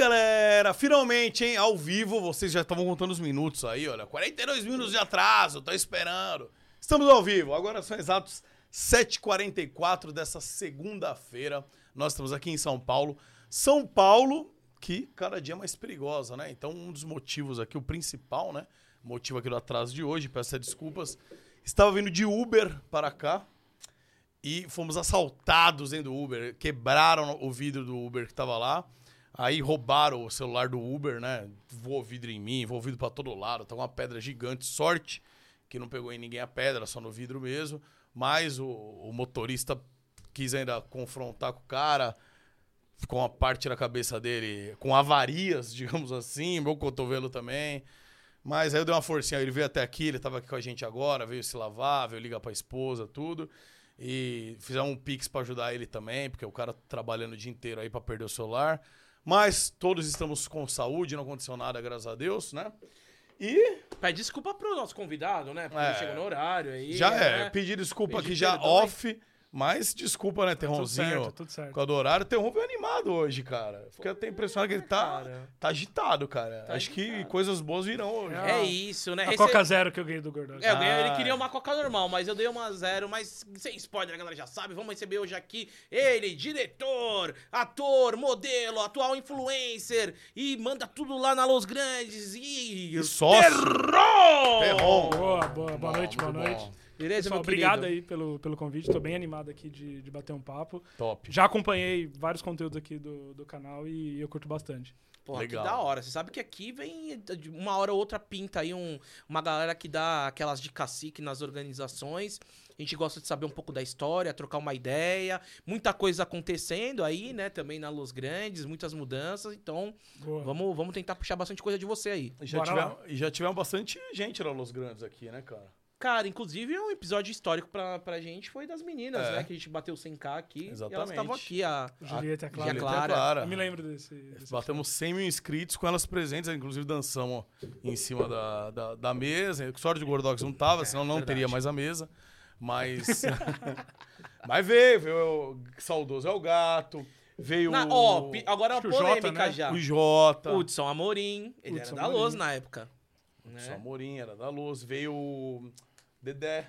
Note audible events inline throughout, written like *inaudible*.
galera! Finalmente, hein? Ao vivo, vocês já estavam contando os minutos aí, olha. 42 minutos de atraso, tô esperando. Estamos ao vivo, agora são exatos 7h44 dessa segunda-feira. Nós estamos aqui em São Paulo. São Paulo, que cada dia é mais perigosa, né? Então, um dos motivos aqui, o principal, né? Motivo aqui do atraso de hoje, peço desculpas. Estava vindo de Uber para cá e fomos assaltados dentro do Uber. Quebraram o vidro do Uber que estava lá. Aí roubaram o celular do Uber, né? Voou vidro em mim, voou vidro pra todo lado. Tá uma pedra gigante. Sorte que não pegou em ninguém a pedra, só no vidro mesmo. Mas o, o motorista quis ainda confrontar com o cara. Com a parte da cabeça dele, com avarias, *laughs* digamos assim. Meu cotovelo também. Mas aí eu dei uma forcinha. Ele veio até aqui, ele tava aqui com a gente agora, veio se lavar, veio ligar pra esposa, tudo. E fizemos um pix pra ajudar ele também, porque o cara trabalhando o dia inteiro aí pra perder o celular. Mas todos estamos com saúde, não aconteceu nada, graças a Deus, né? E Pede desculpa pro nosso convidado, né? Porque É. chegou no horário aí. já é, né? pedir desculpa Pedir aqui já off, mas desculpa, né, Tudo Terronzinho, certo, tudo certo. com a do horário. Terron veio animado hoje, cara. Fiquei até impressionado que ele tá, Cara. tá agitado, cara. Tá Acho que agitado. coisas boas virão hoje. É. É isso, né? A Rece- Coca Zero que eu ganhei do Gordox. É, eu ganhei- ele Ah. queria uma Coca normal, mas eu dei uma zero, mas sem spoiler, a galera já sabe. Vamos receber hoje aqui ele, diretor, ator, modelo, atual influencer e manda tudo lá na Los Grandes e... E sócio. Terron! Terron. Boa, boa, boa Bom, noite, boa noite. bom. Beleza, Pessoal, meu obrigado querido? aí pelo, pelo convite. Tô bem animado aqui de, de bater um papo. Top. Já acompanhei vários conteúdos aqui do, do canal e eu curto bastante. Pô, Legal. que da hora. Você sabe que aqui vem, de uma hora ou outra, pinta aí um, uma galera que dá aquelas de cacique nas organizações. A gente gosta de saber um pouco da história, trocar uma ideia. Muita coisa acontecendo aí, né? Também na Los Grandes, muitas mudanças. Então, Boa. vamos, vamos tentar puxar bastante coisa de você aí. Já e já tivemos bastante gente lá Los Grandes aqui, né, cara? Cara, inclusive, um episódio histórico pra, pra gente foi das meninas, É. né? Que a gente bateu 100k aqui. E elas Exatamente. estavam aqui, a... Julieta e a Clara. Clara. Clara. Eu me lembro desse. desse Batemos 100 mil inscritos com elas presentes, inclusive dançamos em cima da, da, da mesa. Sorte de Gordox não tava, senão não verdade. teria mais a mesa. Mas. *laughs* Mas veio, veio o saudoso é o gato, veio Na, o, ó, pi- agora é uma que o Jota, polêmica né? já. o Jota, Hudson Amorim. Ele Hudson era da Amorim. na época. o né? Amorim, era da Luz, veio o Dedé.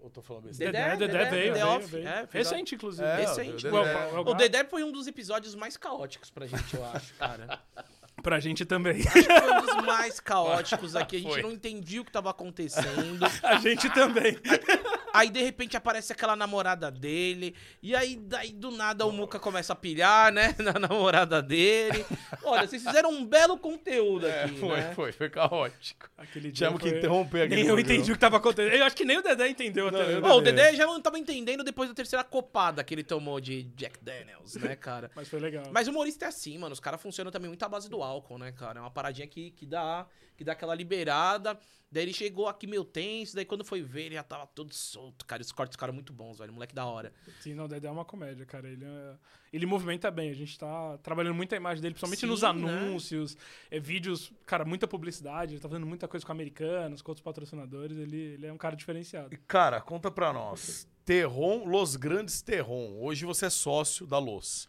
Eu tô falando besteira. Dedé, Dedé, Dedé, veio, Dedé veio, off, veio. é, Recente, inclusive. É, Recente. o Dedé. o- o- O Dedé foi um dos episódios mais caóticos pra gente, eu acho, cara. *laughs* Pra gente também. Acho que foi um dos mais caóticos aqui. A gente Foi. não entendia o que tava acontecendo. A gente também. *laughs* Aí, de repente, aparece aquela namorada dele. E aí, daí, do nada, o Muca começa a pilhar, né? *laughs* Na namorada dele. Olha, vocês fizeram um belo conteúdo É, aqui, foi, né? foi, foi caótico. Aquele dia Tivemos que foi- interromper aqui. Nem eu entendi o que tava acontecendo. Eu acho que nem o Dedé entendeu Não, até. Ó, o Dedé já não tava entendendo depois da terceira copada que ele tomou de Jack Daniels, né, cara? Mas foi legal. Mas o humorista é assim, mano. Os caras funcionam também muito à base do álcool, né, cara? É uma paradinha que, que, dá, que dá aquela liberada. Daí ele chegou aqui meio tenso, daí quando foi ver, ele já tava todo solto, cara. Os cortes ficaram muito bons, velho. Moleque da hora. Sim, não, o Dedé é uma comédia, cara. Ele, é- ele movimenta bem. A gente tá trabalhando muito a imagem dele, principalmente Sim, nos né? anúncios, é, vídeos, cara, muita publicidade. Ele tá fazendo muita coisa com americanos, com outros patrocinadores. Ele, ele é um cara diferenciado. Cara, conta pra nós. Terron, Los Grandes Terron. Hoje você é sócio da Los.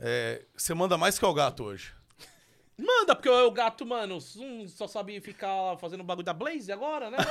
É, você manda mais que o gato hoje. Manda, porque o gato, mano, um só sabe ficar fazendo bagulho da Blaze agora, né? *laughs*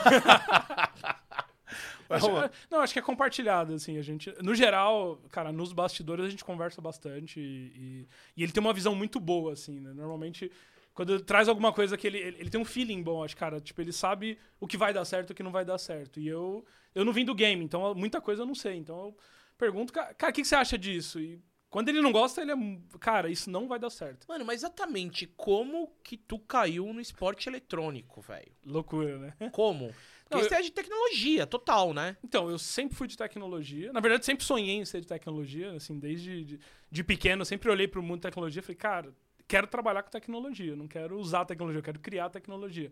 Acho- não, acho que é compartilhado, assim, a gente... No geral, cara, nos bastidores a gente conversa bastante e, e- e ele tem uma visão muito boa, assim, né? Normalmente, quando traz alguma coisa que ele, ele, ele tem um feeling bom, acho, cara, tipo, ele sabe o que vai dar certo e o que não vai dar certo. E eu, eu não vim do game, então muita coisa eu não sei. Então eu pergunto, ca- cara, o que, que você acha disso? E quando ele não gosta, ele é, cara, isso não vai dar certo. Mano, mas exatamente como que tu caiu no esporte eletrônico, velho? Loucura, né? *laughs* Como? Porque Não, isso é de tecnologia, total, né? Então, eu sempre fui de tecnologia. Na verdade, sempre sonhei em ser de tecnologia. Assim, desde de, de pequeno, eu sempre olhei para o mundo de tecnologia e falei, cara, quero trabalhar com tecnologia, não quero usar a tecnologia, eu quero criar tecnologia.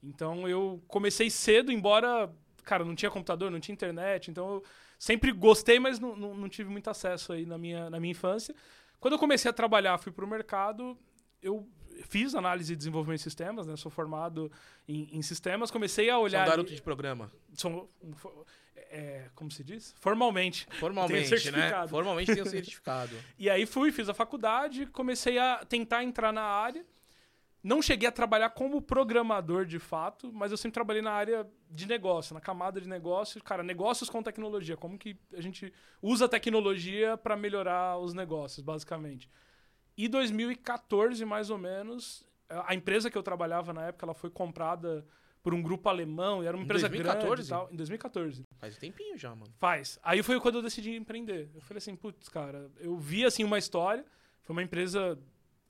Então, eu comecei cedo, embora, cara, não tinha computador, não tinha internet. Então, eu sempre gostei, mas não, não, não tive muito acesso aí na minha, na minha infância. Quando eu comecei a trabalhar, fui pro mercado, eu, fiz análise e desenvolvimento de sistemas, né? Sou formado em, em sistemas. Comecei a olhar. um garoto de programa. sou, é, como se diz? Formalmente. *laughs* Formalmente, né? certificado. Formalmente tem o *laughs* certificado. E aí fui, fiz a faculdade, comecei a tentar entrar na área. Não cheguei a trabalhar como programador de fato, mas eu sempre trabalhei na área de negócio, na camada de negócio. Cara, negócios com tecnologia. Como que a gente usa a tecnologia para melhorar os negócios, basicamente. E 2014, mais ou menos, a empresa que eu trabalhava na época, ela foi comprada por um grupo alemão, e era uma Em empresa grande 2014? e tal. Em 2014. Faz um tempinho já, mano. Faz. Aí foi quando eu decidi empreender. Eu falei assim, putz, cara, eu vi assim uma história. Foi uma empresa,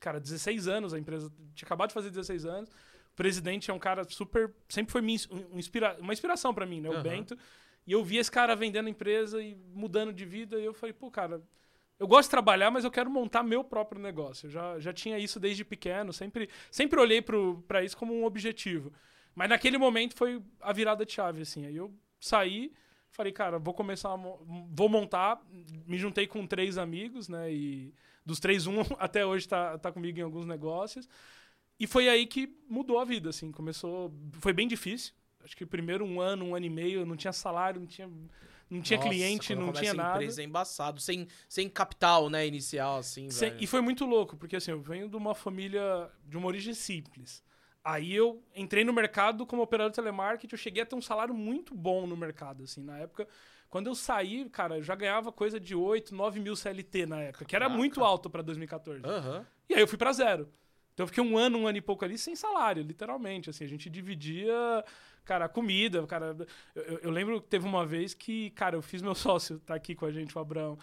cara, 16 anos, a empresa tinha acabado de fazer 16 anos. O presidente é um cara super, sempre foi um inspira, uma inspiração pra mim, né, o Aham. Bento. E eu vi esse cara vendendo a empresa e mudando de vida e eu falei, pô, cara, eu gosto de trabalhar, mas eu quero montar meu próprio negócio. Eu já, já tinha isso desde pequeno, sempre, sempre olhei pra isso como um objetivo. Mas naquele momento foi a virada de chave, assim. Aí eu saí, falei, cara, vou começar, a vou montar. Me juntei com três amigos, né? E dos três, um *laughs* até hoje tá, tá comigo em alguns negócios. E foi aí que mudou a vida, assim. Começou. Foi bem difícil. Acho que primeiro um ano, um ano e meio, não tinha salário, não tinha, não tinha Nossa, cliente, não tinha nada. empresa é embaçado, sem, sem capital, né, inicial, assim, Sem- e foi muito louco, porque assim, eu venho de uma família de uma origem simples. Aí eu entrei no mercado como operador de telemarketing, eu cheguei a ter um salário muito bom no mercado, assim, na época. Quando eu saí, cara, eu já ganhava coisa de 8, 9 mil CLT na época, que era Caraca. muito alto pra 2014. Aham. E aí eu fui pra zero. Então eu fiquei um ano, um ano e pouco ali sem salário, literalmente. Assim, a gente dividia, cara, a comida, cara. Eu, eu- lembro que teve uma vez que, cara, eu fiz meu *laughs* sócio, tá aqui com a gente, o Abraão.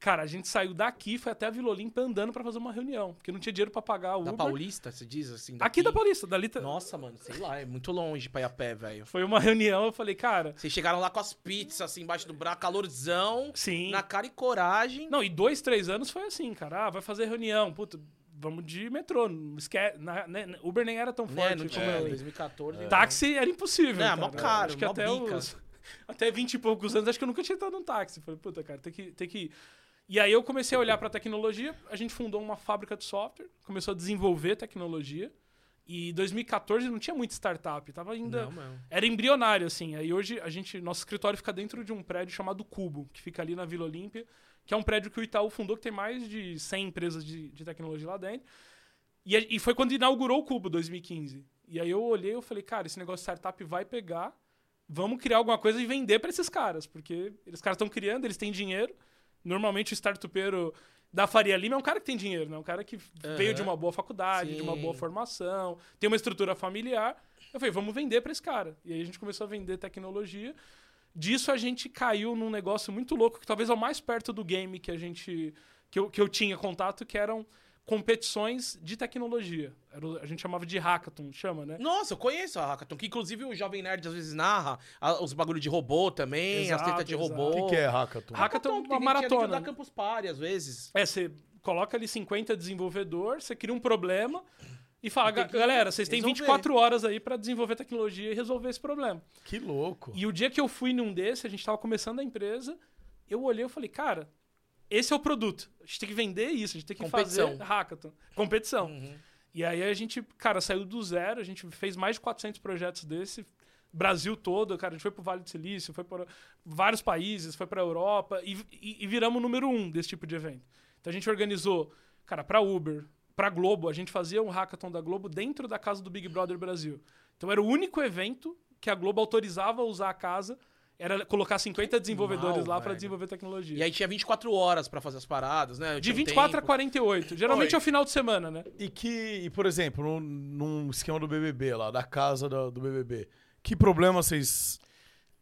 Cara, a gente saiu daqui, foi até a Vila Olímpia andando pra fazer uma reunião, porque não tinha dinheiro pra pagar o Da Uber. Paulista, você diz assim? Aqui daqui? da Paulista, dali. tá- Nossa, mano, sei lá, é muito longe pra ir a pé, velho. Foi uma *laughs* reunião, eu falei, cara, Vocês chegaram lá com as pizzas, assim, embaixo do braço, calorzão, sim. na cara e coragem. Não, e dois, três anos foi assim, cara. Ah, vai fazer reunião. Puta, vamos de metrô. Não esque... na- né, Uber nem era tão né, forte não como tinha, é hoje. 2014. Táxi era impossível. É, cara. mó caro, Acho que mó até bica. os. *laughs* Até 20 e poucos anos, acho que eu nunca tinha entrado num táxi. Falei, puta, cara, tem que, tem que. E aí eu comecei a olhar pra tecnologia, a gente fundou uma fábrica de software, começou a desenvolver tecnologia. E 2014 não tinha muita startup, tava ainda. Não. Era embrionário, assim. Aí hoje a gente. Nosso escritório fica dentro de um prédio chamado Cubo, que fica ali na Vila Olímpia, que é um prédio que o Itaú fundou, que tem mais de 100 empresas de, de tecnologia lá dentro. E, e foi quando inaugurou o Cubo, 2015. E aí eu olhei e falei, cara, esse negócio de startup vai pegar. Vamos criar alguma coisa e vender para esses caras, porque eles caras estão criando, eles têm dinheiro. Normalmente o startupeiro da Faria Lima é um cara que tem dinheiro, né? Um cara que veio de uma boa faculdade, de uma Sim. boa formação, tem uma estrutura familiar. Eu falei, vamos vender para esse cara. E aí a gente começou a vender tecnologia. Disso a gente caiu num negócio muito louco, que talvez é o mais perto do game que a gente que eu, que eu tinha contato, que eram competições de tecnologia. A gente chamava de hackathon, chama, né? Nossa, eu conheço a Hackathon, que inclusive o Jovem Nerd às vezes narra a- os bagulho de robô também, Exato, as tetas de exato. robô. O que, que é hackathon? Hackathon, que uma maratona. dá Campus Party às vezes. É, você coloca ali 50 desenvolvedores, você cria um problema e fala, E tem "Ga- que galera, vocês têm resolver." 24 horas aí pra desenvolver tecnologia e resolver esse problema. Que louco. E o dia que eu fui num desse, a gente tava começando a empresa, eu olhei e falei, cara, esse é o produto. A gente tem que vender isso, a gente tem que Competição. fazer hackathon. Competição. Uhum. E aí a gente, cara, saiu do zero, a gente fez mais de 400 projetos desse, Brasil todo, cara, a gente foi pro Vale do Silício, foi para vários países, foi pra Europa e, e, e viramos o número um desse tipo de evento. Então a gente organizou, cara, pra Uber, pra Globo, a gente fazia um hackathon da Globo dentro da casa do Big Brother Brasil. Então era o único evento que a Globo autorizava a usar a casa, era colocar 50 desenvolvedores mal, lá pra velho. desenvolver tecnologia. E aí tinha 24 horas pra fazer as paradas, né? de Tinha um 24 a tempo. 48. Geralmente Oi. é o final de semana, né? E que, e, por exemplo, num, num esquema do BBB lá, da casa do, do BBB, que problema vocês...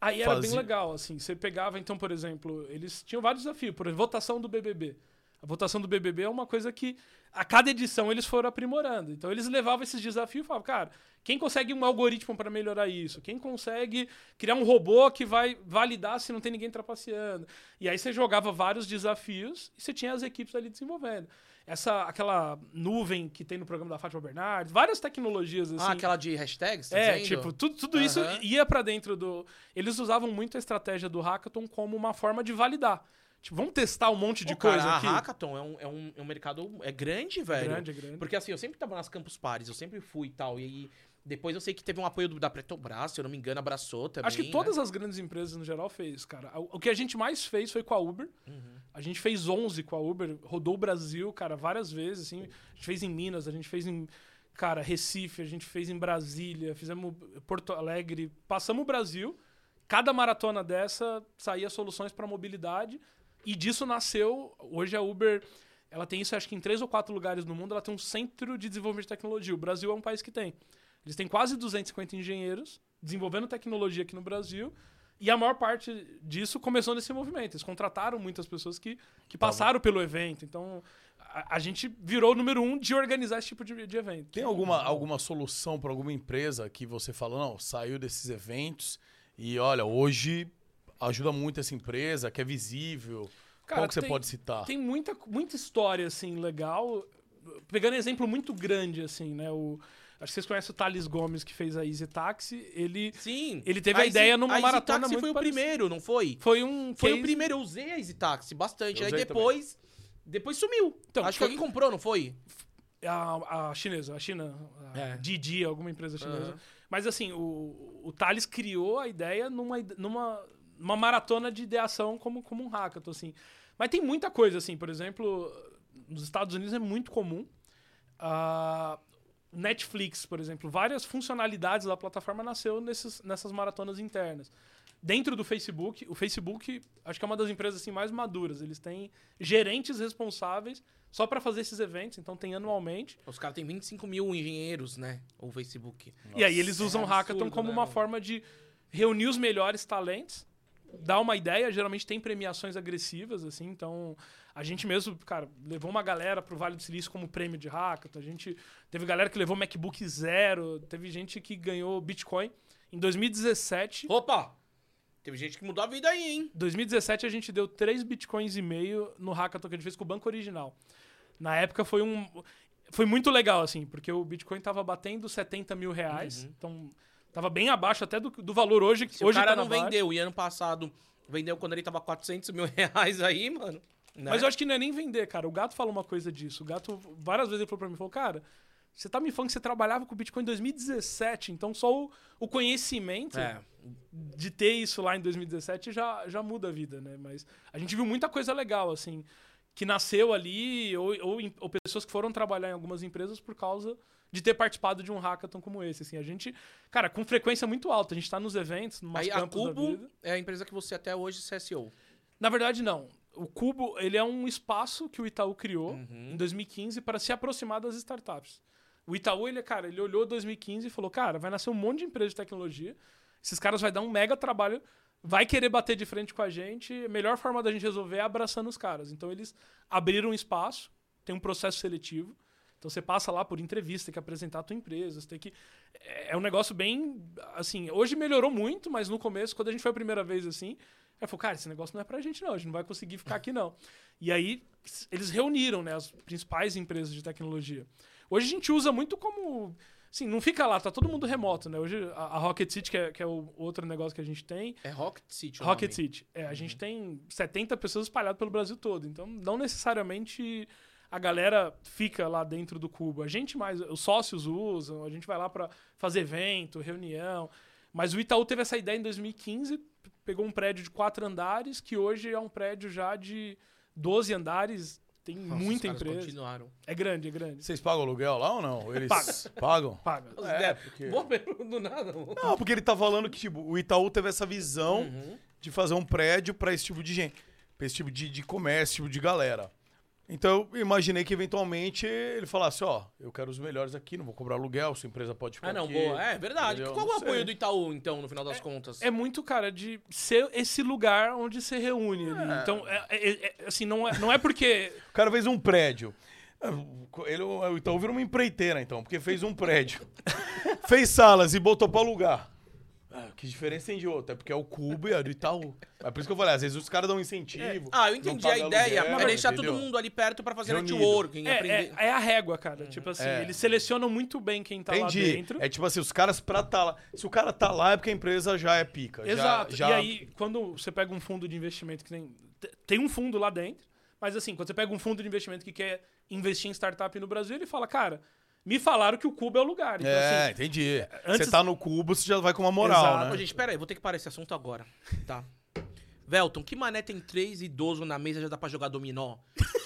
Aí era bem legal, assim. Você pegava, então, por exemplo, eles tinham vários desafios. Por exemplo, votação do BBB. A votação do BBB é uma coisa que a cada edição eles foram aprimorando. Então eles levavam esses desafios e falavam, cara, quem consegue um algoritmo para melhorar isso? Quem consegue criar um robô que vai validar se não tem ninguém trapaceando? E aí você jogava vários desafios e você tinha as equipes ali desenvolvendo. Essa, aquela nuvem que tem no programa da Fátima Bernardes, várias tecnologias assim. Ah, aquela de hashtags? tá É, dizendo? tipo, tudo, tudo isso Aham. ia pra dentro do. Eles usavam muito a estratégia do hackathon como uma forma de validar. Tipo, vamos testar um monte de Pô, cara, coisa a aqui. Hackathon é um, é, um, é um mercado é grande, velho. grande, é grande. Porque assim, eu sempre tava nas Campus Pares, eu sempre fui e tal. E aí, depois eu sei que teve um apoio do- da Petrobras, se eu não me engano, abraçou também. Acho que né? todas as grandes empresas no geral fez, cara. O o que a gente mais fez foi com a Uber. Uhum. A gente fez 11 com a Uber, rodou o Brasil, cara, várias vezes, assim. A gente fez em Minas, a gente fez em, cara, Recife, a gente fez em Brasília, fizemos Porto Alegre, passamos o Brasil. Cada maratona dessa saía soluções para mobilidade e disso nasceu, hoje a Uber, ela tem isso acho que em três ou quatro lugares no mundo, ela tem um centro de desenvolvimento de tecnologia. O Brasil é um país que tem. Eles têm quase 250 engenheiros desenvolvendo tecnologia aqui no Brasil. E a maior parte disso começou nesse movimento. Eles contrataram muitas pessoas que, que passaram pelo evento. Então, a, a gente virou o número um de organizar esse tipo de, de evento. Tem alguma, alguma solução para alguma empresa que você falou, não, saiu desses eventos e olha, hoje ajuda muito essa empresa, que é visível. Cara, Qual que você tem- pode citar? Tem muita, muita história, assim, legal. Pegando exemplo muito grande, assim, né? O, acho que vocês conhecem o Thales Gomes, que fez a Easy Taxi. Ele Sim. Ele teve a ideia numa Easy maratona Taxi muito foi o primeiro, não foi? foi um Foi case- o primeiro, eu usei a Easy Taxi bastante. Aí depois. Depois sumiu. Então, Acho foi- que alguém comprou, não foi? A, a chinesa, a China, a É. Didi, alguma empresa chinesa. Aham. Mas assim, o, o Thales criou a ideia numa, numa uma maratona de ideação como, como um hackathon, assim. Mas tem muita coisa, assim, por exemplo, nos Estados Unidos é muito comum. a Netflix, por exemplo, várias funcionalidades da plataforma nasceu nesses, nessas maratonas internas. Dentro do Facebook, o Facebook acho que é uma das empresas assim, mais maduras. Eles têm gerentes responsáveis só para fazer esses eventos, então tem anualmente. Os caras têm 25 mil engenheiros, né? O Facebook. E aí eles usam é o Hackathon absurdo, como né, uma forma de reunir os melhores talentos, dar uma ideia, geralmente tem premiações agressivas, assim, então a gente mesmo, cara, levou uma galera pro Vale do Silício como prêmio de Hackathon, a gente teve galera que levou MacBook Zero, teve gente que ganhou Bitcoin. Em 2017, Opa! Teve gente que mudou a vida aí, hein? 2017 a gente deu 3 bitcoins e meio no hackathon que a gente fez com o banco original. Na época foi um. Foi muito legal, assim, porque o Bitcoin tava batendo 70 mil reais. Então, tava bem abaixo até do, do valor hoje. Se hoje o cara tá não baixa. vendeu e ano passado vendeu quando ele tava 400 mil *laughs* reais aí, mano. né? Mas eu acho que não é nem vender, cara. O gato falou uma coisa disso. O gato, várias vezes ele falou pra mim, falou, cara, você tá me falando que você trabalhava com o Bitcoin em 2017, então só o, o conhecimento É. de ter isso lá em 2017 já, já muda a vida, né? Mas a gente viu muita coisa legal, assim, que nasceu ali, ou, ou, ou pessoas que foram trabalhar em algumas empresas por causa de ter participado de um hackathon como esse, assim. A gente, cara, com frequência muito alta, a gente tá nos eventos, nos Aí a Cubo é a empresa que você até hoje é CSO. Na verdade, não. O Cubo, ele é um espaço que o Itaú criou Uhum. em 2015 para se aproximar das startups. O Itaú, ele, cara, ele olhou 2015 e falou, cara, vai nascer um monte de empresa de tecnologia, esses caras vai dar um mega trabalho, vai querer bater de frente com a gente, a melhor forma da gente resolver é abraçando os caras. Então eles abriram um espaço, tem um processo seletivo, então você passa lá por entrevista, tem que apresentar a tua empresa, você tem que... É é um negócio bem, assim, hoje melhorou muito, mas no começo, quando a gente foi a primeira vez assim, Aí falou, cara, esse negócio não é pra gente, não. A gente não vai conseguir ficar aqui, não. E aí, eles reuniram, né, as principais empresas de tecnologia. Hoje a gente usa muito como. Assim, não fica lá, tá todo mundo remoto, né? Hoje a, a Rocket City, que é, que é o outro negócio que a gente tem. É Rocket City. o Rocket nome. City. É, a gente tem 70 pessoas espalhadas pelo Brasil todo. Então, não necessariamente a galera fica lá dentro do cubo. A gente mais, os sócios usam, a gente vai lá pra fazer evento, reunião. Mas o Itaú teve essa ideia em 2015, pegou um prédio de quatro andares, que hoje é um prédio já de 12 andares, tem Nossa, muita os caras empresa. continuaram. É grande, é grande. Vocês pagam aluguel lá ou não? Eles Paga. pagam? Paga. É, porque... Boa do nada. mano. Não, porque ele tá falando que tipo, o Itaú teve essa visão Uhum. de fazer um prédio pra esse tipo de gente, pra esse tipo de, de comércio, esse tipo de galera. Então eu imaginei que eventualmente ele falasse, ó, eu quero os melhores aqui, não vou cobrar aluguel, sua empresa pode ficar Ah, não, aqui. boa. É verdade. entendeu? Qual o Não apoio do Itaú, então, no final das contas? É muito, cara, de ser esse lugar onde se reúne ali. Então, é- é- é- assim, não é, não é porque. *laughs* O cara fez um prédio. Ele, o Itaú virou uma empreiteira, então, porque fez um prédio. *laughs* fez salas e botou pra alugar. Ah, que diferença tem de outro? É porque é o Cubo e é do Itaú. É por isso que eu falei, às vezes os caras dão um incentivo. Ah, eu entendi a ideia. aluguel, é deixar entendeu? todo mundo ali perto pra fazer Reunido. networking, É, aprender. é, é a régua, cara. Tipo assim, É. eles selecionam muito bem quem tá Entendi. lá dentro. É tipo assim, os caras pra tá lá. Se o cara tá lá é porque a empresa já é pica. já- Exato. Já, E aí, quando você pega um fundo de investimento que tem. te- Tem um fundo lá dentro, Mas assim, quando você pega um fundo de investimento que quer investir em startup no Brasil, ele fala, cara, me falaram que o Cubo é o lugar. Então, É, assim, entendi. antes- Você tá no cubo, você já vai com uma moral, Exato. Né? gente, pera aí, vou ter que parar esse assunto agora. Tá. Velton, que mané tem três idosos na mesa já dá pra jogar dominó?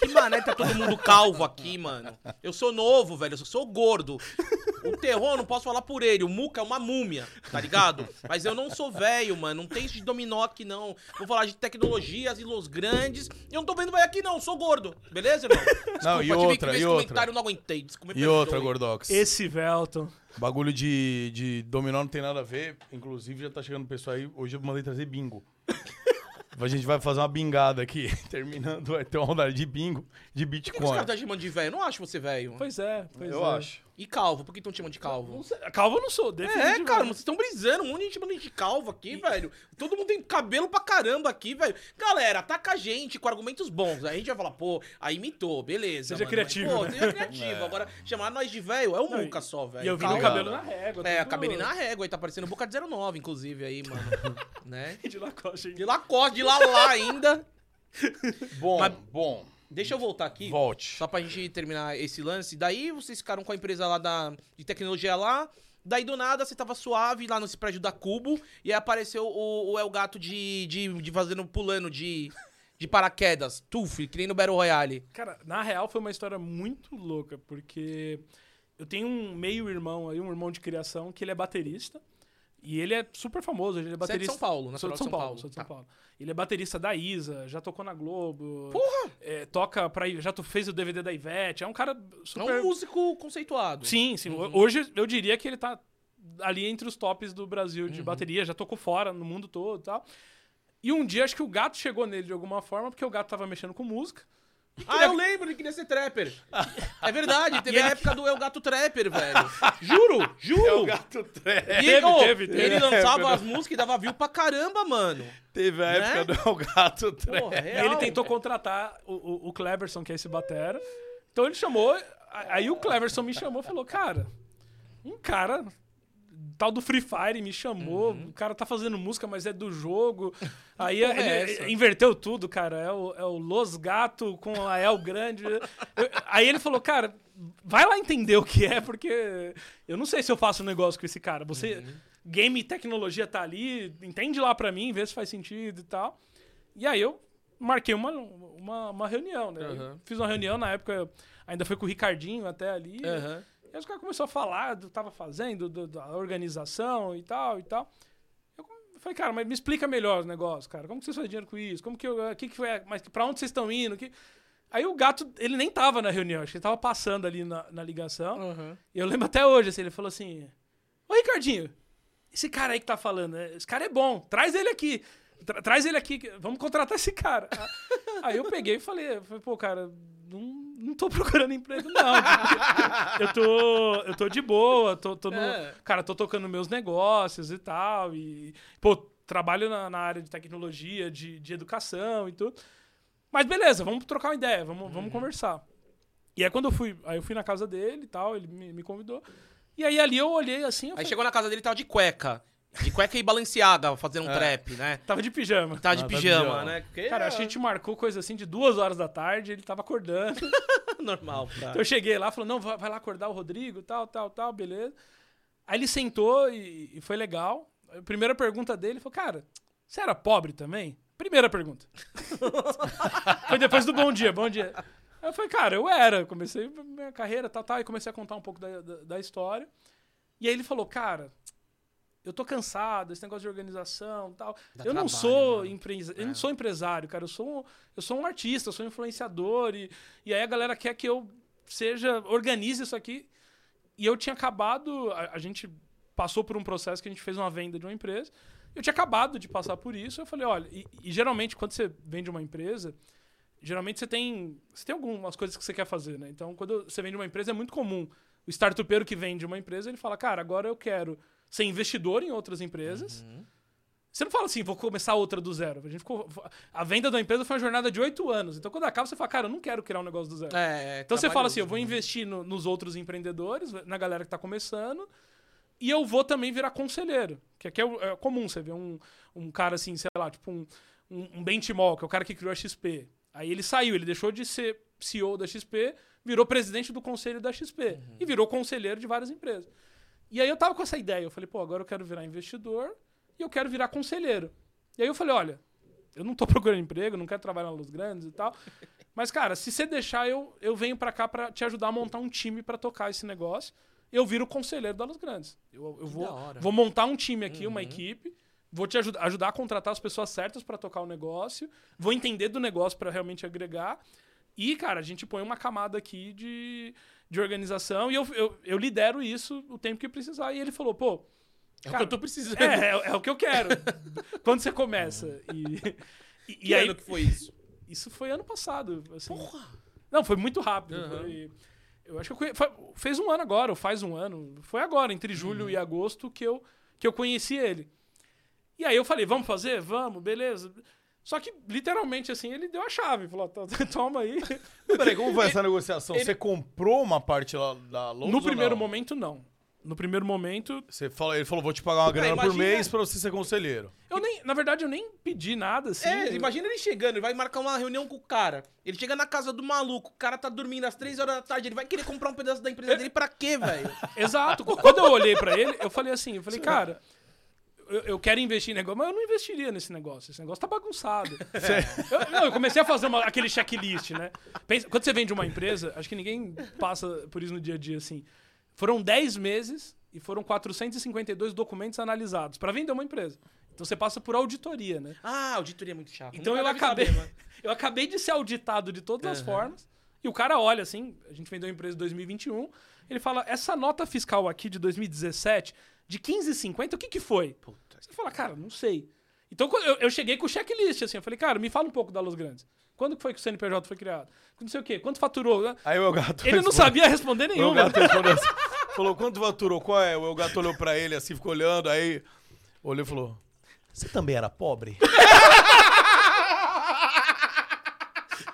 Que mané tá todo mundo calvo aqui, mano? Eu sou novo, velho, eu sou gordo. O terror, eu não posso falar por ele. O Muca é uma múmia, tá ligado? Mas eu não sou velho, mano. Não tem isso de dominó aqui, não. Vou falar de tecnologias e los grandes. Eu não tô vendo velho aqui, não. Sou gordo. Beleza, irmão? Não, e tive outra, que ver e esse outra. comentário, eu não aguentei. Desculpa, E outra. Gordox. Esse Velton. Bagulho de, de dominó não tem nada a ver. Inclusive, já tá chegando o pessoal aí. Hoje eu mandei trazer bingo. A gente vai fazer uma bingada aqui. *laughs* Terminando, vai ter uma rodada de bingo de Por que, que os Bitcoin. caras tá chamando de velho? Eu não acho você velho. Pois é, pois Eu é. acho. E calvo, por que estão te chamando de calvo? Não sei, Calvo eu não sou, É, definitivamente. cara, vocês estão brisando. Um monte de gente chamando de calvo aqui, velho. Todo mundo tem cabelo pra caramba aqui, velho. Galera, ataca a gente com argumentos bons. Aí a gente vai falar, pô, aí imitou, beleza. Seja mano, criativo. Mas, pô, seja criativo. *laughs* É. Agora, chamar nós de velho é o Muca só, velho. E eu vi no Calvo. cabelo na régua. É, tudo- cabelinho na régua. Aí tá parecendo Boca de 09, inclusive, aí, mano. *laughs* né? De Lacoste. hein? De Lacoste, de Lalá ainda. *laughs* Bom, Mas- bom. Deixa eu voltar aqui. Volte. Só pra gente terminar esse lance. Daí vocês ficaram com a empresa lá da, de tecnologia lá. Daí do nada você tava suave lá nesse prédio da Cubo. E aí apareceu o, o El Gato de, de, de fazendo, pulando de, de paraquedas. Tuf, que nem no Battle Royale. Cara, na real foi uma história muito louca, porque eu tenho um meio-irmão aí, um irmão de criação, que ele é baterista. E ele é super famoso, ele é Você é de baterista. São Paulo, Sou natural de São, Paulo, Paulo. sou de São Tá. Paulo. Ele é baterista da Isa, já tocou na Globo. Porra! é, toca pra. Já fez o DVD da Ivete. É um cara É super. um músico conceituado. Sim, sim. Uhum. Hoje eu diria que ele tá ali entre os tops do Brasil de Uhum. bateria, já tocou fora, no mundo todo e tal. E um dia acho que o gato chegou nele de alguma forma, porque o gato tava mexendo com música. Ah, eu lembro, ele queria ser trapper. É verdade, teve *laughs* a época do El Gato Trapper, velho. Juro, juro. *laughs* É o gato trap. E Teve, ô, teve, teve. ele lançava as músicas e dava view pra caramba, mano. Teve a Né? época do El gato trap. Porra, E real. ele tentou contratar o, o, o Cleverson, que é esse batera. Então ele chamou. a- Aí o Cleverson me chamou e falou: Cara, um cara. Tal do Free Fire me chamou, o cara tá fazendo música, mas é do jogo. Aí Uhum. porra é ele inverteu tudo, cara. É o, é o Los Gato com a El Grande. Eu- aí ele falou, cara, vai lá entender o que é, porque eu não sei se eu faço um negócio com esse cara. Você, Uhum. game e tecnologia tá ali, entende lá pra mim, vê se faz sentido e tal. E aí eu marquei uma, uma, uma reunião, né? Aham. Fiz uma reunião, na época ainda foi com o Ricardinho até ali. Aham. E aí os caras começaram a falar do que tava fazendo, do- da organização e tal e tal. Eu falei, cara, mas me explica melhor o negócio, cara. Como que vocês fazem dinheiro com isso? Como que eu. O que, que foi. Mas pra onde vocês estão indo? Que... Aí o gato, ele nem tava na reunião, acho que ele tava passando ali na, na ligação. Aham. E eu lembro até hoje, assim, ele falou assim: Ô Ricardinho, esse cara aí que tá falando, né, esse cara é bom, traz ele aqui. Tra- traz ele aqui, vamos contratar esse cara. *laughs* aí eu peguei e falei, falei, pô, cara, não, não tô *laughs* procurando emprego, não. eu tô, eu tô de boa, tô, tô no, É. cara, tô tocando meus negócios e tal. E, pô, trabalho na, na área de tecnologia, de, de educação e tudo. Mas beleza, vamos trocar uma ideia, vamos, vamos conversar. E aí quando eu fui, aí eu fui na casa dele e tal, ele me, me convidou. E aí ali eu olhei assim, eu Aí falei, chegou na casa dele e tava de cueca. De cueca e Balenciaga, fazendo um É. trap, né? tava de pijama. Tava de Ah, tá de pijama, pijama. né? Porque Cara, é acho que a gente marcou coisa assim de duas horas da tarde, ele tava acordando. *laughs* normal. Pra... Então eu cheguei lá, falou, não, vai, vai lá acordar o Rodrigo, tal, tal, tal, beleza. Aí ele sentou e, e foi legal. A primeira pergunta dele foi, cara, você era pobre também? Primeira pergunta. *laughs* foi depois do bom dia, bom dia. Aí eu falei, cara, eu era. Comecei minha carreira, tal, tal, e comecei a contar um pouco da, da, da história. E aí ele falou, cara, eu tô cansado, esse negócio de organização tal. Dá eu não trabalho, sou mano. empresa, eu É. não sou empresário, cara. Eu sou um, eu sou um artista, eu sou um influenciador. E, e aí a galera quer que eu seja, organize isso aqui. E eu tinha acabado, a, a gente passou por um processo que a gente fez uma venda de uma empresa. Eu tinha acabado de passar por isso. Eu falei, olha, e, e geralmente quando você vende uma empresa, geralmente você tem, você tem algumas coisas que você quer fazer, né? Então, quando você vende uma empresa, é muito comum. O startupeiro que vende uma empresa, ele fala, cara, agora eu quero ser investidor em outras empresas. Uhum. Você não fala assim, vou começar outra do zero. A, gente ficou, a venda da empresa foi uma jornada de oito anos. Então, quando acaba, você fala, cara, eu não quero criar um negócio do zero. É, Então você fala assim, eu vou né? investir no- nos outros empreendedores, na galera que tá começando, e eu vou também virar conselheiro. Que aqui é, é comum você ver um, um cara assim, sei lá, tipo um, um, um Benchimol, que é o cara que criou a XP. Aí ele saiu, ele deixou de ser CEO da XP, virou presidente do conselho da XP e virou conselheiro de várias empresas. E aí eu tava com essa ideia, eu falei, pô, agora eu quero virar investidor e eu quero virar conselheiro. E aí eu falei, olha, eu não tô *laughs* procurando emprego, não quero trabalhar na Luz Grandes e tal. Mas, cara, se você deixar, eu, eu venho pra cá pra te ajudar a montar um time pra tocar esse negócio. Eu viro conselheiro da Luz Grandes. Eu, eu vou, vou montar um time aqui, uma equipe. Vou te ajudar, ajudar a contratar as pessoas certas pra tocar o negócio. Vou entender do negócio pra realmente agregar. E, cara, a gente põe uma camada aqui de, de organização e eu, eu, eu lidero isso o tempo que precisar. E ele falou, pô, É o Cara, que eu tô precisando. é, é, é o que eu quero. *laughs* Quando você começa. E, *laughs* e, Que e aí, ano que foi isso? isso foi ano passado. assim. Porra! Não, foi muito rápido. Aham. foi- eu acho que eu foi- fez um ano agora, ou faz um ano. Foi agora, entre julho Uhum. e agosto, que eu, que eu conheci ele. E aí eu falei, vamos fazer? Vamos, beleza. Só que, literalmente, assim, ele deu a chave. Falou, "Tó- *laughs* toma aí. Peraí, como foi essa negociação? Você comprou uma parte lá da Lowe's no ou primeiro não? momento, não. No primeiro momento, Você falou, ele falou, vou te pagar uma grana por imagina- mês pra você ser conselheiro. eu nem, na verdade, eu nem pedi nada, assim. É, Eu- imagina ele chegando, ele vai marcar uma reunião com o cara. Ele chega na casa do maluco, o cara tá dormindo às 3 horas da tarde, ele vai querer comprar um pedaço da empresa dele pra quê, velho? *laughs* Exato. Quando eu olhei pra ele, eu falei assim, eu falei, cara, eu, eu quero investir em negócio, mas eu não investiria nesse negócio. Esse negócio tá bagunçado. *laughs* Eu, não, eu comecei a fazer uma- aquele checklist, né? Pensa- quando você vende uma empresa, acho que ninguém passa por isso no dia a dia assim. Foram 10 meses e foram 452 documentos analisados pra vender uma empresa. Então você passa por auditoria, né? Ah, auditoria é muito chato. Então eu acabei, saber, *laughs* eu acabei de ser auditado de todas as Aham. formas. E o cara olha assim, a gente vendeu a empresa em 2021, ele fala, essa nota fiscal aqui de 2017, de 15,50, o que que foi? Puta. Você fala, cara, não sei. Então eu, eu cheguei com o checklist, assim, eu falei, cara, me fala um pouco da Los Grandes. Quando foi que o CNPJ foi criado? Não sei o quê, quanto faturou? Aí o Elgato Ele não sabia responder O nenhuma. Elgato respondeu assim, *laughs* falou, quanto faturou? Qual é? O Elgato olhou pra ele assim, ficou olhando, aí olhou e falou, você também era pobre? *laughs*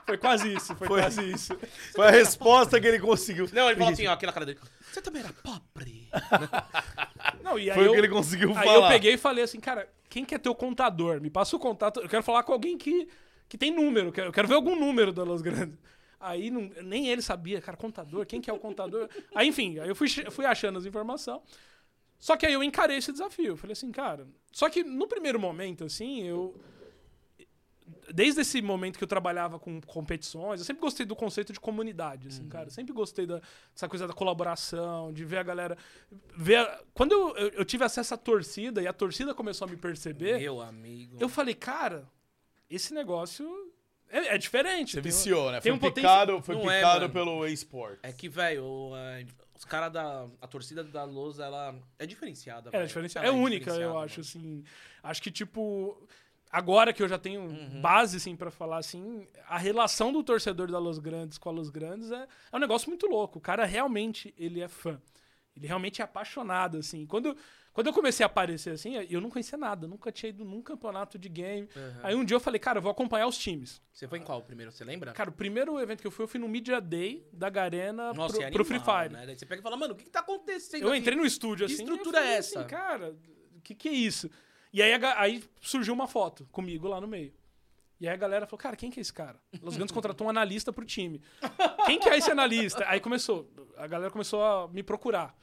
Foi quase isso, foi, Foi. quase isso. Foi a resposta que ele conseguiu. Não, ele falou assim, ó, aquela cara dele. Você também era pobre. *laughs* Não, e aí Foi eu, o que ele conseguiu Aí falar. eu peguei e falei assim, cara, quem que é teu contador? Me passa o contato. Eu quero falar com alguém que, que tem número. que- Eu quero ver algum número da Los Grandes. Aí não- nem ele sabia, cara, contador, quem que é o contador? aí, enfim, aí eu fui, fui achando as informações. Só que aí eu encarei esse desafio. Eu falei assim, cara. Só que no primeiro momento, assim, eu. Desde esse momento que eu trabalhava com competições, eu sempre gostei do conceito de comunidade, assim, cara. Eu sempre gostei da- dessa coisa da colaboração, de ver a galera. Ver a- Quando eu, eu, eu tive acesso à torcida e a torcida começou a me perceber, Meu amigo. eu falei, cara, esse negócio é, é diferente. Você tem um- viciou, né? tem Foi um potencial- picado, foi Não é, picado mano. pelo eSport. É que, velho, é, os caras da. A torcida da Lousa, ela é diferenciada. É, velho. diferencial. Ela é única, eu diferenciada, acho, mano. assim. Acho que, tipo, agora que eu já tenho Uhum. base, assim, pra falar, assim, a relação do torcedor da Los Grandes com a Los Grandes é, é um negócio muito louco. O cara realmente, ele é fã. Ele realmente é apaixonado, assim. Quando, quando eu comecei a aparecer, assim, eu não conhecia nada. Nunca tinha ido num campeonato de game. Uhum. Aí um dia eu falei, cara, eu vou acompanhar os times. Você foi em qual primeiro? Você lembra? Cara, o primeiro evento que eu fui, eu fui no Media Day da Garena Nossa, pro, é pro animal, Free Fire. Né? Daí você pega e fala, mano, o que, que tá acontecendo? Eu aqui? entrei no estúdio Que assim. estrutura eu falei é assim, essa? cara, o que, que é isso? E aí, a aí surgiu uma foto comigo lá no meio. E aí a galera falou, cara, quem que é esse cara? Los Grandes contratou um analista pro time. Quem que é esse analista? Aí começou, a galera começou a me procurar.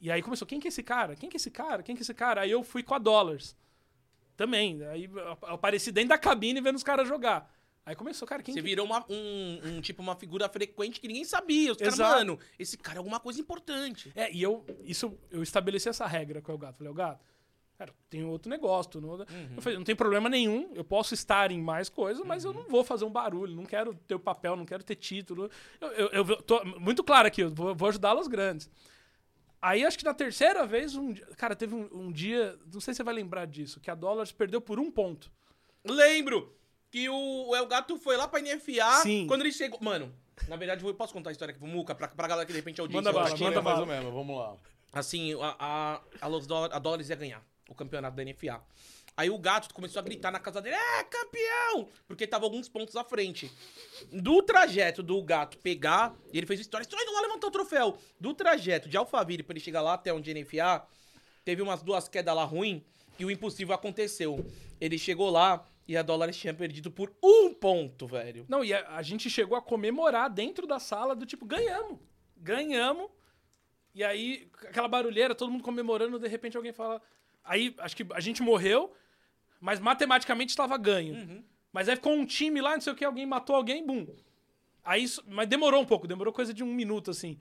E aí começou, quem que é esse cara? Quem que é esse cara? Quem que é esse cara? Aí eu fui com a Dollars. Também. Aí eu apareci dentro da cabine vendo os caras jogar. Aí começou, cara, quem Você que... virou uma, um, um tipo uma figura frequente que ninguém sabia. Os caras, mano, esse cara é alguma coisa importante. É, e eu, isso, eu estabeleci essa regra com o Gato. Falei, o Gato, cara, tem outro negócio. Não... Eu falei, não tem problema nenhum, eu posso estar em mais coisas, mas eu não vou fazer um barulho, não quero ter o papel, não quero ter título. Eu, eu, eu tô muito claro aqui, eu vou, vou ajudá-los grandes. Aí acho que na terceira vez, um, dia- cara, teve um, um dia, não sei se você vai lembrar disso, que a Dollars perdeu por um ponto. Lembro que o El Gato foi lá pra NFA Sim. quando ele chegou. Mano, na verdade, eu posso contar a história aqui pro Muca, pra, pra galera que de repente é audiência. Manda bala, latina. manda mais bala. ou menos, vamos lá. Assim, a, a, a, a Dólares ia ganhar o campeonato da NFA. Aí o gato começou a gritar na casa dele: É, campeão! Porque tava alguns pontos à frente. Do trajeto do gato pegar, e ele fez história, só indo lá levantar o troféu. Do trajeto de Alphaville pra ele chegar lá até onde NFA, teve umas duas quedas lá ruim e o impossível aconteceu. Ele chegou lá E a Dólares tinha perdido por um ponto, velho. Não, e a, a gente chegou a comemorar dentro da sala do tipo, ganhamos. Ganhamos. E aí, aquela barulheira, todo mundo comemorando, de repente alguém fala. Aí, acho que a gente morreu, mas matematicamente estava ganho. Uhum. Mas aí ficou um time lá, não sei o que, alguém matou alguém, bum. Aí, isso- mas demorou um pouco, demorou coisa de um minuto, assim.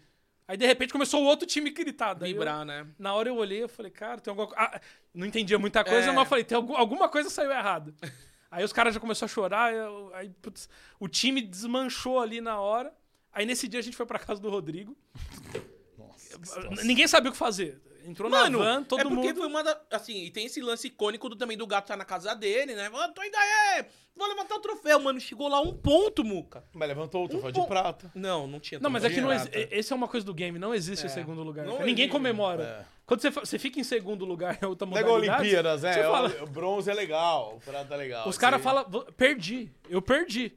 Aí, de repente, começou o outro time gritar. daí eu- Vibrar, né? na hora eu olhei, eu falei, cara, tem alguma coisa. não entendia muita coisa, É. mas eu falei, tem algum- alguma coisa saiu errado. *laughs* aí os caras já começaram a chorar, eu- aí, putz, o time desmanchou ali na hora. Aí nesse dia a gente foi pra casa do Rodrigo. *laughs* Nossa. Ninguém sabia o que fazer. Entrou Mano, na van, todo é porque mundo. foi uma da, Assim, e tem esse lance icônico do, também do gato tá na casa dele, né? Mano, tô indo aí! Vou levantar o troféu, mano. Chegou lá um ponto, Muca. Mas levantou o troféu Um de pon- prata. Não, não tinha Não, mas é que não prata. esse é uma coisa do game, não existe o É. segundo lugar. Não. Ninguém existe. comemora. É. Quando você, você fica em segundo lugar *laughs* outra é igual modalidade, Olimpíadas, né? você fala- O, o bronze é legal, o prata é legal. os caras falam, "Vo- perdi, eu perdi.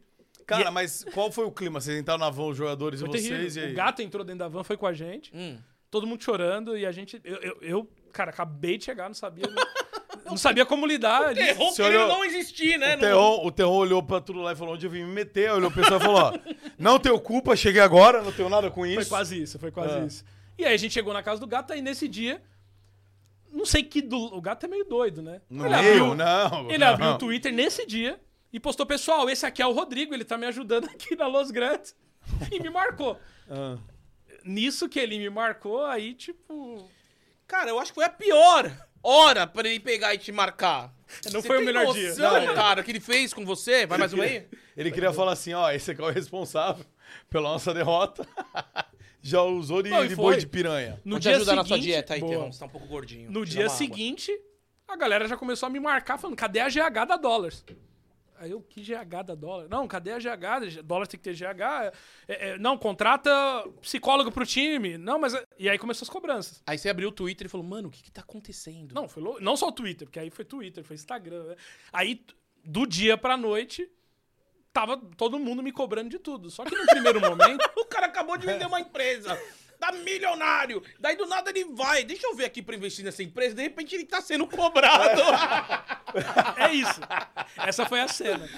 Cara, mas qual foi o clima? Vocês entraram na van, os jogadores Foi e vocês, terrível. e aí? O gato entrou dentro da van, foi com a gente. Hum. Todo mundo chorando e a gente. Eu, eu, eu, cara, acabei de chegar, não sabia. *laughs* não sabia como lidar. Ele- Terror olhou- não existir, né? O Terron, o olhou pra tudo lá e falou: onde eu vim me meter? Olhou o pessoal e falou: ó, não tenho culpa, cheguei agora, não tenho nada com isso. Foi quase isso, foi quase Ah. isso. E aí a gente chegou na casa do gato, aí nesse dia. Não sei que. Do, o gato é meio doido, né? No ele abriu, não. ele não. abriu o Twitter nesse dia e postou: Pessoal, esse aqui é o Rodrigo, ele tá me ajudando aqui na Los Grandes. *laughs* E me marcou. Ah. Nisso que ele me marcou, aí, tipo. Cara, eu acho que foi a pior hora pra ele pegar e te marcar. Não Você foi o melhor dia. noção, Não, é. cara, que ele fez com você? Vai mais um aí? Ele queria falar assim: ó, esse aqui é o responsável pela nossa derrota. *laughs* Já usou de, Não, de boi foi. de piranha. No Vou dia ajudar seguinte, na sua dieta aí. Terrão. Você tá um pouco gordinho. No dia uma água. seguinte, a galera já começou a me marcar falando, cadê a GH da dólares? Aí eu, que GH da dólar? Não, cadê a GH? Dólar tem que ter GH. É, é, não, contrata psicólogo pro time. Não, mas. é- E aí começou as cobranças. Aí você abriu o Twitter e falou, mano, o que que tá acontecendo? Não, foi lou- não só o Twitter, porque aí foi Twitter, foi Instagram. né? Aí, do dia pra noite, tava todo mundo me cobrando de tudo. Só que no primeiro momento. *laughs* O cara acabou de vender uma empresa. *laughs* Tá milionário. Daí do nada ele vai. Deixa eu ver aqui pra investir nessa empresa. De repente ele tá sendo cobrado. *laughs* É isso. Essa foi a cena.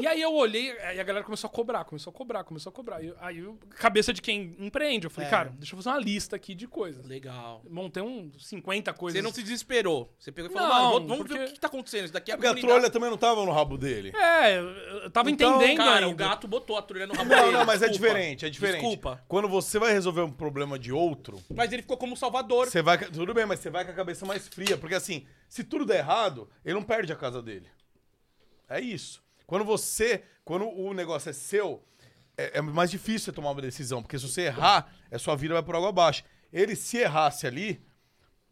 E aí eu olhei, aí a galera começou a cobrar, começou a cobrar, começou a cobrar. E eu- aí, eu, cabeça de quem empreende, eu falei, É. cara, deixa eu fazer uma lista aqui de coisas. Legal. Montei uns 50 coisas. Você não se desesperou. Você pegou e falou, Não, vamos- vamos ver porque- o que tá acontecendo. Isso daqui é Porque a trolha também não tava no rabo dele. É, eu, tava Então, entendendo Cara, ainda. o gato botou a trulha no rabo Não, dele. não, mas é desculpa. diferente, é diferente. Desculpa. Quando você vai resolver um problema de outro, Mas ele ficou como salvador. você vai. Tudo bem, mas você vai com a cabeça mais fria. Porque assim, se tudo der errado, ele não perde a casa dele. É isso. Quando você. Quando o negócio é seu, é, é mais difícil você tomar uma decisão. Porque se você errar, a sua vida vai por água abaixo. Ele, se errasse ali,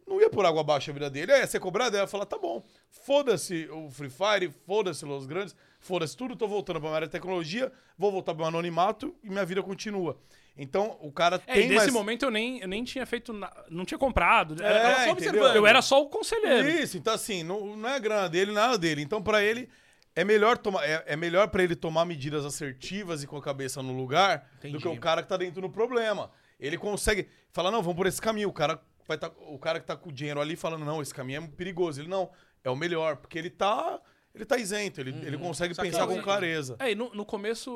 não ia por água abaixo a vida dele. Aí ia ser cobrado, ia falar, tá bom. Foda-se o Free Fire, foda-se Los Grandes, foda-se tudo, tô voltando pra minha área de tecnologia, vou voltar pro meu anonimato e minha vida continua. Então, o cara É, tem e nesse mais... momento eu nem, eu nem tinha feito. na- Não tinha comprado. É, era só observando. Eu era só o conselheiro. Isso, então assim, não, não é a grana dele, nada dele. Então, pra ele, é melhor tomar, é, é melhor para ele tomar medidas assertivas e com a cabeça no lugar do Entendi. que o cara que tá dentro do problema. Ele consegue falar, não, vamos por esse caminho. O cara vai tá, o cara que tá com o dinheiro ali falando, não, esse caminho é perigoso. Ele não, é o melhor, porque ele tá, ele tá isento, ele, ele consegue Saquei. pensar com clareza. É, e no, no começo,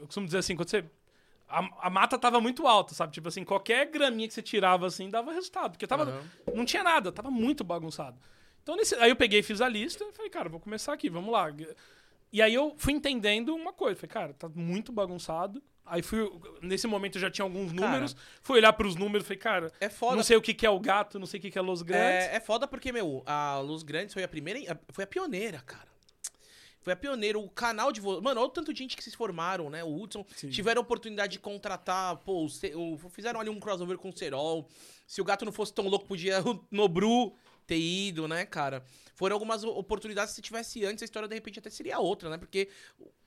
eu costumo dizer assim, quando você. A, a mata tava muito alta, sabe? Tipo assim, qualquer graminha que você tirava assim dava resultado. Porque tava. Aham. Não tinha nada, tava muito bagunçado. Então, nesse, aí eu peguei e fiz a lista e falei, cara, vou começar aqui, vamos lá. E aí eu fui entendendo uma coisa. Falei, cara, tá muito bagunçado. Aí fui. Nesse momento eu já tinha alguns Cara. números. Fui olhar pros números falei, cara, É foda. não sei o que, que é o gato, não sei o que, que é Los Grandes. É, é foda porque, meu, a Luz Grandes foi a primeira. a- Foi a pioneira, cara. Foi a pioneira. O canal de. vo- Mano, olha o tanto de gente que se formaram, né? O Hudson Sim. tiveram a oportunidade de contratar. Pô, o Ce- o- fizeram ali um crossover com o Serol. Se o gato não fosse tão louco, podia o Nobru ter ido, né, cara? Foram algumas oportunidades. Se tivesse antes, a história de repente até seria outra, né? Porque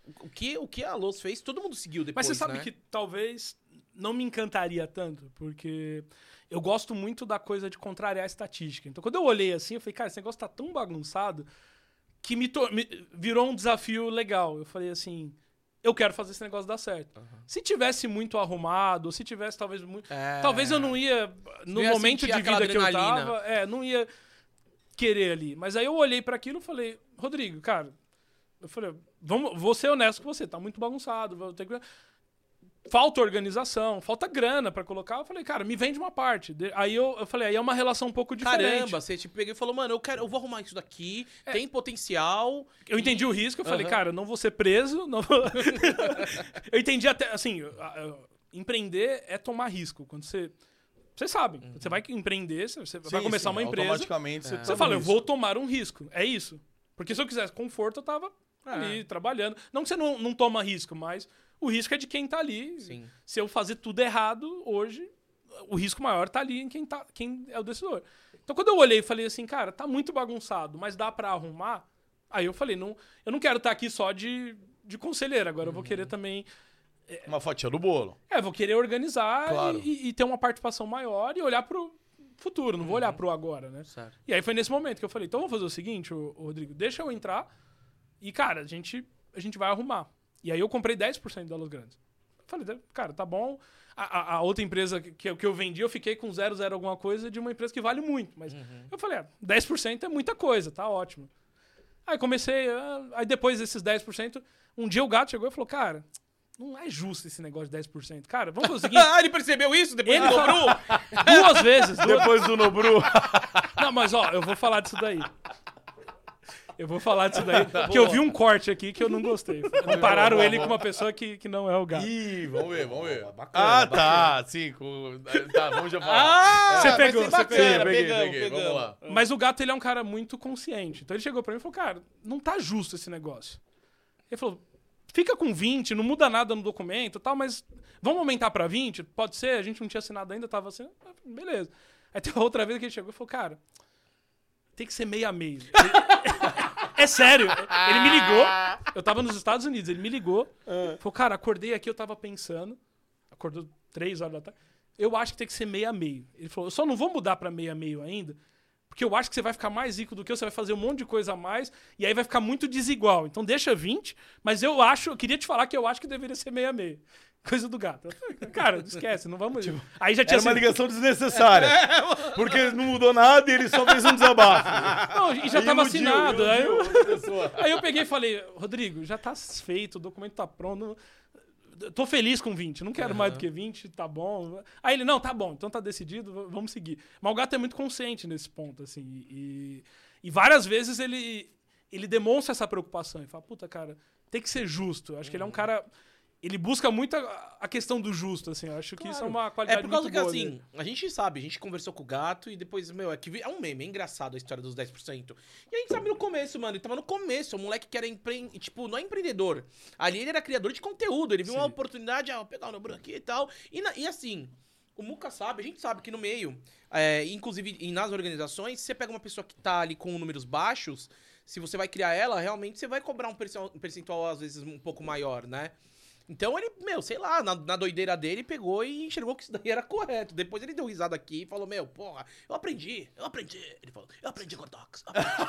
o, que, o que a Luz fez, todo mundo seguiu depois. Mas você sabe né? que talvez não me encantaria tanto, porque eu gosto muito da coisa de contrariar a estatística. Então, quando eu olhei assim, eu falei, cara, esse negócio tá tão bagunçado que me, me- virou um desafio legal. Eu falei assim, eu quero fazer esse negócio dar certo. Se tivesse muito arrumado, se tivesse talvez muito. É. Talvez eu não ia, no ia momento de vida que eu tava, é, não ia. Querer ali. Mas aí eu olhei pra aquilo e falei, Rodrigo, cara, eu falei, vamos, vou ser honesto com você, tá muito bagunçado, vou ter que falta organização, falta grana pra colocar. Eu falei, cara, me vende uma parte. Aí eu, eu falei, aí é uma relação um pouco diferente. Caramba, você te pegou e falou, mano, eu quero, eu vou arrumar isso daqui, tem potencial. Eu entendi o risco, eu falei, Aham. cara, eu não vou ser preso. Não vou... *laughs* eu entendi até, assim, empreender é tomar risco. Quando você. Vocês sabem, Uhum. você vai empreender, você você vai Sim, começar sim, uma empresa. Automaticamente você, Você toma fala, eu vou tomar um risco. É isso. Porque se eu quisesse conforto, eu tava É. ali trabalhando. Não que você não, não toma risco, mas o risco é de quem tá ali. Sim. Se eu fazer tudo errado hoje, o risco maior tá ali em quem, tá, quem é o decisor. Então quando eu olhei e falei assim, cara, tá muito bagunçado, mas dá pra arrumar. Aí eu falei, não, eu não quero estar aqui só de, de conselheiro, agora eu vou querer também. Uma fatia do bolo. É, vou querer organizar Claro. e, e ter uma participação maior e olhar pro futuro, não vou olhar pro agora, né? Certo. E aí foi nesse momento que eu falei, então vamos fazer o seguinte, ô, ô, Rodrigo, deixa eu entrar e, cara, a gente, a gente vai arrumar. E aí eu comprei 10% da Los Grandes. Falei, cara, tá bom. A, a- a outra empresa que, que eu- vendi, eu fiquei com 0, 0 alguma coisa de uma empresa que vale muito. Mas eu falei, ah, 10% é muita coisa, tá ótimo. Aí comecei, ah, aí depois desses 10%, um dia o gato chegou e falou, cara, não é justo esse negócio de 10%. Cara, vamos fazer o *laughs* seguinte, Ah, ele percebeu isso depois ele do Dobru? duas vezes, duas, Depois do Nobru. *laughs* não, mas ó, eu vou falar disso daí. Eu vou falar disso daí. Porque eu vi um corte aqui que eu não gostei. *laughs* Compararam ele com uma pessoa que, que não é o gato. Ih, vamos ver, vamos ver. bacana, ah, tá. Sim, com... tá, vamos já falar. Ah, Você vai pegou, você bacana, Sim, peguei, pegamos, peguei. Vamos lá. Mas o gato, ele é um cara muito consciente. Então ele chegou pra mim e falou, cara, não tá justo esse negócio. Ele falou, fica com 20, não muda nada no documento tal, mas vamos aumentar pra 20? Pode ser? A gente não tinha assinado ainda, tava assim, beleza. Aí tem outra vez que ele chegou e falou, cara, tem que ser meio a meio. *laughs* é sério. Ele me ligou. Eu tava nos Estados Unidos, ele me ligou. Falou, cara, acordei aqui, eu tava pensando. Acordou três horas da tarde. Eu acho que tem que ser meio a meio. Ele falou, eu só não vou mudar pra meio a meio ainda, porque eu acho que você vai ficar mais rico do que eu, você vai fazer um monte de coisa a mais, e aí vai ficar muito desigual. Então deixa 20, mas eu acho, eu queria te falar que eu acho que deveria ser meio a meio. *laughs* Coisa do gato. Eu Cara, esquece, não vamos. aí já tinha Era uma ligação desnecessária. *laughs* Porque não mudou nada e ele só fez um desabafo. Não, e já Iludiu, tava assinado. Aí eu, iludiu a pessoa. *laughs* aí eu peguei e falei, Rodrigo, já tá feito, o documento tá pronto. Tô feliz com 20, não quero mais do que 20, tá bom. Aí ele, não, tá bom, então tá decidido, vamos seguir. Mas o gato é muito consciente nesse ponto, assim. E, e várias vezes ele, ele demonstra essa preocupação. E fala, puta, cara, tem que ser justo. Acho que ele é um cara. Ele busca muito a, a questão do justo, assim. Eu acho que isso é uma qualidade É por causa muito que, boa assim, dele. a gente sabe, a gente conversou com o gato e depois, meu, é que é um meme, é engraçado a história dos 10%. E a gente sabe no começo, mano, ele tava no começo, o moleque que era, empre... tipo, não é empreendedor. Ali ele era criador de conteúdo, ele viu uma oportunidade, ah, vou pegar o Nobru aqui e tal. E, na- e assim, o Muca sabe, a gente sabe que no meio, é, inclusive nas organizações, se você pega uma pessoa que tá ali com números baixos, se você vai criar ela, realmente você vai cobrar um percentual às vezes, um pouco maior, né? Então ele, meu, sei lá, na, na doideira dele, pegou e enxergou que isso daí era correto. Depois ele deu risada aqui e falou, meu, porra, eu aprendi, eu aprendi. Ele falou, eu aprendi Gordox, eu aprendi,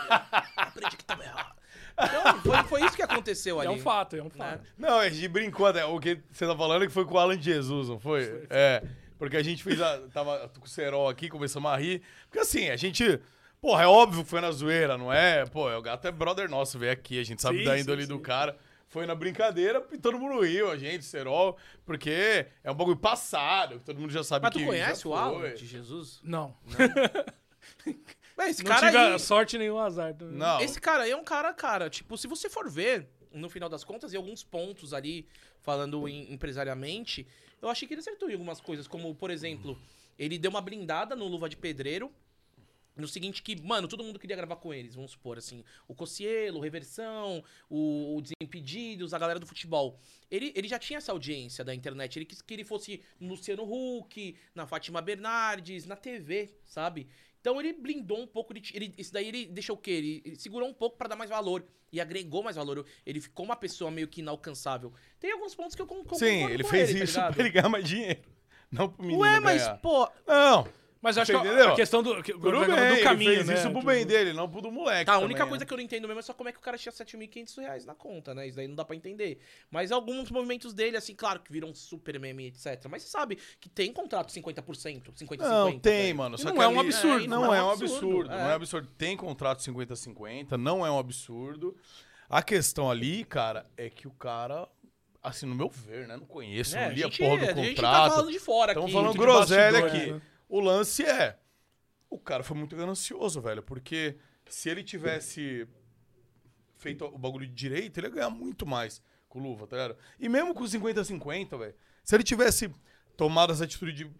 eu aprendi que tava errado. Então, foi, foi isso que aconteceu ali. É um fato, é um fato. Não, a gente brincou, né? O que você tá falando é que foi com o Alan Jesus, não foi? É. Porque a gente fez a. Tava com o Serol aqui, começamos a rir. Porque assim, a gente. Porra, é óbvio que foi na zoeira, não é? Pô, o gato é brother nosso, veio aqui, a gente sabe Sim, da sim, índole sim. do cara. Foi na brincadeira e todo mundo riu, a gente, Serol, porque é um bagulho passado, que todo mundo já sabe Mas que. tu conhece o Alan de Jesus? Não. Mas *laughs* esse Não cara tive aí, a sorte nem o azar. Não. Esse cara aí é um cara, cara, tipo, se você for ver, no final das contas, em alguns pontos ali, falando em- empresariamente, eu achei que ele acertou em algumas coisas, como, por exemplo, ele deu uma blindada no Luva de Pedreiro, no seguinte que, mano, todo mundo queria gravar com eles, vamos supor, assim, o Cocielo, o Reversão, o, o Desimpedidos, a galera do futebol. Ele, ele já tinha essa audiência da internet, ele quis que ele fosse no Luciano Huck, na Fátima Bernardes, na TV, sabe? Então ele blindou um pouco, ele, ele, isso daí ele deixou o quê? Ele, ele segurou um pouco pra dar mais valor e agregou mais valor. Ele ficou uma pessoa meio que inalcançável. Tem alguns pontos que eu con- concordo Sim, ele fez ele, tá isso *laughs* ligado? pra ele ganhar mais dinheiro. Não pro menino Ué, mas, ganhar. pô, Não, Mas eu acho que a questão do, que- Tudo do bem, caminho, ele fez né? isso pro Tipo, bem dele, não pro do moleque Tá, a também, única né? coisa que eu não entendo mesmo é só como é que o cara tinha 7.500 reais na conta, né? Isso daí não dá pra entender. Mas alguns movimentos dele, assim, claro que viram super meme, etc. Mas você sabe que tem contrato 50%, 50-50. Não, tem, velho. mano. E Só não que é um ali- absurdo. É, Não, é um absurdo, é. não é um absurdo. Tem contrato 50-50, não é um absurdo. A questão ali, cara, é que o cara, assim, no meu ver, né? Não conheço, É, não li a, gente- porra do a gente tá contrato. falando de fora Estamos aqui. falando groselha aqui. né? O lance é. O cara foi muito ganancioso, velho. Porque se ele tivesse feito o bagulho de direito, ele ia ganhar muito mais com Luva, tá ligado? E mesmo com 50-50, velho. Se ele tivesse tomado essa atitude de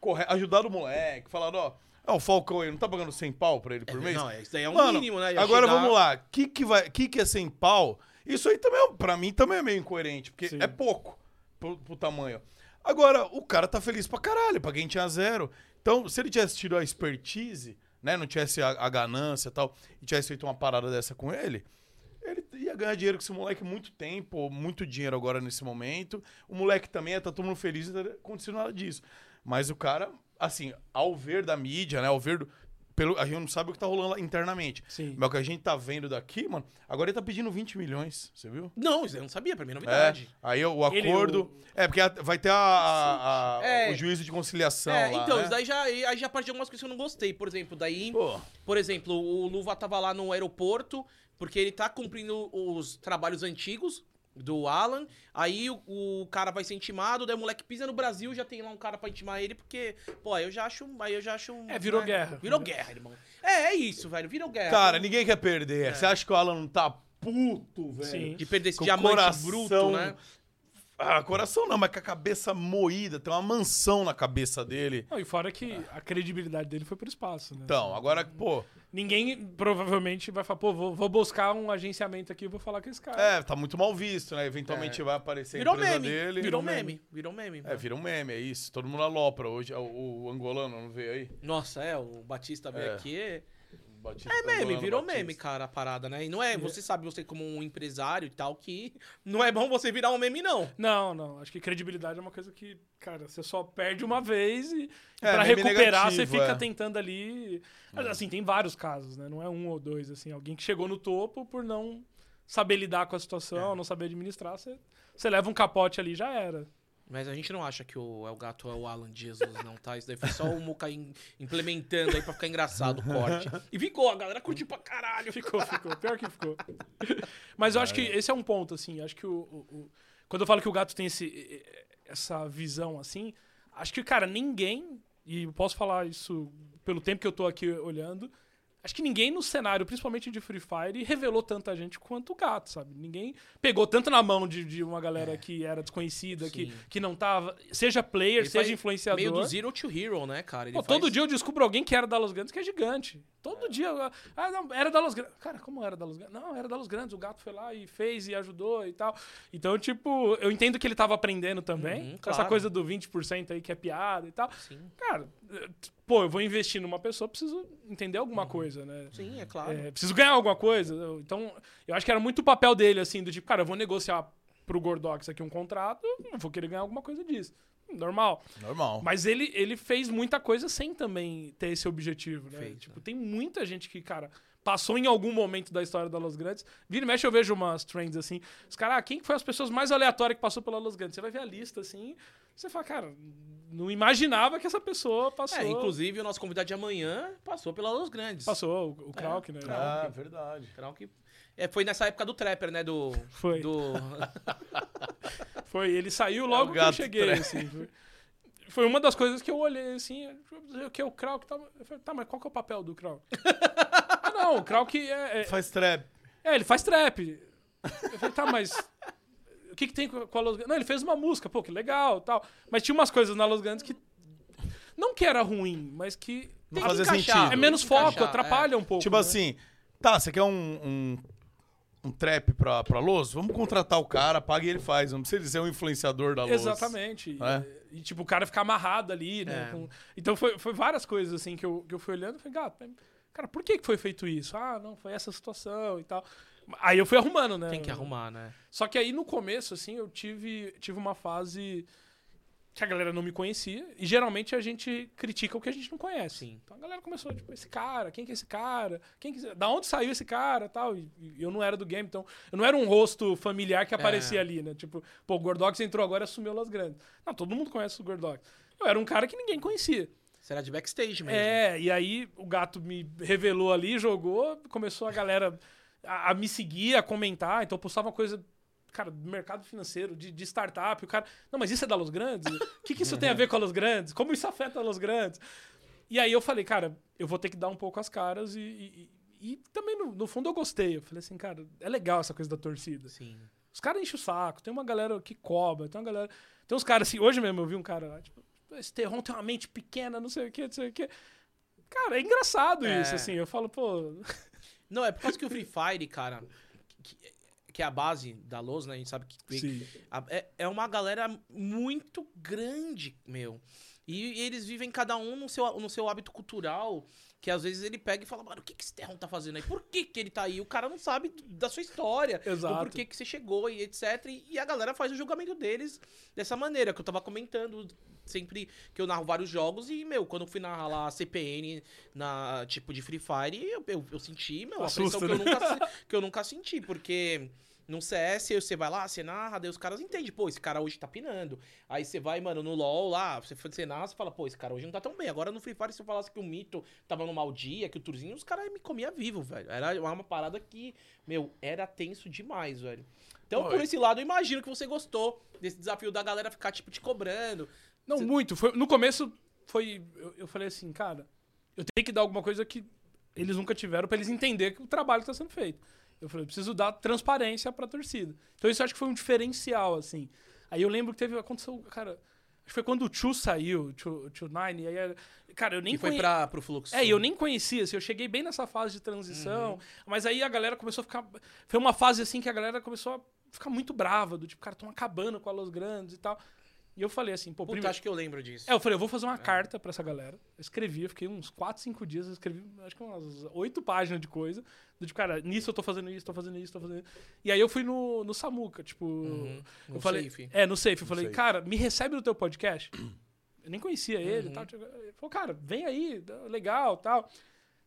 correr, ajudar o moleque, falado, ó. ó, o Falcão aí, não tá pagando 100 pau pra ele por mês? Não, isso daí é um Mano, mínimo, né? Ia agora chegar- vamos lá. O que, que, vai, que, que é 100 pau? Isso aí também, é, pra mim, também é meio incoerente, porque Sim. é pouco pro, pro tamanho. Agora, o cara tá feliz pra caralho, pra quem tinha zero. Então, se ele tivesse tido a expertise, né, não tivesse a, a ganância e tal, e tivesse feito uma parada dessa com ele, ele ia ganhar dinheiro com esse moleque muito tempo, muito dinheiro agora nesse momento. O moleque também, tá todo mundo feliz, não aconteceu nada disso. Mas o cara, assim, ao ver da mídia, né, ao ver do, pelo, a gente não sabe o que tá rolando lá internamente. Sim. Mas o que a gente tá vendo daqui, mano, agora ele tá pedindo 20 milhões, você viu? Não, isso eu não sabia, pra mim é É, novidade. aí o Ele, acordo. o- É, porque vai ter a, a- a- É. o juízo de conciliação. É, lá, então, né? isso daí já, aí já parte de algumas coisas que eu não gostei. Por exemplo, daí. Pô, Por exemplo, o Luva tava lá no aeroporto, porque ele tá cumprindo os trabalhos antigos do Alan. Aí o, o cara vai ser intimado, daí o moleque pisa no Brasil, já tem lá um cara pra intimar ele, porque, pô, aí eu já acho. Aí eu já acho. É, virou né? guerra. Virou guerra, irmão. É, é isso, velho. Virou guerra. cara, ninguém quer perder. Você acha que o Alan não tá puto, velho? Sim. De perder esse Com diamante coração- bruto, né? Ah, coração não, mas com a cabeça moída, tem uma mansão na cabeça dele. Não, e fora que a credibilidade dele foi pro espaço, né? Então, agora, pô, Ninguém provavelmente vai falar, pô, vou, vou buscar um agenciamento aqui e vou falar com esse cara. é, tá muito mal visto, né? Eventualmente vai aparecer a Virou empresa meme. dele. Virou meme. Virou meme. É, vira um meme, é isso. Todo mundo alopra. Hoje, o, o angolano, não veio aí? Nossa, é, o Batista veio É. aqui. Batista É meme, virou Batista. meme, cara, a parada, né? E não é, você sabe, você como um empresário e tal, que não é bom você virar um meme, não. Não, não. Acho que credibilidade é uma coisa que, cara, você só perde uma vez e, e É, pra meme recuperar você negativo, fica é. tentando ali. Mas, Assim, tem vários casos, né? Não é um ou dois, assim. Alguém que chegou no topo por não saber lidar com a situação, É. não saber administrar, você, você leva um capote ali e já era. Mas a gente não acha que o El Gato é o Alan Jesus, não, tá? Isso daí foi só o Muca im- implementando aí pra ficar engraçado o corte. E ficou, a galera curtiu pra caralho. Ficou, ficou. Pior que ficou. *laughs* Mas eu acho que esse é um ponto, assim. Acho que o, o- o- Quando eu falo que o gato tem esse, essa visão, assim, acho que, cara, ninguém. E eu posso falar isso pelo tempo que eu tô aqui olhando. Acho que ninguém no cenário, principalmente de Free Fire, revelou tanta gente quanto o gato, sabe? Ninguém pegou tanto na mão de, de uma galera que era desconhecida, que, Sim. que não tava. Seja player, Ele seja influenciador. Meio do Zero to Hero, né, cara? Pô, faz- todo dia eu descubro alguém que era da Los Grandes que é gigante. Todo dia. eu- Ah, não, era da Los Grandes. Cara, como era da Los Grandes? Não, era da Los Grandes. O gato foi lá e fez e ajudou e tal. Então, tipo, eu entendo que ele tava aprendendo também. Uhum, com Essa claro. coisa do 20% aí que é piada e tal. Sim, Cara, pô, eu vou investir numa pessoa, preciso entender alguma Uhum. coisa, né? sim, é claro. É, preciso ganhar alguma coisa. Eu- Então, eu acho que era muito o papel dele, assim, do tipo, cara, eu vou negociar pro Gordox aqui um contrato, eu vou querer ganhar alguma coisa disso. Normal. Normal. Mas ele, ele fez muita coisa sem também ter esse objetivo, né? Fez, tipo, tem muita gente que, cara, passou em algum momento da história da Los Grandes. Vira e mexe, eu vejo umas trends assim. Os caras, ah, quem que foi as pessoas mais aleatórias que passou pela Los Grandes? Você vai ver a lista assim. Você fala, cara, não imaginava que essa pessoa passou. É, inclusive o nosso convidado de amanhã passou pela Los Grandes. Passou, o, o Krauk, né? Ah, verdade. Krauk. É, foi nessa época do Trapper, né? Do. Foi. Do. *laughs* Foi, ele saiu logo que eu cheguei, assim. Foi, foi uma das coisas que eu olhei, assim, o que é o Krauk? Tá, eu falei, tá, mas qual que é o papel do Krauk? *laughs* não, o Krauk é, é, Faz trap. É, ele faz trap. Eu falei, tá, mas. O que, que tem com a Los Grandes? Não, ele fez uma música, pô, que legal tal. Mas tinha umas coisas na Los Grandes que. Não que era ruim, mas que. Não Tem que fazia encaixar. sentido. É menos que foco, encaixar, atrapalha um pouco. Tipo né? assim, tá, você quer um, um, um trap pra, pra Los? Vamos contratar o cara, paga e ele faz. Não precisa ele ser um influenciador da Los. Exatamente. E, É. e, tipo, o cara ficar amarrado ali, né? É. com- Então foi, foi várias coisas assim que eu, que eu fui olhando e falei, gato, mas, cara, por que, foi feito isso? Ah, não, foi essa situação e tal. Aí eu fui arrumando, né? Tem que arrumar, né? Só que aí no começo, assim, eu tive, tive uma fase. que a galera não me conhecia. E geralmente a gente critica o que a gente não conhece. Sim. Então a galera começou, tipo, esse cara, quem que é esse cara? Quem que... Da onde saiu esse cara tal? E, e eu não era do game, então eu não era um rosto familiar que aparecia É. ali, né? Tipo, pô, o Gordox entrou agora e assumiu Las Grandes. Não, todo mundo conhece o Gordox. Eu era um cara que ninguém conhecia. Será de backstage mesmo. É, e aí o gato me revelou ali, jogou, começou a galera a, a me seguir, a comentar. Então eu postava coisa, cara, do mercado financeiro, de, de startup. O cara, não, mas isso é da Los Grandes? O que, que isso tem a ver com a Los Grandes? Como isso afeta a Los Grandes? E aí eu falei, cara, eu vou ter que dar um pouco as caras e. e- e também, no, no fundo, eu gostei. Eu falei assim, cara, é legal essa coisa da torcida. Sim. Os caras enchem o saco, tem uma galera que cobra, tem uma galera. Tem uns caras assim, hoje mesmo eu vi um cara lá, tipo, esse Terron tem uma mente pequena, não sei o que, não sei o que. Cara, é engraçado É. isso, assim. Eu falo, pô. Não, é por causa que o Free Fire, cara, que, que é a base da Loz, né? A gente sabe que é, é uma galera muito grande, meu. E, eles vivem cada um no seu, no seu hábito cultural, que às vezes ele pega e fala, mano, o que, que esse Terron tá fazendo aí? Por que, que ele tá aí? O cara não sabe da sua história, Exato. do porquê que você chegou e etc. E, a galera faz o julgamento deles dessa maneira, que eu tava comentando sempre que eu narro vários jogos e, meu, quando eu fui narrar lá a CPN na, tipo, de Free Fire, eu, eu, eu senti, meu, a Assusta, pressão que, eu né? nunca, *laughs* que eu nunca senti, porque... No CS, você vai lá, você narra, daí os caras entendem, pô, esse cara hoje tá pinando. Aí você vai, mano, no LoL lá, você, você narra, você fala, pô, esse cara hoje não tá tão bem. Agora no Free Fire, se eu falasse que o Mito tava no mau dia, que o Turzinho, os caras me comia vivo, velho. Era uma parada que, meu, era tenso demais, velho. Então, Oi. por esse lado, eu imagino que você gostou desse desafio da galera ficar, tipo, te cobrando. Não, Cê- muito. Foi, no começo, foi. Eu, eu falei assim, cara, eu tenho que dar alguma coisa que eles nunca tiveram pra eles entenderem que o trabalho tá sendo feito. Eu falei, eu preciso dar transparência pra torcida. Então isso eu acho que foi um diferencial, assim. Aí eu lembro que teve. Aconteceu, cara. Acho que foi quando o Chu saiu, o Chu, Nine. Aí, era- cara, eu nem que foi conhe- pra, pro fluxo. É, e eu nem conhecia, assim, eu cheguei bem nessa fase de Uhum. transição, mas aí a galera começou a ficar. Foi uma fase assim que a galera começou a ficar muito brava, do tipo, cara, estão acabando com a Los Grandes e tal. E eu falei assim, pô, Puta, primeiro. acho que eu lembro disso. É, eu falei, eu vou fazer uma carta pra essa galera. Eu escrevi, eu fiquei uns 4, 5 dias, eu escrevi acho que umas 8 páginas de coisa. Do tipo, cara, nisso eu tô fazendo isso, tô fazendo isso, tô fazendo isso. E aí eu fui no, no Samuca, tipo. Uhum, eu no falei, safe. É, no Safe. Eu falei, Safe. cara, me recebe no teu podcast. Eu nem conhecia ele e Uhum. tal. Ele falou, cara, vem aí, legal tal.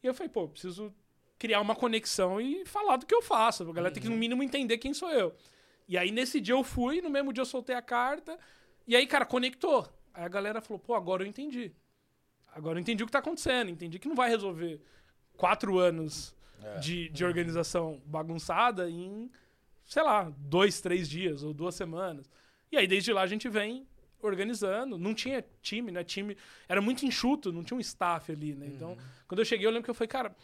E eu falei, pô, preciso criar uma conexão e falar do que eu faço. A galera tem que, no mínimo, entender quem sou eu. E aí, nesse dia eu fui, no mesmo dia eu soltei a carta. E aí, cara, conectou. Aí a galera falou, pô, agora eu entendi. Agora eu entendi o que tá acontecendo. Entendi que não vai resolver quatro anos É. de, de organização bagunçada em, sei lá, dois, três dias ou duas semanas. E aí, desde lá, a gente vem organizando. Não tinha time, né? Time era muito enxuto, não tinha um staff ali, né? Então, quando eu cheguei, eu lembro que eu falei, cara,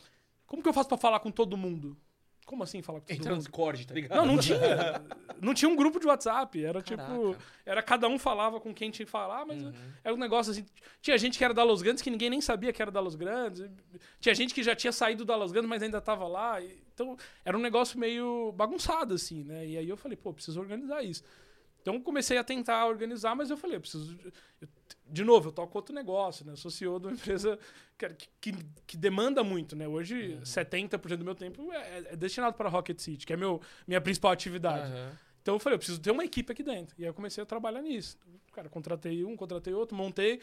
como que eu faço pra falar com todo mundo? Como assim falar com todo Entra no mundo? Discord, tá ligado? Não, não tinha. *laughs* não tinha um grupo de WhatsApp. Era tipo. Caraca. Era cada um falava com quem tinha que falar, mas Uhum. era um negócio assim. Tinha gente que era da Los Grandes que ninguém nem sabia que era da Los Grandes. Tinha gente que já tinha saído da Los Grandes, mas ainda tava lá. Então era um negócio meio bagunçado, assim, né? E aí eu falei, pô, preciso organizar isso. Então comecei a tentar organizar, mas eu falei, eu preciso. eu- de novo, eu toco outro negócio, né? Eu sou CEO de uma empresa que, que, que demanda muito, né? Hoje, 70% do meu tempo é, é destinado para Rocket City, que é meu, minha principal atividade. Aham. Então eu falei, eu preciso ter uma equipe aqui dentro. E aí eu comecei a trabalhar nisso. Cara, contratei um, contratei outro, montei,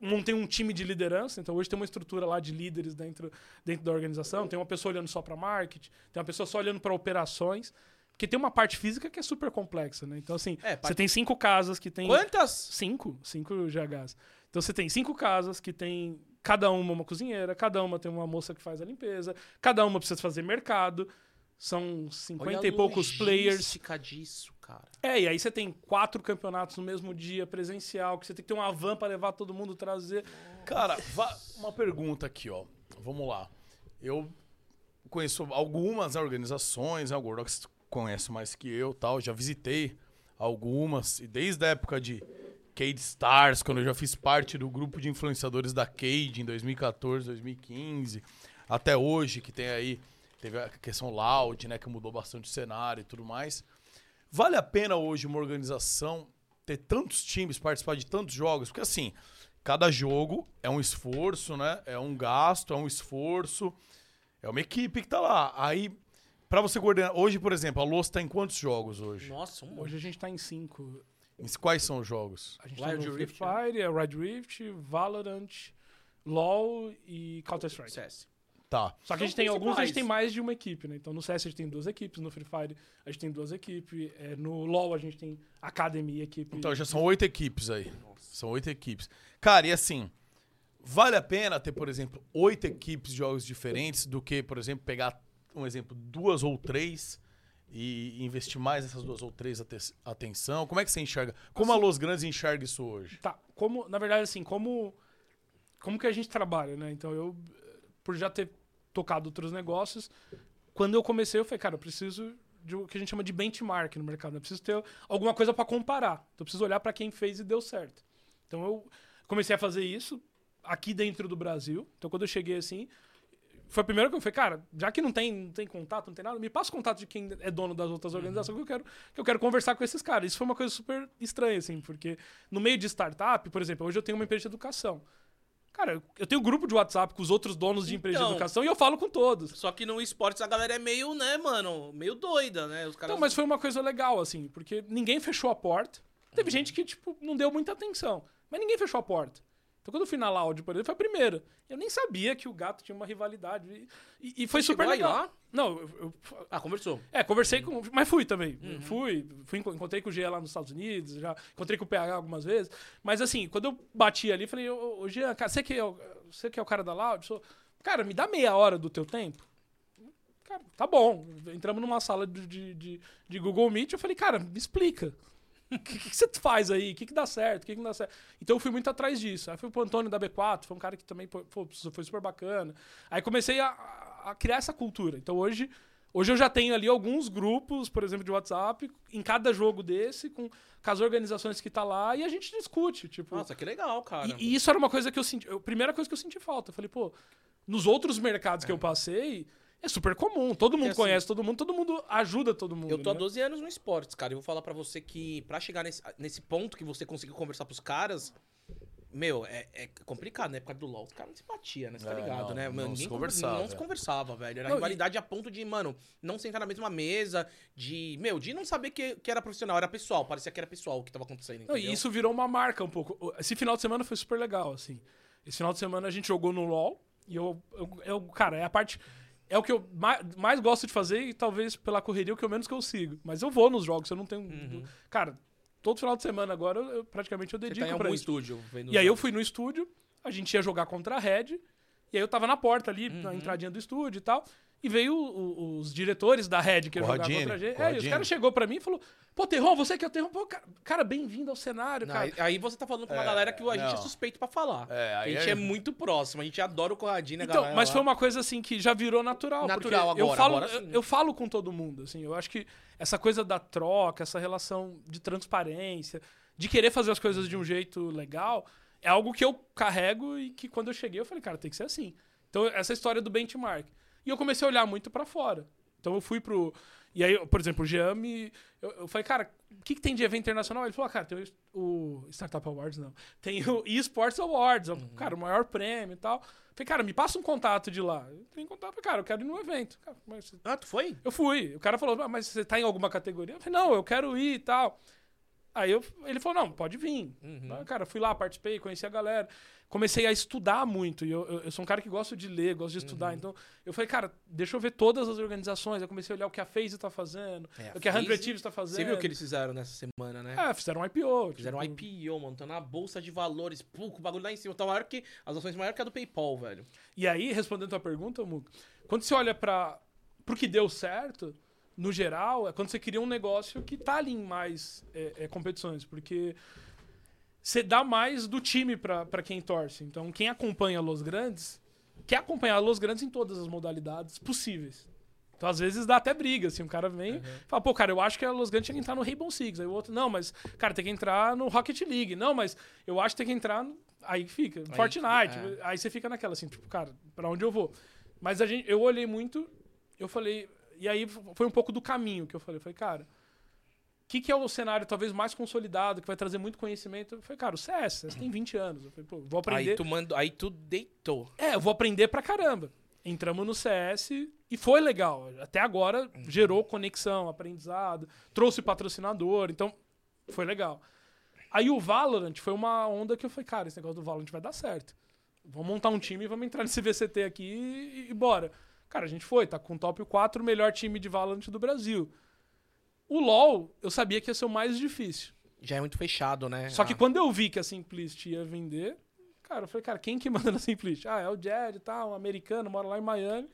montei um time de liderança. Então hoje tem uma estrutura lá de líderes dentro, dentro da organização. Tem uma pessoa olhando só para marketing, tem uma pessoa só olhando para operações. Porque tem uma parte física que é super complexa, né? Então, assim, É, você parte- tem cinco casas que tem. Quantas? Cinco, cinco GHs. Então você tem cinco casas que tem cada uma uma cozinheira, cada uma tem uma moça que faz a limpeza, cada uma precisa fazer mercado. São 50 Olha e poucos players. disso, cara. É, e aí você tem quatro campeonatos no mesmo dia, presencial, que você tem que ter uma van pra levar todo mundo, trazer. Cara, va- uma pergunta aqui, ó. Vamos lá. Eu conheço algumas organizações, né? o Gordox conhece mais que eu tal. Já visitei algumas. E desde a época de Cade Stars, quando eu já fiz parte do grupo de influenciadores da Cade em 2014, 2015, até hoje, que tem aí, teve a questão Loud, né? Que mudou bastante o cenário e tudo mais. Vale a pena hoje uma organização ter tantos times, participar de tantos jogos? Porque assim, cada jogo é um esforço, né? É um gasto, é um esforço. É uma equipe que tá lá. Aí, pra você coordenar. Hoje, por exemplo, a Loss tá em quantos jogos hoje? Nossa, um monte. Hoje a gente tá em cinco. Quais são os jogos? A gente Wild tem o Free Rift, né? Fire, é Wild Rift, Valorant, LoL e Counter-Strike. CS. Tá. Só que São a gente tem alguns, a gente tem mais de uma equipe, né? Então no CS a gente tem duas equipes, no Free Fire a gente tem duas equipes, é, no LoL a gente tem Academy equipe. Então já são oito equipes aí. São oito equipes. Cara, e assim, vale a pena ter, por exemplo, oito equipes de jogos diferentes do que, por exemplo, pegar, um exemplo, duas ou três e investir mais nessas duas ou três ate- atenção? Como é que você enxerga? Como a Los Grandes enxerga isso hoje? Tá, como, na verdade, assim, como, como que a gente trabalha, né? Então, eu, por já ter tocado outros negócios, quando eu comecei, eu falei, cara, eu preciso de o que a gente chama de benchmark no mercado. Eu preciso ter alguma coisa pra comparar. Então, eu preciso olhar pra quem fez e deu certo. Então, eu comecei a fazer isso aqui dentro do Brasil. Então, quando eu cheguei assim, foi a primeira que eu falei, cara, já que não tem, não tem contato, não tem nada, me passa o contato de quem é dono das outras organizações que eu quero, que eu quero conversar com esses caras. Isso foi uma coisa super estranha, assim, porque no meio de startup, por exemplo, hoje eu tenho uma empresa de educação. Cara, eu- tenho um grupo de WhatsApp com os outros donos de empresa de Então. educação e eu falo com todos. Só que no esportes a galera é meio, né, mano, meio doida, né? Os caras. Então, mas foi uma coisa legal, assim, porque ninguém fechou a porta. Teve gente que, tipo, não deu muita atenção. Mas ninguém fechou a porta. Então, quando eu fui na Loud, por exemplo, foi a primeira. Eu nem sabia que o gato tinha uma rivalidade. E, e- foi Você super legal. lá? Não, eu, eu- Ah, conversou. É, conversei com. Mas fui também. Uhum. Fui, fui. enco- Encontrei com o Jean lá nos Estados Unidos, já encontrei com o PH algumas vezes. Mas assim, quando eu bati ali, falei, ô, ô Jean, cara, você que, é o, você que é o cara da Loud? Sou- Cara, me dá meia hora do teu tempo. Cara, tá bom. Entramos numa sala de, de, de- de Google Meet. Eu falei, cara, me explica. O que, que você faz aí? O que, que dá certo? O que, que não dá certo? Então eu fui muito atrás disso. Aí fui pro Antônio da B4, foi um cara que também pô, foi super bacana. Aí comecei a, a- criar essa cultura. Então hoje, hoje eu já tenho ali alguns grupos, por exemplo, de WhatsApp, em cada jogo desse, com, com as organizações que tá lá, e a gente discute. Tipo, Nossa, que legal, cara. e, e isso era uma coisa que eu senti. A primeira coisa que eu senti falta. Eu falei, pô, nos outros mercados que eu passei, é super comum. Todo mundo assim, conhece todo mundo, todo mundo ajuda todo mundo. Eu tô há né? 12 anos no esportes, cara. Eu vou falar pra você que pra chegar nesse, nesse ponto que você conseguiu conversar pros caras, meu, é, é complicado, né? Por causa do LoL, os caras não se batiam, né? Você tá É, ligado, não, né? não Mano, se ninguém conversava, Não se conversava, velho. Era Não, e- rivalidade a ponto de, mano, não sentar na mesma mesa, de, meu, de não saber que, que era profissional, era pessoal. Parecia que era pessoal o que tava acontecendo, Não, e isso virou uma marca um pouco. Esse final de semana foi super legal, assim. Esse final de semana a gente jogou no LoL e eu, eu, eu- cara, é a parte. É o que eu mais, gosto de fazer e talvez pela correria o que eu menos consigo. Mas eu vou nos jogos, eu não tenho. Cara, todo final de semana agora eu, praticamente eu Uhum. Você dedico tá em pra algum isso. estúdio E aí eu fui no estúdio, a gente ia jogar contra a Red, e aí eu tava na porta ali, Uhum. na entradinha do estúdio e tal. E veio o- o- os diretores da Red que Corradini, contra a gente. É, e os caras chegou pra mim e falou: Pô, Terron, você que é o Terron, pô, cara, cara, bem-vindo ao cenário, Não, cara. aí, aí você tá falando com uma É, galera que a gente é suspeito pra falar. É, a gente é- é... muito próximo, a gente adora o Corradinho, né, Então, galera? mas lá. foi uma coisa assim que já virou natural. Natural porque eu agora, falo, agora sim. eu, eu falo com todo mundo, assim. Eu acho que essa coisa da troca, essa relação de transparência, de querer fazer as coisas de um jeito legal, é algo que eu carrego e que quando eu cheguei eu falei, cara, tem que ser assim. Então, essa história do benchmark. E eu comecei a olhar muito pra fora. Então eu fui pro. E aí, por exemplo, o Jean me. Eu, eu falei, cara, o que, que tem de evento internacional? Ele falou, ah, cara, tem o, o Startup Awards, não. Tem o eSports Awards, é o- cara, o maior prêmio e tal. Falei, cara, me passa um contato de lá. Eu tenho contato, cara, eu quero ir num evento. Cara, mas Ah, tu foi? eu fui. O cara falou, ah, mas você tá em alguma categoria? Eu falei, não, eu quero ir e tal. Aí eu, ele falou, não, pode vir. Ah, Cara, fui lá, participei, conheci a galera. Comecei a estudar muito. E eu, eu, eu sou um cara que gosta de ler, gosto de estudar. Então, eu falei, cara, deixa eu ver todas as organizações. Eu comecei a olhar o que a FaZe tá fazendo, É, o que a 100 FaZe- Thieves tá fazendo. Você viu o que eles fizeram nessa semana, né? É, fizeram um IPO. Fizeram um tipo, IPO, mano. Tá na bolsa de valores. Pô, com o bagulho lá em cima. Tá maior que. As ações maior que a do PayPal, velho. E aí, respondendo a tua pergunta, Muca, quando você olha para pro que deu certo, no geral, é quando você cria um negócio que tá ali em mais é, é, competições, porque você dá mais do time para quem torce. Então, quem acompanha Los Grandes quer acompanhar Los Grandes em todas as modalidades possíveis. Então, às vezes, dá até briga, assim, o cara vem e fala, pô, cara, eu acho que a Los Grandes tinha que entrar no Rainbow Six. Aí o outro, não, mas, cara, tem que entrar no Rocket League. Não, mas eu acho que tem que entrar no... Aí fica, Fortnite. é. Aí você fica naquela, assim, tipo, cara, pra onde eu vou? Mas a gente, eu olhei muito, eu falei... E aí foi um pouco do caminho que eu falei. Eu falei, cara, o que, que é o cenário talvez mais consolidado, que vai trazer muito conhecimento? Eu falei, cara, o CS, CS tem 20 anos. Eu falei, pô, vou aprender... Aí tu, mando, aí tu deitou. É, eu vou aprender pra caramba. Entramos no CS e foi legal. Até agora gerou conexão, aprendizado, trouxe patrocinador, então foi legal. Aí o Valorant foi uma onda que eu falei, cara, esse negócio do Valorant vai dar certo. Vamos montar um time e vamos entrar nesse VCT aqui e, e bora. Cara, a gente foi, tá com o top 4 melhor time de Valorant do Brasil. O LoL, eu sabia que ia ser o mais difícil. Já é muito fechado, né? Só que Ah, quando eu vi que a Simplist ia vender, cara, eu falei, cara, quem que manda na Simplist? Ah, é o Jed e tal, um americano, mora lá em Miami.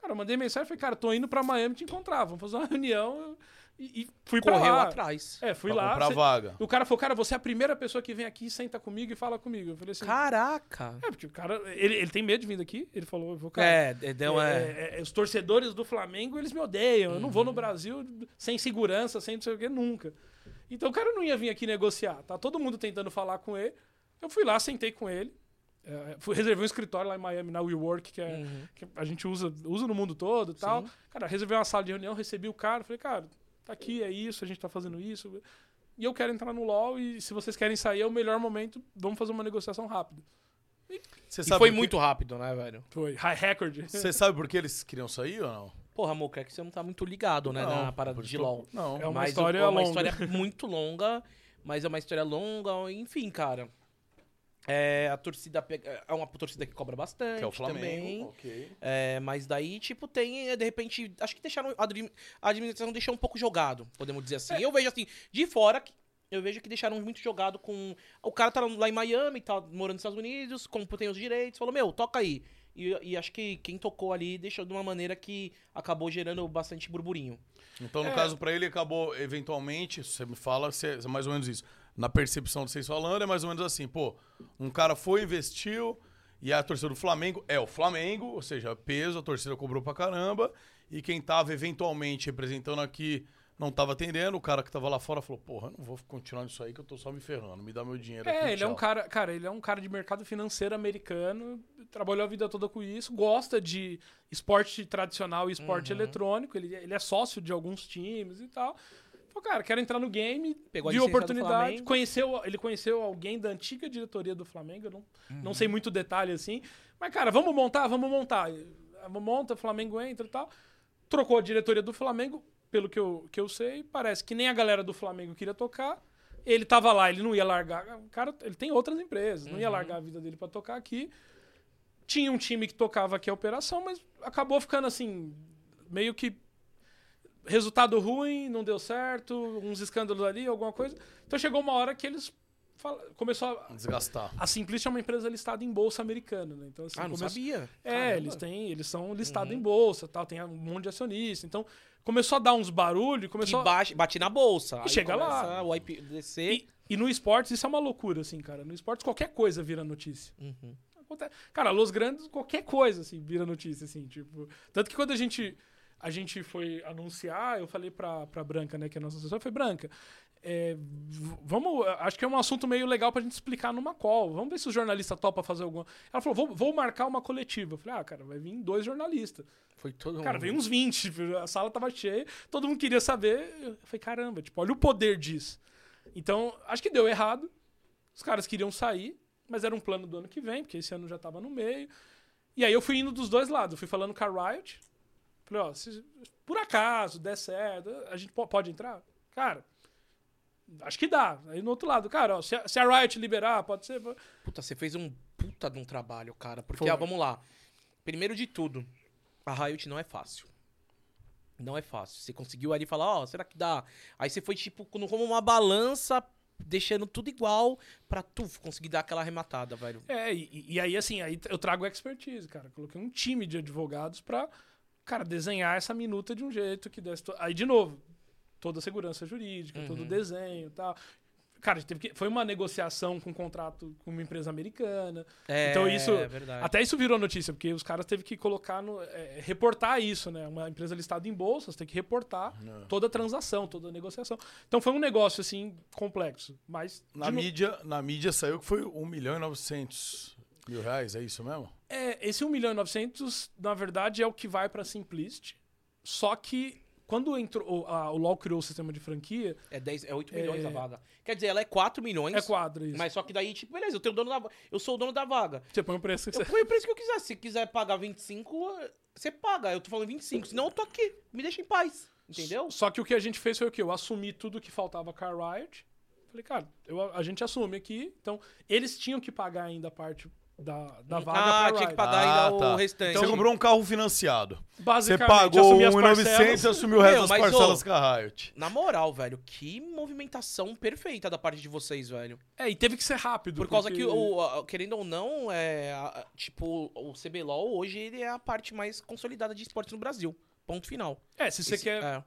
Cara, eu mandei mensagem e falei, cara, tô indo pra Miami te encontrar, vamos fazer uma *laughs* reunião. E, e fui pra Correu lá. atrás. É, fui pra lá. comprar cê- vaga. O cara falou, cara, você é a primeira pessoa que vem aqui, senta comigo e fala comigo. Eu falei assim, Caraca! é, porque o cara, ele, ele tem medo de vir daqui. Ele falou, eu vou, cara. É, é, deu, é, é, é, os torcedores do Flamengo, eles me odeiam. Eu não Uhum. vou no Brasil sem segurança, sem não sei o que, nunca. Então o cara não ia vir aqui negociar. Tá todo mundo tentando falar com ele. Eu fui lá, sentei com ele. É, fui, reservei um escritório lá em Miami, na WeWork, que, é, Uhum. que a gente usa, usa no mundo todo e tal. Cara, reservei uma sala de reunião, recebi o cara. Falei, cara, tá aqui, é isso, a gente tá fazendo isso. E eu quero entrar no LoL e se vocês querem sair, é o melhor momento. Vamos fazer uma negociação rápida. Você E sabe foi muito rápido, né, velho? Foi high record. Você *laughs* sabe por que eles queriam sair ou não? Porra, Moca, é que você não tá muito ligado, né, Não, na parada de LoL. Não. É uma Mas história é uma longa. história muito longa, mas é uma história longa, enfim, cara. É, a torcida pega, é uma torcida que cobra bastante Que é o Flamengo. também. Ok. É, mas daí, tipo, tem, é, de repente, acho que deixaram. A admi- a administração deixou um pouco jogado, podemos dizer assim. Eu vejo assim, de fora, que- eu vejo que deixaram muito jogado com. O cara tá lá em Miami, tá morando nos Estados Unidos, como tem os direitos, falou, meu, toca aí. E, e acho que quem tocou ali deixou de uma maneira que acabou gerando bastante burburinho. Então, no É. caso, pra ele acabou, eventualmente, você me fala, se é é mais ou menos isso. Na percepção de vocês falando, é mais ou menos assim, pô, um cara foi, investiu, e a torcida do Flamengo é o Flamengo, ou seja, peso, a torcida cobrou pra caramba, e quem tava eventualmente representando aqui não tava atendendo, o cara que tava lá fora falou, porra, eu não vou continuar nisso aí que eu tô só me ferrando, me dá meu dinheiro aqui, É, ele é um tchau." cara, cara, ele é um cara de mercado financeiro americano, trabalhou a vida toda com isso, gosta de esporte tradicional e esporte eletrônico, ele, ele é sócio de alguns times e tal. Falou, cara, quero entrar no game, Pegou a viu a licença do oportunidade, Flamengo. conheceu, ele conheceu alguém da antiga diretoria do Flamengo, eu não, Uhum. não sei muito detalhe assim, mas cara, vamos montar, vamos montar. Monta, Flamengo entra e tal. Trocou a diretoria do Flamengo, pelo que eu, que eu sei, parece que nem a galera do Flamengo queria tocar. Ele tava lá, ele não ia largar. O cara, ele tem outras empresas, não ia largar a vida dele pra tocar aqui. Tinha um time que tocava aqui a operação, mas acabou ficando assim, meio que resultado ruim, não deu certo, uns escândalos ali, alguma coisa. Então chegou uma hora que eles fala- começou a Desgastar. a Simplist é uma empresa listada em bolsa americana, né? Então assim, ah, não começou- sabia. é, Caramba. eles têm, eles são listados em bolsa, tal, tem um monte de acionista. Então, começou a dar uns barulhos, começou a... bate, bate na bolsa. aí chega lá. O IP descer. e, e no esportes isso é uma loucura assim, cara. No esportes qualquer coisa vira notícia. Uhum. Cara, Los Grandes qualquer coisa assim vira notícia assim, tipo, tanto que quando a gente a gente foi anunciar, eu falei pra, pra Branca, né, que é a nossa assessora, foi Branca, é, vamos, acho que é um assunto meio legal pra gente explicar numa call. Vamos ver se o jornalista topa fazer alguma. Ela falou, vou, vou marcar uma coletiva. Eu falei, ah, cara, vai vir dois jornalistas. Foi todo Cara, mundo. veio uns 20, tipo, a sala tava cheia, todo mundo queria saber. Eu falei, caramba, tipo, olha o poder disso. Então, acho que deu errado. Os caras queriam sair, mas era um plano do ano que vem, porque esse ano já tava no meio. E aí eu fui indo dos dois lados. Eu fui falando com a Riot. Falei, ó, se por acaso der certo, a gente po- pode entrar? Cara, acho que dá. Aí no outro lado, cara, ó, se a, se a Riot liberar, pode ser. Puta, você fez um puta de um trabalho, cara. Porque, ó, vamos lá. Primeiro de tudo, a Riot não é fácil. Não é fácil. Você conseguiu ali falar, ó, será que dá? Aí você foi, tipo, como uma balança, deixando tudo igual pra tu conseguir dar aquela arrematada, velho. É, e, e aí, assim, aí eu trago expertise, cara. Coloquei um time de advogados pra, cara, desenhar essa minuta de um jeito que desse. to- Aí, de novo, toda a segurança jurídica, todo o desenho e tal. Cara, teve que, foi uma negociação com um contrato com uma empresa americana. É, Então isso- É verdade. Até isso virou notícia, porque os caras teve que colocar no. é, reportar isso, né? Uma empresa listada em bolsas tem que reportar É. toda a transação, toda a negociação. Então foi um negócio, assim, complexo. Mas. Na de no- mídia, na mídia saiu que foi 1 milhão e 900 mil reais, é isso mesmo? É, esse 1 milhão e 900, na verdade, é o que vai pra Simplist. Só que quando entrou, o, a- o LoL criou o sistema de franquia, É, 10, é 8 milhões É. a vaga. Quer dizer, ela é 4 milhões. é quadro isso. Mas só que daí, tipo, beleza, eu tenho o dono da Eu sou o dono da vaga. Você põe o preço que Eu você... ponho o preço que eu quiser. Se quiser pagar 25, você paga. Eu tô falando 25. Senão eu tô aqui. Me deixa em paz. Entendeu? Só que o que a gente fez foi o quê? Eu assumi tudo que faltava com a Riot Falei, cara, eu- a gente assume aqui. Então, eles tinham que pagar ainda a parte da, da vaga ah, pra tinha que pagar Ah, ainda tá. o restante. Você comprou um carro financiado. Você Basicamente, pagou assumi as 1.900 e assumiu o resto das mas, parcelas ô, com a Riot. Na moral, velho, que movimentação perfeita da parte de vocês, velho. É, e teve que ser rápido. Por causa porque- que, o, querendo ou não, é, tipo, o CBLOL hoje ele é a parte mais consolidada de esportes no Brasil. Ponto final. É, se você Esse- quer, é.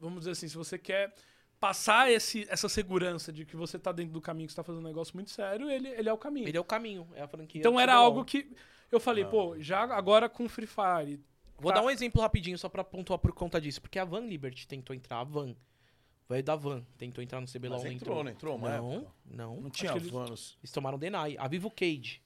vamos dizer assim, se você quer passar esse, essa segurança de que você tá dentro do caminho, que você tá fazendo um negócio muito sério, ele, ele é o caminho. Ele é o caminho, é a franquia. então era algo que eu falei, pô, já agora com Free Fire. Vou Tá. dar um exemplo rapidinho só pra pontuar por conta disso. Porque a Van Liberty tentou entrar, a Van. O velho da Van tentou entrar no CBLOL, Mas não entrou, entrou. não entrou Não, época? não. Não tinha eles- vanos. Eles tomaram Deny. A Vivo Cage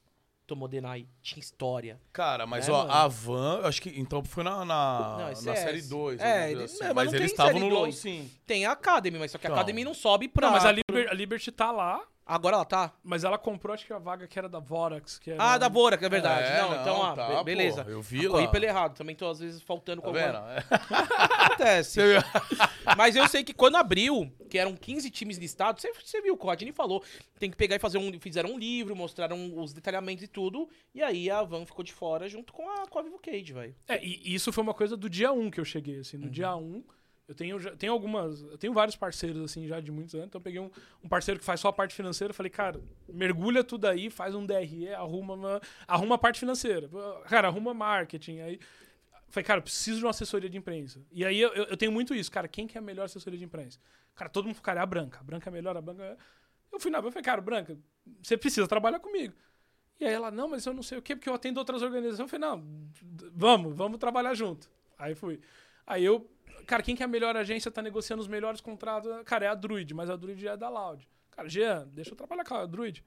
tomou Deny. Tinha história. Cara, mas É, ó, mano. a Van, eu acho que então foi na, na, Não, é na CS. série 2. É, assim. não, mas, mas eles estavam no LoL dois. sim. Tem a Academy, mas só que a Então. Academy não sobe pra... Não, mas a, Liber- a Liberty tá lá, Agora ela tá? mas ela comprou, acho que a vaga que era da Vorax. Que era... Ah, da Vorax, é verdade. É, não, não, então, ó, tá, be- pô, beleza. eu vi Corri lá. pelo errado. Também tô, às vezes, faltando Tá com alguma... *laughs* Acontece. Mas eu sei que quando abriu, que eram 15 times listados, você, você viu, o Rodney falou, tem que pegar e fazer um. Fizeram um livro, mostraram os detalhamentos e tudo. E aí a Van ficou de fora junto com a, com a Vivo Cage, velho. É, e e isso foi uma coisa do dia 1 que eu cheguei, assim. No dia 1, eu tenho, já- tenho algumas... Eu tenho vários parceiros, assim, já de muitos anos. Então peguei um, um parceiro que faz só a parte financeira. Falei, cara, mergulha tudo aí, faz um DRE, arruma, uma- arruma a parte financeira. Cara, arruma marketing. Aí... Falei, cara, preciso de uma assessoria de imprensa. E aí eu, eu- eu tenho muito isso. Cara, quem que é a melhor assessoria de imprensa? Cara, todo mundo, cara, é a Branca. A Branca é melhor, a Branca é... Eu fui na Branca falei, cara, Branca, você precisa trabalhar comigo. E aí ela, não, mas eu não sei o quê, porque eu atendo outras organizações. Eu falei, não, vamos, vamos trabalhar junto. Aí fui. Aí eu, cara, quem que é a melhor agência, tá negociando os melhores contratos? Cara, é a Druid, mas a Druid é da Loud. Cara, Jean, deixa eu trabalhar com a Druid.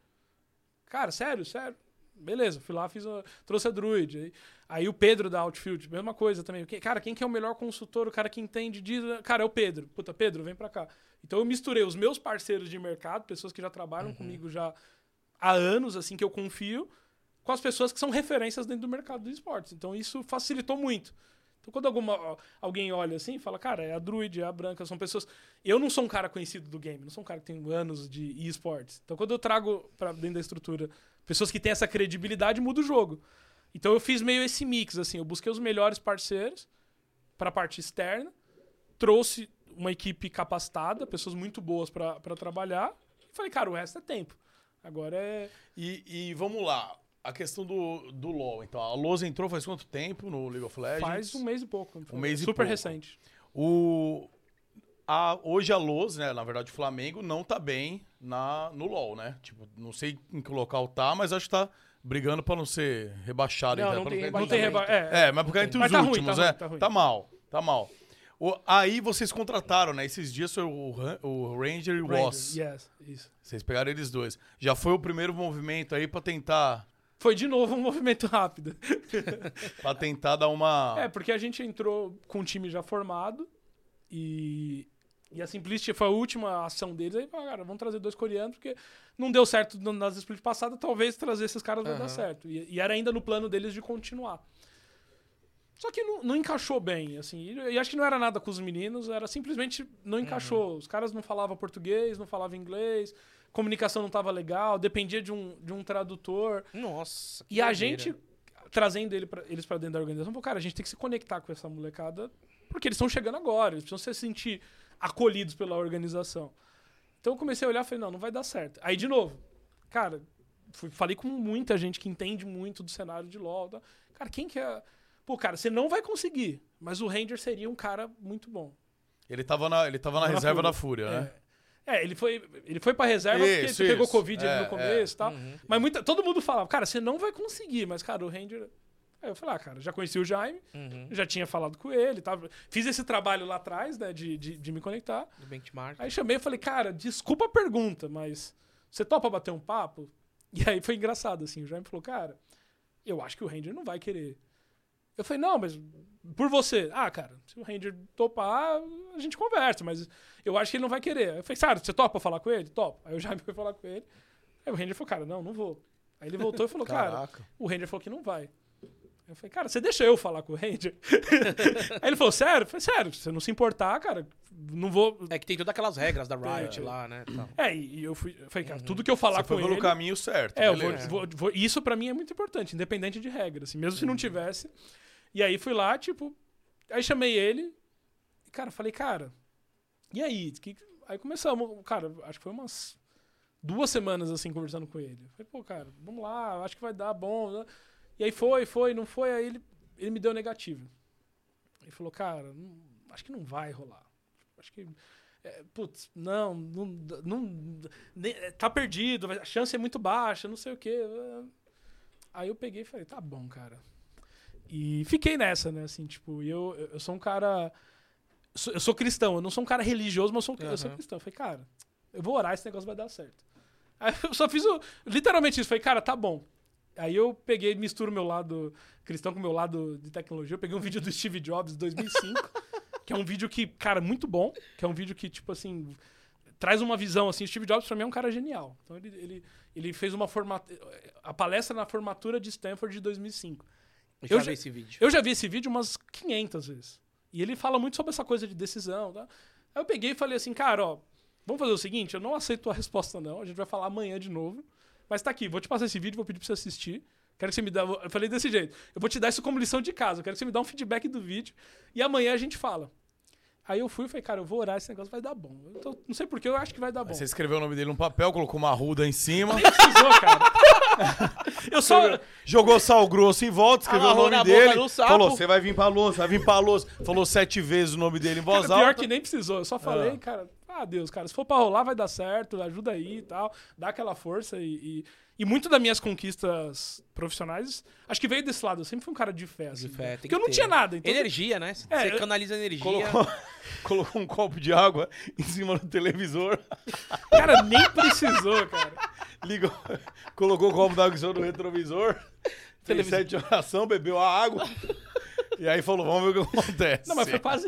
Cara, sério, sério. Beleza, fui lá, fiz a, trouxe a Druid. Aí, aí o Pedro da Outfield, mesma coisa também. Cara, quem que é o melhor consultor, o cara que entende disso? Cara, é o Pedro. Puta, Pedro, vem pra cá. Então eu misturei os meus parceiros de mercado, pessoas que já trabalham comigo já há anos, assim, que eu confio, com as pessoas que são referências dentro do mercado dos esportes. Então isso facilitou muito. Então quando alguma, alguém olha assim e fala, cara, é a Druid, é a Branca, são pessoas... Eu não sou um cara conhecido do game, não sou um cara que tem anos de esportes. Então quando eu trago pra dentro da estrutura pessoas que têm essa credibilidade, muda o jogo. Então eu fiz meio esse mix, assim, eu busquei os melhores parceiros para a parte externa, trouxe uma equipe capacitada, pessoas muito boas para trabalhar, e falei, cara, o resto é tempo. Agora é... E, e vamos lá. A questão do, do LoL, então. A Loz entrou faz quanto tempo no League of Legends? Faz um mês e pouco. Um mês e Super pouco. recente. O, a, hoje a Loz, né, na verdade o Flamengo, não tá bem na, no LoL, né? Tipo, não sei em que local tá, mas acho que tá brigando pra não ser rebaixado. Não, então, não tem ficar Não entre tem reba... É, É, mas porque entre Mas os tá ruim, últimos, tá né? ruim, tá ruim. Tá mal, tá mal. O- aí vocês contrataram, né? Esses dias foi o, o Ranger e o Ross. Yes, isso. Vocês pegaram eles dois. Já foi o primeiro movimento aí pra tentar, Foi de novo um *laughs* movimento rápido. *laughs* pra tentar dar uma... É, porque a gente entrou com o time já formado e, e a Simplicity foi a última ação deles. Aí, cara, vamos trazer dois coreanos, porque não deu certo nas splits passadas, talvez trazer esses caras vai dar certo. E, e era ainda no plano deles de continuar. Só que não, não encaixou bem, assim. E, e acho que não era nada com os meninos, era simplesmente não encaixou. Os caras não falavam português, não falavam inglês, comunicação não tava legal, dependia de um, de um tradutor. Nossa. que E a gente, trazendo ele pra- eles pra dentro da organização, pô, cara, a gente tem que se conectar com essa molecada, porque eles estão chegando agora, eles precisam se sentir acolhidos pela organização. Então eu comecei a olhar e falei, não, não vai dar certo. Aí, de novo, cara, fui- falei com muita gente que entende muito do cenário de LoL. tá? Cara, quem que é... Pô, cara, você não vai conseguir, mas o Ranger seria um cara muito bom. Ele tava na, ele tava na Na reserva Fúria. da Fúria, né? É, ele foi, ele foi pra reserva porque Isso, ele pegou. Covid ali É, no começo e tal. Uhum. Mas muita, todo mundo falava, cara, você não vai conseguir, mas, cara, o Ranger. Aí eu falei, ah, cara, já conheci o Jaime, Uhum. já tinha falado com ele, tava... fiz esse trabalho lá atrás, né, de, de, de me conectar. Do benchmark. Aí chamei e falei, cara, desculpa a pergunta, mas você topa bater um papo? E aí foi engraçado, assim, o Jaime falou, cara, eu acho que o Ranger não vai querer. Eu falei, não, mas por você. Ah, cara, se o Ranger topar, a gente conversa, mas eu acho que ele não vai querer. Eu falei, Sara, você topa falar com ele? Topa. Aí o Jaime foi falar com ele. Aí o Ranger falou, cara, não, não vou. Aí ele voltou e falou, cara, o Ranger falou que não vai. Eu falei, cara, você deixa eu falar com o Ranger? *laughs* Aí ele falou, sério? Eu falei, sério, se você não se importar, cara, não vou. É que tem todas aquelas regras da Riot É. lá, né? tal. É, e eu fui. Eu falei, cara, tudo que eu falar Você foi com pelo ele. caminho certo. É, eu vou, vou- vou- isso pra mim é muito importante, independente de regra, assim, mesmo se não tivesse. E aí fui lá, tipo, aí chamei ele, e, cara, falei, cara, e aí? Que- aí começamos, cara, acho que foi umas duas semanas, assim, conversando com ele. Falei, pô, cara, vamos lá, acho que vai dar bom. né? E aí foi, foi, não foi, aí ele, ele me deu negativo. Ele falou, cara, não- acho que não vai rolar. Acho que. é, putz, não, não, não, ne- tá perdido, a chance é muito baixa, não sei o quê. Aí eu peguei e falei, tá bom, cara. E fiquei nessa, né? Assim, tipo, eu, eu sou um cara. Eu sou cristão, eu não sou um cara religioso, mas eu sou, eu sou cristão. Eu falei, cara, eu vou orar, esse negócio vai dar certo. Aí eu só fiz o, literalmente isso. Falei, cara, tá bom. Aí eu peguei, misturo meu lado cristão com meu lado de tecnologia. Eu peguei um *laughs* vídeo do Steve Jobs de 2005, que é um vídeo que, cara, muito bom. Que é um vídeo que, tipo assim, traz uma visão, assim. O Steve Jobs, pra mim, é um cara genial. Então ele, ele, ele fez uma formatura... A palestra na formatura de Stanford de 2005. Eu já- vi esse vídeo. Eu já vi esse vídeo umas 500 vezes. E ele fala muito sobre essa coisa de decisão. Tá? Aí eu peguei e falei assim, cara, ó, vamos fazer o seguinte, eu não aceito a resposta não, a gente vai falar amanhã de novo. Mas tá aqui, vou te passar esse vídeo, vou pedir pra você assistir. Quero que você me dê. Eu falei desse jeito. Eu vou te dar isso como lição de casa. Eu quero que você me dê um feedback do vídeo. E amanhã a gente fala. Aí eu fui e falei, cara, eu vou orar, esse negócio vai dar bom. Eu tô- não sei porquê, eu acho que vai dar bom. Aí Você escreveu o nome dele num papel, colocou uma ruda em cima, Nem precisou, cara. *laughs* eu só. jogou sal grosso em volta, escreveu o nome na boca dele. do sapo. Falou, você vai vir pra louça, vai vir pra louça. Falou sete vezes o nome dele em voz Cara, pior alta. que nem precisou. Eu só falei, Ah. cara, ah, Deus, cara, se for pra rolar, vai dar certo, ajuda aí e tal, dá aquela força e. E, e muito das minhas conquistas profissionais, acho que veio desse lado. Eu sempre fui um cara de fé, assim. De fé, tem Porque que eu não ter. tinha nada. Então, Energia, né? É, Você eu- canaliza energia. Colocou, *laughs* colocou um copo de água em cima do televisor. cara, nem precisou, cara. Ligou, colocou o copo d'água em cima do retrovisor. Fez sete oração, bebeu a água. E aí falou, vamos ver o que acontece. Não, mas foi quase.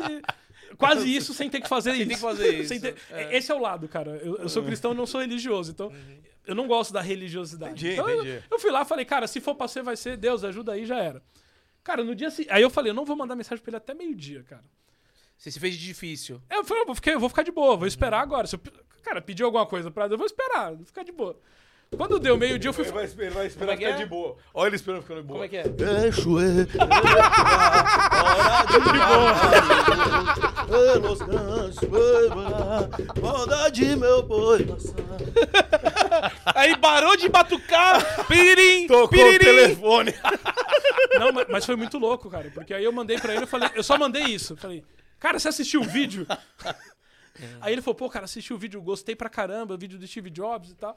Quase isso sem ter que fazer Sem isso. ter que fazer isso, ter- é. Esse é o lado, cara. Eu, eu sou cristão e não sou religioso, então eu não gosto da religiosidade. Entendi, então eu- entendi. Eu, fui lá e falei, cara, se for pra ser, vai ser. Deus, ajuda aí, já era. Cara, no dia seguinte. Aí eu falei, eu não vou mandar mensagem pra ele até meio-dia, cara. Você se fez de difícil. Eu falei, eu vou ficar, eu vou ficar de boa, vou esperar agora. Se eu, cara, pedir alguma coisa pra Deus, eu vou esperar, vou ficar de boa. Quando deu meio-dia, eu fui. Ele vai, esperar- ele vai esperar é ficar é? de boa. Olha ele esperando ficando de boa. Como é que é? Deixo ele. Pelos cantos, maldade meu boi. Aí parou de batucar. Piririm, Tocou o piririm. telefone. Não, mas, mas foi muito louco, cara. Porque aí eu mandei pra ele, eu falei, eu só mandei isso. Falei, cara, você assistiu o vídeo? *laughs* Aí ele falou, pô, cara, assisti o vídeo, gostei pra caramba, o vídeo do Steve Jobs e tal.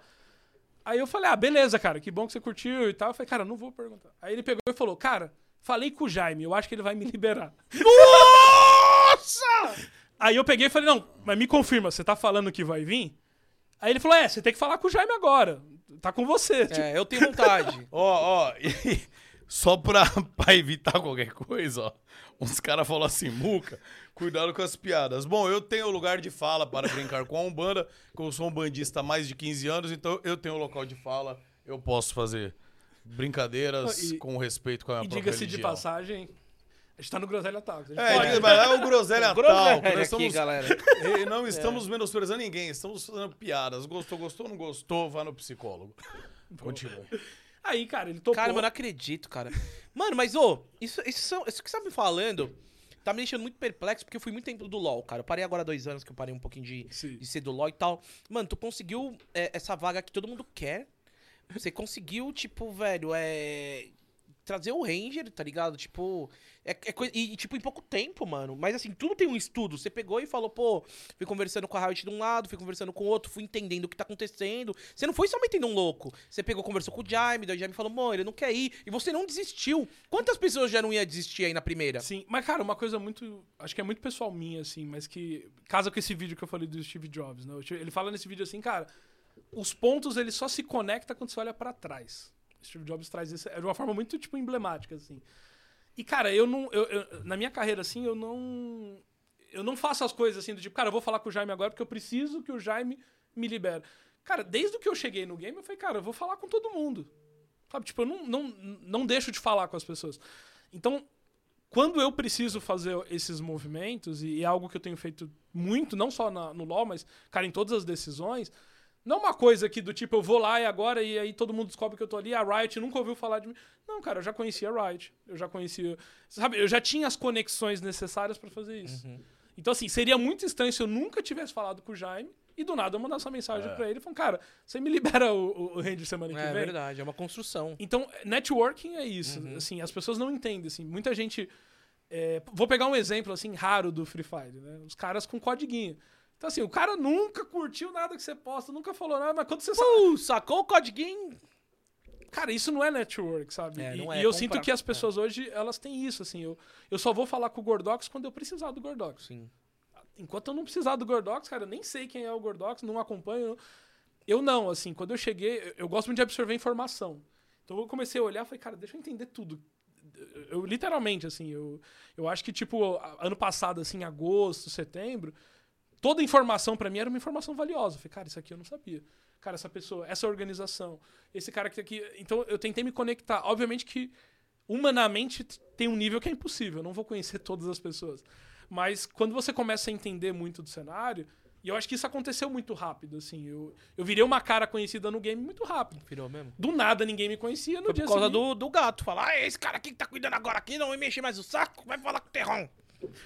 Aí eu falei, ah, beleza, cara, que bom que você curtiu e tal. Eu falei, cara, não vou perguntar. Aí ele pegou e falou, cara, falei com o Jaime, eu acho que ele vai me liberar. Nossa! Aí eu peguei e falei, não, mas me confirma, você tá falando que vai vir? Aí ele falou, é, você tem que falar com o Jaime agora. Tá com você. Tipo, É, eu tenho vontade. *laughs* Ó, ó, e só pra, *laughs* pra evitar qualquer coisa, ó. Uns caras falam assim, Muca, cuidado com as piadas. Bom, eu tenho lugar de fala para brincar com a Umbanda, que eu sou um bandista há mais de 15 anos, então eu tenho local de fala, eu posso fazer brincadeiras E- com respeito com a e própria diga-se de passagem, a gente tá no Groselha Talks. gente É, pode- mas é o Groselha *laughs* Talk. Nós aqui, estamos, galera. *laughs* e não estamos menosprezando ninguém, estamos fazendo piadas. Gostou, gostou, não gostou, vá no psicólogo. Continua. Aí, cara, ele topou. Cara, eu não acredito, cara. Mano, mas, ô, isso, isso, isso que você tá me falando tá me deixando muito perplexo, porque eu fui muito tempo do LoL, cara. Eu parei agora há dois anos que eu parei um pouquinho de, Sim. de ser do LoL e tal. Mano, tu conseguiu é, essa vaga que todo mundo quer. Você conseguiu, tipo, velho, é. Trazer o Ranger, tá ligado? Tipo. É, é coi- e, tipo, em pouco tempo, mano. Mas assim, tudo tem um estudo. Você pegou e falou, pô, fui conversando com a Riot de um lado, fui conversando com o outro, fui entendendo o que tá acontecendo. Você não foi só metendo um louco. Você pegou, conversou com o Jaime, daí o Jaime falou, mano, ele não quer ir. E você não desistiu. Quantas pessoas já não iam desistir aí na primeira? Sim, mas cara, uma coisa muito. Acho que é muito pessoal minha, assim, mas que casa com esse vídeo que eu falei do Steve Jobs, né? O Steve- Ele fala nesse vídeo assim, cara, os pontos ele só se conecta quando você olha pra trás. Steve Jobs traz isso é de uma forma muito, tipo, emblemática, assim. E, cara, eu não. eu- eu- na minha carreira, assim, eu não. Eu não faço as coisas assim do tipo, cara, eu vou falar com o Jaime agora porque eu preciso que o Jaime me libere. Cara, desde que eu cheguei no game, eu falei, cara, eu vou falar com todo mundo. Sabe, tipo, eu não, não, não deixo de falar com as pessoas. Então, quando eu preciso fazer esses movimentos, e é algo que eu tenho feito muito, não só na- no LoL, mas, cara, em todas as decisões, não uma coisa que do tipo, eu vou lá e agora, e aí todo mundo descobre que eu tô ali, a Riot nunca ouviu falar de mim. Não, cara, eu já conhecia a Riot, eu já conhecia. Sabe, eu já tinha as conexões necessárias pra fazer isso. Então, assim, seria muito estranho se eu nunca tivesse falado com o Jaime e do nada eu mandasse uma mensagem pra ele falando, cara, você me libera o, o, Ranger semana que É vem? verdade, é uma construção. Então, networking é isso. Uhum. Assim, as pessoas não entendem. Assim, muita gente. é, vou pegar um exemplo assim raro do Free Fire, né? Os caras com codiguinho. Então, assim, o cara nunca curtiu nada que você posta, nunca falou nada, mas quando você sabe. Uh, sacou o codiguinho? Cara, isso não é network, sabe? É, e não e é eu comprar- sinto que as pessoas hoje, elas têm isso, assim. Eu, eu só vou falar com o Gordox quando eu precisar do Gordox. Sim. Enquanto eu não precisar do Gordox, cara, eu nem sei quem é o Gordox, não acompanho. Eu não, assim, quando eu cheguei, eu- gosto muito de absorver informação. Então eu comecei a olhar e falei, cara, deixa eu entender tudo. Eu, literalmente, assim, eu, eu acho que, tipo, ano passado, assim, agosto, setembro, toda informação pra mim era uma informação valiosa. Eu falei, cara, isso aqui eu não sabia. Cara, essa pessoa, essa organização, esse cara que tá aqui. Então eu tentei me conectar. Obviamente que humanamente tem um nível que é impossível. Eu não vou conhecer todas as pessoas. Mas quando você começa a entender muito do cenário, e eu acho que isso aconteceu muito rápido, assim. Eu, eu virei uma cara conhecida no game muito rápido. Virou mesmo? Do nada ninguém me conhecia no Foi dia por causa seguinte. do, do gato. Falar, ah, esse cara aqui que tá cuidando agora aqui, não vai mexer mais o saco, vai falar com o terrão.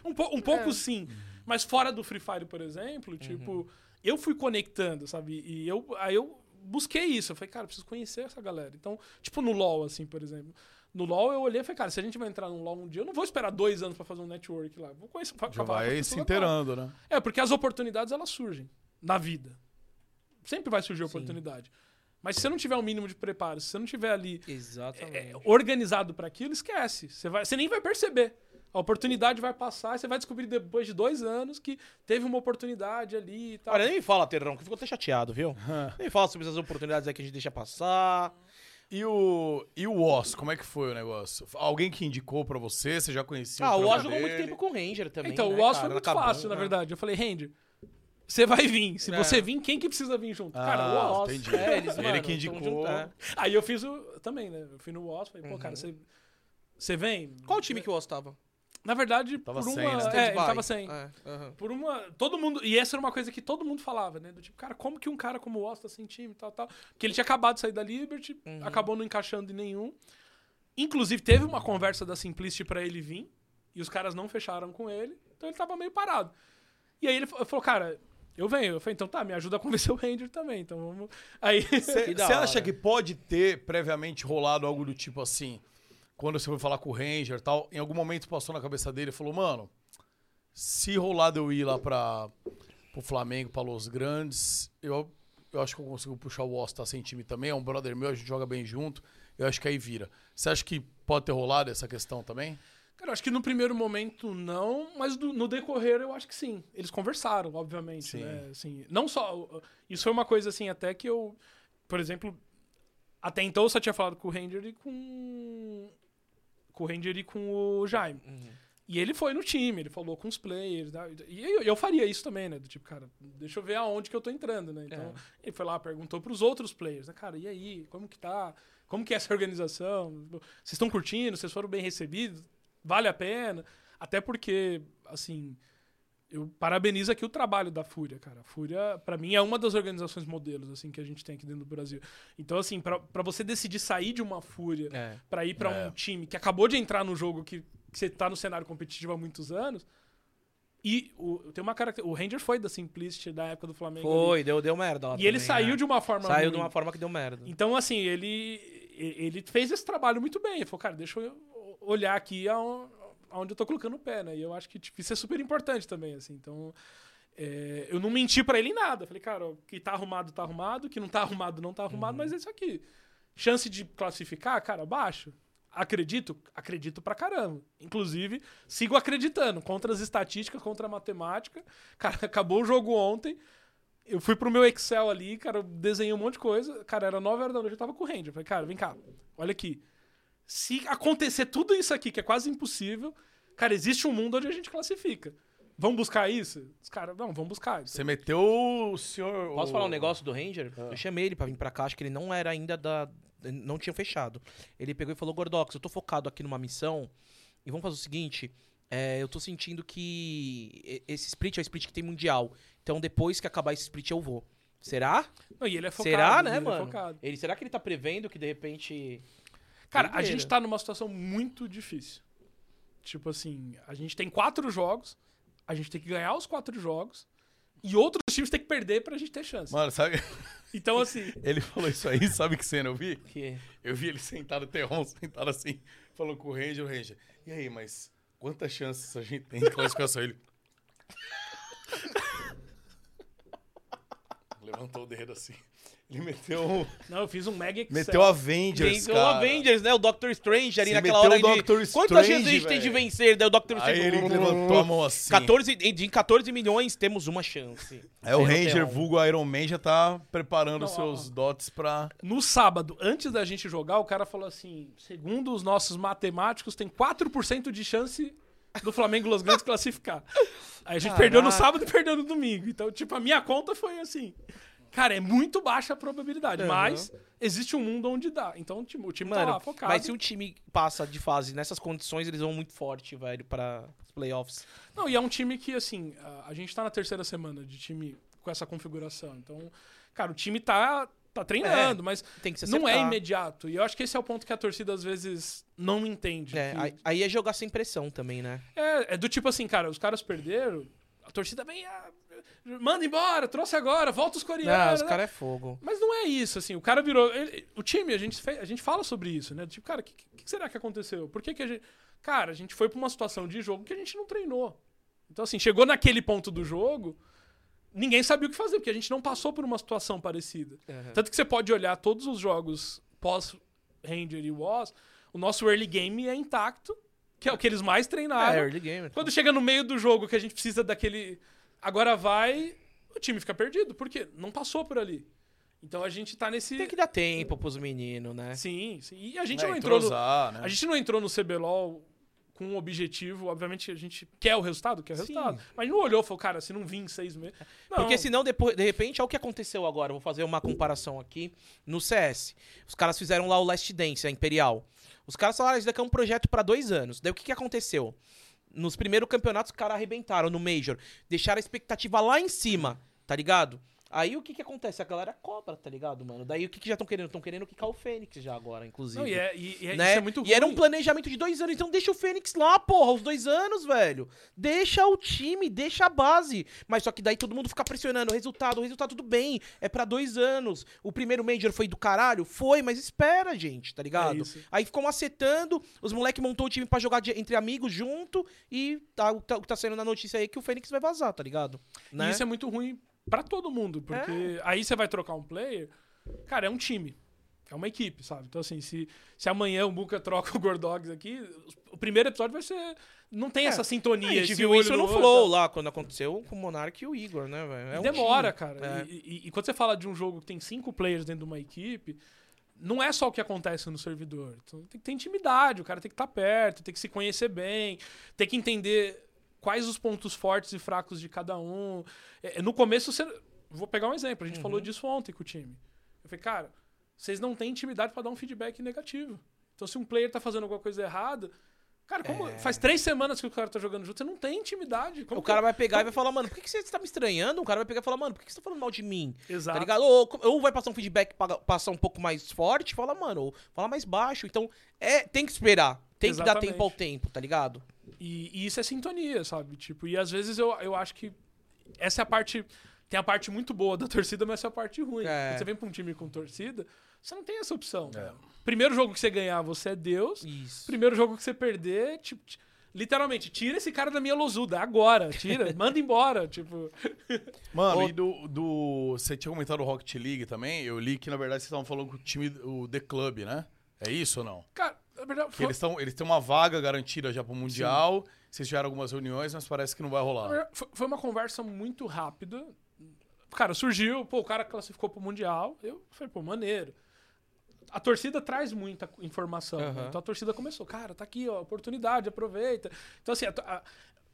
Um, po- um pouco sim. Mas fora do Free Fire, por exemplo, tipo, eu fui conectando, sabe? E eu, aí eu busquei isso. Eu falei, cara, preciso conhecer essa galera. Então, tipo, no LoL, assim, por exemplo. No LoL eu olhei e falei, cara, se a gente vai entrar no LoL um dia, eu não vou esperar dois anos pra fazer um network lá. Vou conhecer. Já vai se inteirando, né? É, porque as oportunidades elas surgem na vida. Sempre vai surgir oportunidade. Mas se você não tiver um mínimo de preparo, se você não tiver ali é, organizado pra aquilo, esquece. Você, vai, você nem vai perceber. A oportunidade vai passar e você vai descobrir depois de dois anos que teve uma oportunidade ali e tal. Olha, nem me fala, Terrão, que eu fico até chateado, viu? nem fala sobre essas oportunidades aí que a gente deixa passar. E o, e o Oz, como é que foi o negócio? Alguém que indicou pra você? Você já conhecia Ah, o trampo Oz jogou muito tempo com o Ranger também. então, né, o Oz cara? foi muito Acabou, fácil, na né? verdade. Eu falei, Ranger, você vai vir. Se É. você vir, quem que precisa vir junto? cara, Ah, o Oz. entendi. É, eles, Ele mano, que tão indicou. junto, é. Aí eu fiz o. Também, né? Eu fui no Oz, falei, pô, Uhum. cara, você. Você vem? Qual time que o Oz tava? Na verdade, Tava por sem, uma. né? É, ele tava sem. É, aham. Por uma. Todo mundo. E essa era uma coisa que todo mundo falava, né? Do tipo, cara, como que um cara como o Oz tá sem time e tal, tal. Porque ele tinha acabado de sair da Liberty, Uhum. acabou não encaixando em nenhum. Inclusive, teve uma conversa da Simplicity pra ele vir. E os caras não fecharam com ele. Então ele tava meio parado. E aí ele fa- falou, cara, eu venho. Eu falei, então tá, me ajuda a convencer o Ranger também. Então vamos. Aí. Você *laughs* acha que pode ter previamente rolado algo do tipo assim, quando você foi falar com o Ranger e tal, em algum momento passou na cabeça dele e falou, mano, se rolar de eu ir lá pra, pro Flamengo, pra Los Grandes, eu, eu acho que eu consigo puxar o Oz, tá sem time também, é um brother meu, a gente joga bem junto, eu acho que aí vira. Você acha que pode ter rolado essa questão também? Cara, eu acho que no primeiro momento não, mas do- no decorrer eu acho que sim. Eles conversaram, obviamente, Sim. né? Assim, não só. Isso foi uma coisa assim, até que eu. Por exemplo, até então eu só tinha falado com o Ranger e com. Com o Ranger e com o Jaime. E ele foi no time, ele falou com os players. né? E eu, eu faria isso também, né? Do tipo, cara, deixa eu ver aonde que eu tô entrando, né? Então, ele foi lá, perguntou pros outros players, né? Cara, e aí? Como que tá? Como que é essa *laughs* organização? Vocês estão curtindo? Vocês foram bem recebidos? Vale a pena? Até porque, assim, eu parabenizo aqui o trabalho da Fúria, cara. A Fúria, pra mim, é uma das organizações modelos, assim, que a gente tem aqui dentro do Brasil. Então, assim, pra pra você decidir sair de uma Fúria É. pra ir pra É. um time que acabou de entrar no jogo que, que você tá no cenário competitivo há muitos anos. E o, tem uma característica. O Ranger foi da Simplicity da época do Flamengo. ali. Foi, deu, deu merda lá E ele também, saiu né? de uma forma. Saiu ruim. de uma forma que deu merda. Então, assim, ele, ele fez esse trabalho muito bem. Ele falou, cara, deixa eu olhar aqui aonde eu tô colocando o pé, né? E eu acho que tipo, isso é super importante também, assim. Então, é, eu não menti pra ele em nada. Falei, cara, o que tá arrumado, tá arrumado. O que não tá arrumado, não tá arrumado. Mas é isso aqui. Chance de classificar, cara, baixo. Acredito? Acredito pra caramba. Inclusive, sigo acreditando. Contra as estatísticas, contra a matemática. *laughs* Cara, acabou o jogo ontem. Eu fui pro meu Excel ali, cara, desenhei um monte de coisa. Cara, era 9 horas da noite, eu tava com o Ranger. Falei, cara, vem cá, olha aqui. Se acontecer tudo isso aqui, que é quase impossível, cara, existe um mundo onde a gente classifica. Vamos buscar isso? Os caras, não, vamos buscar. Você meteu o senhor... Posso o- falar um negócio do Ranger? Eu chamei ele pra vir pra cá, acho que ele não era ainda da, não tinham fechado. Ele pegou e falou: Gordox, eu tô focado aqui numa missão e vamos fazer o seguinte. é, eu tô sentindo que esse split é o split que tem mundial. Então depois que acabar esse split eu vou. Será? Não, e ele é focado. Será, né, ele é mano? focado. Ele, será que ele tá prevendo que de repente. Cara, a gente tá numa situação muito difícil. Tipo assim, a gente tem quatro jogos, a gente tem que ganhar os quatro jogos, e outros times têm que perder pra gente ter chance. Mano, sabe? Então, assim, *laughs* Ele falou isso aí, sabe que cena eu vi? Que... Eu vi ele sentado, Terron, sentado assim, falou com o Ranger, o Ranger. E aí, mas quantas chances a gente tem de classificação? Ele. *laughs* Levantou o dedo assim. Ele meteu, um- não, eu fiz um mega Excel. meteu Avengers, o cara. Avengers, né? O Doctor Strange ali Você naquela meteu hora o de... Doctor Quantas Strange, chances a gente tem de vencer? Daí o Doctor Aí Strange... ele levantou a mão assim. 14, de 14 milhões, temos uma chance. É, o Aí Ranger, um. vulgo Iron Man, já tá preparando Não, seus ó. dots pra... No sábado, antes da gente jogar, o cara falou assim: segundo os nossos matemáticos, tem 4% de chance do Flamengo e Los Grandes *laughs* classificar. Aí a gente Caraca. perdeu no sábado e perdeu no domingo. Então, tipo, a minha conta foi assim. Cara, é muito baixa a probabilidade, Aham. mas existe um mundo onde dá. Então, tipo, o time tá Mano, lá focado. mas se o time passa de fase nessas condições, eles vão muito forte, velho, para os playoffs. Não, e é um time que, assim, a, a gente tá na terceira semana de time com essa configuração. Então, cara, o time tá, tá treinando, mas Tem que se não é imediato. E eu acho que esse é o ponto que a torcida às vezes não entende. É, que- aí, aí é jogar sem pressão também, né? É, é do tipo assim, cara, os caras perderam, a torcida vem, ah, manda embora, trouxe agora, volta os coreanos. os né? caras é fogo. Mas não é isso, assim, o cara virou. ele- o time, a gente, a gente fala sobre isso, né? Tipo, cara, o que, que será que aconteceu? Por que, que a gente. Cara, a gente foi pra uma situação de jogo que a gente não treinou. Então, assim, chegou naquele ponto do jogo, ninguém sabia o que fazer, porque a gente não passou por uma situação parecida. Uhum. Tanto que você pode olhar todos os jogos pós-Ranger e Woz, o nosso early game é intacto, que é o que eles mais treinaram. É, early game. Quando chega no meio do jogo que a gente precisa daquele. Agora vai, o time fica perdido. Por quê? Não passou por ali. Então a gente tá nesse. Tem que dar tempo pros meninos, né? Sim, sim. E a gente É, não entrou no. entrosar, né? A gente não entrou no CBLOL com um objetivo. Obviamente a gente quer o resultado, quer o Sim. resultado. Mas não olhou e falou, cara, se não vir em seis meses. Não, Porque senão, depois, de repente, é o que aconteceu agora. Vou fazer uma comparação aqui no CS. Os caras fizeram lá o Last Dance, a Imperial. Os caras falaram, "Ah, isso daqui é um projeto pra dois anos. Daí o que, que aconteceu? Nos primeiros campeonatos, os caras arrebentaram no Major. Deixaram a expectativa lá em cima, tá ligado? Aí o que que acontece? A galera cobra, tá ligado, mano? Daí o que que já estão querendo? Estão querendo quicar o Fênix já agora, inclusive. Não, e, é, e, e é- né? isso é muito e era um ruim. planejamento de dois anos, então deixa o Fênix lá, porra, os dois anos, velho. Deixa o time, deixa a base. Mas só que daí todo mundo fica pressionando, resultado, o resultado tudo bem, é pra dois anos. O primeiro Major foi do caralho? Foi, mas espera, gente, tá ligado? É. Aí ficou macetando, os moleques montou o time pra jogar de- entre amigos junto e tá, o que tá, o que tá saindo na notícia aí é que o Fênix vai vazar, tá ligado? Né? E isso é muito ruim pra todo mundo, porque aí você vai trocar um player, cara, é um time. É uma equipe, sabe? Então, assim, se, se amanhã o Muca troca *laughs* o Gordogs aqui, o primeiro episódio vai ser. Não tem essa sintonia. A gente viu isso no Flow tá? lá, quando aconteceu com o Monark e o Igor, né, velho? É um Demora, time. cara. É. E, e- e quando você fala de um jogo que tem cinco players dentro de uma equipe, não é só o que acontece no servidor. Então, tem que ter intimidade, o cara tem que estar perto, tem que se conhecer bem, tem que entender quais os pontos fortes e fracos de cada um. É, no começo, você... vou pegar um exemplo. A gente Uhum. falou disso ontem com o time. Eu falei, cara, vocês não têm intimidade pra dar um feedback negativo. Então, se um player tá fazendo alguma coisa errada, cara, como faz três semanas que o cara tá jogando junto, você não tem intimidade. Como É. O cara que- vai pegar e vai falar, mano, por que, que você tá me estranhando? O cara vai pegar e falar, mano, por que, você tá falando mal de mim? Exato. Tá ligado? Ou, ou vai passar um feedback pa- passar um pouco mais forte, fala, mano, ou fala mais baixo. Então, é, tem que esperar. Tem que dar Exatamente. tempo ao tempo, tá ligado? E, e isso é sintonia, sabe? Tipo, e às vezes eu, eu acho que essa é a parte. Tem a parte muito boa da torcida, mas essa é a parte ruim. É. Quando você vem pra um time com torcida, você não tem essa opção. É. Primeiro jogo que você ganhar, você é Deus. Isso. Primeiro jogo que você perder, tipo, ti- literalmente, tira esse cara da minha losuda, agora, tira, *laughs* manda embora, tipo. Mano, Ô- e do, do. Você tinha comentado o Rocket League também? Eu li que, na verdade, vocês estavam falando com o time, o The Club, né? É isso ou não? Cara, verdade, Que foi, eles, tão, eles têm uma vaga garantida já pro Mundial. Vocês tiveram algumas reuniões, mas parece que não vai rolar. verdade, foi- uma conversa muito rápida. Cara, surgiu, pô, o cara classificou pro Mundial. Eu falei, pô, maneiro. A torcida traz muita informação. né? Aham. Então a torcida começou, cara, tá aqui, ó, oportunidade, aproveita. Então, assim, a a-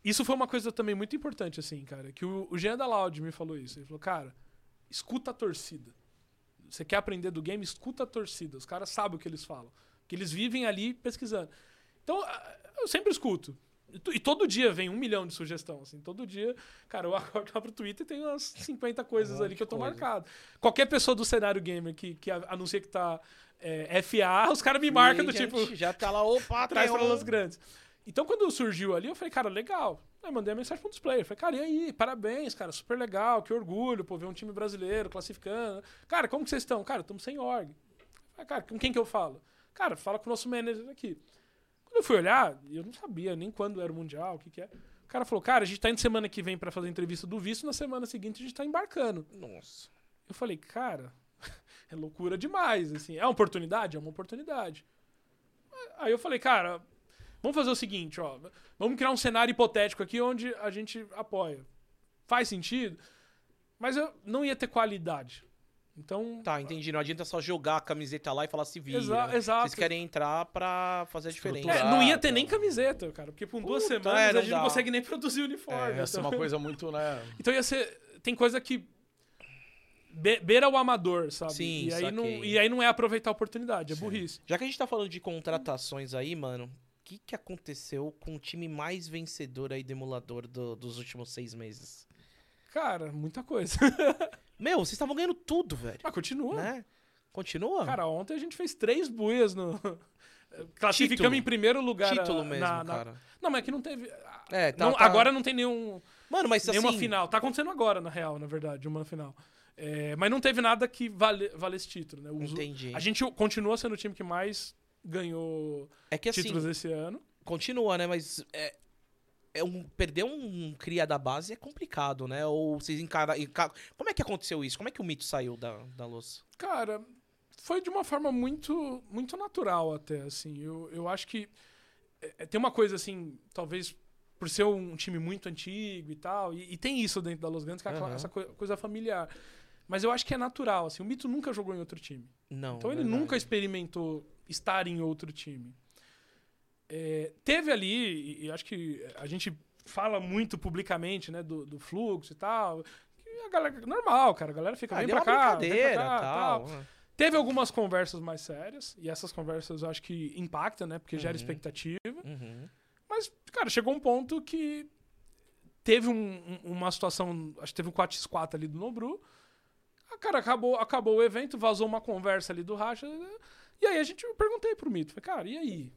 isso foi uma coisa também muito importante, assim, cara, que o, o Jean da Loud me falou isso. Ele falou, cara, escuta a torcida. você quer aprender do game, escuta a torcida. Os caras sabem o que eles falam. Que eles vivem ali pesquisando. Então, eu sempre escuto. E to- todo dia vem um milhão de sugestão, assim. Todo dia, cara, eu *laughs* acordo lá pro Twitter e tem umas 50 coisas ali que eu tô coisa. marcado. Qualquer pessoa do cenário gamer que, que anuncia que tá é, FA, os caras me marcam do tipo Já tá lá, opa, *laughs* para um- os grandes. Então, quando surgiu ali, eu falei, cara, legal. Aí mandei a mensagem para um dos players. Falei, cara, e aí? Parabéns, cara, super legal, que orgulho, pô, ver um time brasileiro classificando. Cara, como que vocês estão? Cara, estamos sem org. Falei, cara, com quem que eu falo? Cara, fala com o nosso manager aqui. Quando eu fui olhar, eu não sabia nem quando era o Mundial, o que que é. O cara falou, cara, a gente tá indo semana que vem para fazer a entrevista do visto, na semana seguinte a gente tá embarcando. Nossa. Eu falei, cara, *laughs* é loucura demais, assim. É uma oportunidade? É uma oportunidade. Aí eu falei, cara, vamos fazer o seguinte, ó. Vamos criar um cenário hipotético aqui onde a gente apoia. Faz sentido? Mas eu não ia ter qualidade. Então, Tá, entendi. Não adianta só jogar a camiseta lá e falar se vira. Exa- exato. Vocês querem entrar pra fazer a diferença. é, não ia ter tá. nem camiseta, cara. Porque por duas Puta, semanas é, a não gente dá. não consegue nem produzir uniforme. É, essa é então- uma coisa muito, né? Então ia ser. Tem coisa que. be- Beira o amador, sabe? Sim, e, aí não, e aí não é aproveitar a oportunidade, é burrice. Já que a gente tá falando de contratações aí, mano, o que, que aconteceu com o time mais vencedor aí do emulador do- dos últimos seis meses? Cara, muita coisa. *laughs* Meu, vocês estavam ganhando tudo, velho. Mas continua. Né? Continua? Cara, ontem a gente fez três buias no. *laughs* Classificamos em primeiro lugar. Título a- mesmo, na- na- cara. Não, mas é que não teve. É, tá, não- tá- Agora não tem nenhum, Mano, mas nenhuma assim... final. Tá acontecendo agora, na real, na verdade, uma final. É, mas não teve nada que vale, vale esse título, né? Os- Entendi. A gente continua sendo o time que mais ganhou É que assim, títulos esse ano. continua, né? Mas é, é um, perder um cria da base é complicado, né? Ou vocês encaram... enca- Como é que aconteceu isso? Como é que o mito saiu da, da luz? Cara, foi de uma forma muito, muito natural até, assim. Eu, eu acho que é, é, tem uma coisa, assim, talvez por ser um time muito antigo e tal, e, e tem isso dentro da Los Grandes, que é Aham. essa coi- coisa familiar. Mas eu acho que é natural, assim. O Mito nunca jogou em outro time. Não, Então ele verdade. nunca experimentou estar em outro time. É, teve ali, e, acho que a gente fala muito publicamente, né, do, do fluxo e tal. a galera, normal, cara, a galera fica, Ah, deu pra cá, vem pra brincadeira cá, tal. tal. Teve algumas conversas mais sérias, e essas conversas eu acho que impactam, né, porque gera Uhum. expectativa. Uhum. Mas, cara, chegou um ponto que teve um- um- uma situação, acho que teve um 4x4 ali do Nobru. Ah, Cara, acabou, acabou o evento, vazou uma conversa ali do Racha. E aí a gente, eu perguntei pro Mito, falei, cara, e aí?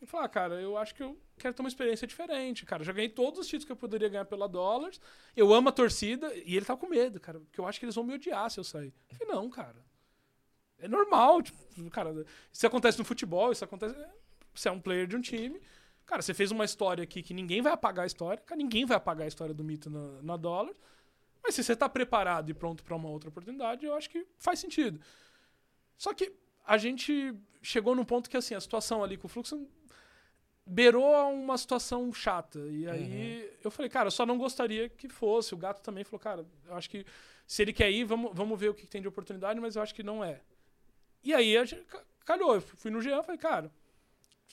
Ele falou, ah, cara, eu acho que eu quero ter uma experiência diferente, cara. Já ganhei todos os títulos que eu poderia ganhar pela Dollars. Eu amo a torcida. E ele tava com medo, cara, porque eu acho que eles vão me odiar se eu sair. Eu falei, não, cara. É normal, tipo, cara, isso acontece no futebol, isso acontece. Você é um player de um time. Cara, você fez uma história aqui que ninguém vai apagar a história. Cara, ninguém vai apagar a história do mito na, na dólar. Mas se você tá preparado e pronto pra uma outra oportunidade, eu acho que faz sentido. Só que a gente chegou num ponto que, assim, a situação ali com o fluxo beirou a uma situação chata. E aí eu falei, cara, eu só não gostaria que fosse. O gato também falou, cara, eu acho que se ele quer ir, vamos, vamos ver o que tem de oportunidade, mas eu acho que não é. E aí a gente, ca- calhou, eu fui no Jean e falei, cara,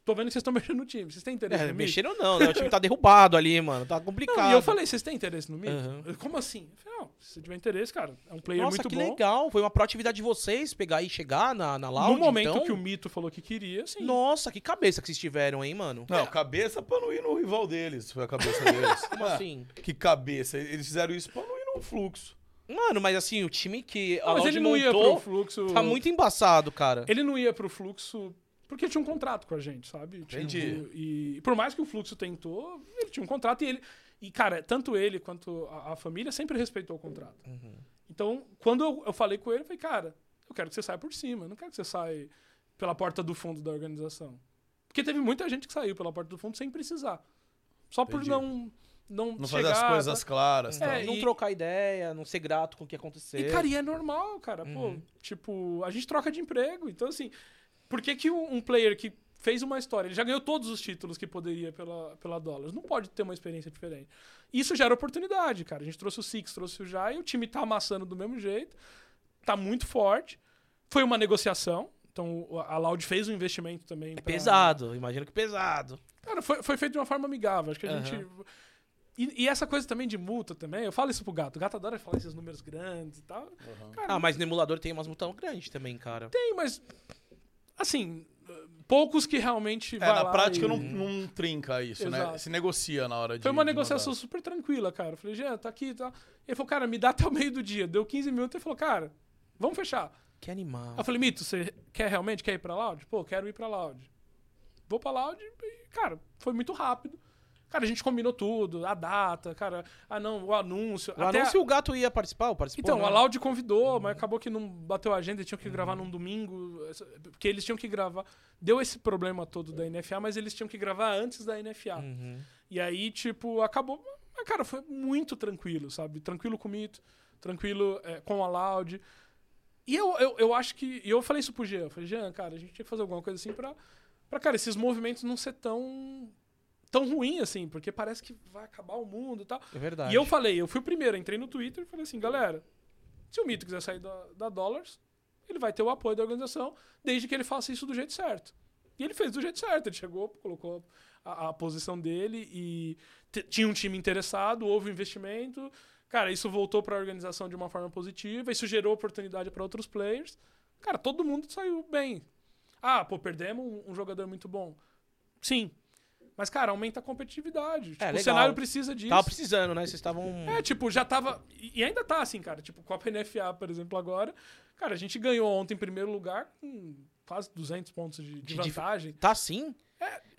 tô vendo que vocês estão *laughs* mexendo no time. Vocês têm interesse É, no Mito? mexeram não, né? O time tá derrubado ali, mano. Tá complicado. Não, e eu falei, vocês têm interesse no Mito? Eu, Como assim? Eu falei, não, se você tiver interesse, cara, é um player Nossa, muito que bom. legal. Foi uma proatividade de vocês pegar e chegar na, na lounge, no momento então? que o Mito falou que queria, sim. Nossa, que cabeça que vocês tiveram, hein, mano? Não, cabeça pra não ir no rival deles. Foi a cabeça deles. *laughs* Como Ah, assim? Que cabeça. Eles fizeram isso pra não ir no fluxo. Mano, mas assim, o time que a Não, mas lounge ele não ia montou pro fluxo. tá muito embaçado, cara. Ele não ia pro fluxo porque tinha um contrato com a gente, sabe? Tipo, Entendi. E, por mais que o fluxo tentou, ele tinha um contrato e ele. E, cara, tanto ele quanto a, a família sempre respeitou o contrato. Uhum. Então, quando eu, eu falei com ele, eu falei, cara, eu quero que você saia por cima, eu não quero que você saia pela porta do fundo da organização. Porque teve muita gente que saiu pela porta do fundo sem precisar. Só por Entendi. não. Não, Não chegar, fazer as coisas tá? claras. É, tal. não e- trocar ideia, não ser grato com o que aconteceu. E, cara, e é normal, cara. Uhum. Pô, tipo, a gente troca de emprego. Então, assim, por que, que um, player que fez uma história, ele já ganhou todos os títulos que poderia pela, pela Dollars, não pode ter uma experiência diferente? Isso gera oportunidade, cara. A gente trouxe o Six, trouxe o Jai, o time tá amassando do mesmo jeito, tá muito forte. Foi uma negociação. Então, a Loud fez um investimento também. É pra- pesado, imagino que pesado. Cara, foi, foi feito de uma forma amigável. Acho que a Aham. gente. E, e essa coisa também de multa também, eu falo isso pro gato. O gato adora falar esses números grandes e tal. Cara, Ah, mas no emulador tem umas multas grandes também, cara. tem, mas. Assim, poucos que realmente. É, vai na lá prática e- não, não trinca isso, né? Exato. Se negocia na hora de. Foi uma de negociação mandar. super tranquila, cara. Eu falei, Jean, tá aqui e tal. Ele falou, cara, me dá até o meio do dia. Deu 15 minutos e falou, cara, vamos fechar. Que animal. Eu falei, Mito, você quer realmente quer ir pra Loud? Pô, quero ir pra Loud. Vou pra Loud e, cara, foi muito rápido. Cara, a gente combinou tudo, a data, cara, ah não, o anúncio. O até anúncio o gato ia participar, ou participou? Então, né? a Loud convidou, mas acabou que não bateu a agenda, eles tinham que gravar num domingo, porque eles tinham que gravar. Deu esse problema todo da NFA, mas eles tinham que gravar antes da NFA. Uhum. E aí, tipo, acabou. Mas, cara, foi muito tranquilo, sabe? Tranquilo com o Mito, tranquilo é, com a Loud. E eu, eu, eu acho que. E eu falei isso pro Jean. Eu falei, Jean, cara, a gente tinha que fazer alguma coisa assim pra, pra cara, esses movimentos não ser tão. Tão ruim assim, porque parece que vai acabar o mundo e tal. É verdade. E eu falei, eu fui o primeiro, entrei no Twitter e falei assim, galera, se o Mito quiser sair da, da Dollars, ele vai ter o apoio da organização, desde que ele faça isso do jeito certo. E ele fez do jeito certo, ele chegou, colocou a, a posição dele e tinha um time interessado, houve um investimento. Cara, isso voltou para a organização de uma forma positiva, isso gerou oportunidade para outros players. Cara, todo mundo saiu bem. Ah, pô, perdemos um, um jogador muito bom. Sim. Mas, cara, aumenta a competitividade. Tipo, o cenário precisa disso. Tava precisando, né? Vocês estavam. É, tipo, já tava. E ainda tá assim, cara. Tipo, Copa NFA, por exemplo, agora. Cara, a gente ganhou ontem em primeiro lugar com quase 200 pontos de, de De vantagem. Tá sim?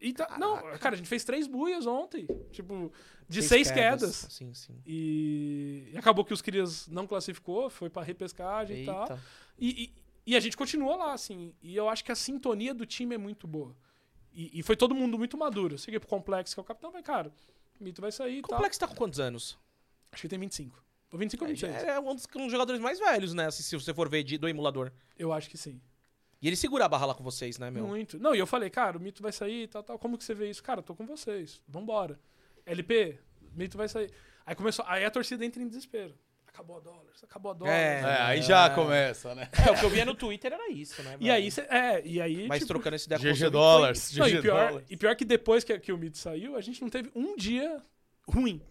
E tá, não, cara, a gente fez três buias ontem. Tipo, de Seis seis, quedas. Sim, sim. E, e acabou que os Crias não classificou, foi pra repescagem e tal. Eita. E, e, e a gente continua lá, assim. E eu acho que a sintonia do time é muito boa. E, e foi todo mundo muito maduro. Eu cheguei pro Complexo, que é o capitão, mas, cara, o Mito vai sair O. Complexo tá com quantos anos? Acho que tem 25. Ou 25 ou 26. É um dos, um dos jogadores mais velhos, né? Se, se você for ver de- do emulador. Eu acho que sim. E ele segura a barra lá com vocês, né, meu? Muito. Não, e eu falei, cara, o Mito vai sair e tal, tal. Como que você vê isso? Cara, eu tô com vocês. Vambora. LP, Mito vai sair. Aí começou. Aí a torcida entra em desespero. Acabou a dólares, acabou a dólares. É. É, aí já começa, né? É, o que eu via no Twitter era isso, né? E aí, cê, é, e aí. Mas tipo, trocando esse GG foi- dólares, não, GG e, pior, dólares. e pior que depois que, que o Mito saiu, a gente não teve um dia ruim.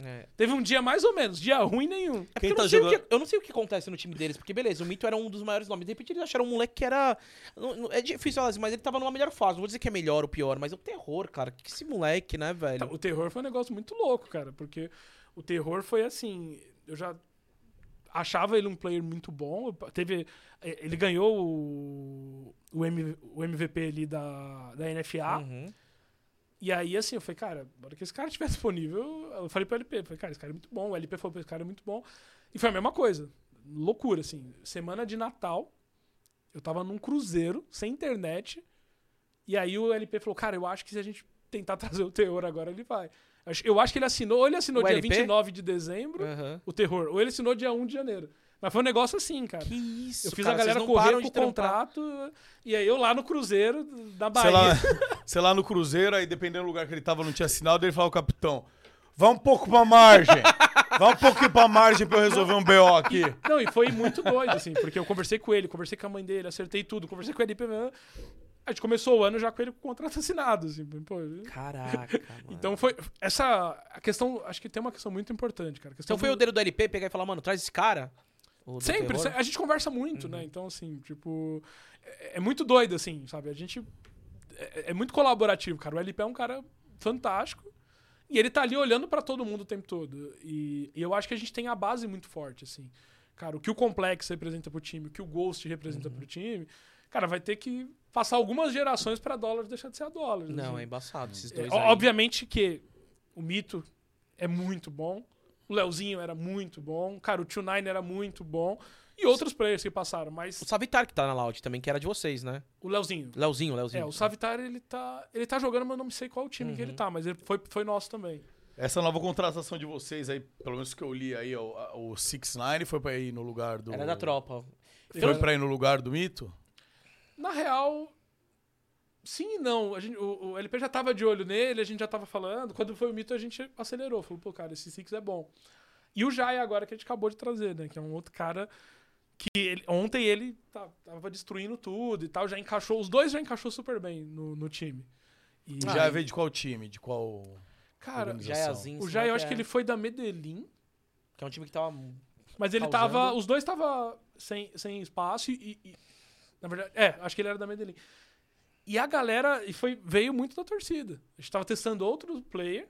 É. Teve um dia mais ou menos, dia ruim nenhum. É eu, tá não sei o jogando- que, eu não sei o que acontece no time deles, porque beleza, o Mito era um dos maiores nomes. De repente eles acharam um moleque que era. não- não- É difícil falar assim, mas ele tava numa melhor fase. Não vou dizer que é melhor ou pior, mas é um terror, cara. Que esse moleque, né, velho? Então, o terror foi um negócio muito louco, cara, porque o terror foi assim, eu já achava ele um player muito bom, teve eh, ele ganhou o, o, M- o MVP ali da, da NFA, Uhum. e aí assim, eu falei, cara, na hora que esse cara estiver *laughs* disponível, eu falei pro LP, falei, cara, esse cara é muito bom, o LP falou, esse cara é muito bom, e foi a mesma coisa, loucura, assim, semana de Natal, eu tava num cruzeiro, sem internet, e aí o LP falou, cara, eu acho que se a gente tentar *laughs* trazer o terror agora, ele vai. Eu acho- que ele assinou, ou ele assinou O dia LP? 29 de dezembro, Aham. o terror, ou ele assinou dia 1 de janeiro. Mas foi um negócio assim, cara. Que isso, Eu fiz cara, a galera correr com de o contrato, e aí eu lá no cruzeiro, na Sei lá, Bahia. *laughs* sei lá no Cruzeiro, aí dependendo do lugar que ele tava, não tinha sinal, daí ele falou, capitão, vá um pouco pra margem. Vá um pouquinho pra margem pra eu resolver um BO aqui. Não, e foi muito doido, assim, porque eu conversei com ele, conversei com a mãe dele, acertei tudo, conversei com ele. A gente começou o ano já com ele com contrato *laughs* assinado, assim. Pô, Caraca, *laughs* mano. então foi. Essa. A questão. Acho que tem uma questão muito importante, cara. Então foi do- o dedo do LP pegar e falar, mano, traz esse cara. Sempre, terror. a gente conversa muito, Uhum. né? Então, assim, tipo. É, é muito doido, assim, sabe? A gente. É, é muito colaborativo, cara. O LP é um cara fantástico. E ele tá ali olhando pra todo mundo o tempo todo. E, e eu acho que a gente tem a base muito forte, assim. Cara, o que o Complex representa pro time, o que o Ghost representa Uhum. pro time, cara, vai ter que passar algumas gerações pra dólares deixar de ser a dólar. Não, é assim. embaçado esses É, dois aí. Obviamente que o Mito é muito bom. O Leozinho era muito bom. Cara, o Tio Nine era muito bom. E outros players que passaram, mas O Savitar que tá na Loud também, que era de vocês, né? o Leozinho. Leozinho, Leozinho. É, o Savitar, ele tá, ele tá jogando, mas eu não sei qual time que Uhum. ele tá, mas ele foi, foi nosso também. Essa nova contratação de vocês aí, pelo menos que eu li aí, ó, o 6ix9ine foi pra ir no lugar do... Era da tropa. Foi pra ir no lugar do Mito? Na real, sim e não. A gente, o, o LP já tava de olho nele, a gente já tava falando. Quando foi o Mito, a gente acelerou. Falou, pô, cara, esse Six é bom. E o Jai agora que a gente acabou de trazer, né? Que é um outro cara que ele- ontem ele tá- tava destruindo tudo e tal. Já encaixou, os dois já encaixou super bem no, no time. E Já veio de qual time? De qual... Cara, o Jai, eu acho é. que ele foi da Medellín, Que é um time que tava. mas ele Causando. tava. Os dois tava sem, sem espaço e, e- Na verdade, é, acho que ele era da Medellín. E a galera e foi, veio muito da torcida. A gente tava testando outro player.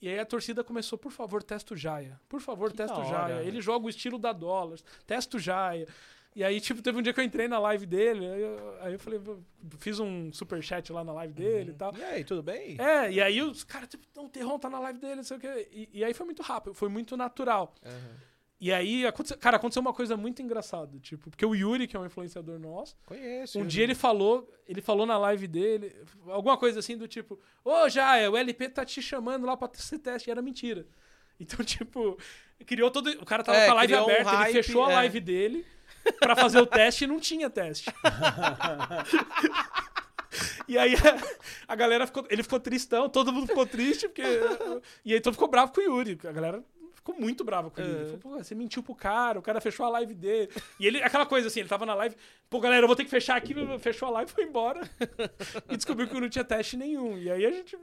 E aí a torcida começou, por favor, testa o Jaya. Por favor, Que testa o Jaya. Ele joga o estilo da Dollars. Testa o Jaya. E aí, tipo, teve um dia que eu entrei na live dele. Aí eu, aí eu falei, fiz um superchat lá na live dele e tal. E aí, tudo bem? É, e aí os caras, tipo, não, o Terron tá na live dele, não sei o quê. E, e aí foi muito rápido, foi muito natural. E aí, aconteceu, cara, aconteceu uma coisa muito engraçada, tipo, porque o Yuri, que é um influenciador nosso, Conheço. um dia ele falou, ele falou na live dele, alguma coisa assim do tipo, ô Jaya, o LP tá te chamando lá pra ser teste, e era mentira. Então, *laughs* tipo, criou todo. O cara tava É, com a live criou um aberta, hype, ele fechou a é. live dele pra fazer o teste e não tinha teste. *laughs* E aí a, galera ficou. Ele ficou tristão, todo mundo ficou triste, porque. E aí todo ficou bravo com o Yuri. A galera ficou muito brava com o Yuri. Falou, pô, você mentiu pro cara, o cara fechou a live dele. E ele, aquela coisa assim, ele tava na live, pô, galera, eu vou ter que fechar aqui, fechou a live e foi embora. *laughs* E descobriu que não tinha teste nenhum. E aí a gente.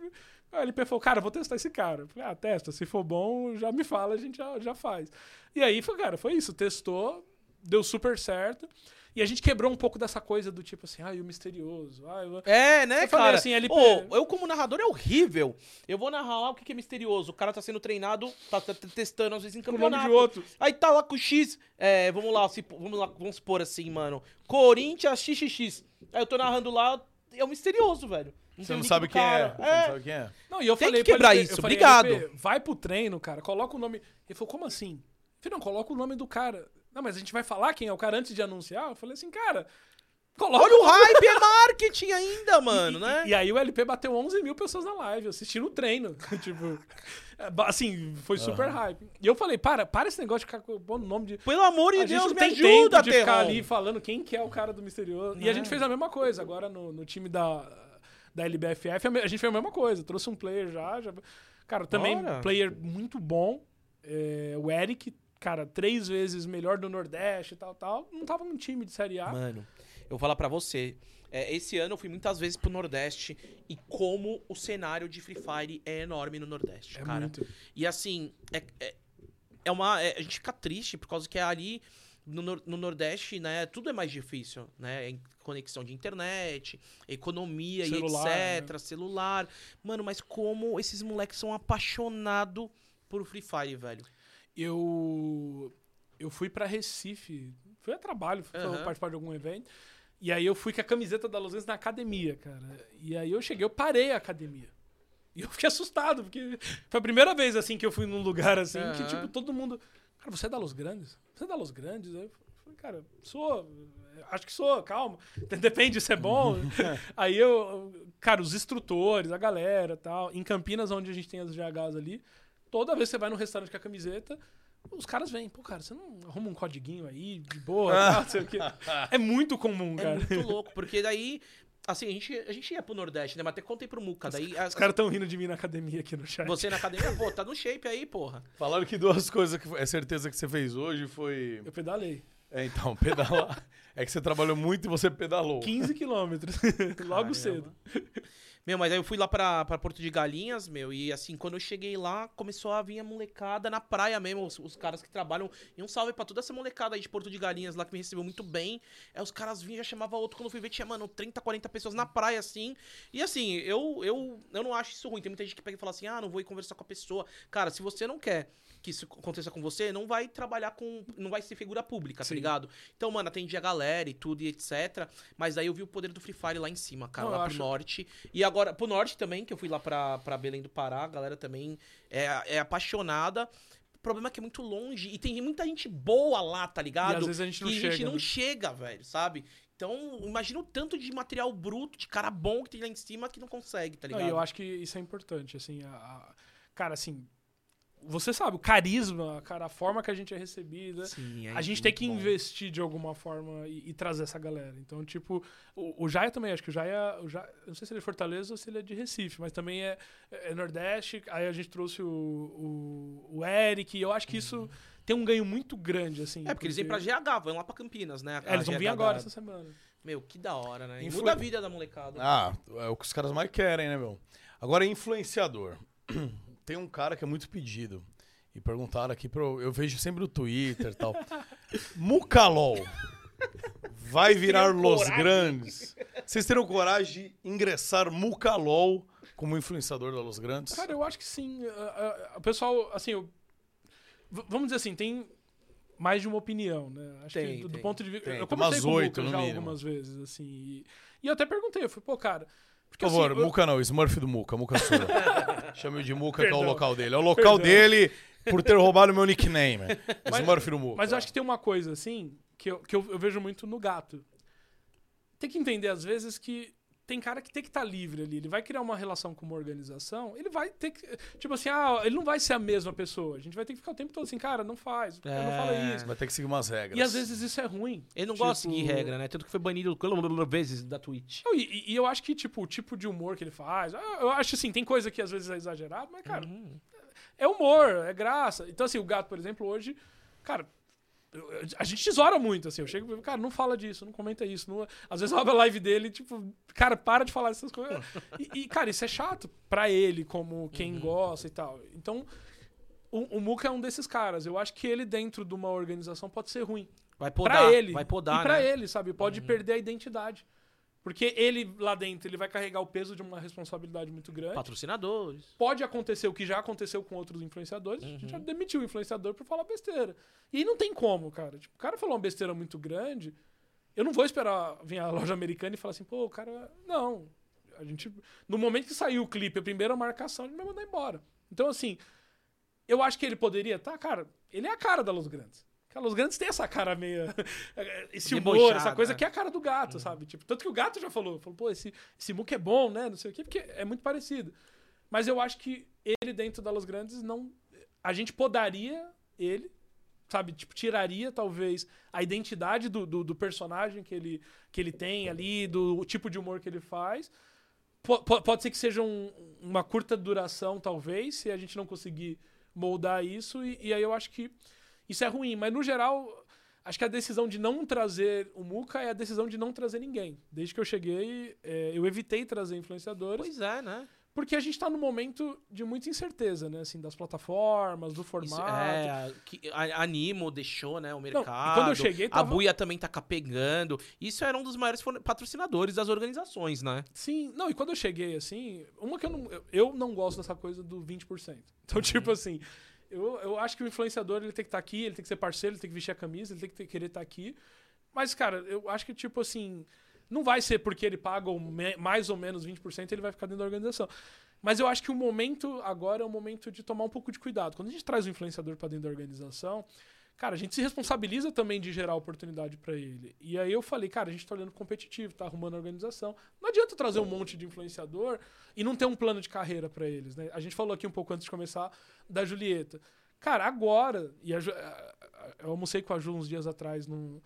A LP falou, cara, vou testar esse cara. Eu falei, ah, testa, se for bom, já me fala, a gente já, já faz. E aí, foi, cara, foi isso, testou, deu super certo. E a gente quebrou um pouco dessa coisa do tipo assim, ah, e o misterioso. Ah, eu... É, né, Eu falei cara? assim, LP. Eu como narrador é horrível. Eu vou narrar lá o que que é misterioso. O cara tá sendo treinado, tá, tá testando às vezes em Com o nome campeonato. de outro. Aí tá lá com o X, é, vamos lá, se- vamos lá, vamos supor assim, mano. Corinthians XXX. Aí eu tô narrando lá, é o misterioso, velho. Você sei o não sabe quem é. Você não sabe quem é. Não, e eu Tem falei que pra quebrar LP, isso, falei, obrigado. LP, vai pro treino, cara, coloca o nome. Ele falou, como assim? Eu falei, não, coloca o nome do cara. Não, mas a gente vai falar quem é o cara antes de anunciar? Eu falei assim, cara, coloca Olha o hype, é marketing ainda, *laughs* mano, E- né? E, aí o LP bateu 11 mil pessoas na live, assistindo o treino. *laughs* tipo, é, assim, foi super hype. E eu falei, para, para esse negócio de ficar pondo nome de... Pelo amor de Deus, não me tem ajuda, de ficar ali falando quem que é o cara do misterioso. E a gente fez a mesma coisa agora no, no time da, da LBFF. A gente fez a mesma coisa. Trouxe um player já. já cara, também Bora. player muito bom. É, o Eric, cara, três vezes melhor do Nordeste e tal, tal. Não tava num time de Série A. Mano, eu vou falar pra você. é, esse ano eu fui muitas vezes pro Nordeste e como o cenário de Free Fire é enorme no Nordeste, é cara. muito. E assim, é, é, é uma. é- a gente fica triste por causa que ali no, no Nordeste, né, tudo é mais difícil, né? Conexão de internet, economia Celular, e etc, celular. Mano, mas como esses moleques são apaixonados por Free Fire, velho. Eu eu fui pra Recife, fui a trabalho, fui Aham. participar de algum evento. E aí eu fui com a camiseta da Luzense na academia, cara. E aí eu cheguei, eu parei a academia. E eu fiquei assustado, porque foi a primeira vez assim que eu fui num lugar assim que Aham. tipo todo mundo, cara, você é da Los Grandes? Você é da Los Grandes? Aí eu falei, cara, sou, acho que sou, calma. *laughs* Depende se é bom. *laughs* aí eu, cara, os instrutores, a galera, tal, em Campinas onde a gente tem as GHs ali, toda vez que você vai no restaurante com a camiseta, os caras vêm, pô, cara, você não arruma um codiguinho aí, de boa, tal, não sei o quê. É muito comum, É cara. muito louco, porque daí. Assim, a gente, a gente ia pro Nordeste, né? Mas até contei pro Muca. Daí, as- Os caras tão rindo de mim na academia aqui no chat. você na academia, pô, tá no shape aí, porra. Falaram que duas coisas que é certeza que você fez hoje foi. Eu pedalei. É, então, pedalar. é que você trabalhou muito e você pedalou. 15 quilômetros. *laughs* Logo Caramba. cedo. Meu, mas aí eu fui lá pra, pra Porto de Galinhas, meu, e assim, quando eu cheguei lá, começou a vir a molecada na praia mesmo, os, os caras que trabalham. E um salve pra toda essa molecada aí de Porto de Galinhas lá que me recebeu muito bem. Aí os caras vinham, já chamava outro, quando eu fui ver, tinha, mano, 30, 40 pessoas na praia, assim. E assim, eu, eu, eu não acho isso ruim. Tem muita gente que pega e fala assim, ah, não vou ir conversar com a pessoa. Cara, se você não quer que isso aconteça com você, não vai trabalhar com. Não vai ser figura pública, Sim. tá ligado? Então, mano, atendi a galera e tudo e etc. Mas aí eu vi o poder do Free Fire lá em cima, cara, Não, lá pro acho- norte. E agora, pro norte também, que eu fui lá pra, pra Belém do Pará, a galera também é, é apaixonada. O problema é que é muito longe e tem muita gente boa lá, tá ligado? E às vezes a gente não a chega. gente não né? chega, velho, sabe? Então, imagina o tanto de material bruto, de cara bom que tem lá em cima que não consegue, tá Não, ligado? e eu acho que isso é importante, assim, a- a- cara, assim, você sabe, o carisma, cara, a forma que a gente é recebida, Sim, é a gente tem que bom. investir de alguma forma e, e trazer essa galera. Então, tipo, o, o Jaia também, acho que o Jaia, o não sei se ele é de Fortaleza ou se ele é de Recife, mas também é, é Nordeste, aí a gente trouxe o, o, o Eric, e eu acho que isso tem um ganho muito grande, assim. É, porque eles vêm pra GH, vão lá pra Campinas, né? É, eles vão vir agora da- essa semana. Meu, que da hora, né? Influ- muda a vida da molecada. Ah, é o que os caras mais querem, né, meu? Agora, influenciador. *clears throat* tem um cara que é muito pedido. E perguntaram aqui pro. Eu vejo sempre no Twitter e tal. *laughs* Mucalol. Vai virar Los coragem? Grandes. Vocês teriam coragem de ingressar Mucalol como influenciador da Los Grandes? Cara, eu acho que sim. Ah, ah, O pessoal, assim, eu- vamos dizer assim, tem mais de uma opinião, né? Acho Tem, que do, tem. ponto de vista. Eu conversei umas com o já mínimo. algumas vezes, assim. E, e eu até perguntei, eu falei, pô, cara. Porque, Por favor, assim, eu- Muca não, Smurf do Muca, Muca sua. *laughs* Chame de Muca, que é o local dele. É o local Perdão. dele por ter roubado meu nickname. Mas- Smurf do Muca. Mas eu acho que tem uma coisa, assim, que eu, que eu, eu vejo muito no gato. Tem que entender, às vezes, que tem cara que tem que estar livre ali. Ele vai criar uma relação com uma organização, ele vai ter que. Tipo assim, ah, ele não vai ser a mesma pessoa. A gente vai ter que ficar o tempo todo assim, cara, não faz, cara, não fala É. isso. Vai ter que seguir umas regras. E às vezes isso é ruim. Ele não Tipo- gosta de seguir regra, né? Tanto que foi banido vezes da Twitch. Não, E, e eu acho que, tipo, o tipo de humor que ele faz. Eu acho assim, tem coisa que às vezes é exagerado, mas, cara, Uhum. é humor, é graça. Então, assim, o gato, por exemplo, hoje, cara. A gente tesoura muito, assim. Eu chego e cara, não fala disso, não comenta isso. não- Às vezes eu abro a live dele, tipo, cara, para de falar essas coisas. E, e, cara, isso é chato pra ele, como quem gosta e tal. Então, o, o Muka é um desses caras. Eu acho que ele, dentro de uma organização, pode ser ruim. Vai Pra podar, ele. vai podar, e pra né? ele, sabe? Pode perder a identidade. Porque ele, lá dentro, ele vai carregar o peso de uma responsabilidade muito grande. Patrocinadores. Pode acontecer o que já aconteceu com outros influenciadores. A gente já demitiu o influenciador por falar besteira. E não tem como, cara. Tipo, o cara falou uma besteira muito grande. Eu não vou esperar vir a loja americana e falar assim, pô, o cara. Não. A gente. No momento que saiu o clipe, a primeira marcação, a gente vai mandar embora. Então, assim, eu acho que ele poderia. Tá, cara, ele é a cara da Los Grandes. Porque a Los Grandes tem essa cara meio. *laughs* Esse humor, Debochada, essa coisa é. que é a cara do gato, sabe? Tipo, tanto que o gato já falou. Falou, pô, esse, esse muque é bom, né? Não sei o quê, porque é muito parecido. Mas eu acho que ele dentro da Los Grandes não. A gente podaria ele, sabe? Tipo, tiraria talvez a identidade do, do, do personagem que ele, que ele tem ali, do tipo de humor que ele faz. Po- pode ser que seja um- uma curta duração, talvez, se a gente não conseguir moldar isso. E, e aí eu acho que isso é ruim. Mas no geral, acho que a decisão de não trazer o Muca é a decisão de não trazer ninguém. Desde que eu cheguei, é, eu evitei trazer influenciadores. Pois é, né? Porque a gente tá num momento de muita incerteza, né? Assim, das plataformas, do Isso, formato. é, a- que a Animo deixou, né, o mercado. quando eu cheguei, A tava- Buia também tá capegando. Isso era um dos maiores patrocinadores das organizações, né? Sim, não, e quando eu cheguei, assim, uma que eu não, eu, eu não gosto dessa coisa do 20%. Então, tipo assim, eu, eu acho que o influenciador ele tem que estar aqui, ele tem que ser parceiro, ele tem que vestir a camisa, ele tem que ter- querer estar aqui. Mas, cara, eu acho que, tipo assim, não vai ser porque ele paga mais ou menos 20%, ele vai ficar dentro da organização. Mas eu acho que o momento agora é o momento de tomar um pouco de cuidado. Quando a gente traz o influenciador para dentro da organização, cara, a gente se responsabiliza também de gerar oportunidade para ele. E aí eu falei, cara, a gente tá olhando competitivo, tá arrumando a organização. Não adianta trazer um monte de influenciador e não ter um plano de carreira para eles, né? A gente falou aqui um pouco antes de começar da Julieta. Cara, agora, e a eu almocei com a Ju uns dias atrás num,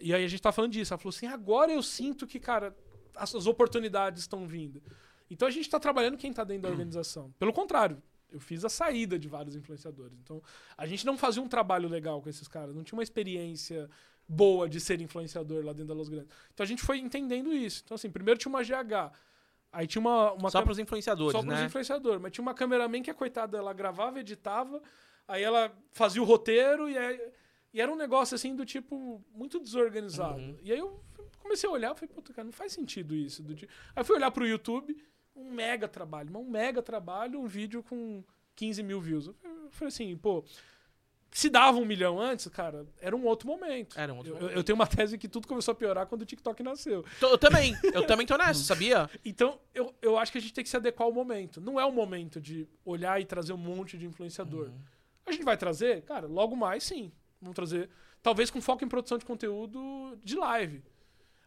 e aí a gente tá falando disso. Ela falou assim: agora eu sinto que, cara, as, as oportunidades estão vindo. Então a gente tá trabalhando quem tá dentro da organização. Pelo contrário, eu fiz a saída de vários influenciadores. Então a gente não fazia um trabalho legal com esses caras, não tinha uma experiência boa de ser influenciador lá dentro da Los Grandes. Então a gente foi entendendo isso. Então, assim, primeiro tinha uma GH. Aí tinha uma. uma Só câmera- pros influenciadores, só né? influenciadores. Mas tinha uma cameraman que a coitada, ela gravava, editava, aí ela fazia o roteiro e, aí- e era um negócio assim do tipo muito desorganizado. Uhum. E aí eu comecei a olhar, eu falei, puta, cara, não faz sentido isso. Do tipo... Aí eu fui olhar pro YouTube, um mega trabalho, mas um mega trabalho, um vídeo com 15 mil views. Eu falei assim, pô. Se dava um milhão antes, cara, era um outro momento. Era um outro eu, momento. eu tenho uma tese que tudo começou a piorar quando o TikTok nasceu. Tô- Eu também, eu também tô nessa, sabia? *laughs* Então, eu, eu acho que a gente tem que se adequar ao momento. Não é o momento de olhar e trazer um monte de influenciador. Uhum. A gente vai trazer, cara, logo mais sim. Vamos trazer, talvez com foco em produção de conteúdo de live.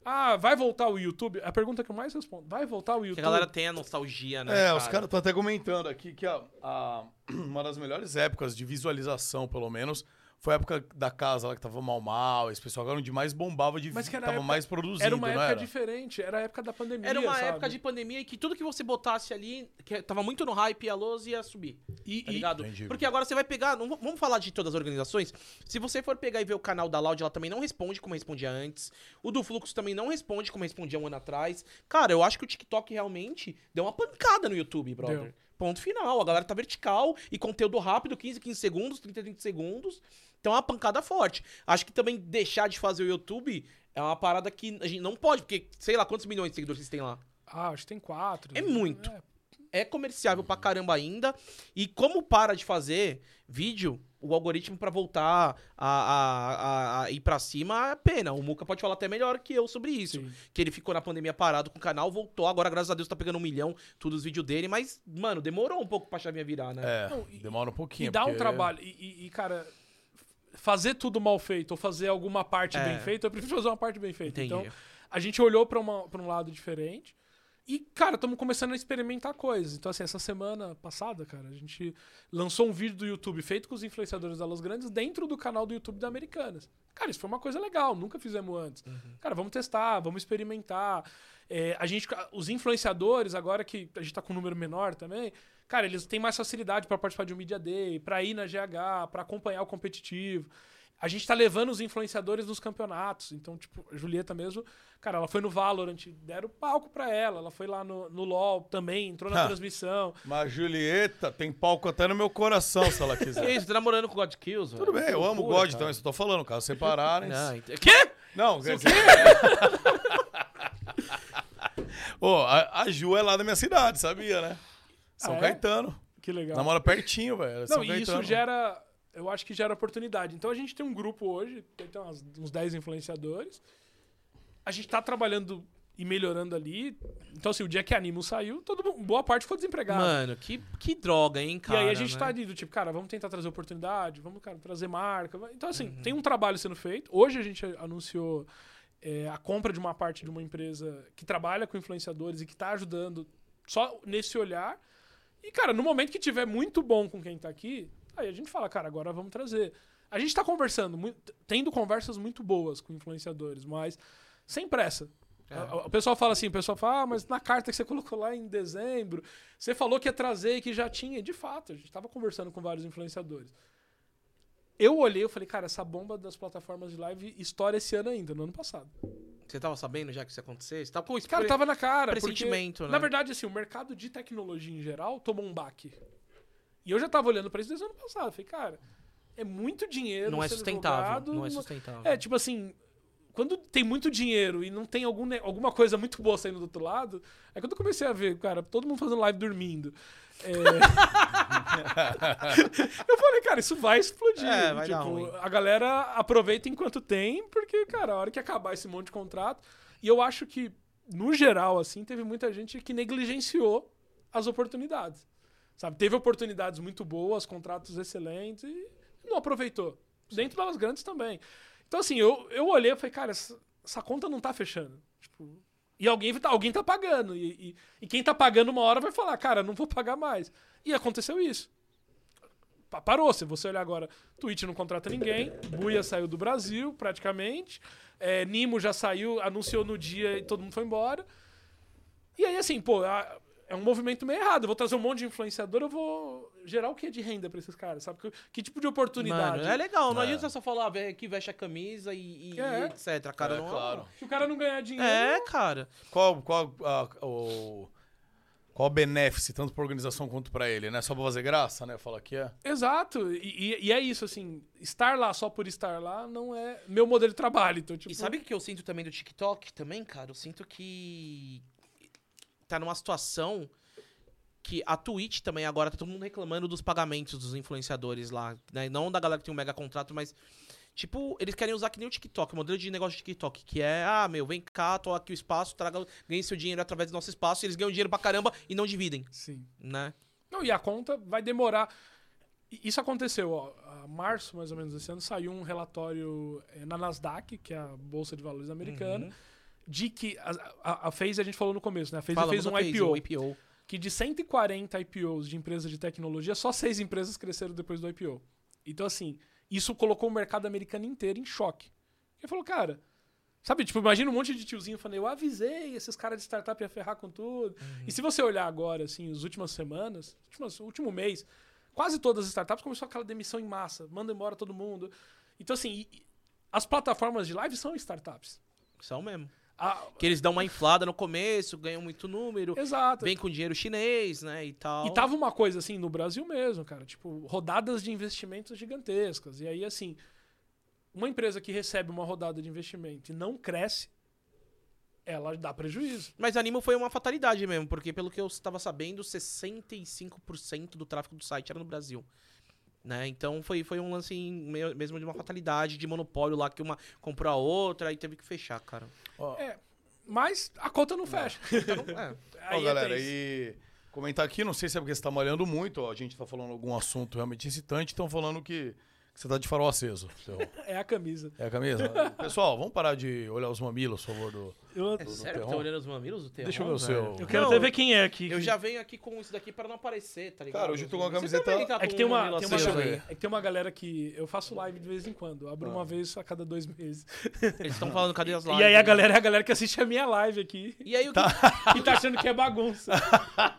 Ah, vai voltar o YouTube? A pergunta que eu mais respondo. Vai voltar o Que YouTube? a galera tem a nostalgia, né? É, os caras estão até comentando aqui que a, a- uma das melhores épocas de visualização, pelo menos, foi a época da casa lá que tava mal mal, esse pessoal era onde mais bombava de Mas que era tava época- mais produzido, Era uma não época era? diferente, era a época da pandemia, Era uma sabe? época de pandemia e que tudo que você botasse ali, que tava muito no hype, a luz ia subir. E, Tá ligado? Entendi. Porque agora você vai pegar. Não, vamos falar de todas as organizações. Se você for pegar e ver o canal da Loud, ela também não responde como respondia antes. O do Fluxo também não responde como respondia um ano atrás. Cara, eu acho que o TikTok realmente deu uma pancada no YouTube, brother. Deu. Ponto final. A galera tá vertical e conteúdo rápido, 15, 15 segundos, 30, 30 segundos. Então é uma pancada forte. Acho que também deixar de fazer o YouTube é uma parada que a gente não pode, porque sei lá quantos milhões de seguidores vocês têm lá. Ah, acho que tem quatro. É muito. É, É comerciável pra caramba ainda. E como para de fazer vídeo, o algoritmo pra voltar a, a, a- a ir pra cima é pena. O Muca pode falar até melhor que eu sobre isso. Sim. Que ele ficou na pandemia parado com o canal, voltou. Agora, graças a Deus, tá pegando um milhão, todos os vídeos dele. Mas, mano, demorou um pouco pra chavinha virar, né? É, Não, e- demora um pouquinho. E dá um porque- trabalho. E, e- e, cara, fazer tudo mal feito ou fazer alguma parte É. bem feita, eu prefiro fazer uma parte bem feita. Entendi. Então, a gente olhou pra um lado diferente. E, cara, estamos começando a experimentar coisas. Então, assim, essa semana passada, cara, a gente lançou um vídeo do YouTube feito com os influenciadores da Los Grandes dentro do canal do YouTube da Americanas. Cara, isso foi uma coisa legal, nunca fizemos antes. Cara, vamos testar, vamos experimentar. É, a gente, os influenciadores, agora que a gente tá com um número menor também, cara, eles têm mais facilidade para participar de um Media Day, pra ir na GH, pra acompanhar o competitivo. A gente tá levando os influenciadores nos campeonatos. Então, tipo, a Julieta mesmo, cara, ela foi no Valorant, deram palco pra ela. Ela foi lá no, no LoL também, entrou na Ha. transmissão. Mas Julieta tem palco até no meu coração, se ela *laughs* Que quiser. isso, tá namorando com o God Kills, velho? Tudo bem, Que eu amo o God, cara. então isso eu tô falando, caso separarem. Não, ent- Quê? Não, quer dizer. *laughs* Ô, a, a Ju é lá da minha cidade, sabia, né? São Ah, é? Caetano. Que legal. Namora pertinho, velho. Não, e isso gera. Eu acho que gera oportunidade. Então a gente tem um grupo hoje, tem umas- uns 10 influenciadores. A gente tá trabalhando e melhorando ali. Então, assim, o dia que a Animo saiu, todo, mundo- boa parte ficou desempregado. Mano, que, que droga, hein, e cara. aí a gente né? tá ali do tipo, cara, vamos tentar trazer oportunidade, vamos, cara, trazer marca. Então, assim, Uhum. tem um trabalho sendo feito. Hoje a gente anunciou é, a compra de uma parte de uma empresa que trabalha com influenciadores e que tá ajudando só nesse olhar. E, cara, no momento que tiver muito bom com quem tá aqui, aí a gente fala, cara, agora vamos trazer. A gente tá conversando, tendo conversas muito boas com influenciadores, mas sem pressa. É. O- pessoal fala assim, o pessoal fala, ah, mas na carta que você *laughs* colocou lá em dezembro, você falou que ia trazer e que já tinha. De fato, a gente tava conversando com vários influenciadores. Eu olhei e falei, cara, essa bomba das plataformas de live estoura esse ano ainda, no ano passado. Você tava sabendo já que isso ia acontecer? Você tava com isso? Cara, tava na cara. porque, pressentimento, né? Na verdade, assim, o mercado de tecnologia em geral tomou um baque. E eu já tava olhando pra isso desde o ano passado. Falei, cara, é muito dinheiro. Não é sustentável. jogado Não é sustentável. É, tipo assim, quando tem muito dinheiro e não tem algum, alguma coisa muito boa saindo do outro lado, é quando eu comecei a ver, cara, todo mundo fazendo live dormindo. É... *laughs* eu falei, cara, isso vai explodir. É, vai tipo, a galera aproveita enquanto tem, porque, cara, a hora que acabar esse monte de contrato. E eu acho que, no geral, assim, teve muita gente que negligenciou as oportunidades. Sabe? Teve oportunidades muito boas, contratos excelentes e não aproveitou. Dentro das grandes também. Então, assim, eu, eu olhei e falei, cara, essa, essa conta não tá fechando. Tipo, e alguém tá, alguém tá pagando. E, e, e quem tá pagando uma hora vai falar, cara, não vou pagar mais. E aconteceu isso. Pa- Parou. Se você olhar agora, Twitch não contrata ninguém, Buia saiu do Brasil, praticamente. É, Nimo já saiu, anunciou no dia e todo mundo foi embora. E aí, assim, pô, a- é um movimento meio errado. Eu vou trazer um monte de influenciador, eu vou gerar o que de renda pra esses caras, sabe? Que, que tipo de oportunidade? Mano, é legal. Não É. adianta só falar, velho, que veste a camisa e, e- É. etc. Cara, É, não claro. Se o cara não ganhar dinheiro. É, cara. Qual, qual, a- o, qual o benefício, tanto pra organização quanto pra ele, né? Só pra fazer graça, né? Fala que é. Exato. E, e- e é isso, assim, estar lá só por estar lá não é meu modelo de trabalho. Então, tipo, E sabe o que eu sinto também do TikTok também, cara? Eu sinto que tá numa situação que a Twitch também agora tá todo mundo reclamando dos pagamentos dos influenciadores lá, né? Não da galera que tem um mega contrato, mas tipo, eles querem usar que nem o TikTok, o modelo de negócio de TikTok, que é, ah, meu, vem cá, tô aqui o espaço, traga, ganhe seu dinheiro através do nosso espaço, e eles ganham dinheiro pra caramba e não dividem, Sim. né? Não, e a conta vai demorar. Isso aconteceu, ó. A março, mais ou menos, desse ano, saiu um relatório eh, na Nasdaq, que é a Bolsa de Valores americana, de que a, a, a FaZe, a gente falou no começo, né? A FaZe fez um IPO, o IPO. que de 140 IPOs de empresas de tecnologia, só seis empresas cresceram depois do IPO. Então, assim, isso colocou o mercado americano inteiro em choque. Ele falou, cara, sabe, tipo, imagina um monte de tiozinho falando, eu avisei, esses caras de startup ia ferrar com tudo. E se você olhar agora, assim, as últimas semanas, últimas, último mês, quase todas as startups começou aquela demissão em massa, manda embora todo mundo. Então, assim, as plataformas de live são startups. São mesmo. A- Que eles dão uma inflada no começo, ganham muito número, Exato. vem com dinheiro chinês, né, e tal. E tava uma coisa assim no Brasil mesmo, cara. Tipo, rodadas de investimentos gigantescas. E aí, assim, uma empresa que recebe uma rodada de investimento e não cresce, ela dá prejuízo. Mas Animo foi uma fatalidade mesmo, porque pelo que eu estava sabendo, 65% do tráfego do site era no Brasil. Né? Então foi, foi um lance meio- mesmo de uma fatalidade, de monopólio lá, que uma comprou a outra e teve que fechar, cara. Ó, É, mas a conta não fecha. Então, é. ó, Aí é galera, e comentar aqui, não sei se é porque você tá malhando muito, ó, a gente tá falando algum assunto realmente excitante, estão falando que, que você tá de farol aceso. Seu- *laughs* É a camisa. É a camisa? Pessoal, vamos parar de olhar os mamilos, por favor, do... Eu, É sério que tá olhando os mamilos do Terron? Deixa eu ver o seu. eu quero Não, até ver quem é aqui. Eu já venho aqui com isso daqui pra não aparecer, tá ligado? Cara, hoje eu tô com uma Você camiseta- tá É que tem um uma, tem uma, Deixa eu aí. ver. é que tem uma galera que eu faço live de vez em quando. Abro Ah. uma vez a cada dois meses. Eles estão falando, cadê as lives? *laughs* e aí a né? galera é a galera que assiste a minha live aqui E aí o que... *laughs* e tá achando que é bagunça.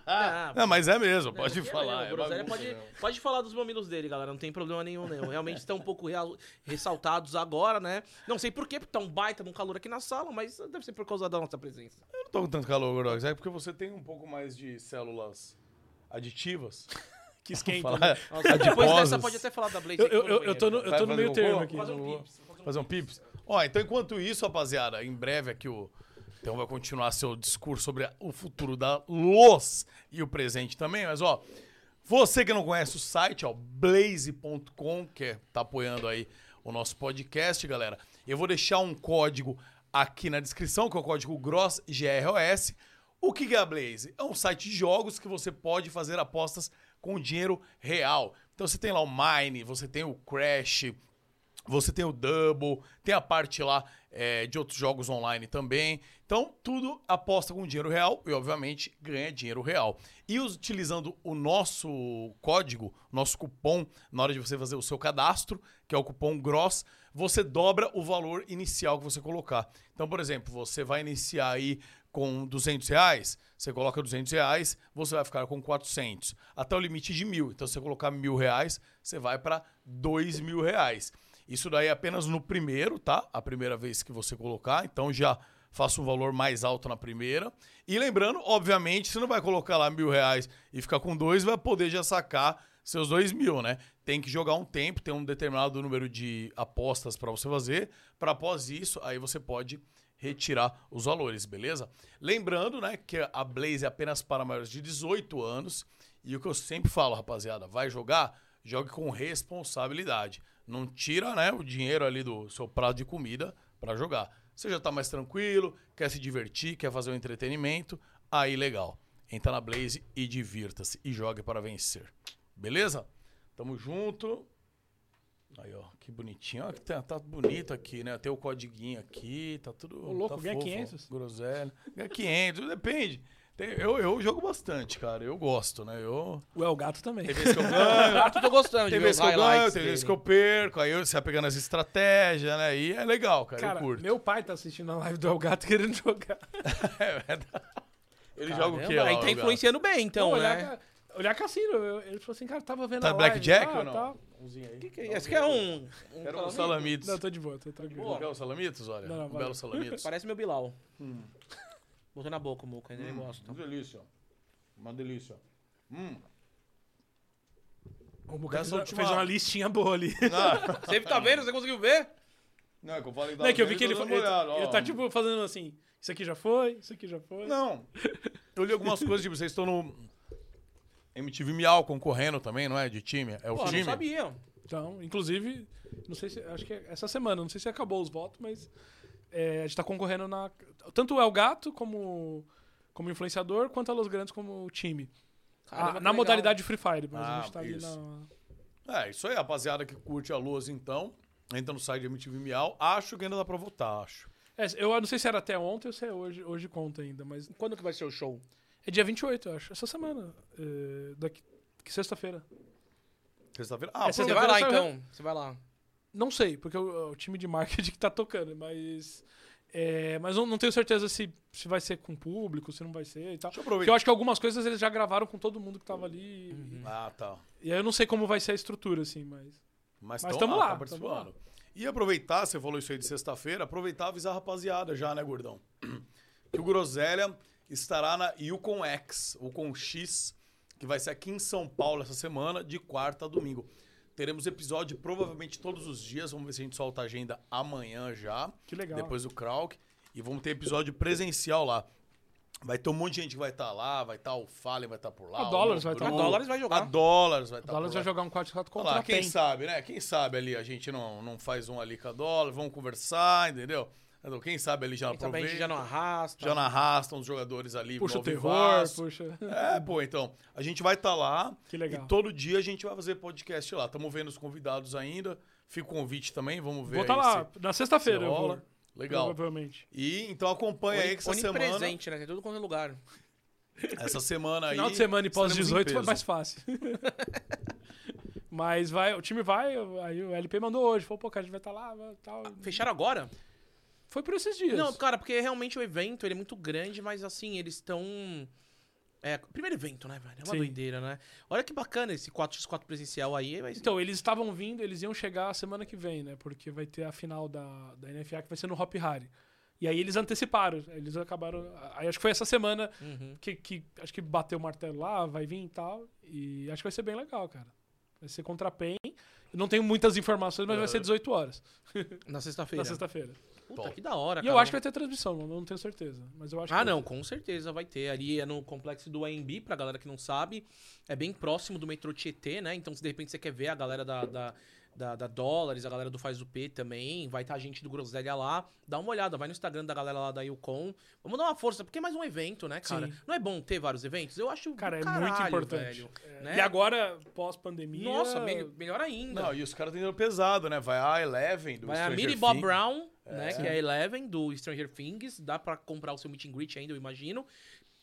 Ah, Não, mas é mesmo, Não, pode é falar. é o Groselha bagunça pode, pode falar dos mamilos dele, galera. Não tem problema nenhum, não. Realmente estão um pouco real- ressaltados agora, né? Não sei por quê, porque tá um baita um calor aqui na sala, mas deve ser por causa da nossa presença. Eu não tô com tanto calor, Gorox. É porque você tem um pouco mais de células aditivas. *laughs* Que esquenta. Né? Nossa, depois dessa, pode até falar da Blaze. Eu, eu, eu, tô no, eu tô Vai no meio um termo aqui. Fazer um pips. Fazer um pips? Ó, então enquanto isso, rapaziada, em breve aqui o então vai continuar seu discurso sobre o futuro da luz e o presente também, mas ó, você que não conhece o site, ó, blaze.com, que é, tá apoiando aí o nosso podcast, galera. Eu vou deixar um código aqui na descrição, que é o código GROSS GROS. O que é a Blaze? É um site de jogos que você pode fazer apostas com dinheiro real. Então você tem lá o Mine, você tem o Crash, você tem o Double, tem a parte lá é, de outros jogos online também. Então, tudo aposta com dinheiro real e, obviamente, ganha dinheiro real. E utilizando o nosso código, nosso cupom, na hora de você fazer o seu cadastro, que é o cupom GROSS, você dobra o valor inicial que você colocar. Então, por exemplo, você vai iniciar aí com 200 reais, você coloca 200 reais, você vai ficar com 400. Até o limite de mil. Então, se você colocar mil reais, você vai para dois mil reais. Isso daí é apenas no primeiro, tá? A primeira vez que você colocar. Então, já faça um valor mais alto na primeira. E lembrando, obviamente, você não vai colocar lá mil reais e ficar com dois, vai poder já sacar seus dois mil, né? Tem que jogar um tempo, tem um determinado número de apostas para você fazer. Para após isso, aí você pode retirar os valores, beleza? Lembrando, né, que a Blaze é apenas para maiores de 18 anos. E o que eu sempre falo, rapaziada, vai jogar, jogue com responsabilidade. Não tira, né, o dinheiro ali do seu prato de comida para jogar. Você já tá mais tranquilo, quer se divertir, quer fazer um entretenimento, aí legal. Entra na Blaze e divirta-se e jogue para vencer. Beleza? Tamo junto. Aí, ó, que bonitinho. Ó, que tá, tá bonito aqui, né? Tem o codiguinho aqui, tá tudo. Ô, louco, tá ganha fofo, ó. 500. Groselha. Ganha 500, depende. Tem- eu, eu jogo bastante, cara. Eu gosto, né? Eu. O El Gato também. Tem vezes que eu *laughs* ganho, Ah, tô gostando tem vezes que eu ganho, tem vezes que eu perco. Aí você vai pegando as estratégias, né? E é legal, cara. Cara, eu curto. meu pai tá assistindo a live do El Gato querendo jogar. *laughs* É verdade. Ele joga o quê? Caramba, Lá, Aí o tá gato? influenciando bem, então, Não, olhar, né? Olhar cassino. eu- Ele falou assim, cara, tava vendo Tá a live. Blackjack ah, ou não? Tá. Umzinho aí. Que que é? Esse aqui é um... um Era um salamitos? Não, tô de boa, tô tranquilo. boa. Quer os salamitos? Olha, Não, não, um belo salamitos. *laughs* Parece meu Bilal. Botou na boca o Muca, ele gosta. Uma delícia. Uma delícia. Hum. O Muca fez, última- fez uma listinha boa ali. *laughs* Ah, Você tá vendo? Você conseguiu ver? não, é que eu falei Não, é que eu vi que ele, ele, olhada, ele ó. tá tipo fazendo assim, isso aqui já foi, isso aqui já foi. Não. *laughs* Eu li algumas coisas, tipo, vocês estão no MTV Miau concorrendo também, não é? De time? É o Pô, time? não sabia. Então, inclusive, não sei se. Acho que é essa semana, não sei se acabou os votos, mas é, a gente tá concorrendo na. Tanto o El Gato como, como influenciador, quanto a Los Grandes como time. Caramba, Ah, que na legal. modalidade Free Fire, mas Ah, a gente tá ali isso. na. É, isso aí, rapaziada que curte a luz, então. Entra no site de MTV Miau. Acho que ainda dá pra votar, acho. É, eu não sei se era até ontem ou se é hoje, hoje conta ainda, mas. Quando que vai ser o show? É dia 28, eu acho. Essa semana. É, daqui, que sexta-feira. Sexta-feira. Ah, É, Você vai lá, então. Você vai lá. Não sei, porque o, o time de marketing que tá tocando, mas. é, mas não, não tenho certeza se, se vai ser com público, se não vai ser e tal. Deixa eu Porque aproveitar. eu acho que algumas coisas eles já gravaram com todo mundo que tava ali. Ah, tá. E aí eu não sei como vai ser a estrutura, assim, mas. Mas, Mas tamo tamo lá, lá, tá participando. E aproveitar, você falou isso aí de sexta-feira, aproveitar e avisar a rapaziada já, né, gordão? *clears throat* que o Groselha estará na Yukon X, o com X, que vai ser aqui em São Paulo essa semana, de quarta a domingo. Teremos episódio provavelmente todos os dias. Vamos ver se a gente solta a agenda amanhã já. Que legal. Depois do Krauk. E vamos ter episódio presencial lá. Vai ter um monte de gente que vai estar lá, vai estar o Fallen, vai estar por lá. A Dólares vai estar. A Dólares vai jogar. A Dólares vai estar Dallas por vai lá. jogar um 4x4 Olha contra lá, a quem PEN. sabe, né? Quem sabe ali a gente não, não faz um ali com a dólar, vamos conversar, entendeu? Então, quem sabe ali já Quem aproveita. já não arrasta. já não arrastam os jogadores ali. Puxa o terror, Alvivaço. puxa. É, pô, então. A gente vai estar lá. Que legal. E todo dia a gente vai fazer podcast lá. Estamos vendo os convidados ainda. Fica o convite também, vamos ver Vou estar aí lá. se- Na se sexta-feira rola. vou. Legal. Provavelmente. E então acompanha aí que essa semana. Onipresente, né? Tem tudo quanto é lugar. Essa semana aí. Final de semana e estaremos em pós-18 foi mais fácil. *laughs* Mas vai, o time vai, aí o LP mandou hoje, falou, pô, cara, a gente vai estar lá, vai, tal. Fecharam agora? Foi por esses dias. Não, cara, porque realmente o evento ele é muito grande, mas assim, eles estão. É, primeiro evento, né, velho? É uma Sim. doideira, né? Olha que bacana esse 4x4 presencial aí. Vai... Então, eles estavam vindo, eles iam chegar a semana que vem, né? Porque vai ter a final da, da NFA que vai ser no Hop Harry. E aí eles anteciparam, eles acabaram. Aí acho que foi essa semana Uhum. que, que acho que bateu o martelo lá, vai vir e tal. E acho que vai ser bem legal, cara. Vai ser contra a PEN. Eu não tenho muitas informações, mas vai ser 18 horas Na sexta-feira. *laughs* na sexta-feira. Puta, Top. que da hora, E cara. eu acho que vai ter transmissão, eu não tenho certeza. Mas eu acho Ah, que não, com certeza vai ter. Ali é no complexo do AMB, pra galera que não sabe. É bem próximo do metrô Tietê, né? Então, se de repente você quer ver a galera da, da, da, da Dólares, a galera do Faz o P também, vai estar a gente do Groselha lá. Dá uma olhada, vai no Instagram da galera lá da Yukon. Vamos dar uma força, porque é mais um evento, né, cara? Sim. Não é bom ter vários eventos? Eu acho. Cara, é caralho, muito importante. velho, É, né? E agora, pós-pandemia. Nossa, me- melhor ainda. Não, e os caras têm pesado, né? Vai a Eleven do Vai a Stranger Millie Bob Things. Brown, né? Que é a Eleven do Stranger Things. Dá pra comprar o seu meet and greet ainda, eu imagino.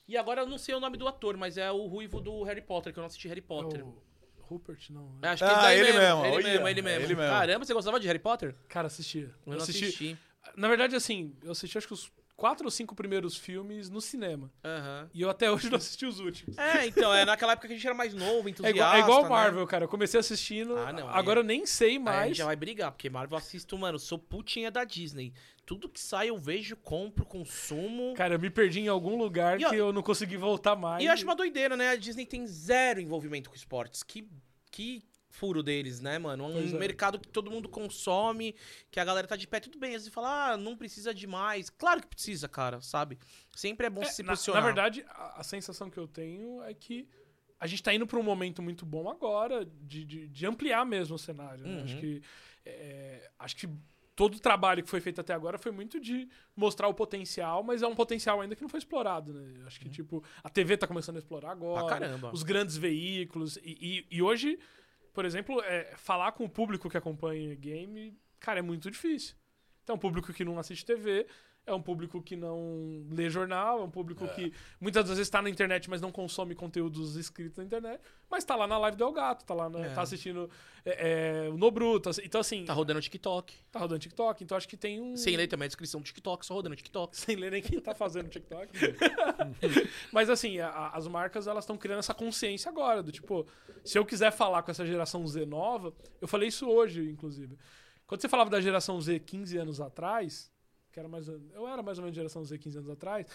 E agora eu não sei o nome do ator, mas é o ruivo do Harry Potter, que eu não assisti Harry é Potter. o Rupert, não. É, Acho que Ah, ele mesmo, Ele olha, mesmo, ele é mesmo. ele mesmo. Caramba, você gostava de Harry Potter? Cara, assistia. Eu não assisti. Na verdade, assim, eu assisti acho que os quatro ou cinco primeiros filmes no cinema. Aham. E eu até hoje não assisti os últimos. É, então, é naquela época que a gente era mais novo, É entusiasta. igual, é igual né? Marvel, cara. Eu comecei assistindo. Ah, não, agora aí- eu nem sei Aí a mais. gente já vai brigar, porque Marvel eu assisto, mano, sou putinha da Disney. Tudo que sai eu vejo, compro, consumo. Cara, eu me perdi em algum lugar E, que eu não consegui voltar mais. E eu acho uma doideira, né? A Disney tem zero envolvimento com esportes. Que, que furo deles, né, mano? Um é. mercado que todo mundo consome, que a galera tá de pé, tudo bem. Às vezes fala, ah, não precisa de mais. Claro que precisa, cara, sabe? Sempre é bom É, se na, posicionar. na verdade, a, a sensação que eu tenho é que a gente tá indo pra um momento muito bom agora de, de, de ampliar mesmo o cenário. né? Uhum. Acho que. é, acho que todo o trabalho que foi feito até agora foi muito de mostrar o potencial, mas é um potencial ainda que não foi explorado, né? Acho que, tipo, a TV tá começando a explorar agora. Uhum. Pra caramba. Os grandes veículos. E, e- e hoje, por exemplo, é, falar com o público que acompanha game, cara, é muito difícil. Então, um público que não assiste TV, é um público que não lê jornal, é um público que muitas vezes está na internet, mas não consome conteúdos escritos na internet, mas tá lá na live do El Gato, tá lá na- É. tá assistindo é, é, o Nobruto. Então, assim, Tá rodando TikTok. tá rodando TikTok, então acho que tem um. Sem ler também a descrição do TikTok, só rodando TikTok. *laughs* Sem ler nem quem tá fazendo TikTok. *laughs* Mas assim, a- a- as marcas elas estão criando essa consciência agora, do tipo, se eu quiser falar com essa geração Z nova, eu falei isso hoje, inclusive. Quando você falava da geração Z 15 anos atrás, que era mais, ou- eu era mais ou menos geração Z 15 anos atrás,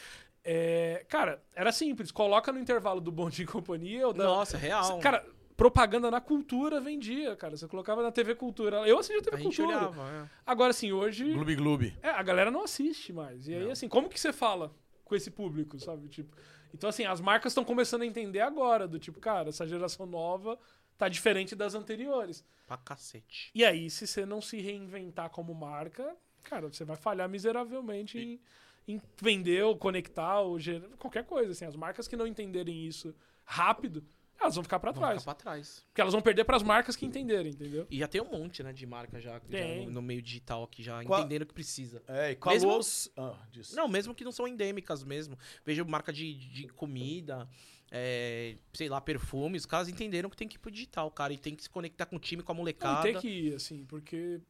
é, cara, era simples, coloca no intervalo do Bom Dia e Companhia ou da, Nossa, real. Cara, propaganda na cultura vendia, cara. Você colocava na TV Cultura. Eu assistia a TV gente Cultura. olhava, é. Agora, assim, hoje. Gloob Gloob. É, a galera não assiste mais. E aí, Não. assim, como que você fala com esse público, sabe? Tipo, então, assim, as marcas estão começando a entender agora, do tipo, cara, essa geração nova tá diferente das anteriores. Pra cacete. E aí, se você não se reinventar como marca, cara, você vai falhar miseravelmente em, em vender ou conectar ou gerar qualquer coisa. Assim, as marcas que não entenderem isso rápido, elas vão ficar pra Vamos trás. ficar pra trás. Porque elas vão perder pras marcas que entenderem, entendeu? E já tem um monte, né, de marca já, já no, no meio digital aqui, já Qual- entendendo o que precisa. É, e com Mesmo- luz... Ah, disso. Não, mesmo que não são endêmicas mesmo. Vejo marca de, de comida, é, sei lá, perfumes. Os caras entenderam que tem que ir pro digital, cara. E tem que se conectar com o time, com a Não, molecada. tem que ir, assim, porque.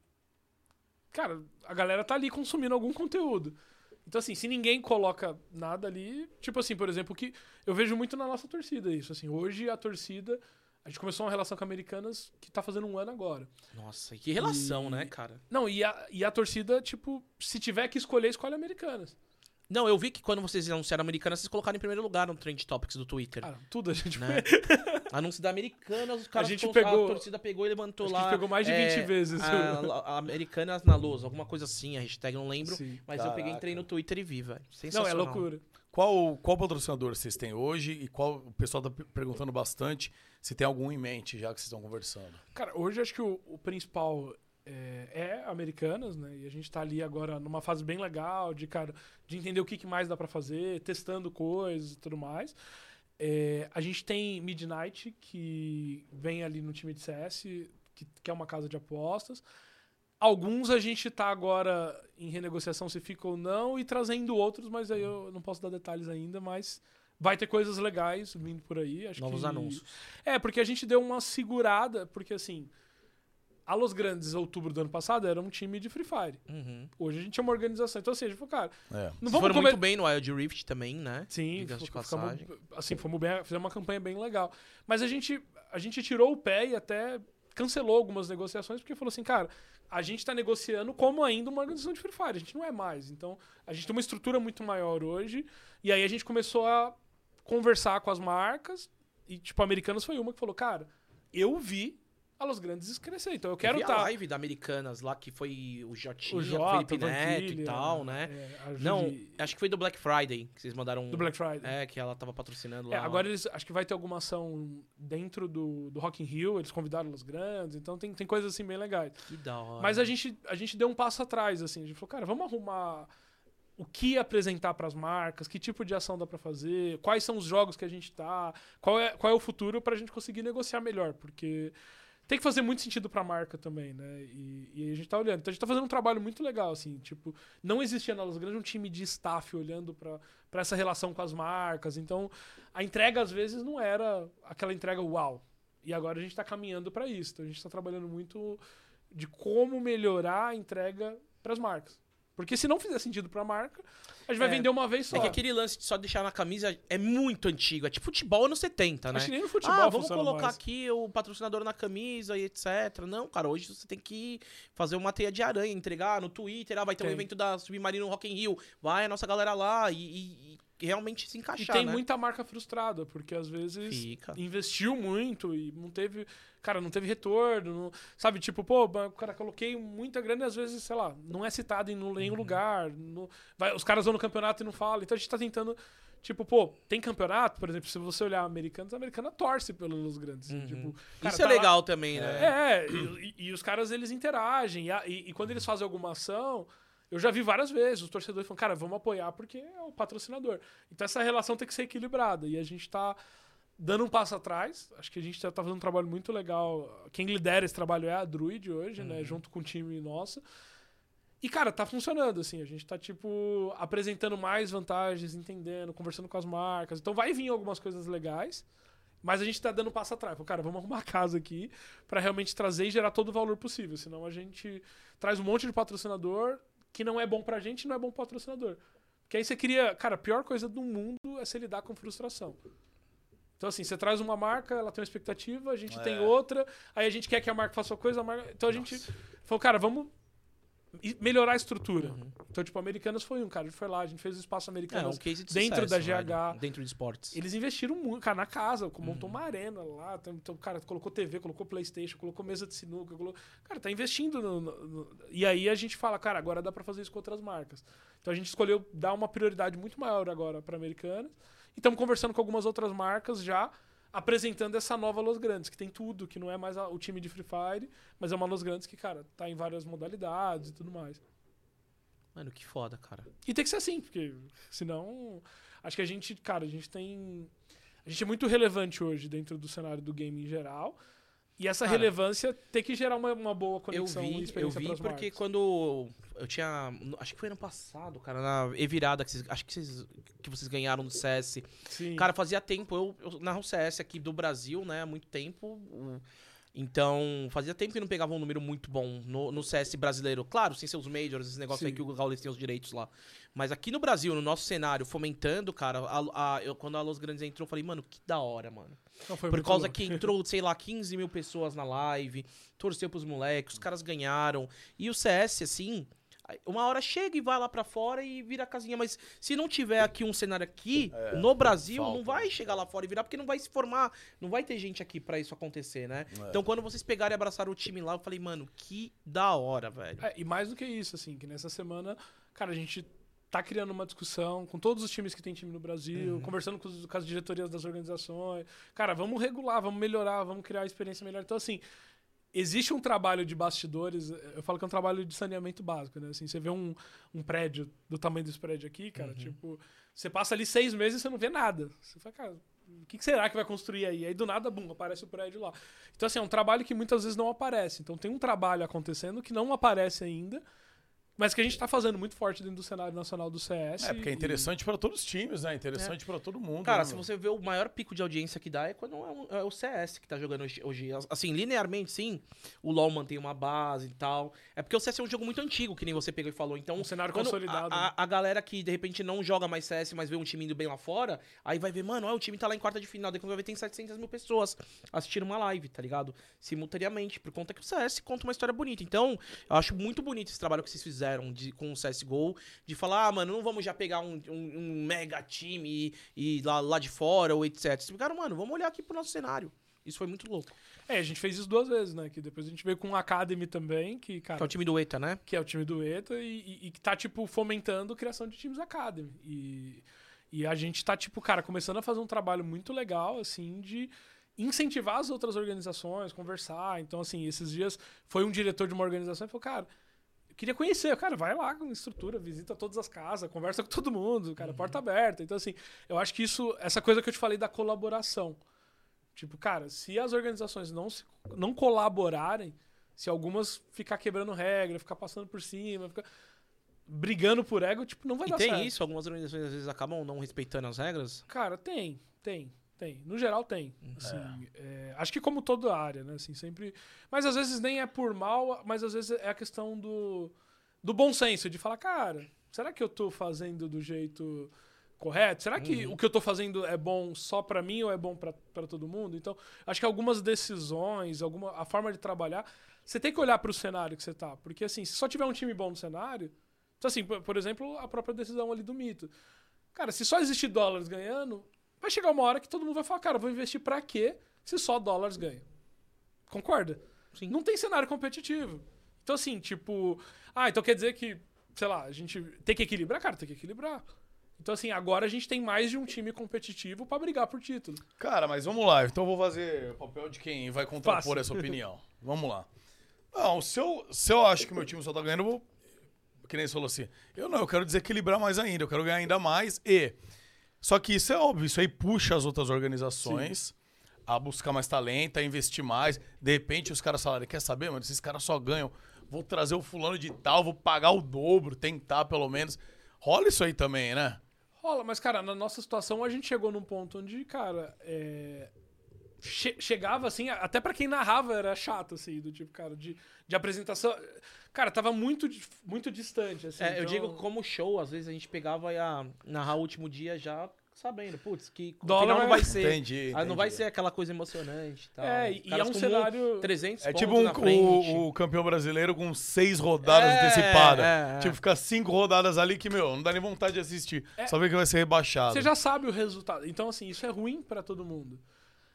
Cara, a galera tá ali consumindo algum conteúdo. Então, assim, se ninguém coloca nada ali. Tipo assim, por exemplo, que eu vejo muito na nossa torcida isso. Assim, hoje a torcida. A gente começou uma relação com Americanas que tá fazendo um ano agora. Nossa, e que relação, E- né, cara? Não, e a, e a torcida, tipo, se tiver que escolher, escolhe Americanas. Não, eu vi que quando vocês anunciaram Americanas, vocês colocaram em primeiro lugar no Trend Topics do Twitter. Cara, tudo a gente né? *laughs* Anúncio da Americanas, os caras gente colo- pegou- a torcida pegou e levantou Acho lá. a gente pegou mais de é, 20 vezes. a- a- Americanas na lousa, alguma coisa assim, a hashtag não lembro. Sim. Mas eu peguei, entrei Caraca. no Twitter e vi, velho. Não, é loucura. Qual, qual patrocinador vocês têm hoje e qual o pessoal tá per- perguntando bastante se tem algum em mente já que vocês estão conversando. Cara, hoje acho que o, o principal é, é Americanas, né? E a gente tá ali agora numa fase bem legal de, cara, de entender o que, que mais dá pra fazer, testando coisas e tudo mais. É, a gente tem Midnight, que vem ali no time de CS, que, que é uma casa de apostas. Alguns a gente tá agora em renegociação se fica ou não, e trazendo outros, mas aí eu não posso dar detalhes ainda, mas vai ter coisas legais vindo por aí. Acho Novos que... anúncios. É, porque a gente deu uma segurada, porque assim, a Los Grandes, outubro do ano passado, era um time de Free Fire. Uhum. Hoje a gente é uma organização. Então, assim, a gente falou, cara, É. não vamos foram comer... muito bem no Wild Rift também, né? Sim, de ficamos- passagem. assim, fomos bem, fizemos uma campanha bem legal. Mas a gente, a gente tirou o pé e até cancelou algumas negociações, porque falou assim, cara, a gente tá negociando como ainda uma organização de Free Fire, a gente não é mais. Então, a gente tem uma estrutura muito maior hoje, e aí a gente começou a conversar com as marcas, e, tipo, a Americanas foi uma que falou, cara, eu vi a Los Grandes crescer, então eu quero estar... a live da Americanas lá, que foi o Jotinha, O Jota, Felipe Neto e tal, né? é, a Não, acho que foi do Black Friday que vocês mandaram. do Black Friday. É, que ela tava patrocinando lá. É, agora eles acho que vai ter alguma ação dentro do, do Rock in Rio, eles convidaram os grandes, então tem, tem coisas assim bem legais. Que da hora. Mas a gente, a gente deu um passo atrás, assim, a gente falou, cara, vamos arrumar o que apresentar para as marcas, que tipo de ação dá para fazer, quais são os jogos que a gente tá, qual é, qual é o futuro pra gente conseguir negociar melhor, porque tem que fazer muito sentido pra marca também, né? E, e a gente tá olhando. Então a gente tá fazendo um trabalho muito legal, assim, tipo, não existia na Los Grandes um time de staff olhando pra essa relação com as marcas. Então, a entrega às vezes não era aquela entrega uau. E agora a gente tá caminhando pra isso. Então a gente tá trabalhando muito de como melhorar a entrega pras marcas. Porque se não fizer sentido pra marca, a gente vai É. vender uma vez só. É que aquele lance de só deixar na camisa é muito antigo. É tipo futebol anos 70, né? Acho que nem no futebol ah, vamos colocar mais. aqui o patrocinador na camisa e etc. Não, cara, hoje você tem que fazer uma teia de aranha, entregar no Twitter, ah, vai ter um Tem. evento da Submarino Rock in Rio, vai a nossa galera lá e- e realmente se E encaixar, tem né? muita marca frustrada, porque às vezes Fica. investiu muito e não teve. Cara, não teve retorno. não- sabe, tipo, pô, cara, coloquei muita grana e às vezes, sei lá, não é citado em nenhum lugar. não- vai, os caras vão no campeonato e não falam. Então a gente tá tentando. Tipo, pô, tem campeonato, por exemplo, se você olhar americanos, a americana torce pelos grandes. Tipo, cara, Isso é tá lá- legal também, né? É, e, e- e os caras eles interagem. E, e- e quando eles fazem alguma ação, eu já vi várias vezes os torcedores falando, cara, vamos apoiar porque é o patrocinador. Então essa relação tem que ser equilibrada. E a gente tá dando um passo atrás. Acho que a gente tá, tá fazendo um trabalho muito legal. Quem lidera esse trabalho é a Druid hoje, né? Junto com o time nosso. E, cara, tá funcionando, assim. A gente tá, tipo, apresentando mais vantagens, entendendo, conversando com as marcas. Então vai vir algumas coisas legais. Mas a gente tá dando um passo atrás. Falou, Cara, vamos arrumar a casa aqui pra realmente trazer e gerar todo o valor possível. Senão a gente traz um monte de patrocinador que não é bom pra gente e não é bom pro patrocinador. Porque aí você cria. Cara, a pior coisa do mundo é você lidar com frustração. Então, assim, você traz uma marca, ela tem uma expectativa, a gente É. tem outra, aí a gente quer que a marca faça uma coisa, a marca... Então a gente falou, cara, vamos melhorar a estrutura. Então, tipo, Americanas foi um, cara. A gente foi lá, a gente fez o espaço É, americano. um case de dentro da sucesso, GH. velho, dentro de esportes. Eles investiram muito, cara, na casa, montou Uhum. uma arena lá. Então, cara, colocou TV, colocou Playstation, colocou mesa de sinuca, colocou... Cara, tá investindo no, no- no- E aí a gente fala, cara, agora dá pra fazer isso com outras marcas. Então a gente escolheu dar uma prioridade muito maior agora pra Americanas. E estamos conversando com algumas outras marcas já, apresentando essa nova Los Grandes, que tem tudo, que não é mais a- o time de Free Fire, mas é uma Los Grandes que, cara, tá em várias modalidades e tudo mais. Mano, que foda, cara. E tem que ser assim, porque senão. Acho que a gente, cara, a gente tem. A gente é muito relevante hoje dentro do cenário do game em geral. E essa Cara, relevância tem que gerar uma, uma boa Eu conexão e vi, eu experiência vi pras porque marcas. quando eu tinha, acho que foi ano passado, cara, na E-Virada, que vocês, acho que vocês, que vocês ganharam do CS. Sim. Cara, fazia tempo, eu, eu narro CS aqui do Brasil, né, há muito tempo. o- Então, fazia tempo que não pegava um número muito bom no, no CS brasileiro. Claro, sem seus majors, esse negócio aí Sim. que o Gaules tem os direitos lá. Mas aqui no Brasil, no nosso cenário, fomentando, cara, a, a- eu, quando a Los Grandes entrou, eu falei, mano, que da hora, mano. Não, foi Por causa louco. que entrou, *laughs* sei lá, 15 mil pessoas na live, torceu pros moleques, os caras ganharam. E o CS, assim, Aí, Uma hora chega e vai lá pra fora e vira a casinha. Mas se não tiver aqui um cenário aqui, no Brasil, falta. não vai chegar lá fora e virar, porque não vai se formar, não vai ter gente aqui pra isso acontecer, né? Então quando vocês pegaram e abraçaram o time lá, eu falei, mano, que da hora, velho. É, e mais do que isso, assim, que nessa semana, cara, a gente tá criando uma discussão com todos os times que tem time no Brasil, Uhum. conversando com, os- com as diretorias das organizações. Cara, vamos regular, vamos melhorar, vamos criar a experiência melhor. Então, assim, existe um trabalho de bastidores, eu falo que é um trabalho de saneamento básico, né? Assim, você vê um, um prédio do tamanho desse prédio aqui, cara, tipo, você passa ali seis meses e você não vê nada. Você fala, cara, o que, que será que vai construir aí? Aí do nada, bum, aparece o prédio lá. Então, assim, é um trabalho que muitas vezes não aparece. Então, tem um trabalho acontecendo que não aparece ainda, mas que a gente tá fazendo muito forte dentro do cenário nacional do CS. É, porque é e- interessante pra todos os times, né? Interessante pra todo mundo. Cara, né, se meu? você vê o maior pico de audiência que dá é quando é, um- é o CS que tá jogando hoje, hoje. Assim, linearmente, sim, o LoL mantém uma base e tal. É porque o CS é um jogo muito antigo, que nem você pegou e falou. Então, Um cenário consolidado, A, né? a, a galera que de repente não joga mais CS, mas vê um time indo bem lá fora, aí vai ver, mano, ó, o time tá lá em quarta de final. Daí quando vai ver, tem 700 mil pessoas assistindo uma live, tá ligado? Simultaneamente, por conta que o CS conta uma história bonita. Então, eu acho muito bonito esse trabalho que vocês fizeram de, com o CSGO, de falar, ah, mano, não vamos já pegar um, um- um mega time e, e lá, lá de fora ou etc. Vocês ficaram, mano, vamos olhar aqui pro nosso cenário. Isso foi muito louco. É, a gente fez isso duas vezes, né? Que depois a gente veio com o Academy também, que, cara, Que é o time do ETA, né? que é o time do ETA e, e- e que tá, tipo, fomentando a criação de times Academy. E, e a gente tá, tipo, cara, começando a fazer um trabalho muito legal, assim, de incentivar as outras organizações, conversar. Então, assim, esses dias foi um diretor de uma organização e falou, cara, queria conhecer. Cara, vai lá com estrutura, visita todas as casas, conversa com todo mundo, cara, porta aberta. Então, assim, eu acho que isso, essa coisa que eu te falei da colaboração. Tipo, cara, se as organizações não, se, não colaborarem, se algumas ficar quebrando regra, ficar passando por cima, ficar brigando por ego, tipo, não vai E dar tem certo. isso, algumas organizações às vezes acabam não respeitando as regras. Cara, tem, tem, tem. No geral tem. Assim, é, acho que como toda área, né? Assim, sempre. Mas às vezes nem é por mal, mas às vezes é a questão do, do bom senso, de falar, cara, será que eu tô fazendo do jeito correto? Será que o que eu tô fazendo é bom só pra mim ou é bom pra pra todo mundo? Então, acho que algumas decisões, alguma a forma de trabalhar, você tem que olhar pro cenário que você tá, porque assim, se só tiver um time bom no cenário, então, assim, por, por exemplo, a própria decisão ali do mito. Cara, se só existir dólares ganhando, vai chegar uma hora que todo mundo vai falar, cara, eu vou investir pra quê se só dólares ganham? Concorda? Sim. Não tem cenário competitivo. Então, assim, tipo, ah, então quer dizer que, sei lá, a gente tem que equilibrar? Cara, tem que equilibrar. Então, assim, agora a gente tem mais de um time competitivo pra brigar por título. Cara, mas vamos lá. Então eu vou fazer o papel de quem vai contrapor Faça. essa *laughs* opinião. Vamos lá. Não, se eu, se eu acho que meu time só tá ganhando, eu vou. Que nem você falou assim. Eu não, eu quero desequilibrar mais ainda. Eu quero ganhar ainda mais. E. Só que isso é óbvio, isso aí puxa as outras organizações a buscar mais talento, a investir mais. De repente os caras falaram, quer saber, mano? Esses caras só ganham. Vou trazer o fulano de tal, vou pagar o dobro, tentar pelo menos. Rola isso aí também, né? Rola, mas, cara, na nossa situação a gente chegou num ponto onde, cara, é, che- chegava assim, até pra quem narrava era chato, assim, do tipo, cara, de, de apresentação. Cara, tava muito, muito distante, assim. É, eu então- digo como show, às vezes a gente pegava e ia narrar o último dia já sabendo, putz, que Dólar final não vai- vai ser. Entendi, Ah, não vai entendi. ser aquela coisa emocionante e tal. É, e Caras é um cenário- 300 É tipo um- o, o campeão brasileiro com seis rodadas É, antecipadas. é, é. Tipo, ficar cinco rodadas ali que, meu, não dá nem vontade de assistir. Só ver que vai ser rebaixado. Você já sabe o resultado. Então, assim, isso é ruim pra todo mundo.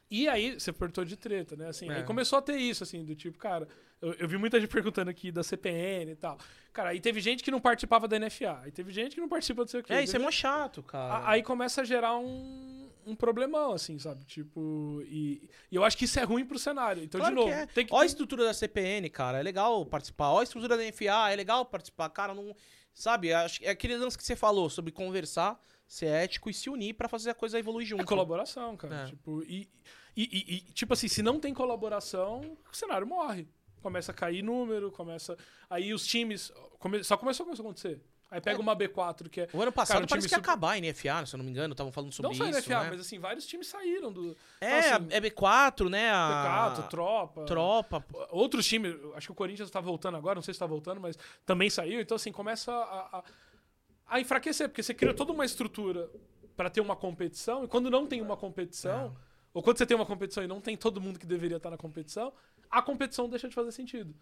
E aí, você perguntou de treta, né? Assim, É. aí começou a ter isso, assim, do tipo, cara, eu, eu vi muita gente perguntando aqui da CPN e tal. Cara, aí teve gente que não participava da NFA, aí teve gente que não participa do quê. É, isso é mó chato, cara. Aí começa a gerar um, um problemão, assim, sabe? Tipo, e, e eu acho que isso é ruim pro cenário. Então, Claro de novo, que é. tem que Ó a estrutura da CPN, cara, é legal participar. Ó a estrutura da NFA, é legal participar. Cara, não. Sabe, é aquele lance que você falou sobre conversar, ser ético e se unir pra fazer a coisa evoluir junto. É colaboração, cara. É. Tipo, e, e- e, tipo assim, se não tem colaboração, o cenário morre. Começa a cair número, começa. Aí os times. come- Só começou a acontecer. Aí pega uma B4 que é. O ano passado Cara, um parece que ia super- acabar a NFA, se eu não me engano, estavam falando sobre Não só isso. NFA, né? mas assim, vários times saíram do. É, Então, assim, é B4, né? A... B4, Tropa. Tropa. Outros times, acho que o Corinthians tá voltando agora, não sei se tá voltando, mas também saiu. Então, assim, começa a, a, a enfraquecer, porque você cria toda uma estrutura pra ter uma competição, e quando não tem uma competição, ou quando você tem uma competição e não tem todo mundo que deveria estar na competição, a competição deixa de fazer sentido.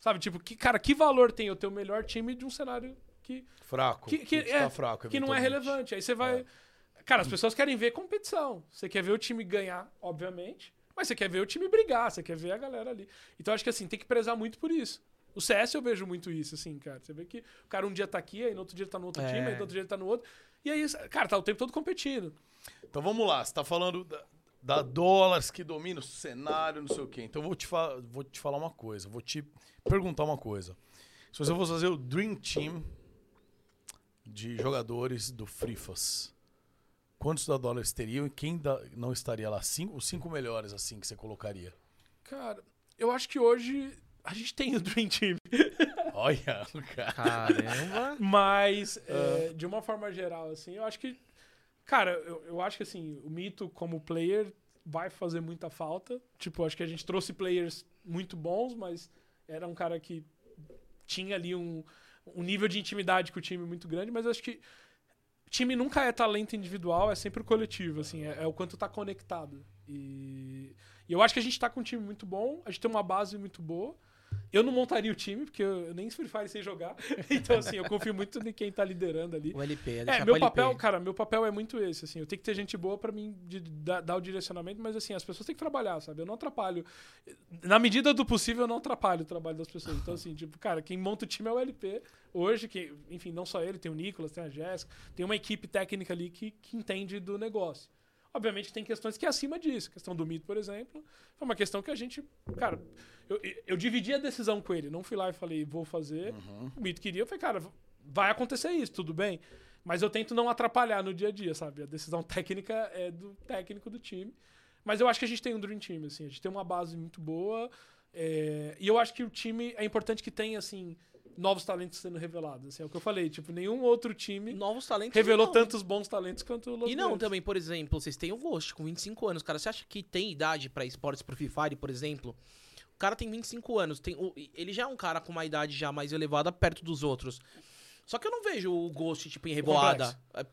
Sabe, tipo, que, cara, que valor tem eu ter o melhor time de um cenário que, Fraco. que, que, que é, tá fraco, que não é relevante. Aí você vai. É. Cara, as pessoas querem ver competição. Você quer ver o time ganhar, obviamente, mas você quer ver o time brigar, você quer ver a galera ali. Então acho que assim, tem que prezar muito por isso. O CS eu vejo muito isso, assim, cara. Você vê que o cara um dia tá aqui, aí no outro dia tá no outro É. time, aí no outro dia ele tá no outro. E aí, cara, tá o tempo todo competindo. Então vamos lá, você tá falando da, dólares que domina o cenário, não sei o quê. Então eu vou te, vou te falar uma coisa, vou te perguntar uma coisa. Se você fosse fazer o Dream Team de jogadores do Frifas, quantos da dólares teriam e quem da- não estaria lá? Cinco, os cinco melhores, assim, que você colocaria. Cara, eu acho que hoje a gente tem o Dream Team. *laughs* Olha, cara. Caramba. Mas, é, de uma forma geral, assim, eu acho que. Cara, eu, eu acho que assim, o Mito como player vai fazer muita falta. Tipo, acho que a gente trouxe players muito bons, mas era um cara que tinha ali um, um nível de intimidade com o time muito grande, mas acho que time nunca é talento individual, é sempre o coletivo, assim, é, é o quanto tá conectado. E, e eu acho que a gente tá com um time muito bom, a gente tem uma base muito boa. Eu não montaria o time, porque eu nem Free Fire sei jogar. *laughs* Então, assim, eu confio muito em quem tá liderando ali. O LP, é É, meu papel, LP. cara, meu papel é muito esse, assim, eu tenho que ter gente boa pra mim de- dar, dar o direcionamento, mas assim, as pessoas têm que trabalhar, sabe? Eu não atrapalho. Na medida do possível, eu não atrapalho o trabalho das pessoas. Então, assim, tipo, cara, quem monta o time é o LP. Hoje, que, enfim, não só ele, tem o Nicolas, tem a Jéssica, tem uma equipe técnica ali que, que entende do negócio. Obviamente tem questões que é acima disso. A questão do mito, por exemplo, foi uma questão que a gente. Cara, eu, eu dividi a decisão com ele. Não fui lá e falei, vou fazer. O mito queria, eu falei, cara, vai acontecer isso, tudo bem. Mas eu tento não atrapalhar no dia a dia, sabe? A decisão *laughs* técnica é do técnico do time. Mas eu acho que a gente tem um Dream Team, assim. A gente tem uma base muito boa. é, E eu acho que o time é importante que tenha, assim, novos talentos sendo revelados. Assim, é o que eu falei. Tipo, nenhum outro time Novos talentos. revelou não. tantos bons talentos quanto o Los E não, Verdes. também, por exemplo, vocês têm o Ghost com 25 anos, cara. Você acha que tem idade pra esportes pro Free Fire, por exemplo? O cara tem 25 anos, tem, o- ele já é um cara com uma idade já mais elevada perto dos outros. Só que eu não vejo o Ghost, tipo, em revoada. É,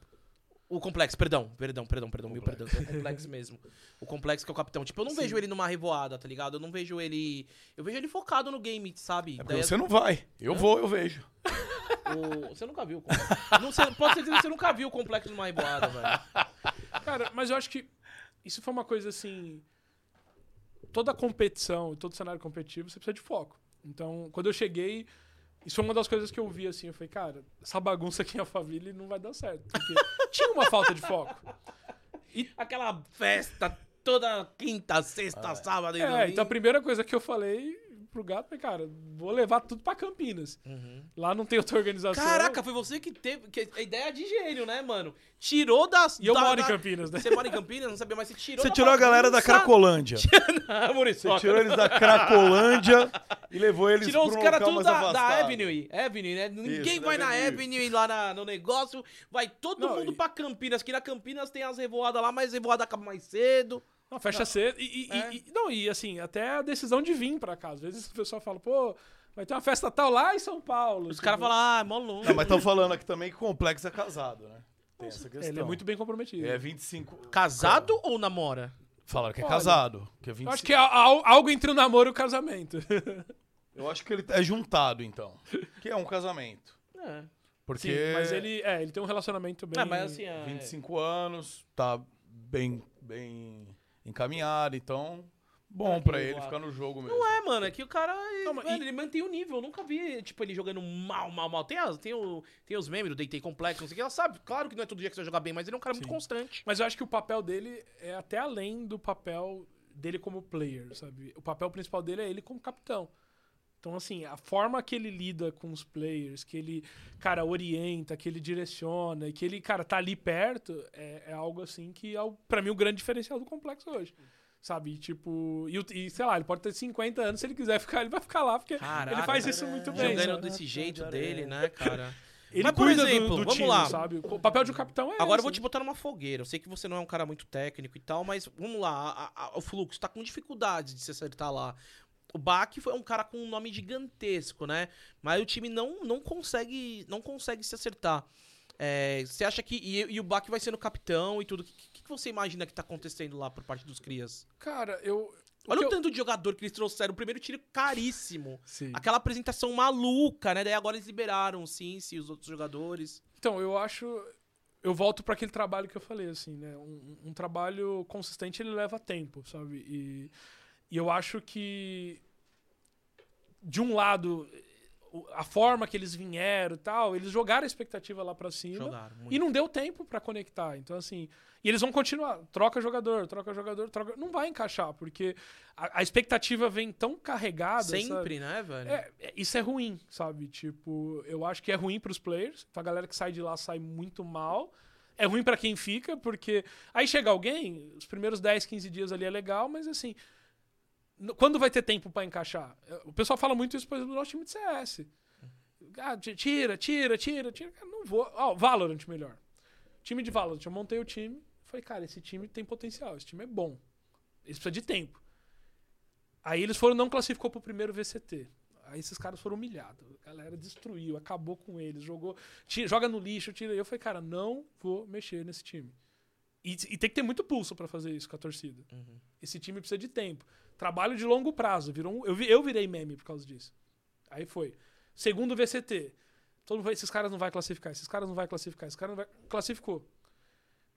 O complexo, perdão, perdão, perdão, perdão, mil perdão. É o complexo mesmo. O complexo que é o capitão. Tipo, eu não vejo ele numa revoada, tá ligado? Eu não vejo ele. Eu vejo ele focado no game, sabe? É Daí você não vai. Eu vou, eu vejo. o- Você nunca viu o complexo. não, você- pode ser que você nunca viu o complexo numa revoada, velho. Cara, mas eu acho que isso foi uma coisa assim. Toda competição, todo cenário competitivo, você precisa de foco. Então, quando eu cheguei, isso foi uma das coisas que eu vi assim. Eu falei, cara, essa bagunça aqui em Alphaville não vai dar certo. Porque *laughs* tinha uma falta de foco. Aquela festa toda quinta, sexta, sábado e É, domingo. então a primeira coisa que eu falei pro gato foi, cara, vou levar tudo pra Campinas. Uhum. Lá não tem outra organização. Caraca, foi você que teve. Que a ideia de gênio, né, mano? Tirou das. E eu da- moro em da- Campinas, né? Você mora em Campinas? Não sabia, mas você tirou Você da tirou a galera da. Cracolândia. *laughs* Ah, Muriçoca. Você tirou eles da Cracolândia e levou eles Tirou pra os um caras tudo da, da. Avenue. Avenue, né? Ninguém Isso, vai na Avenue. Avenue lá na- no negócio. Vai todo Não, mundo e- pra Campinas. Que na Campinas tem as revoadas lá, mas a revoada acaba mais cedo. Não, fecha cedo. E, e- É. e- não, e assim, até a decisão de vir pra cá. Às vezes o pessoal fala, pô, vai ter uma festa tal lá em São Paulo. Os caras falam, ah, é mó longe. Não, mas estão falando aqui também que o Complexo é casado, né? Tem essa questão. Ele é muito bem comprometido. É 25... Casado ou namora? Falaram que é Olha, casado. Que é Eu 25... acho que é al- algo entre o namoro e o casamento. *laughs* Eu acho que ele é juntado, então. Que é um casamento. É. Porque... Sim, mas ele, é, ele tem um relacionamento bem... Ah, mas assim, é... 25 anos, tá bem, bem encaminhado, então... Bom É, pra ele ficar no jogo mesmo. Não é, mano, é que o cara, Não, mas mano, e- ele mantém o nível. Eu nunca vi, tipo, ele jogando mal, mal, mal. Tem, as, tem, o, tem os memes do Deitei Complexo, não sei o que. Ela sabe, claro que não é todo dia que você vai jogar bem, mas ele é um cara muito Sim. constante. Mas eu acho que o papel dele é até além do papel dele como player, sabe? O papel principal dele é ele como capitão. Então, assim, a forma que ele lida com os players, que ele, cara, orienta, que ele direciona, que ele, cara, tá ali perto, é, é algo assim que é, o- pra mim, o grande diferencial do complexo hoje. Sabe? E, Tipo, e, e, sei lá, ele pode ter 50 anos, se ele quiser *laughs* ficar, ele vai ficar lá, porque Caraca, ele faz isso muito bem. Jogando sabe? desse jeito dele, né, cara? *laughs* Ele Mas, por cuida do- exemplo, do, vamos time, lá. sabe? O papel de um capitão é Agora eu esse. vou te botar numa fogueira. Eu sei que você não é um cara muito técnico e tal, mas vamos lá. a- a- o Fluxo tá com dificuldades de se acertar lá. O Bach foi um cara com um nome gigantesco, né? Mas o time não, não consegue não consegue se acertar. É, você acha que. E, e o Bach vai sendo capitão e tudo. O que, que, você imagina que tá acontecendo lá por parte dos Crias? Cara, eu, Olha o eu- tanto de jogador que eles trouxeram. O primeiro tiro caríssimo. Sim. Aquela apresentação maluca, né? Daí agora eles liberaram o Cincy e os outros jogadores. Então, eu acho. Eu volto para aquele trabalho que eu falei, assim, né? Um, um trabalho consistente ele leva tempo, sabe? E, e eu acho que. De um lado, a forma que eles vieram e tal, eles jogaram a expectativa lá pra cima. Jogaram. E não deu tempo pra conectar. Então, assim. E eles vão continuar. Troca jogador, troca jogador, troca. Não vai encaixar, porque a, a expectativa vem tão carregada. sabe? Sempre, né, velho? É, é, isso é ruim, sabe? Tipo, eu acho que é ruim pros players. Pra galera que sai de lá sai muito mal. É ruim pra quem fica, porque aí chega alguém, os primeiros 10, 15 dias ali é legal, mas assim, quando vai ter tempo pra encaixar? É, O pessoal fala muito isso, por exemplo, do nosso time de CS. Ah, ti- tira, tira, tira, tira. Cara, não vou. Ó, Valorant melhor. Time de Valorant, eu montei o time. Falei, cara, esse time tem potencial, esse time é bom. Eles precisam de tempo. Aí eles foram, não classificou pro primeiro VCT. Aí esses caras foram humilhados. A galera destruiu, acabou com eles, jogou. tira- joga no lixo, tira. Eu falei, cara, não vou mexer nesse time. E, e tem que ter muito pulso pra fazer isso com a torcida. Uhum. Esse time precisa de tempo. Trabalho de longo prazo. Virou um- eu, eu virei meme por causa disso. Aí foi. Segundo VCT. Todo mundo vai, esses caras não vai classificar, esses caras não vai classificar, esses caras não vai. Classificou.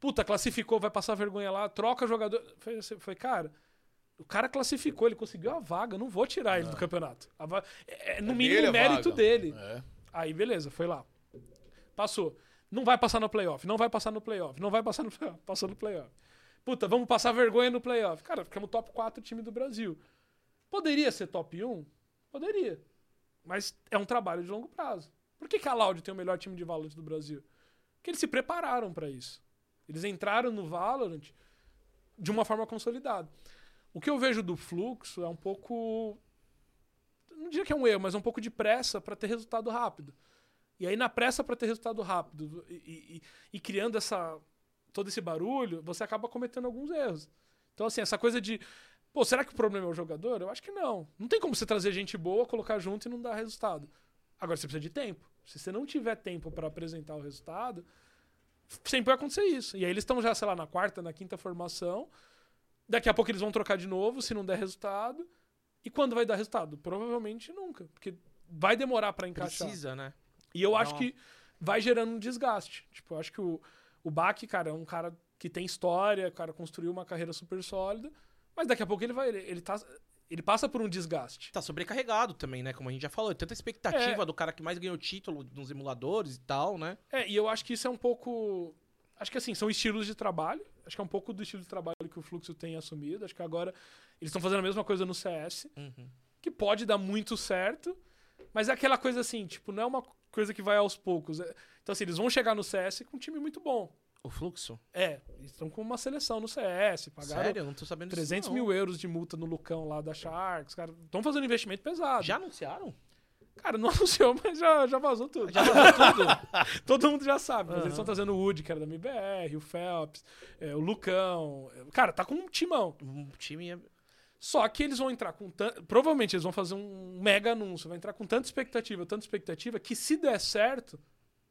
Puta, classificou, vai passar vergonha lá, troca jogador. Foi, foi cara. O cara classificou, ele conseguiu a vaga, não vou tirar ele do campeonato. A va- é, é, no É mínimo mérito vaga. dele. É. Aí, beleza, foi lá. Passou. Não vai passar no playoff, não vai passar no playoff, não vai passar no *laughs* playoff. Passou no playoff. Puta, vamos passar vergonha no playoff. Cara, ficamos top 4 time do Brasil. Poderia ser top 1? Poderia. Mas é um trabalho de longo prazo. Por que, que a Loud tem o melhor time de Valorant do Brasil? Porque eles se prepararam pra isso. Eles entraram no Valorant de uma forma consolidada. O que eu vejo do fluxo é um pouco. Não diria que é um erro, mas é um pouco de pressa pra ter resultado rápido. E aí, na pressa pra ter resultado rápido e, e- e criando essa, todo esse barulho, você acaba cometendo alguns erros. Então, assim, essa coisa de. Pô, será que o problema é o jogador? Eu acho que não. Não tem como você trazer gente boa, colocar junto e não dar resultado. Agora, você precisa de tempo. Se você não tiver tempo pra apresentar o resultado, sempre vai acontecer isso. E aí eles estão já, sei lá, na quarta, na quinta formação. Daqui a pouco eles vão trocar de novo, se não der resultado. E quando vai dar resultado? Provavelmente nunca. Porque vai demorar pra encaixar. Precisa, né? E eu acho Não. que vai gerando um desgaste. Tipo, eu acho que o, o Bach, cara, é um cara que tem história, o cara construiu uma carreira super sólida, mas daqui a pouco ele vai. Ele, ele, tá, ele passa por um desgaste. Tá sobrecarregado também, né? Como a gente já falou. Tanta expectativa É. do cara que mais ganhou título nos emuladores e tal, né? É, e eu acho que isso é um pouco. Acho que assim, são estilos de trabalho. Acho que é um pouco do estilo de trabalho que o Fluxo tem assumido. Acho que agora eles estão fazendo a mesma coisa no CS, Uhum. que pode dar muito certo, mas é aquela coisa assim, tipo, não é uma coisa que vai aos poucos. É- Então, assim, eles vão chegar no CS com um time muito bom. O fluxo? É, eles estão com uma seleção no CS, pagaram Sério? Eu não tô sabendo 300 disso, mil euros de multa no Lucão lá da Sharks, cara. Estão fazendo investimento pesado. Já anunciaram? Cara, não *laughs* anunciou, mas já, já vazou tudo. Já vazou tudo? *laughs* Todo mundo já sabe. Aham. eles estão trazendo o Wood, que era da MBR, o Phelps, é, o Lucão. É, Cara, tá com um timão. Um time... Só que eles vão entrar com tanto. Provavelmente eles vão fazer um mega anúncio. Vai entrar com tanta expectativa, tanta expectativa, que se der certo,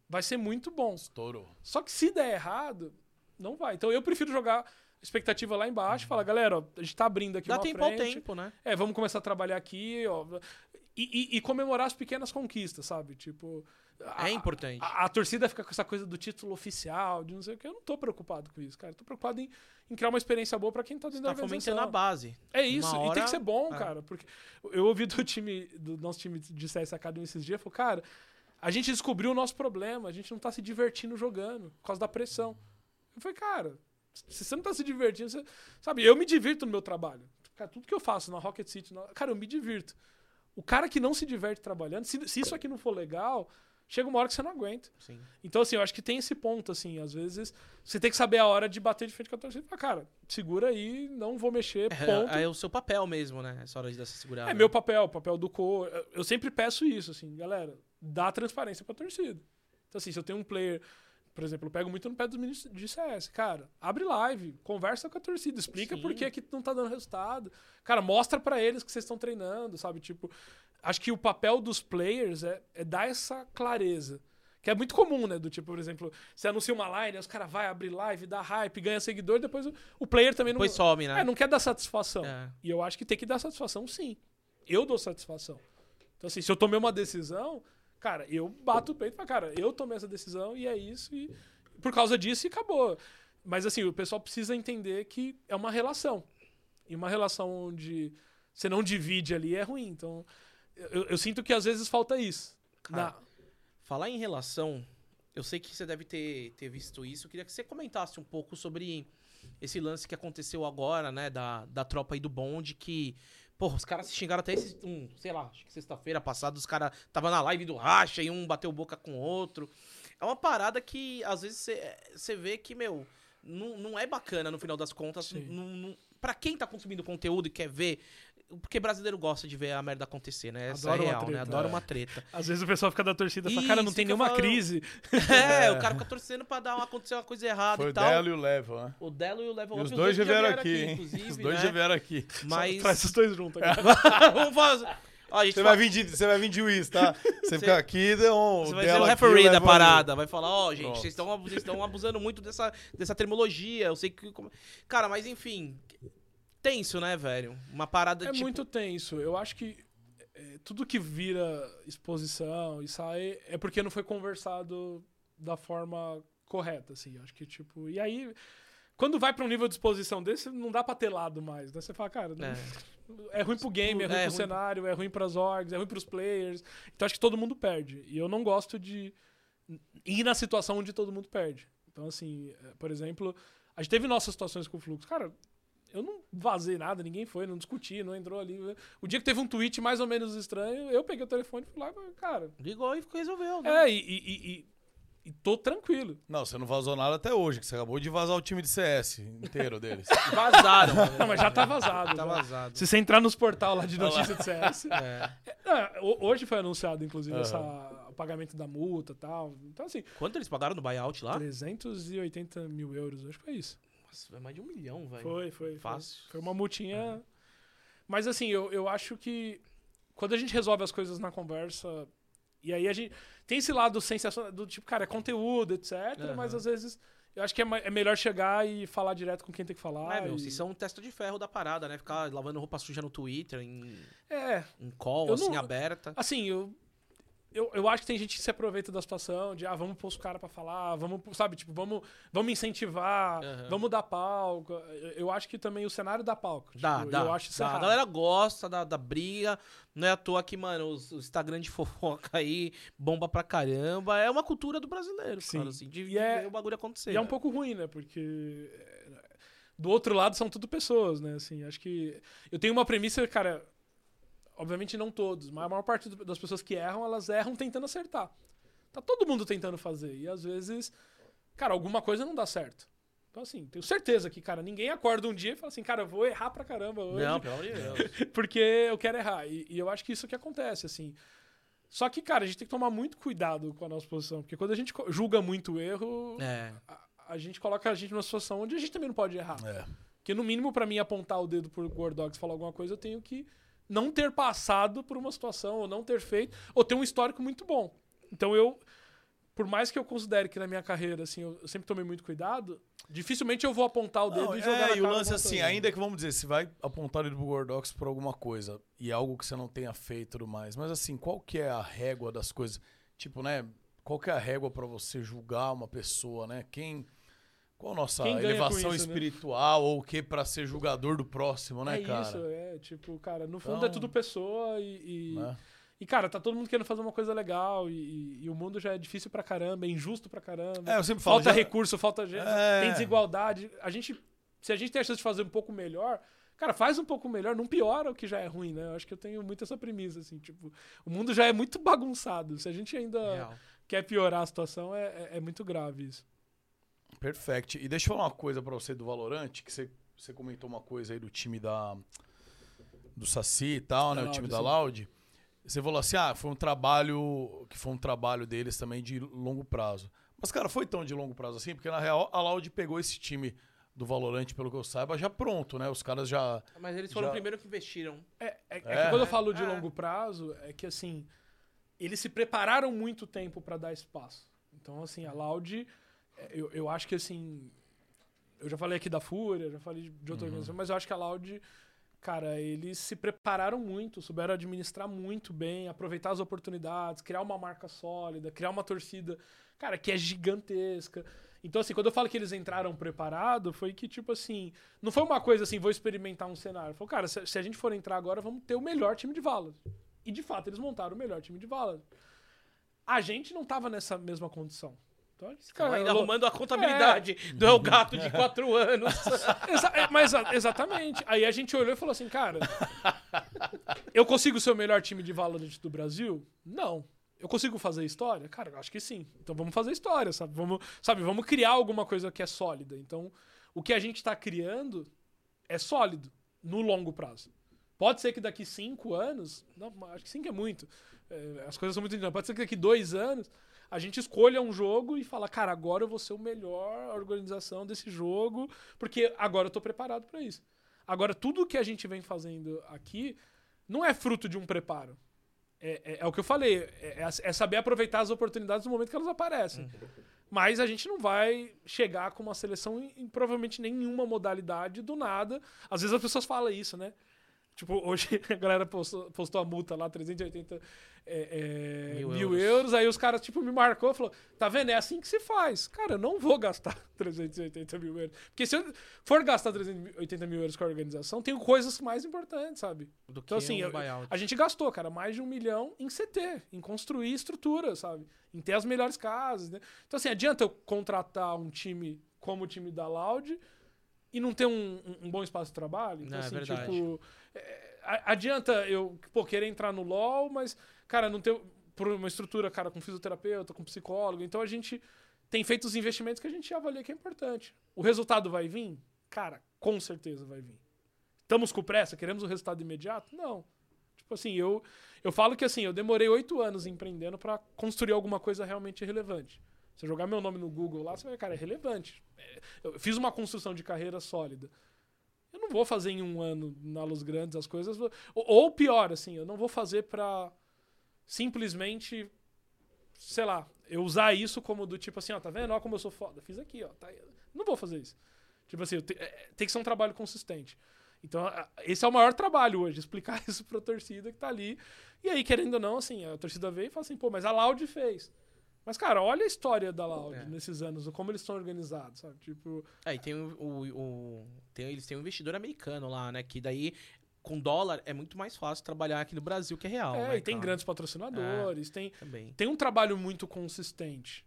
vai ser muito bom. Estourou. Só que se der errado, não vai. Então eu prefiro jogar a expectativa lá embaixo e falar, galera, ó, a gente tá abrindo aqui Dá uma tempo ao frente. tempo, né? É, vamos começar a trabalhar aqui, ó. E, e- e comemorar as pequenas conquistas, sabe? Tipo. A- É importante. A, a torcida fica com essa coisa do título oficial, de não sei o que. Eu não tô preocupado com isso, cara. Eu tô preocupado em, em criar uma experiência boa pra quem tá dentro Tá da organização. fomentando a base. É isso, Uma e tem hora- que ser bom, é. cara. Porque eu ouvi do time, do nosso time de CS Academy esses dias, falou, cara, a gente descobriu o nosso problema, a gente não tá se divertindo jogando, por causa da pressão. Eu falei, cara, se você não tá se divertindo, você... sabe, eu me divirto no meu trabalho. Cara, tudo que eu faço na Rocket City, na- cara, eu me divirto. O cara que não se diverte trabalhando, se, se isso aqui não for legal, chega uma hora que você não aguenta. Sim. Então, assim, eu acho que tem esse ponto, assim, às vezes você tem que saber a hora de bater de frente com a torcida. e falar, Cara, segura aí, não vou mexer, ponto. É, é o seu papel mesmo, né? Essa hora de dar essa segurada. É meu papel, papel do co. eu- sempre peço isso, assim, galera, dá transparência pra torcida. Então, assim, se eu tenho um player, por exemplo, eu pego muito no pé dos meninos de CS, cara, abre live, conversa com a torcida, explica Sim. por que, que não tá dando resultado. Cara, mostra pra eles que vocês estão treinando, sabe? Tipo, acho que o papel dos players é, é dar essa clareza. Que é muito comum, né? Do tipo, por exemplo, você anuncia uma line, os caras vai abrir live, dá hype, ganha seguidor, depois o, o player também não. Depois some, né? É, não quer dar satisfação. É. E eu acho que tem que dar satisfação, sim. Eu dou satisfação. Então, assim, se eu tomei uma decisão, cara, eu bato o peito e falo, cara, eu tomei essa decisão e é isso, e por causa disso e acabou. Mas, assim, o pessoal precisa entender que é uma relação. E uma relação onde você não divide ali é ruim. Então, eu, eu sinto que às vezes falta isso. Cara, Na- Falar em relação, eu sei que você deve ter, ter visto isso. Eu queria que você comentasse um pouco sobre esse lance que aconteceu agora, né? Da, da tropa aí do bonde, que. Porra, os caras se xingaram até esse. Um, sei lá, acho que sexta-feira passada, os caras tava na live do racha e um bateu boca com o outro. É uma parada que, às vezes, você- vê que, meu, não, não é bacana no final das contas. Sim. Não, não, pra quem tá consumindo conteúdo e quer ver. Porque brasileiro gosta de ver a merda acontecer, né? Essa Adora é real, né? Adora É. uma treta. Às vezes o pessoal fica da torcida e fala, cara, não tem nenhuma falando- crise. *laughs* É, o cara fica torcendo pra dar uma, acontecer uma coisa errada Foi e o tal. Delo e o Level, né? O Delo e o Level E os dois já vieram aqui, hein? inclusive, Os dois né? já vieram aqui. Mas. Traz os dois juntos agora. *laughs* Vamos fazer. Ó, a gente Você fala- vai, vir de, você vai vir de juiz, tá? Você fica aqui, dá um. Você vai ser o aqui, referee da parada. Vai falar, ó, gente, Pronto. vocês estão vocês estão abusando muito dessa, dessa terminologia. Eu sei que. Cara, mas enfim. Tenso, né, velho? Uma parada É tipo. muito tenso. Eu acho que é, tudo que vira exposição e sai é porque não foi conversado da forma correta, assim. Acho que, tipo. E aí, quando vai pra um nível de exposição desse, não dá pra ter lado mais, né? Você fala, cara, não- É. é, ruim pro game, é ruim É pro ruim- cenário, é ruim pras orgs, é ruim pros players. Então acho que todo mundo perde. E eu não gosto de ir na situação onde todo mundo perde. Então, assim, é, por exemplo, a gente teve nossas situações com o fluxo. Cara, eu não vazei nada, ninguém foi, não discuti, não entrou ali. O dia que teve um tweet mais ou menos estranho, eu peguei o telefone e fui lá e falei, cara. Ligou e resolveu, né? É, e, e, e, e- e tô tranquilo. Não, você não vazou nada até hoje, que você acabou de vazar o time de CS inteiro deles. *laughs* Vazaram. mano. Não, mas já tá vazado. Tá já. vazado. Se você entrar nos portal lá de *laughs* notícia de CS. *laughs* É. É, ho- hoje foi anunciado, inclusive, Aham. essa, o pagamento da multa e tal. Então, assim, Quanto eles pagaram no buyout lá? 380 mil euros, acho que foi isso. Nossa, é mais de um milhão, velho. Foi, foi. foi. Fácil. Foi uma multinha. Mas assim, eu, eu acho que quando a gente resolve as coisas na conversa, e aí a gente. Tem esse lado sensacional, do tipo, cara, é conteúdo, etc. Mas Aham. às vezes eu acho que é, é melhor chegar e falar direto com quem tem que falar. É, meu, e- vocês são um testa de ferro da parada, né? Ficar lavando roupa suja no Twitter, em, É, em call, Eu assim, não- aberta. assim, eu. Eu, eu acho que tem gente que se aproveita da situação, de ah, vamos pôr os caras pra falar, vamos, sabe, tipo, vamos, vamos incentivar, Aham. vamos dar palco. Eu, acho que também o cenário dá palco. Dá, tipo, dá. Eu acho dá. A galera gosta da, da briga. Não é à toa que, mano, os- o Instagram de *laughs* fofoca aí bomba pra caramba. É uma cultura do brasileiro, Sim. cara, assim, de, E de é- ver o bagulho acontecer. E é um né? pouco ruim, né? Porque é, do outro lado são tudo pessoas, né? Assim, acho que eu tenho uma premissa, cara, obviamente não todos, mas a maior parte do- das pessoas que erram, elas erram tentando acertar. Tá todo mundo tentando fazer e às vezes, cara, alguma coisa não dá certo. Então assim, tenho certeza que, cara, ninguém acorda um dia e fala assim, cara, eu vou errar pra caramba hoje Não, pelo amor de Deus. *laughs* porque eu quero errar. E, e eu acho que isso que acontece, assim. Só que, cara, a gente tem que tomar muito cuidado com a nossa posição, porque quando a gente julga muito o erro, É. a, a gente coloca a gente numa situação onde a gente também não pode errar. É. Porque, no mínimo, pra mim apontar o dedo pro War Dogs e falar alguma coisa, eu tenho que não ter passado por uma situação, ou não ter feito, ou ter um histórico muito bom. Então, eu, por mais que eu considere que na minha carreira, assim, eu, sempre tomei muito cuidado, dificilmente eu vou apontar o dedo Não, e jogar é, e o lance assim, ainda que vamos dizer, se vai apontar ele pro Gordox por alguma coisa e algo que você não tenha feito e tudo mais, mas assim, qual que é a régua das coisas? Tipo, né, qual que é a régua pra você julgar uma pessoa, né? Quem qual a nossa elevação isso, né? espiritual ou o que pra ser julgador do próximo, né, é cara? isso, é, tipo, cara, no fundo Então- é tudo pessoa e, e, Né? e, cara, tá todo mundo querendo fazer uma coisa legal e, e- e o mundo já é difícil pra caramba, é injusto pra caramba. É, eu sempre falo falta já- recurso, falta gente, É. tem desigualdade. A gente, se a gente tem a chance de fazer um pouco melhor, cara, faz um pouco melhor, não piora o que já é ruim, né? Eu acho que eu tenho muito essa premissa, assim, tipo, o mundo já é muito bagunçado. Se a gente ainda Real. quer piorar a situação, é, é- é muito grave isso. Perfect. E deixa eu falar uma coisa pra você do Valorant, que você, você comentou uma coisa aí do time da do Saci e tal, né, o time da. Loud. Você falou assim: "Ah, foi um trabalho que foi um trabalho deles também de longo prazo". Mas cara, foi tão de longo prazo assim, porque na real a Loud pegou esse time do Valorant, pelo que eu saiba, já pronto, né? Os caras já Mas eles foram Já- o primeiro que investiram. É, é- é É. que quando eu falo de É. longo prazo, é que assim, eles se prepararam muito tempo pra dar espaço. Então, assim, a Loud, eu, eu acho que, assim, eu já falei aqui da Fúria, já falei de outra organização, mas eu acho que a Loud, cara, eles se prepararam muito, souberam administrar muito bem, aproveitar as oportunidades, criar uma marca sólida, criar uma torcida, cara, que é gigantesca. Então, assim, quando eu falo que eles entraram preparados, foi que, tipo assim, não foi uma coisa assim, vou experimentar um cenário. Falou, cara, se, se a gente for entrar agora, vamos ter o melhor time de Valorant. E, de fato, eles montaram o melhor time de Valorant. A gente não tava nessa mesma condição. Então, eles, Cara, ainda arrumando a contabilidade do El Gato de 4 anos. *laughs* Exa- é, mas a- exatamente. Aí a gente olhou e falou assim, cara, eu consigo ser o melhor time de Valorant do Brasil? Não. Eu consigo fazer história? Cara, eu acho que sim. Então vamos fazer história, sabe? Vamos, sabe, vamos criar alguma coisa que é sólida. Então, o que a gente está criando é sólido no longo prazo. Pode ser que daqui cinco anos, não, acho que cinco é muito. é, as coisas são muito. Pode ser que daqui dois anos a gente escolha um jogo e fala, cara, agora eu vou ser o melhor organização desse jogo, porque agora eu tô preparado para isso. Agora, tudo que a gente vem fazendo aqui não é fruto de um preparo. É, é- é o que eu falei, é, é- é saber aproveitar as oportunidades no momento que elas aparecem. Mas a gente não vai chegar com uma seleção em, em provavelmente nenhuma modalidade do nada. Às vezes as pessoas falam isso, né? Tipo, hoje *laughs* a galera postou, postou a multa lá, 380 é, é, Mil mil, euros. euros. Aí os caras, tipo, me marcou e falou: tá vendo? É assim que se faz. Cara, eu não vou gastar *laughs* 380 mil euros. Porque se eu for gastar 380 mil euros com a organização, tem coisas mais importantes, sabe? Do que Então, assim, um eu- a gente gastou, cara, mais de um milhão em CT, em construir estrutura, sabe? Em ter as melhores casas, né? Então, assim, adianta eu contratar um time como o time da Loud e não ter um, um- bom espaço de trabalho? Então, Não, é assim, verdade. tipo, é, adianta eu, pô, querer entrar no LoL, mas, cara, não por uma estrutura, cara, com fisioterapeuta, com psicólogo. Então, a gente tem feito os investimentos que a gente avalia que é importante. O resultado vai vir? Cara, com certeza vai vir. Estamos com pressa? Queremos o resultado imediato? Não. Tipo assim, eu, eu falo que assim, eu demorei oito anos empreendendo pra construir alguma coisa realmente relevante. Se jogar meu nome no Google lá, você vai cara, é relevante. É, Eu fiz uma construção de carreira sólida. Eu não vou fazer em um ano na Luz Grandes as coisas. Ou, ou pior, assim, eu não vou fazer pra simplesmente, sei lá, eu usar isso como do tipo assim, ó, tá vendo? Ó como eu sou foda. Fiz aqui, ó. Tá aí. Não vou fazer isso. Tipo assim, te- é, tem que ser um trabalho consistente. Então, esse é o maior trabalho hoje, *laughs* explicar isso pra torcida que tá ali. E aí, querendo ou não, assim, a torcida veio e fala assim, pô, mas a Loud fez. Mas, cara, olha a história da Loud É. nesses anos, como eles estão organizados, sabe? Tipo, É, e tem o, o- o- tem- eles têm um investidor americano lá, né? Que daí, com dólar, é muito mais fácil trabalhar aqui no Brasil que é real. é, né, e tem cara? grandes patrocinadores, tem, Também. tem um trabalho muito consistente.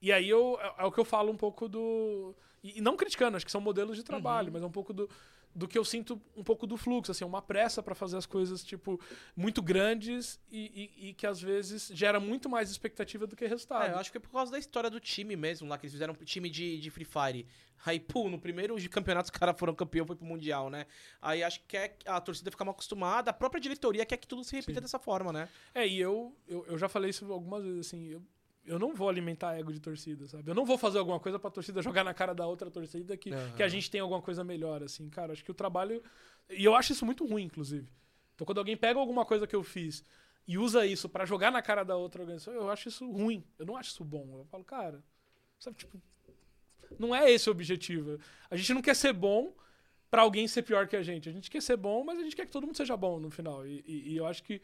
E aí eu, é, é o que eu falo um pouco do. E, e não criticando, acho que são modelos de trabalho, Uhum. mas é um pouco do, do que eu sinto um pouco do fluxo, assim, uma pressa pra fazer as coisas, tipo, muito grandes e, e- e que às vezes gera muito mais expectativa do que resultado. É, eu acho que é por causa da história do time mesmo, lá que eles fizeram um time de, de Free Fire. Aí, pô, no primeiro de *laughs* campeonato os caras foram campeão, foi pro Mundial, né? Aí acho que é, a torcida fica mal acostumada, a própria diretoria quer que tudo se repita Sim. dessa forma, né? É, e eu, eu, eu já falei isso algumas vezes, assim, eu, eu não vou alimentar ego de torcida, sabe? Eu não vou fazer alguma coisa pra torcida jogar na cara da outra torcida que, Aham. que a gente tem alguma coisa melhor, assim, cara. Acho que o trabalho. E eu acho isso muito ruim, inclusive. Então, quando alguém pega alguma coisa que eu fiz e usa isso pra jogar na cara da outra organização, eu acho isso ruim. Eu não acho isso bom. Eu falo, cara, sabe, tipo. Não é esse o objetivo. A gente não quer ser bom pra alguém ser pior que a gente. A gente quer ser bom, mas a gente quer que todo mundo seja bom no final. E, e- e eu acho que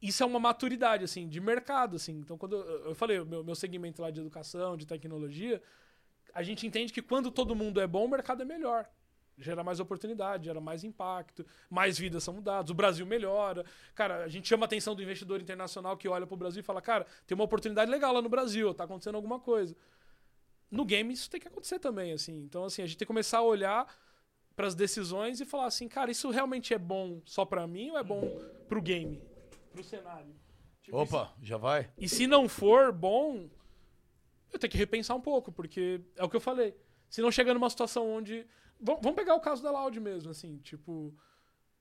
isso é uma maturidade, assim, de mercado, assim. Então, quando eu, eu falei, o meu, meu segmento lá de educação, de tecnologia, a gente entende que quando todo mundo é bom, o mercado é melhor. Gera mais oportunidade, gera mais impacto, mais vidas são mudadas, o Brasil melhora. Cara, a gente chama a atenção do investidor internacional que olha pro Brasil e fala, cara, tem uma oportunidade legal lá no Brasil, tá acontecendo alguma coisa. No game isso tem que acontecer também, assim. Então, assim, a gente tem que começar a olhar para as decisões e falar assim, cara, isso realmente é bom só para mim ou é bom pro game, pro cenário? Tipo, Opa, já vai? e se não for bom, eu tenho que repensar um pouco, porque é o que eu falei. Se não chega numa situação onde. Vam- Vamos pegar o caso da Loud mesmo, assim, tipo.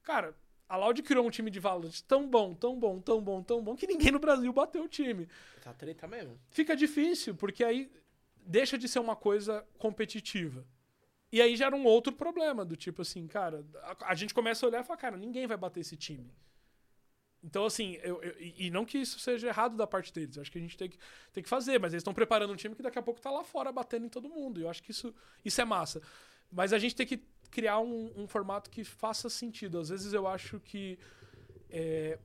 Cara, a Loud criou um time de Valorant tão bom, tão bom, tão bom, tão bom, que ninguém no Brasil bateu o time. Tá treta mesmo. Fica difícil, porque aí deixa de ser uma coisa competitiva. E aí gera um outro problema, do tipo assim, cara, a, a gente começa a olhar e fala, cara, ninguém vai bater esse time. Então, assim, eu, eu- e não que isso seja errado da parte deles, acho que a gente tem que, tem que fazer, mas eles estão preparando um time que daqui a pouco tá lá fora batendo em todo mundo. E eu acho que isso, isso é massa. Mas a gente tem que criar um, um formato que faça sentido. Às vezes eu acho que é,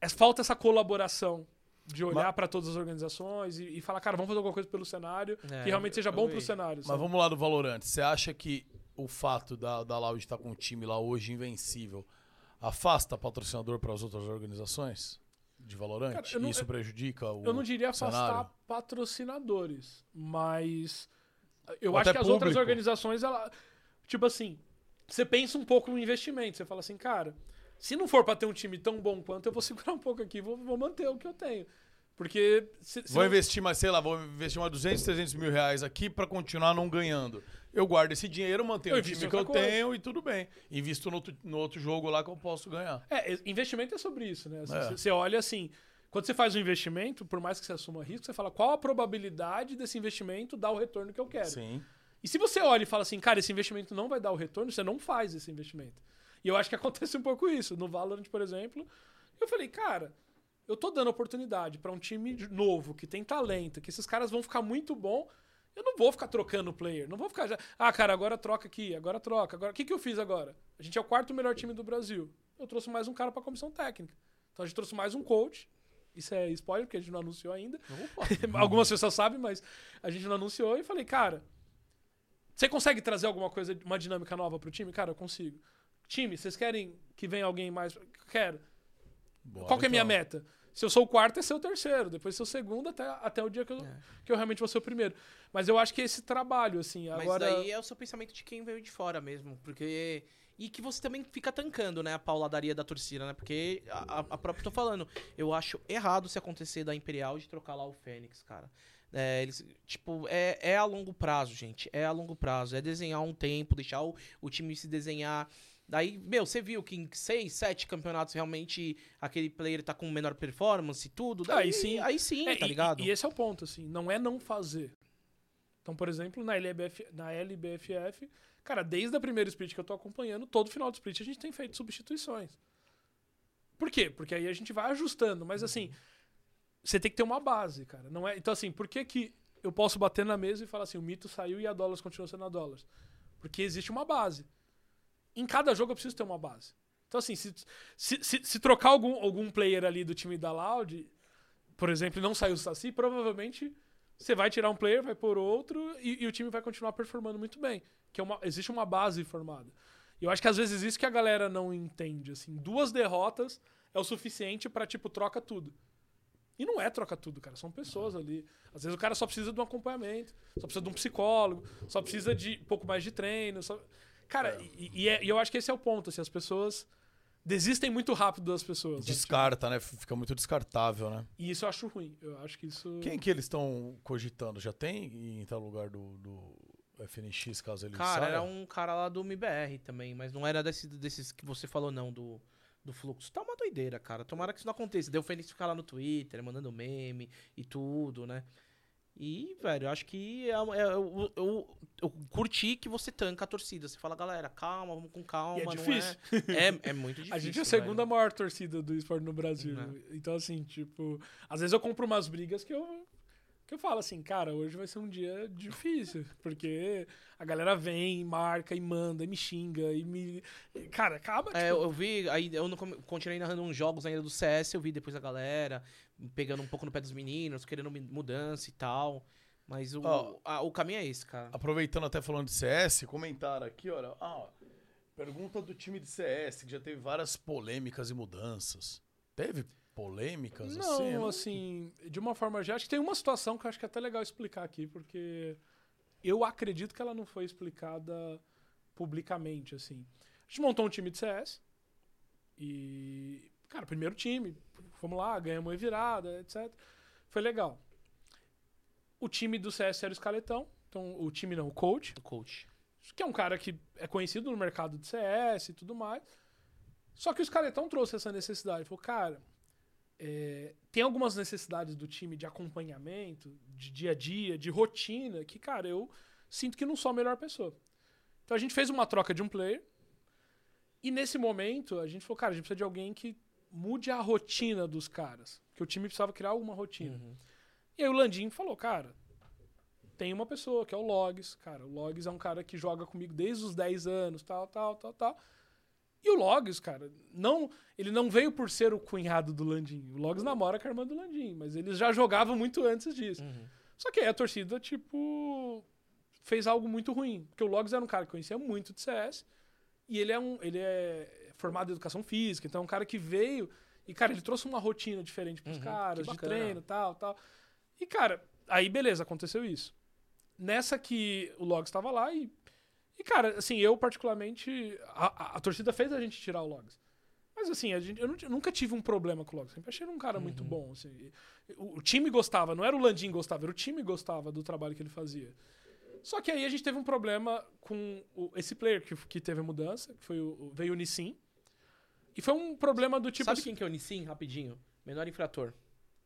é- falta essa colaboração de olhar para todas as organizações e, e falar, cara, vamos fazer alguma coisa pelo cenário É, que realmente seja bom vi. pro cenário. Mas sabe? vamos lá do Valorant. Você acha que o fato da, da Loud estar com o time lá hoje invencível afasta patrocinador para as outras organizações de Valorant? Cara, não- Isso prejudica o Eu não diria afastar cenário? patrocinadores, mas eu Ou acho que as outras organizações, ela, tipo assim, você pensa um pouco no investimento, você fala assim, cara, se não for pra ter um time tão bom quanto, eu vou *laughs* segurar um pouco aqui, vou, vou manter o que eu tenho. Porque se, se Vou não- investir mais, sei lá, vou investir mais 200, 300 mil reais aqui para continuar não ganhando. Eu guardo esse dinheiro, mantenho Eu o time que eu coisa. tenho e tudo bem. Invisto no outro, no outro jogo lá que eu posso ganhar. É, investimento é sobre isso, né? Assim, É. Você olha assim, quando você faz um investimento, por mais que você assuma risco, você fala qual a probabilidade desse investimento dar o retorno que eu quero. Sim. E se você olha e fala assim, cara, esse investimento não vai dar o retorno, você não faz esse investimento. E eu acho que *laughs* acontece um pouco isso. No Valorant, por exemplo, eu falei, cara, eu tô dando oportunidade pra um time novo, que tem talento, que esses caras vão ficar muito bom. Eu não vou ficar trocando player. Não vou ficar já. Ah, cara, agora troca aqui, agora troca. Agora, o que, que eu fiz agora? A gente é o quarto melhor time do Brasil. Eu trouxe mais um cara pra comissão técnica. Então a gente trouxe mais um coach. Isso é spoiler, porque a gente não anunciou ainda. *laughs* Algumas pessoas sabem, mas a gente não anunciou. E falei, cara, você consegue trazer alguma coisa, uma dinâmica nova pro time? Cara, eu consigo. Time, vocês querem que venha alguém mais? Quero. Bora, Qual que é a minha então. meta? Se eu sou o quarto, é ser o terceiro. Depois ser o segundo, até, até o dia que eu, É. que eu realmente vou ser o primeiro. Mas eu acho que esse trabalho, assim, Mas agora... daí é o seu pensamento de quem veio de fora mesmo. Porque. E que você também fica tancando, né, a pauladaria da torcida, né? Porque a, a- a própria tô falando, eu acho errado se acontecer da Imperial de trocar lá o Fênix, cara. É, eles, tipo, é, é a longo prazo, gente. É a longo prazo. É desenhar um tempo, deixar o, o time se desenhar. Daí, meu, você viu que em seis, sete campeonatos realmente aquele player tá com menor performance e tudo. Daí Aí sim. Aí sim, É, tá e- ligado? E, esse é o ponto, assim, não é não fazer. Então, por exemplo, na, LBF, na LBFF, cara, desde a primeira split que eu tô acompanhando, todo final de split a gente tem feito substituições. Por quê? Porque aí a gente vai ajustando, mas assim, você tem que ter uma base, cara. Não é, então, assim, por que, que eu posso bater na mesa e falar assim, o mito saiu e a dólares continua sendo a dólares? Porque existe uma base. Em cada jogo eu preciso ter uma base. Então, assim, se, se, se, se trocar algum, algum player ali do time da Loud, por exemplo, e não sair o Saci, provavelmente você vai tirar um player, vai pôr outro e, e o time vai continuar performando muito bem. Que é uma, existe uma base formada. E eu acho que às vezes isso que a galera não entende. Assim, duas derrotas é o suficiente pra, tipo, troca tudo. E não é troca tudo, cara. São pessoas ali. Às vezes o cara só precisa de um acompanhamento, só precisa de um psicólogo, só precisa de um pouco mais de treino. só- Cara, e, e é- e eu acho que esse é o ponto. Assim, as pessoas desistem muito rápido das pessoas. né? Descarta, né? Fica muito descartável, né? E isso eu acho ruim. Eu acho que isso. Quem que eles estão cogitando? Já tem em tal lugar do, do FNX, caso ele Cara, saia? era um cara lá do MBR também, mas não era desse, desses que você falou, não, do, do fluxo. Tá uma doideira, cara. Tomara que isso não aconteça. Deu o Fênix ficar lá no Twitter, mandando meme e tudo, né? E, velho, eu acho que é, é- eu, eu, eu curti que você tanca a torcida. Você fala, galera, calma, vamos com calma. E é não difícil. É, *laughs* é, é muito difícil. A gente é a segunda velho. maior torcida do esporte no Brasil. Né. Então, assim, tipo, às vezes eu compro umas brigas que eu. Que eu falo assim, cara, hoje vai ser um dia difícil. Porque a galera vem, marca e manda, e me xinga, e me. Cara, acaba. É, tipo, eu, eu vi, aí eu não continuei narrando uns jogos ainda do CS, eu vi depois a galera pegando um pouco no pé dos meninos, querendo mudança e tal. Mas o, Ó. a- o caminho é esse, cara. Aproveitando até falando de CS, comentaram aqui, olha. Ah, pergunta do time de CS, que já teve várias polêmicas e mudanças. Teve polêmicas Não, assim? Eu assim, de uma forma geral, acho que tem uma situação que eu acho que é até legal explicar aqui, porque eu acredito que ela não foi explicada publicamente, assim. A gente montou um time de CS e, cara, primeiro time, fomos lá, ganhamos uma virada, etc. Foi legal. O time do CS era o Escaletão, então o time não, o coach, O coach. que é um cara que é conhecido no mercado de CS e tudo mais. Só que o Escaletão trouxe essa necessidade. Falou, cara, é, tem algumas necessidades do time de acompanhamento, de dia a dia, de rotina, que, cara, eu sinto que não sou a melhor pessoa. Então a gente fez uma troca de um player. E nesse momento, a gente falou, cara, a gente precisa de alguém que mude a rotina dos caras. Que o time precisava criar alguma rotina. Uhum. E aí o Landim falou, cara, tem uma pessoa que é o Logs. Cara, o Logs é um cara que joga comigo desde os 10 anos, tal, tal, tal, tal. E o Logs, cara, não, ele não veio por ser o cunhado do Landim. O Logs namora com a irmã do Landim, mas eles já jogavam muito antes disso. Uhum. Só que aí a torcida, tipo, fez algo muito ruim. Porque o Logs era um cara que conhecia muito de CS. E ele é um. Ele é formado em educação física, então é um cara que veio. E, cara, ele trouxe uma rotina diferente pros Uhum, caras, de treino tal, tal. E, cara, aí beleza, aconteceu isso. Nessa que o Logs estava lá e. E, cara, assim, eu particularmente. A, a- a torcida fez a gente tirar o Logs. Mas assim, a gente, eu, não- eu nunca tive um problema com o Logs. Sempre achei ele um cara muito Uhum. bom. assim. o, o time gostava, não era o Landim gostava, era o time gostava do trabalho que ele fazia. Só que aí a gente teve um problema com o- esse player que, que teve a mudança, que foi o- veio o Nissin. E foi um problema do tipo Sabe assim, quem que é o Nissin, rapidinho? Menor infrator.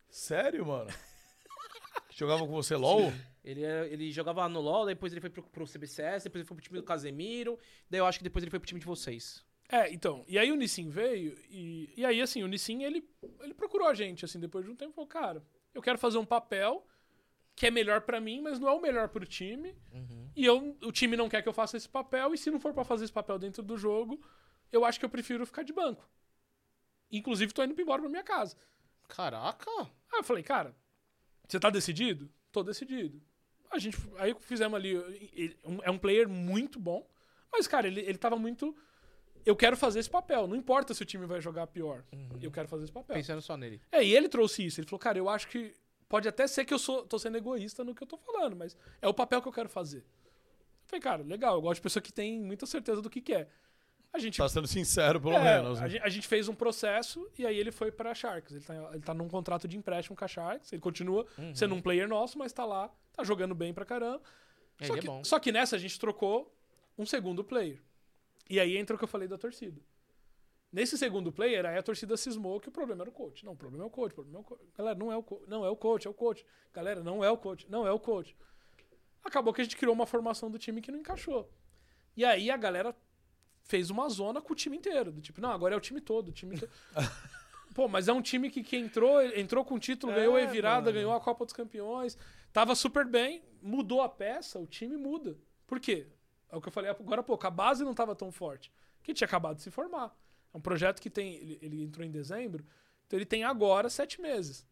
Sério, mano? *laughs* Jogava com você LOL? Ele, é- ele jogava no LoL, depois ele foi pro, pro CBCS, depois ele foi pro time do Casemiro, daí eu acho que depois ele foi pro time de vocês. É, então. E aí o Nissin veio, e, e aí, assim, o Nissin, ele, ele procurou a gente, assim, depois de um tempo, falou, cara, eu quero fazer um papel que é melhor pra mim, mas não é o melhor pro time. E eu, o time não quer que eu faça esse papel, e se não for pra fazer esse papel dentro do jogo, eu acho que eu prefiro ficar de banco. Inclusive, tô indo embora pra minha casa. Caraca! Aí eu falei, cara, você tá decidido? Tô decidido. A gente, aí fizemos ali, ele- é um player muito bom, mas, cara, ele, ele tava muito... Eu quero fazer esse papel, não importa se o time vai jogar pior. Eu quero fazer esse papel. Pensando só nele. É, e ele trouxe isso. Ele falou, cara, eu acho que pode até ser que eu sou, tô sendo egoísta no que eu tô falando, mas é o papel que eu quero fazer. Eu falei, cara, legal, eu gosto de pessoa que tem muita certeza do que quer. A gente, Tá sendo sincero, pelo é, menos. a, né? gente, a gente fez um processo e aí ele foi pra Sharks. Ele tá, ele tá num contrato de empréstimo com a Sharks. Ele continua sendo um player nosso, mas tá lá, tá jogando bem pra caramba. Ele Só é que, bom. só que nessa a gente trocou um segundo player. E aí entra o que eu falei da torcida. Nesse segundo player, aí a torcida cismou que o problema era o coach. Não, o problema é o coach, o problema é o coach. Galera, não é o coach, não é o coach, é o coach. Galera, não é o coach, não é o coach. Acabou que a gente criou uma formação do time que não encaixou. E aí a galera fez uma zona com o time inteiro. Do tipo, não, agora é o time todo, o time. *laughs* Pô, mas é um time que, que entrou, entrou com título, É, ganhou a virada, mano. ganhou a Copa dos Campeões, tava super bem, mudou a peça, o time muda. Por quê? É o que eu falei agora há pouco, a base não tava tão forte, que tinha acabado de se formar. É um projeto que tem, ele, ele entrou em dezembro, então ele tem agora sete meses.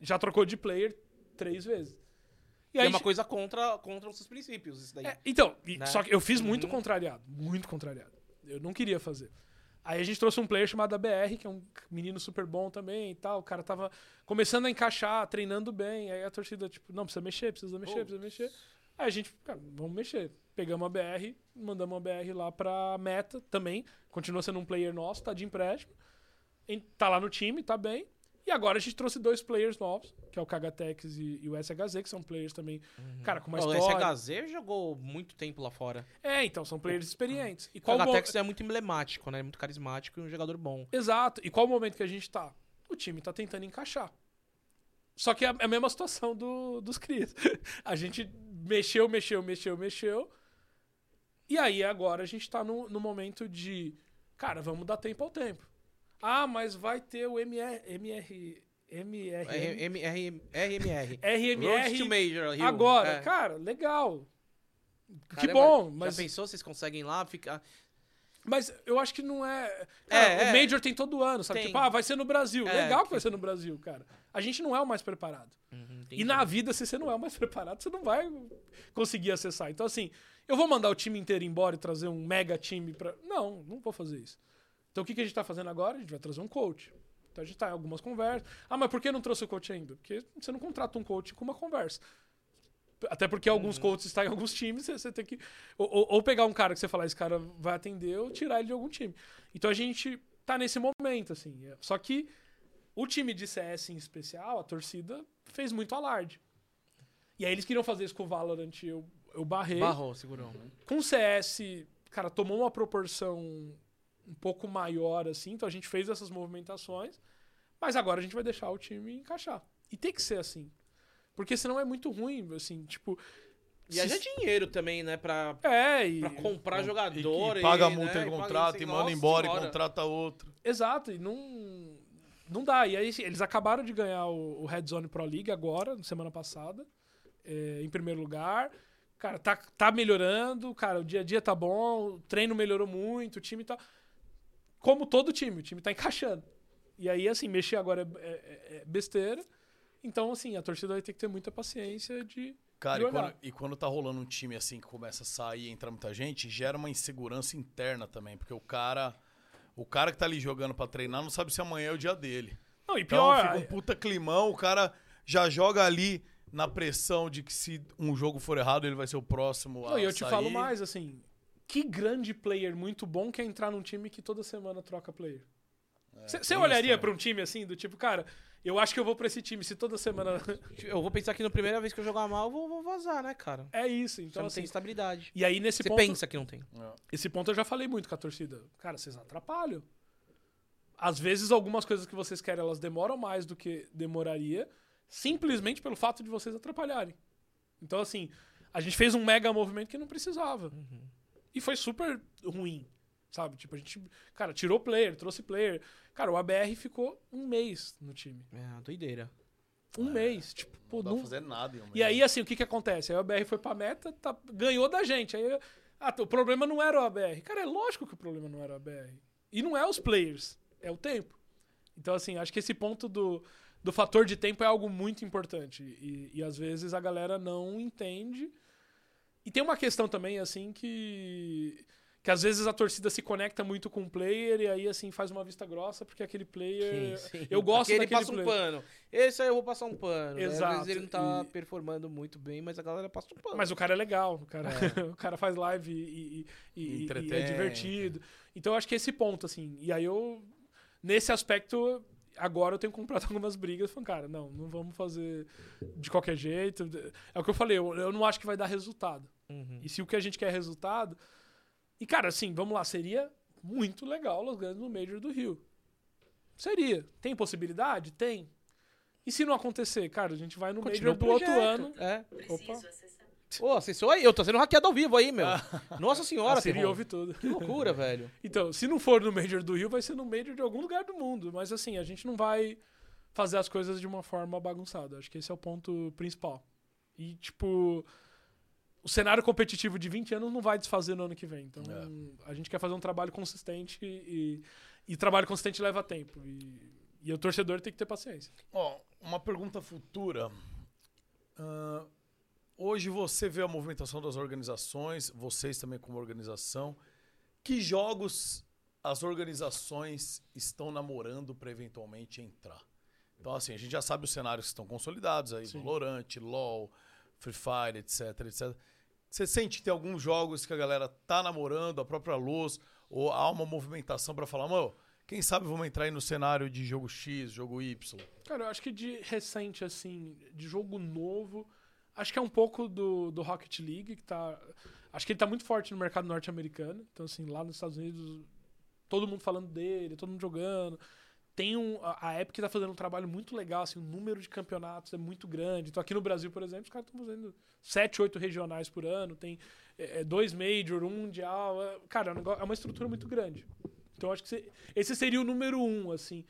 Já trocou de player três vezes. E é aí uma che- coisa contra, contra os seus princípios, isso daí. é, então, Né? só que eu fiz muito Uhum. contrariado, muito contrariado. Eu não queria fazer. Aí a gente trouxe um player chamado ABR, que é um menino super bom também e tal. O cara tava começando a encaixar, treinando bem. Aí a torcida, tipo, não, precisa mexer, precisa mexer, precisa mexer. Aí a gente, cara, vamos mexer. Pegamos a BR, mandamos a BR lá pra meta também. Continua sendo um player nosso, tá de empréstimo. Em- Tá lá no time, tá bem. E agora a gente trouxe dois players novos, que é o Kagatex e, e o SHZ, que são players também, cara, com o história. SHZ jogou muito tempo lá fora. É, então, são players experientes. E O Kagatex é muito emblemático, né? Muito carismático e um jogador bom. Exato. E qual o momento que a gente tá? O time tá tentando encaixar. Só que é a é a mesma situação do, dos Cris. *laughs* A gente mexeu, mexeu, mexeu, mexeu. E aí agora a gente tá no, no momento de. Cara, vamos dar tempo ao tempo. Ah, mas vai ter o MR. MR. MR. R- R- RMR. Road to RMR. Major Hill. Agora, É. cara, legal. que bom, Já mas. pensou, vocês conseguem lá ficar... Mas eu acho que não é. É, Cara, é. o Major tem todo ano, sabe? Tem. Tipo, ah, vai ser no Brasil. É, Legal que que- vai ser no Brasil, cara. A gente não é o mais preparado. Uhum, E na vida, se você não é o mais *laughs* preparado, você não vai conseguir acessar. Então, assim, eu vou mandar o time inteiro embora e trazer um mega time pra. Não, não vou fazer isso. Então, o que, que a gente tá fazendo agora? A gente vai trazer um coach. Então, a gente tá em algumas conversas. Ah, mas por que não trouxe o coach ainda? Porque você não contrata um coach com uma conversa. Até porque alguns coaches estão em alguns times, você, tem que. Ou, ou- ou pegar um cara que você falar, esse cara vai atender, ou tirar ele de algum time. Então a gente tá nesse momento, assim. É- Só que o time de CS em especial, a torcida, fez muito alarde. E aí eles queriam fazer isso com o Valorant, eu, eu barrei. Barrou, segurou. né? Com o CS, cara, tomou uma proporção um pouco maior, assim, então a gente fez essas movimentações, mas agora a gente vai deixar o time encaixar. E tem que ser assim. Porque senão é muito ruim, assim, tipo, E haja dinheiro também, né? Pra, É, e. pra comprar E, jogador. e paga a né, multa e em paga- contrato, assim, e manda nossa embora e contrata outro. Exato, e não. Não dá. E aí, assim, eles acabaram de ganhar o, o Red Zone Pro League agora, na semana passada, é, em primeiro lugar. Cara, tá, tá melhorando, cara, o dia a dia tá bom, o treino melhorou muito, o time tá. Como todo time, o time tá encaixando. E aí, assim, mexer agora é, é- é besteira. Então, assim, a torcida vai ter que ter muita paciência de. Cara, de e quando, e quando tá rolando um time assim que começa a sair e entra muita gente, gera uma insegurança interna também, porque o cara. O cara que tá ali jogando pra treinar não sabe se amanhã é o dia dele. Não, e Então pior. fica um puta climão, o cara já joga ali na pressão de que se um jogo for errado, ele vai ser o próximo a Não, e eu te falo mais, assim. Que grande player muito bom quer entrar num time que toda semana troca player. Você tem olharia pra um time assim, do tipo, cara, eu acho que eu vou pra esse time se toda semana. *laughs* Eu vou pensar que na primeira vez que eu jogar mal, eu vou, vou vazar, né, cara? é isso. Então não assim. tem estabilidade. E aí, nesse Você ponto. pensa que não tem. É. Esse ponto eu já falei muito com a torcida. Cara, vocês atrapalham. Às vezes, algumas coisas que vocês querem, elas demoram mais do que demoraria, simplesmente pelo fato de vocês atrapalharem. Então, assim, a gente fez um mega movimento que não precisava. E foi super ruim, sabe? Tipo, a gente, cara, tirou player, trouxe player. Cara, o ABR ficou um mês no time. É, doideira. Um mês. Tipo, pô, Não dá não, fazer nada. em um e mês. aí, assim, o que que acontece? Aí o ABR foi pra meta, tá- ganhou da gente. Aí, ah, o problema não era o ABR. Cara, é lógico que o problema não era o ABR. E não é os players, é o tempo. Então, assim, acho que esse ponto do, do fator de tempo é algo muito importante. E, e às vezes a galera não entende. E tem uma questão também, assim, que. Que às vezes a torcida se conecta muito com o player e aí, assim, faz uma vista grossa, porque aquele player. Sim, sim. Eu gosto Aquele daquele passa um player. pano. Esse aí eu vou passar um pano. né? Às Exato, vezes ele não tá e- performando muito bem, mas a galera passa um pano. Mas o cara é legal, o cara, *laughs* o cara faz live e, e- e- é divertido. Então eu acho que esse ponto, assim. E aí eu, nesse aspecto, agora eu tenho comprado *laughs* algumas brigas. Falando, cara, não, não vamos fazer de qualquer jeito. É o que eu falei, eu, eu não acho que vai dar resultado. Uhum. E se o que a gente quer é resultado. E, cara, assim, vamos lá, seria muito legal Los Grandes no Major do Rio. Seria. Tem possibilidade? Tem. E se não acontecer, cara, a gente vai no Continua Major do outro ano. É. Opa, Ô, acessou aí? Eu tô sendo hackeado ao vivo aí, meu. Nossa senhora, a Siri ouve tudo. Que loucura, *laughs* velho. Então, se não for no Major do Rio, vai ser no Major de algum lugar do mundo. Mas assim, a gente não vai fazer as coisas de uma forma bagunçada. Acho que esse é o ponto principal. E, tipo, o cenário competitivo de 20 anos não vai desfazer no ano que vem. Então, a gente quer fazer um trabalho consistente e, e trabalho consistente leva tempo. E, e o torcedor tem que ter paciência. Ó, uma pergunta futura. Ah, hoje você vê a movimentação das organizações, vocês também como organização. Que jogos as organizações estão namorando para eventualmente entrar? Então, assim, a gente já sabe os cenários que estão consolidados aí, Sim. Valorant, LoL, Free Fire, etc, etc. Você sente que tem alguns jogos que a galera tá namorando, a própria luz, ou há uma movimentação para falar, mano, quem sabe vamos entrar aí no cenário de jogo X, jogo Y? Cara, eu acho que de recente, assim, de jogo novo, acho que é um pouco do, do Rocket League, que tá. Acho que ele tá muito forte no mercado norte-americano. Então, assim, lá nos Estados Unidos, todo mundo falando dele, todo mundo jogando. Tem um. A Epic tá fazendo um trabalho muito legal, assim, o número de campeonatos é muito grande. Então, aqui no Brasil, por exemplo, os caras estão fazendo 7, 8 regionais por ano, tem é, é, dois Major, um Mundial. é- cara, é um negócio- é uma estrutura muito grande. Então, acho que se- esse seria o número um, assim.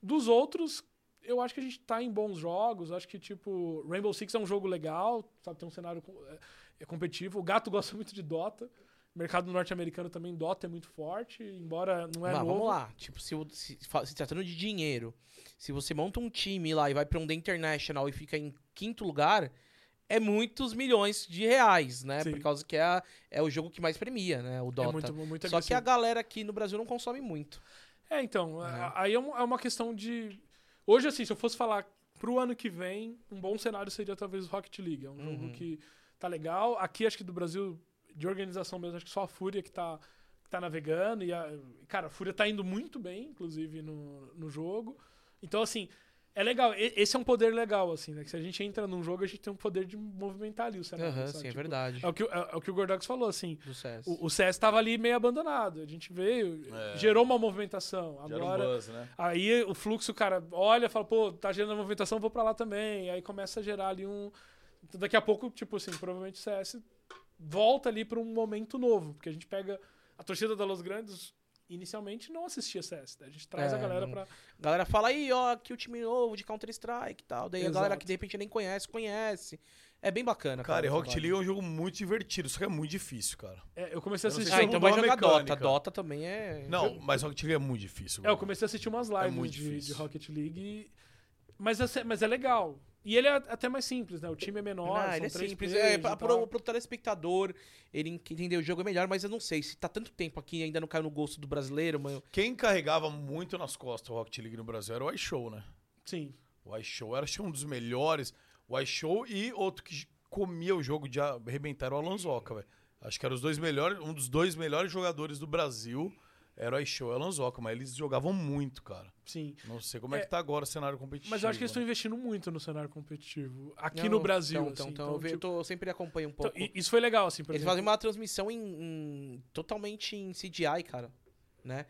Dos outros, eu acho que a gente tá em bons jogos. Acho que, tipo, Rainbow Six é um jogo legal, sabe? Tem um cenário é, é competitivo. O Gato *laughs* gosta muito de Dota. O mercado norte-americano também, Dota é muito forte, embora não é Mas novo. vamos lá. Tipo, se, se, se tratando de dinheiro, se você monta um time lá e vai pra um The International e fica em quinto lugar, é muitos milhões de reais, né? Sim. Por causa que é, é o jogo que mais premia, né? O Dota. É muito, muito Só que a galera aqui no Brasil não consome muito. É, então, aí é, um- é uma questão de... Hoje, assim, se eu fosse falar pro ano que vem, um bom cenário seria talvez o Rocket League. É um jogo que tá legal. Aqui, acho que do Brasil, de organização mesmo, acho que só a Fúria que tá, que tá navegando. E, a, cara, a Fúria tá indo muito bem, inclusive, no, no jogo. Então, assim, é legal. Esse é um poder legal, assim, né? Que se a gente entra num jogo, a gente tem um poder de movimentar ali o cenário. Aham, sabe? sim, é Tipo, verdade. É o que, o- é, é o que o Gordox falou, assim. Do CS. O, o CS tava ali meio abandonado. A gente veio, É. gerou uma movimentação. Gera um Agora, buzz, né? aí o fluxo, o cara olha, fala, pô, tá gerando movimentação, vou pra lá também. Aí começa a gerar ali um. Então daqui a pouco, tipo assim, provavelmente o CS volta ali pra um momento novo. Porque a gente pega a torcida da Los Grandes. Inicialmente não assistia CS, né? a gente traz É, a galera não- pra. A galera fala aí, ó, aqui o time novo de Counter-Strike e tal. Daí a galera Exato. que de repente nem conhece, conhece. É bem bacana. Cara, e o Rocket. League é um jogo muito divertido, só que é muito difícil, cara. É, eu comecei a assistir. Ah, então vai jogar Dota. mecânica. Dota também é. Não, mas Rocket League é muito difícil. É, eu comecei a assistir umas lives muito de, de. Rocket League. e- Mas é, mas é legal. E ele é até mais simples, né? O time é menor, Ah, são ele é três simples. É, pro, pro telespectador, ele en- entender o jogo é melhor, mas eu não sei. Se tá tanto tempo aqui e ainda não caiu no gosto do brasileiro, mano. Quem carregava muito nas costas o Rocket League no Brasil era o iShow, né? Sim. O iShow era acho que, um dos melhores. O iShow e outro que comia o jogo de arrebentar era o Alanzoca, velho. Acho que eram os dois melhores, um dos dois melhores jogadores do Brasil era o iShow e o Alanzoca, mas eles jogavam muito, cara. Sim. Não sei como é, É, que tá agora o cenário competitivo. Mas eu acho que eles estão né? investindo muito no cenário competitivo. Aqui Não, no Brasil, Então, assim. então, Então, eu, tipo, tô- eu sempre acompanho um então, pouco. i- isso foi legal, assim, por Eles exemplo. fazem uma transmissão em, em- totalmente em CGI, cara, né?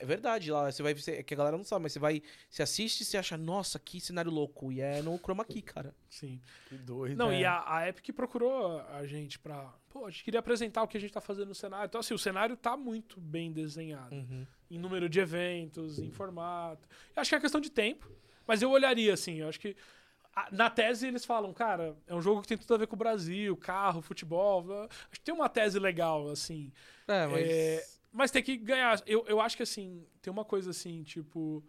É verdade, lá você vai você, é que a galera não sabe, mas você vai, você assiste e você acha, nossa, que cenário louco, e é no chroma key, cara. Sim. Que doido. Não, É. e a, a Epic procurou a gente pra. Pô, a gente queria apresentar o que a gente tá fazendo no cenário. Então, assim, o cenário tá muito bem desenhado. Uhum. Em número de eventos, em formato. Eu acho que é questão de tempo. Mas eu olharia, assim, eu acho que. Na tese, eles falam, cara, é um jogo que tem tudo a ver com o Brasil, carro, futebol. Acho que tem uma tese legal, assim. É, mas É, mas tem que ganhar. Eu, eu acho que assim, tem uma coisa assim, tipo.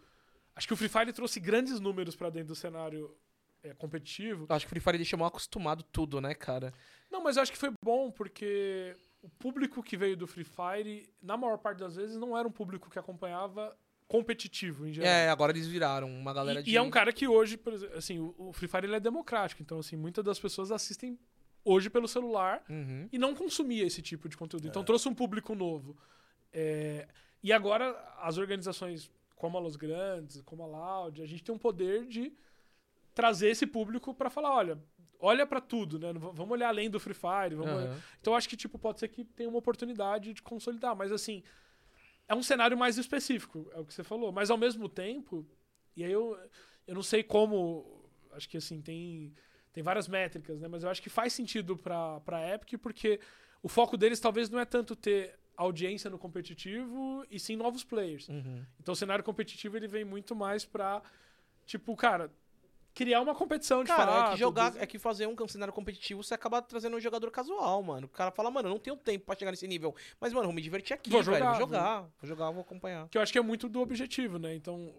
Acho que o Free Fire trouxe grandes números pra dentro do cenário é, competitivo. eu acho que o Free Fire deixa mal acostumado tudo, né, cara? Não, mas eu acho que foi bom porque o público que veio do Free Fire, na maior parte das vezes, não era um público que acompanhava competitivo em geral. É, agora eles viraram uma galera e, de e é um cara que hoje, por exemplo, assim, o, o Free Fire ele é democrático, então assim, muitas das pessoas assistem hoje pelo celular Uhum. e não consumia esse tipo de conteúdo. Então trouxe um público novo. É, e agora as organizações como a Los Grandes, como a Loud, a gente tem um poder de trazer esse público pra falar, olha, olha pra tudo, né? Vamos olhar além do Free Fire, Aham. Então eu acho que tipo pode ser que tenha uma oportunidade de consolidar, mas assim, é um cenário mais específico, é o que você falou, mas ao mesmo tempo, e aí eu eu não sei como, acho que assim tem tem várias métricas, né? Mas eu acho que faz sentido pra, pra Epic, porque o foco deles talvez não é tanto ter audiência no competitivo, e sim novos players. Uhum. Então o cenário competitivo ele vem muito mais pra, tipo, cara, criar uma competição de Cara, fato. é que jogar, des- é que fazer um cenário competitivo você acaba trazendo um jogador casual, mano. O cara fala, mano, eu não tenho tempo pra chegar nesse nível. Mas, mano, vou me divertir aqui, Vou velho. jogar, Vou jogar, vou jogar, vou acompanhar. Que eu acho que é muito do objetivo, né? Então,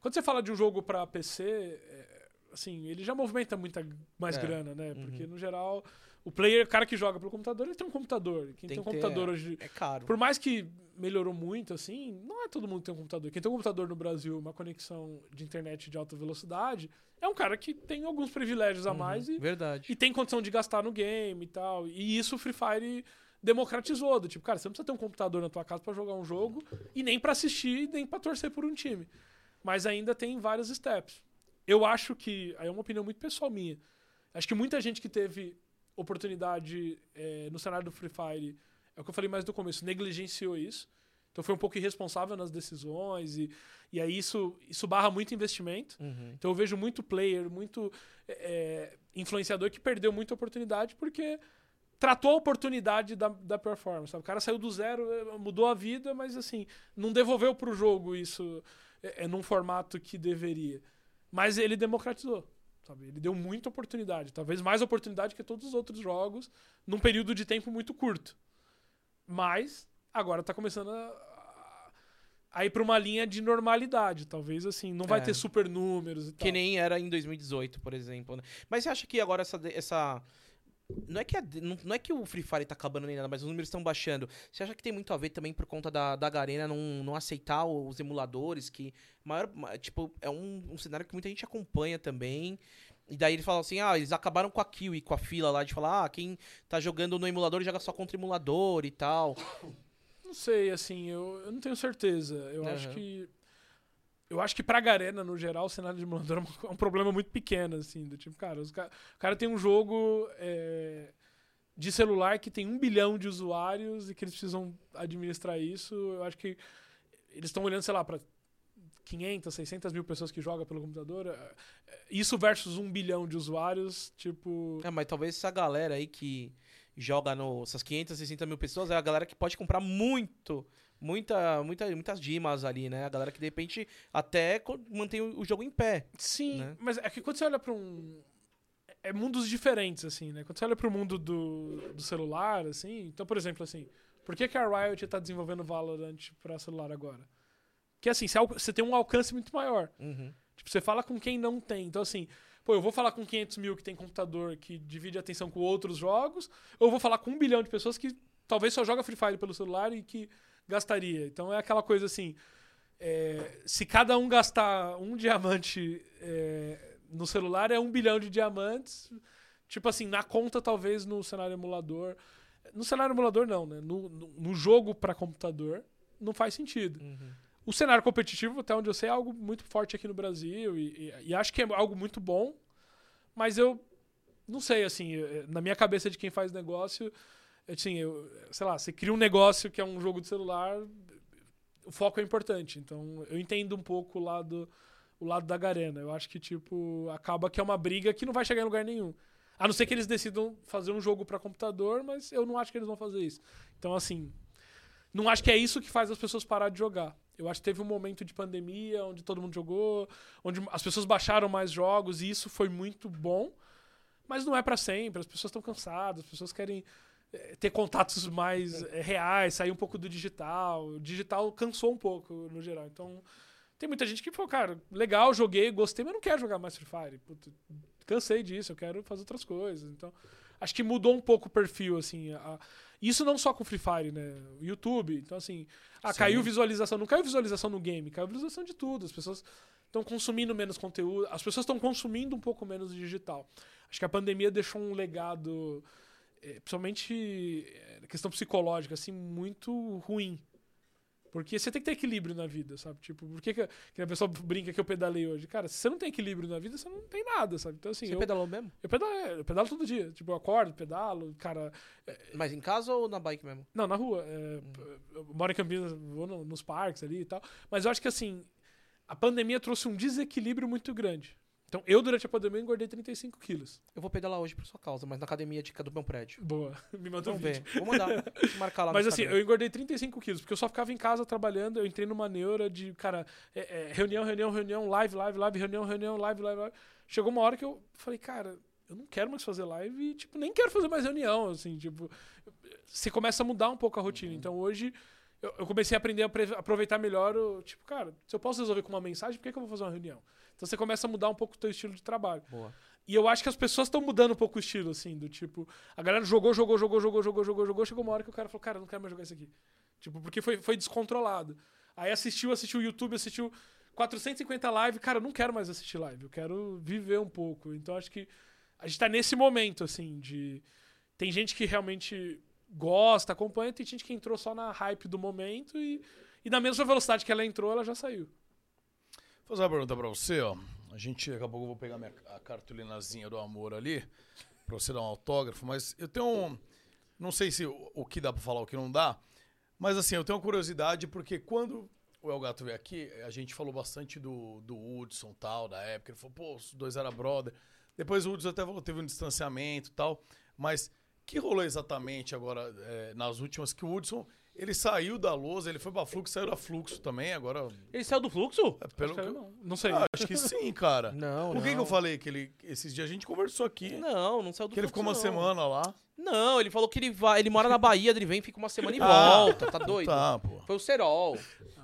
quando você fala de um jogo pra PC, é, assim, ele já movimenta muita mais É. grana, né? Porque, Uhum. no geral, o player, o cara que joga pelo computador, ele tem um computador. Quem tem, Tem um ter, computador é. hoje... É caro. Por mais que melhorou muito, assim, não é todo mundo que tem um computador. Quem tem um computador no Brasil, uma conexão de internet de alta velocidade, é um cara que tem alguns privilégios a mais e, Verdade. e tem condição de gastar no game e tal. E isso o Free Fire democratizou. Do tipo, cara, você não precisa ter um computador na tua casa pra jogar um jogo e nem pra assistir, nem pra torcer por um time. Mas ainda tem vários steps. Eu acho que, aí é uma opinião muito pessoal minha, acho que muita gente que teve oportunidade eh, no cenário do Free Fire, é o que eu falei mais no começo, negligenciou isso. Então foi um pouco irresponsável nas decisões e, e aí isso, isso barra muito investimento. Uhum. Então eu vejo muito player, muito é, influenciador que perdeu muita oportunidade porque tratou a oportunidade da, da performance. sabe? O cara saiu do zero, mudou a vida, mas assim, não devolveu pro jogo isso é, é, num formato que deveria. Mas ele democratizou. Sabe? Ele deu muita oportunidade, talvez mais oportunidade que todos os outros jogos, num período de tempo muito curto. Mas agora tá começando a, a ir pra uma linha de normalidade. Talvez assim, não vai É. ter super números e tal. Que nem era em 2018, por exemplo. né? Mas você acha que agora essa. essa... Não é, que a- não, não é que o Free Fire tá acabando nem nada, mas os números estão baixando. Você acha que tem muito a ver também por conta da, da Garena não, não aceitar os emuladores, que maior, ma- tipo, é um, um cenário que muita gente acompanha também. E daí eles falam assim, ah, eles acabaram com a kill com a fila lá de falar, ah, quem tá jogando no emulador joga só contra emulador e tal. Não sei, assim, eu, eu não tenho certeza. Eu Aham. acho que. Eu acho que pra Garena, no geral, o cenário de emulador é um problema muito pequeno, assim. Do tipo, cara, os o cara tem um jogo é, de celular que tem um bilhão de usuários e que eles precisam administrar isso. Eu acho que eles estão olhando, sei lá, pra 500, 600 mil pessoas que jogam pelo computador. é, é, Isso versus um bilhão de usuários, tipo. É, mas talvez essa galera aí que joga no. Essas 500, 60 mil pessoas é a galera que pode comprar muito. Muita, muita, muitas dimas ali, né? A galera que de repente até mantém o o jogo em pé. Sim, né? mas é que quando você olha pra um. É mundos diferentes, assim, né? Quando você olha pro mundo do, do celular, assim. Então, por exemplo, assim. Por que, que a Riot tá desenvolvendo Valorant pra celular agora? Que assim, você tem um alcance muito maior. Uhum. Tipo, você fala com quem não tem. Então, assim, pô, eu vou falar com 500 mil que tem computador que divide a atenção com outros jogos, ou eu vou falar com um bilhão de pessoas que talvez só joga Free Fire pelo celular e que gastaria. Então é aquela coisa assim. é, se cada um gastar um diamante é, no celular, é um bilhão de diamantes. Tipo assim, na conta, talvez no cenário emulador. No cenário emulador, não, né? No, no, no jogo para computador, não faz sentido. Uhum. O cenário competitivo, até onde eu sei, é algo muito forte aqui no Brasil e, e- e acho que é algo muito bom, mas eu não sei, assim, eh, na minha cabeça de quem faz negócio, assim, eu, sei lá, você cria um negócio que é um jogo de celular, o foco é importante. Então, eu entendo um pouco o lado, o lado da Garena. Eu acho que, tipo, acaba que é uma briga que não vai chegar em lugar nenhum. A não ser que eles decidam fazer um jogo para computador, mas eu não acho que eles vão fazer isso. Então, assim, não acho que é isso que faz as pessoas parar de jogar. Eu acho que teve um momento de pandemia onde todo mundo jogou, onde as pessoas baixaram mais jogos e isso foi muito bom. Mas não é pra sempre, as pessoas estão cansadas, as pessoas querem ter contatos mais eh, reais, sair um pouco do digital. O digital cansou um pouco no geral. Então, tem muita gente que falou, cara, legal, joguei, gostei, mas não quero jogar mais Free Fire. Puta, cansei disso, eu quero fazer outras coisas. Então, acho que mudou um pouco o perfil, assim. a- isso não só com o Free Fire, né? O YouTube. Então, assim, ah, Sim. caiu visualização. Não caiu visualização no game, caiu visualização de tudo. As pessoas estão consumindo menos conteúdo, as pessoas estão consumindo um pouco menos digital. Acho que a pandemia deixou um legado, principalmente eh, questão psicológica, assim, muito ruim. Porque você tem que ter equilíbrio na vida, sabe? Tipo, por que, que, a pessoa brinca que eu pedalei hoje? Cara, se você não tem equilíbrio na vida, você não tem nada, sabe? Então, assim, Você eu, pedalou mesmo? eu, pedalo, eu pedalo todo dia. Tipo, eu acordo, pedalo, cara. Mas em casa ou na bike mesmo? Não, na rua. é, Eu moro em Campinas, vou no- nos parques ali e tal. Mas eu acho que, assim, a pandemia trouxe um desequilíbrio muito grande. Então, eu, durante a pandemia, engordei 35 quilos. Eu vou pedalar hoje por sua causa, mas na academia de, do meu prédio. Boa. *laughs* Me mandou um vídeo. Vou mandar. *laughs* Vou marcar lá Mas assim, Instagram. eu engordei 35 quilos, porque eu só ficava em casa trabalhando, eu entrei numa neura de, cara, é- é, reunião, reunião, reunião, live, live, live, reunião, reunião, live, live, live. Chegou uma hora que eu falei, cara, eu não quero mais fazer live e, tipo, nem quero fazer mais reunião, assim, tipo, você começa a mudar um pouco a rotina. Então hoje eu, eu comecei a aprender a aproveitar melhor o, tipo, cara, se eu posso resolver com uma mensagem, por que, que eu vou fazer uma reunião? Então você começa a mudar um pouco o teu estilo de trabalho. Boa. E eu acho que as pessoas estão mudando um pouco o estilo, assim, do tipo. A galera jogou, jogou, jogou, jogou, jogou, jogou, jogou. Chegou uma hora que o cara falou, cara, eu não quero mais jogar isso aqui. Tipo, porque foi, foi descontrolado. Aí assistiu, assistiu o YouTube, assistiu 450 live. Cara, eu não quero mais assistir live. Eu quero viver um pouco. Então acho que a gente tá nesse momento, assim, de. Tem gente que realmente gosta, acompanha, tem gente que entrou só na hype do momento e, e na mesma velocidade que ela entrou, ela já saiu. Fazer uma pergunta pra você, ó. A gente, daqui a pouco eu vou pegar minha, a cartolinazinha do amor ali, pra você dar um autógrafo, mas eu tenho um. Não sei se o, o que dá pra falar, o que não dá, mas assim, eu tenho uma curiosidade, porque quando o El Gato veio aqui, a gente falou bastante do, do Hudson tal, da época. Ele falou, pô, os dois eram brother. Depois o Hudson até teve um distanciamento tal, mas que rolou exatamente agora, é, nas últimas, que o Hudson, ele saiu da lousa, ele foi pra Fluxo, saiu da Fluxo também, agora. Ele saiu do fluxo? é, Pelo Acho que que eu- não, não sei. ah, acho que sim, cara. Não, Por que, não. que eu falei que ele. Esses dias a gente conversou aqui. Não, não saiu do que ele fluxo, ficou uma não. semana lá. Não, ele falou que ele vai. Ele mora na *laughs* Bahia, ele vem, fica uma semana e Ah, volta. Tá doido? Tá, pô. Foi o Serol.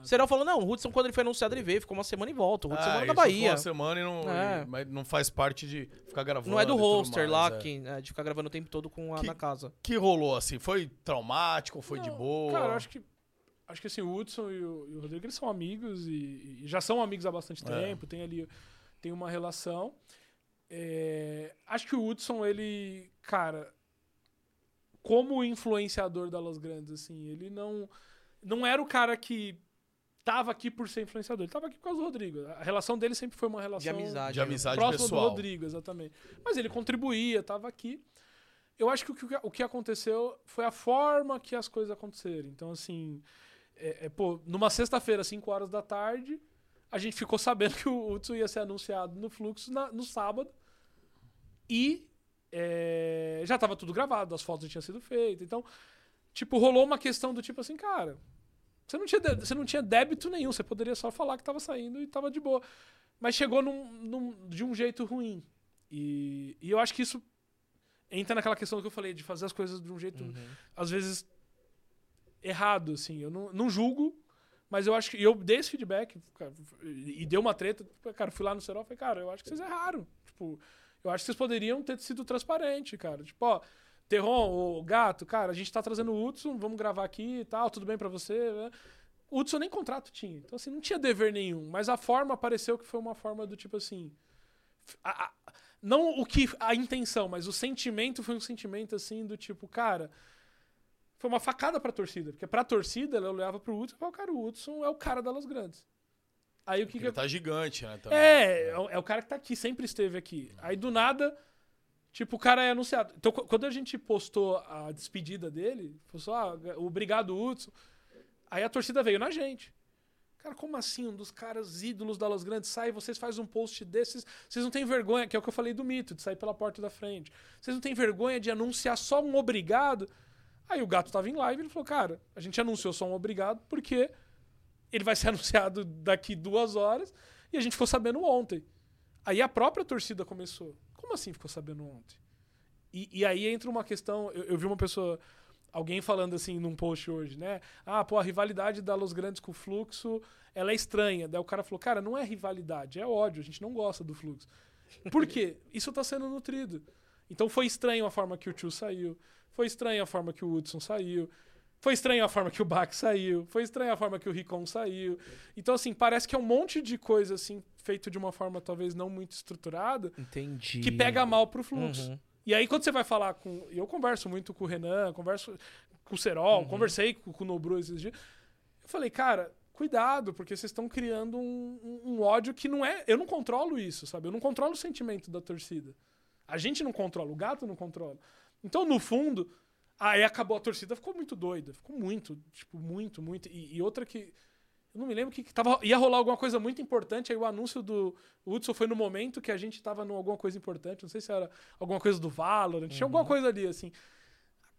O Serol falou, não, o Hudson, quando ele foi anunciado, ele veio, ficou uma semana e volta. O Hudson Ah, mora na Bahia. uma semana e não, É. e- mas não faz parte de ficar gravando. Não é do roster mais, lá, é. que, é, de ficar gravando o tempo todo com a, Que- na casa. que rolou assim? Foi traumático? Foi de Não, boa? Cara, eu acho que. Acho que assim, o Hudson e o, e o Rodrigo eles são amigos e, e já são amigos há bastante É. tempo, tem ali tem uma relação. É, acho que o Hudson, ele, cara, como influenciador da Los Grandes, assim, ele não, não era o cara que tava aqui por ser influenciador, ele tava aqui por causa do Rodrigo. A relação dele sempre foi uma relação De amizade. de amizade próximo pessoal. do Rodrigo, exatamente. Mas ele contribuía, tava aqui. Eu acho que o que, o que aconteceu foi a forma que as coisas aconteceram. Então, assim, é, é, pô, numa sexta-feira, 5 horas da tarde, a A gente ficou sabendo *laughs* que o Hudson ia ser anunciado no Fluxo na- no sábado. E é, já tava tudo gravado, as fotos já tinham sido feitas. Então, tipo, rolou uma questão do tipo assim, cara, você não tinha, você não tinha débito nenhum, você poderia só falar que tava saindo e tava de boa. Mas chegou num- num- de um jeito ruim. E, e eu acho que isso entra naquela questão que eu falei, de fazer as coisas de um jeito, às vezes, errado, assim. Eu não, não julgo, mas eu acho que. Eu dei esse feedback cara, e e deu uma treta. Cara, fui lá no Serol e falei, cara, eu acho que vocês erraram. Tipo, eu acho que vocês poderiam ter sido transparente, cara. Tipo, ó, Terron, o gato, cara, a gente tá trazendo o Hudson, vamos gravar aqui e tal, tudo bem pra você, né? O Hudson nem contrato tinha. Então, assim, não tinha dever nenhum. Mas a forma pareceu que foi uma forma do tipo assim. a- a- não o que a intenção, mas o sentimento foi um sentimento assim do tipo, cara, foi uma facada pra torcida, porque pra torcida ela olhava pro Hudson e falava, cara, o Hudson é o cara das grandes. Aí o que, que Ele tá gigante, né? também. é, é o- é o cara que tá aqui, sempre esteve aqui. Aí do nada, tipo, o cara é anunciado. Então, qu- quando a gente postou a despedida dele, postou, ah, obrigado, Hudson. Aí a torcida veio na gente. Cara, como assim? Um dos caras ídolos da Los Grandes sai vocês fazem um post desses. Vocês não têm vergonha, que é o que eu falei do mito, de sair pela porta da frente. Vocês não têm vergonha de anunciar só um obrigado. Aí o gato tava em live e ele falou: Cara, a gente anunciou só um obrigado porque ele vai ser *laughs* anunciado daqui duas horas e a gente ficou sabendo ontem. Aí a própria torcida começou. Como assim ficou sabendo ontem? E, e aí entra uma questão. Eu, eu vi uma pessoa, alguém falando assim num post hoje, né? Ah, pô, a rivalidade da Los Grandes com o Fluxo, ela é estranha. Daí o cara falou, cara, não é rivalidade, é ódio, a gente não gosta do Fluxo. Por quê? *laughs* Isso tá sendo nutrido. Então foi estranho a forma que o Tio saiu, foi estranho a forma que o Hudson saiu, foi estranho a forma que o Bach saiu, foi estranho a forma que o Ricon saiu. Então, assim, parece que é um monte de coisa, assim, feito de uma forma talvez não muito estruturada, Entendi. que pega mal pro fluxo. Uhum. E aí, quando você vai falar com. Eu converso muito com o Renan, converso com o Serol, Uhum. conversei com, com o Nobru esses dias. Eu falei, cara, cuidado, porque vocês estão criando um, um- um ódio que não é. Eu não controlo isso, sabe? Eu não controlo o sentimento da torcida. A gente não controla, o gato não controla. Então, no fundo, aí acabou a torcida, ficou muito doida. Ficou muito, tipo, muito, muito. E, e outra que. Eu não me lembro que, que tava, ia rolar alguma coisa muito importante. Aí o anúncio do Hudson foi no momento que a gente tava em alguma coisa importante. Não sei se era alguma coisa do Valorant. Tinha alguma coisa ali, assim.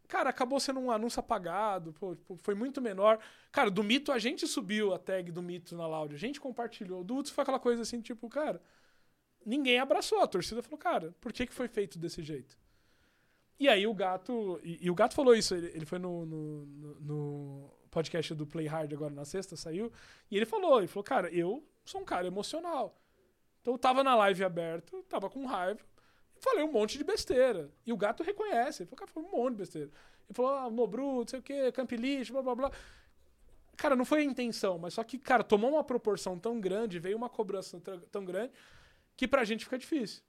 Cara, acabou sendo um anúncio apagado. pô, tipo, foi muito menor. Cara, do Mito a gente subiu a tag do Mito na Loud. A gente compartilhou. Do Hudson foi aquela coisa assim, tipo, cara. Ninguém abraçou. A torcida falou, cara, por que, que foi feito desse jeito? E aí o gato. E, e o gato falou isso. Ele, ele foi no, no, no- podcast do Play Hard agora na sexta, saiu. E ele falou: ele falou, cara, eu sou um cara emocional. Então eu tava na live aberto, tava com raiva. Falei um monte de besteira. E o gato reconhece. Ele falou, cara, falei um monte de besteira. Ele falou, ah, Nobru, não sei o quê, Campilixo, blá blá blá. Cara, não foi a intenção, mas só que, cara, tomou uma proporção tão grande, veio uma cobrança tão grande, que pra gente fica difícil.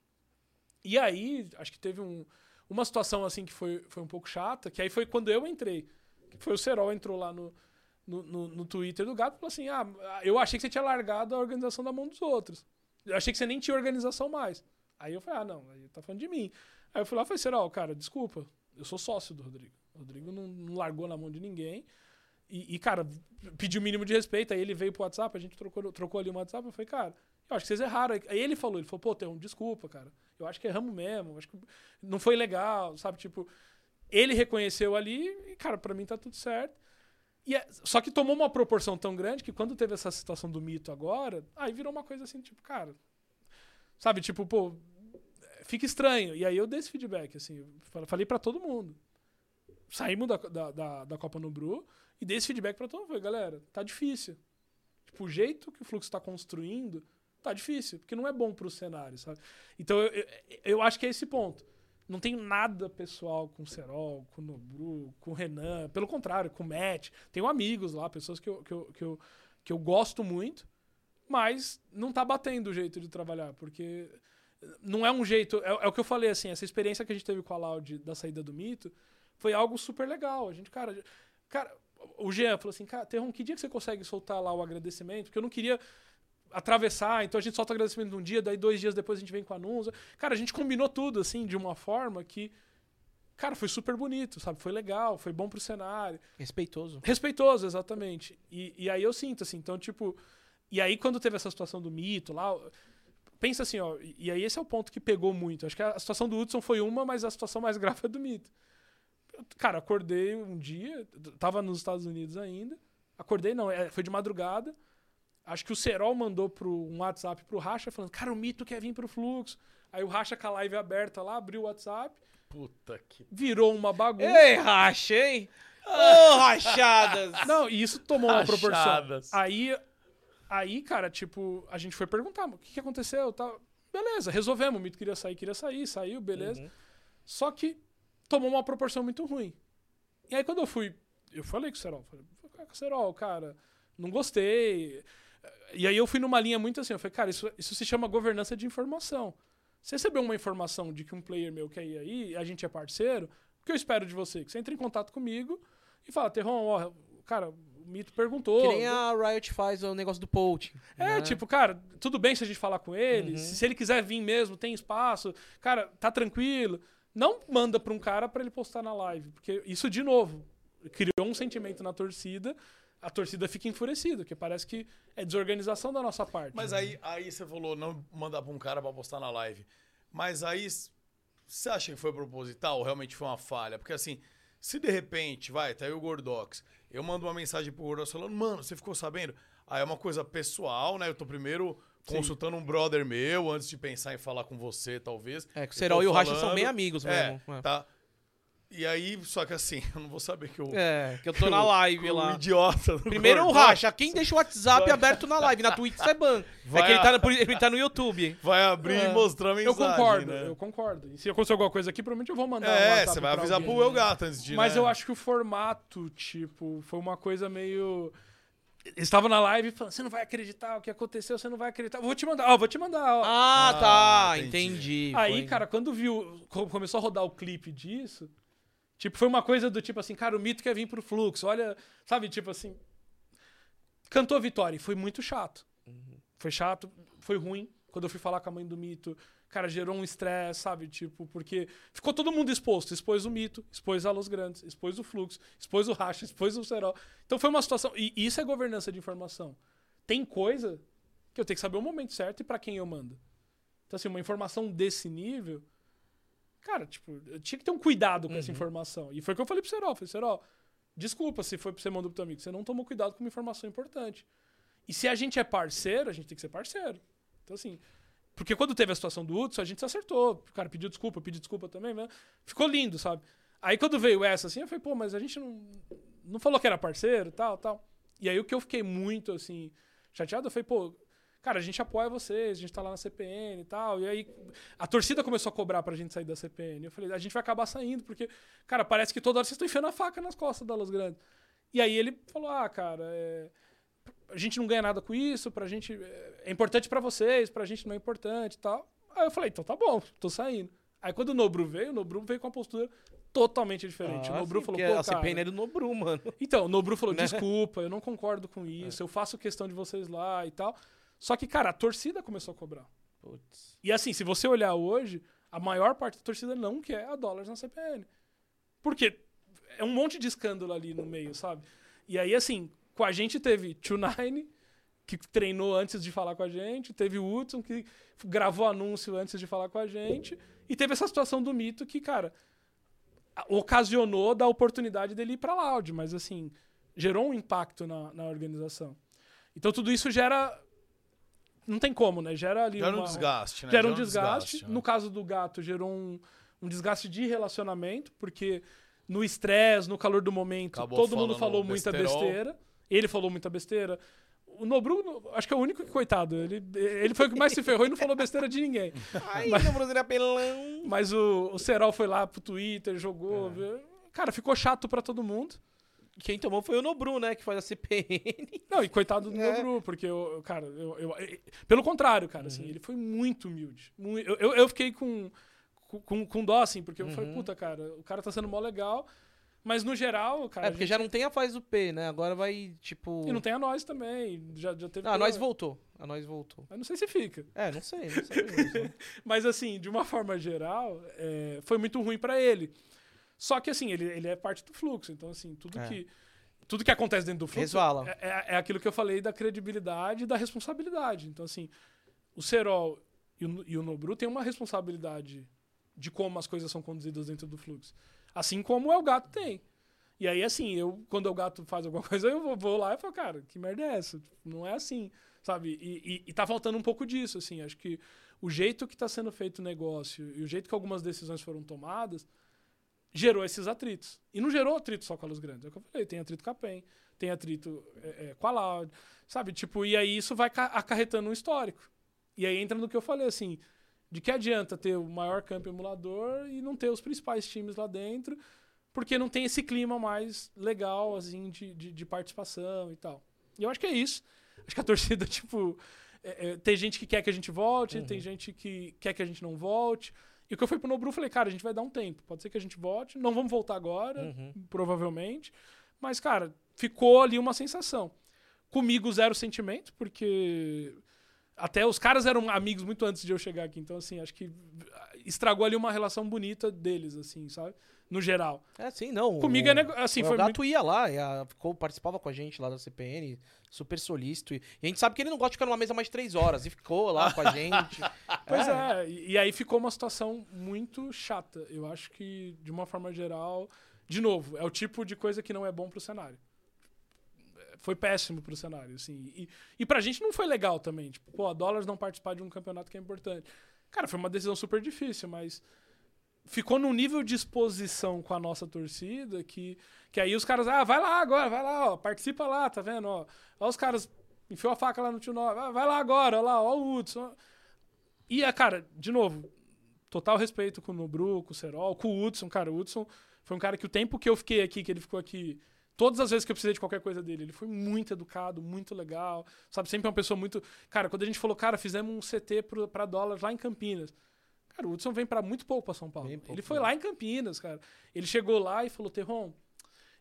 E aí, acho que teve um, uma situação assim que foi, foi um pouco chata, que aí foi quando eu entrei. Que foi o Serol entrou lá no, no, no, no Twitter do gato e falou assim: Ah, eu achei que você tinha largado a organização da mão dos outros. Eu achei que você nem tinha organização mais. Aí eu falei, ah, não, aí tá falando de mim. Aí eu fui lá e falei, Serol, cara, desculpa, eu sou sócio do Rodrigo. O Rodrigo não, não largou na mão de ninguém. E, e, cara, pediu o mínimo de respeito. Aí ele veio pro WhatsApp, a gente trocou, trocou ali o WhatsApp. Eu falei, cara, eu acho que vocês erraram. Aí ele falou, ele falou, pô, Teon, desculpa, cara. Eu acho que erramos mesmo. Acho que não foi legal, sabe? Tipo, ele reconheceu ali e, cara, pra mim tá tudo certo. E é- só que tomou uma proporção tão grande que quando teve essa situação do mito agora, aí virou uma coisa assim, tipo, cara. Sabe, tipo, pô, fica estranho. E aí eu dei esse feedback, assim, falei pra todo mundo. Saímos da, da, da, da Copa no Bru e dei esse feedback pra todo mundo. Falei, galera, tá difícil. Tipo, o jeito que o fluxo tá construindo, tá difícil, porque não é bom pro cenário, sabe? Então eu, eu, eu acho que é esse ponto. Não tenho nada pessoal com o Serol, com o Nobru, com o Renan. Pelo contrário, com o Matt. Tenho amigos lá, pessoas que eu, que eu, que eu, que eu gosto muito, mas não tá batendo o jeito de trabalhar, porque não é um jeito. É, é o que eu falei, assim, essa experiência que a gente teve com a Loud da saída do mito foi algo super legal. A gente, cara. Cara, o Jean falou assim, cara, Terron, que dia que você consegue soltar lá o agradecimento? Porque eu não queria atravessar, então a gente solta o agradecimento num dia, daí dois dias depois a gente vem com o anúncio. Cara, a gente combinou tudo, assim, de uma forma que. Cara, foi super bonito, sabe? Foi legal, foi bom pro cenário. Respeitoso. Respeitoso, exatamente. E, e aí eu sinto, assim, então, tipo, E aí, quando teve essa situação do mito lá, pensa assim, ó, e aí esse é o ponto que pegou muito. Acho que a situação do Hudson foi uma, mas a situação mais *laughs* grave é do mito. Cara, acordei um dia, tava nos Estados Unidos ainda. Acordei, não, é, foi de madrugada. Acho que o Serol mandou pro, um WhatsApp pro Racha falando: Cara, o mito quer vir pro fluxo. Aí o Racha com a live aberta lá, abriu o WhatsApp, Puta que. virou uma bagunça. Ei, racha, hein? Ô, *laughs* rachadas! Não, e isso tomou uma proporção. Rachadas. Aí, aí, cara, tipo, a gente foi perguntar, o que, que aconteceu? Tal. Beleza, resolvemos. O mito queria sair, queria sair, saiu, beleza. Uhum. Só que tomou uma proporção muito ruim. E aí, quando eu fui, eu falei com o Serol, falei, Serol, cara, não gostei. E aí eu fui numa linha muito assim, eu falei, cara, isso, isso se chama governança de informação. Você recebeu uma informação de que um player meu quer ir aí, a gente é parceiro, o que eu espero de você? Que você entre em contato comigo e fala, Terron, ó, cara, o Mito perguntou. Que nem a Riot faz o negócio do poaching. É, né? tipo, cara, tudo bem se a gente falar com ele, Uhum. se, ele quiser vir mesmo, tem espaço, cara, tá tranquilo. Não manda pra um cara pra ele postar na live, porque isso, de novo, criou um sentimento na torcida, a torcida fica enfurecida, porque parece que é desorganização da nossa parte. Mas aí, aí você falou não mandar pra um cara pra postar na live. Mas aí, você acha que foi proposital ou realmente foi uma falha? Porque assim, se de repente, vai, tá aí o Gordox, eu mando uma mensagem pro Gordox falando, mano, você ficou sabendo? Aí é uma coisa pessoal, né? Eu tô primeiro consultando um brother meu antes de pensar em falar com você, talvez. É, que o Eu Serol e o Racha são bem amigos mesmo. É, tá. E aí, só que assim, *laughs* eu não vou saber que eu. É, que eu tô na live lá. idiota do Primeiro o Racha, quem deixa o WhatsApp Vai- aberto na live? Na Twitch *laughs* é ban. É Vai que ele tá, no, ele tá no YouTube. Vai abrir É. e mostrar a mensagem. eu concordo, né? eu concordo. E se acontecer alguma coisa aqui, provavelmente eu vou mandar um É, WhatsApp você vai avisar alguém. pro El Gato antes de. Mas né? eu acho que o formato, tipo, foi uma coisa meio. Eles estavam na live falando, você não vai acreditar o que aconteceu, você não vai acreditar. Vou te mandar, ó, vou te mandar, ó. Ah, Ah, tá. entendi. Entendi. Aí, Foi- cara, quando viu, co- começou a rodar o clipe disso, tipo, foi uma coisa do tipo assim, cara, o mito quer vir pro fluxo, olha, sabe, tipo assim. Cantou Vitória e foi muito chato. Foi chato, foi ruim. Quando eu fui falar com a mãe do mito, cara, gerou um estresse, sabe? Tipo, porque ficou todo mundo exposto. Expôs o mito, expôs a Los Grandes, expôs o fluxo, expôs o racha, *laughs* expôs o Serol. Então foi uma situação. E isso é governança de informação. Tem coisa que eu tenho que saber o momento certo e pra quem eu mando. Então, assim, uma informação desse nível. Cara, tipo, eu tinha que ter um cuidado com essa informação. E foi o que eu falei pro Serol. Falei, Serol, desculpa se foi pra você mandou pro teu amigo. Você não tomou cuidado com uma informação importante. E se a gente é parceiro, a gente tem que ser parceiro. Então, assim. Porque quando teve a situação do Hudson, a gente se acertou. O cara pediu desculpa, eu pedi desculpa também, mas ficou lindo, sabe? Aí quando veio essa, assim, eu falei, pô, mas a gente não, não falou que era parceiro, tal, tal. E aí o que eu fiquei muito, assim, chateado, eu falei, pô, cara, a gente apoia vocês, a gente tá lá na CPN e tal. E aí a torcida começou a cobrar pra gente sair da CPN. Eu falei, a gente vai acabar saindo, porque, cara, parece que toda hora vocês estão enfiando a faca nas costas da Los Grandes. E aí ele falou, ah, cara, é, a gente não ganha nada com isso, pra gente. É é importante pra vocês, pra gente não é importante e tal. Aí eu falei, então tá bom, tô saindo. Aí quando o Nobru veio, o Nobru veio com uma postura totalmente diferente. o Ah, Nobru sim, falou, pô, a cara, CPN é do Nobru, mano. então, o Nobru falou: *laughs* Né? desculpa, eu não concordo com isso, eu faço questão de vocês lá e tal. Só que, cara, a torcida começou a cobrar. Putz. E assim, se você olhar hoje, a maior parte da torcida não quer a dólares na CPN. Porque é um monte de escândalo ali no meio, sabe? E aí, assim, com a gente teve Tune que treinou antes de falar com a gente, teve o Hudson, que gravou anúncio antes de falar com a gente, e teve essa situação do mito que, cara, ocasionou da oportunidade dele ir pra Loud, mas assim, gerou um impacto na, na organização. Então tudo isso gera. Não tem como, né? Gera ali Gera um uma- desgaste, né? gera um desgaste. né? No caso do gato, gerou um, um desgaste de relacionamento, porque no estresse, no calor do momento, Acabou todo mundo falou muita besterol. besteira. Ele falou muita besteira. O Nobru, no- acho que é o único que, coitado, ele, ele foi o que mais se ferrou e não falou besteira de ninguém. *laughs* Ai, Nobruzinho apelão. Mas o, o Serol foi lá pro Twitter, É. jogou. viu? Cara, ficou chato pra todo mundo. Quem tomou foi o Nobru, né? Que faz a CPN. *laughs* Não, e coitado do É. Nobru, porque, eu, cara, eu, eu- eu- Pelo contrário, cara, Uhum. assim, ele foi muito humilde. Eu, eu, eu fiquei com, com, com dó, assim, porque eu falei, Uhum. puta, cara, o cara tá sendo mó legal. Mas no geral, cara. É, porque gente- já não tem a faz do P, né? Agora vai, tipo. E não tem a nós também. Já, já teve. Ah, a nós voltou. A nós voltou. Mas não sei se fica. É, não sei, não né? *laughs* Mas assim, de uma forma geral, é, foi muito ruim pra ele. Só que assim, ele, ele é parte do fluxo. Então, assim, tudo É. que. tudo que acontece dentro do fluxo é, é- é aquilo que eu falei da credibilidade e da responsabilidade. Então, assim, o Serol e o, e o Nobru têm uma responsabilidade de como as coisas são conduzidas dentro do fluxo. Assim como o El Gato tem. E aí, assim, eu, quando o Gato faz alguma *laughs* coisa, eu vou, lá e falo, cara, que merda é essa? Não é assim, sabe? E, e, e tá faltando um pouco disso, assim. Acho que o jeito que tá sendo feito o negócio e o jeito que algumas decisões foram tomadas gerou esses atritos. E não gerou atrito só com a Luz Grande. É o que eu falei, tem atrito com a PEN, tem atrito é, é, com a Loud, sabe? Tipo, e aí isso vai ca- acarretando um histórico. E aí entra no que eu falei, assim, de que adianta ter o maior campo emulador e não ter os principais times lá dentro, porque não tem esse clima mais legal, assim, de, de, de participação e tal. E eu acho que é isso. Acho que a *laughs* torcida, tipo, é, é, tem gente que quer que a gente volte, tem gente que quer que a gente não volte. E o que eu fui pro Nobru, falei, cara, a gente vai dar um tempo. Pode ser que a gente volte, não vamos voltar agora, Uhum. provavelmente. Mas, cara, ficou ali uma sensação. Comigo, zero sentimento, porque até os caras eram amigos muito antes de eu chegar aqui. Então, assim, acho que estragou ali uma relação bonita deles, assim, sabe? No geral. É, sim, não. Comigo o, é nego- assim, o foi Gato ia lá, ia- ficou, participava com a gente lá da CPN, super solícito. E, a gente sabe que ele não gosta de ficar numa mesa mais de três horas, e ficou lá com a gente. *laughs* Pois é, e, e aí ficou uma situação muito chata. Eu acho que, de uma forma geral, de novo, é o tipo de coisa que não é bom pro cenário. É, Foi péssimo pro cenário, assim. E, e pra gente não foi legal também. Tipo, pô, a Dólares não participar de um campeonato que é importante. Cara, foi uma decisão super difícil, mas ficou num nível de exposição com a nossa torcida que, que aí os caras, ah, vai lá agora, vai lá, ó, participa lá, tá vendo? Ó, ó os caras enfiou a faca lá no tio Nó, vai, vai lá agora, ó lá, ó o Hudson. E, é, cara, de novo, total respeito com o Nobru, com o Serol, com o Hudson, cara, o Hudson foi um cara que o tempo que eu fiquei aqui, que ele ficou aqui, todas as vezes que eu precisei de qualquer coisa dele, ele foi muito educado, muito legal, sabe, sempre é uma pessoa muito... Cara, quando a gente falou, cara, fizemos um CT pro, pra dólares lá em Campinas, Cara, o Hudson vem pra muito pouco pra São Paulo. Pouco, ele foi né? lá em Campinas, cara. Ele chegou lá e falou: Terron,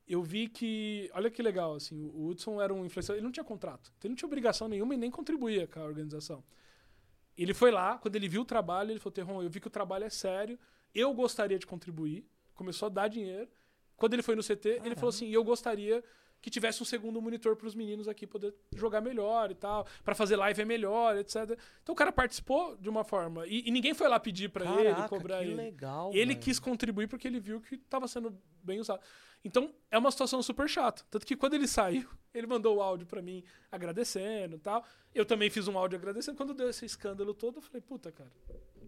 eu vi que. Olha que legal, assim, o Hudson era um influenciador. Ele não tinha contrato. Então ele não tinha obrigação nenhuma e nem contribuía com a organização. Ele foi lá, quando ele viu o trabalho, ele falou: Terron, eu vi que o trabalho é sério, eu gostaria de contribuir. Começou a dar dinheiro. Quando ele foi no CT, ele falou assim: eu gostaria que tivesse um segundo monitor para os meninos aqui poder jogar melhor e tal, para fazer live é melhor, etc. Então o cara participou de uma forma e, e ninguém foi lá pedir para ele, cobrar que ele. legal. Ele velho. quis contribuir porque ele viu que estava sendo bem usado. Então, é uma situação super chata. Tanto que quando ele saiu, *laughs* ele mandou o áudio pra mim agradecendo e tal. Eu também fiz um áudio agradecendo. Quando deu esse escândalo todo, eu falei, puta, cara,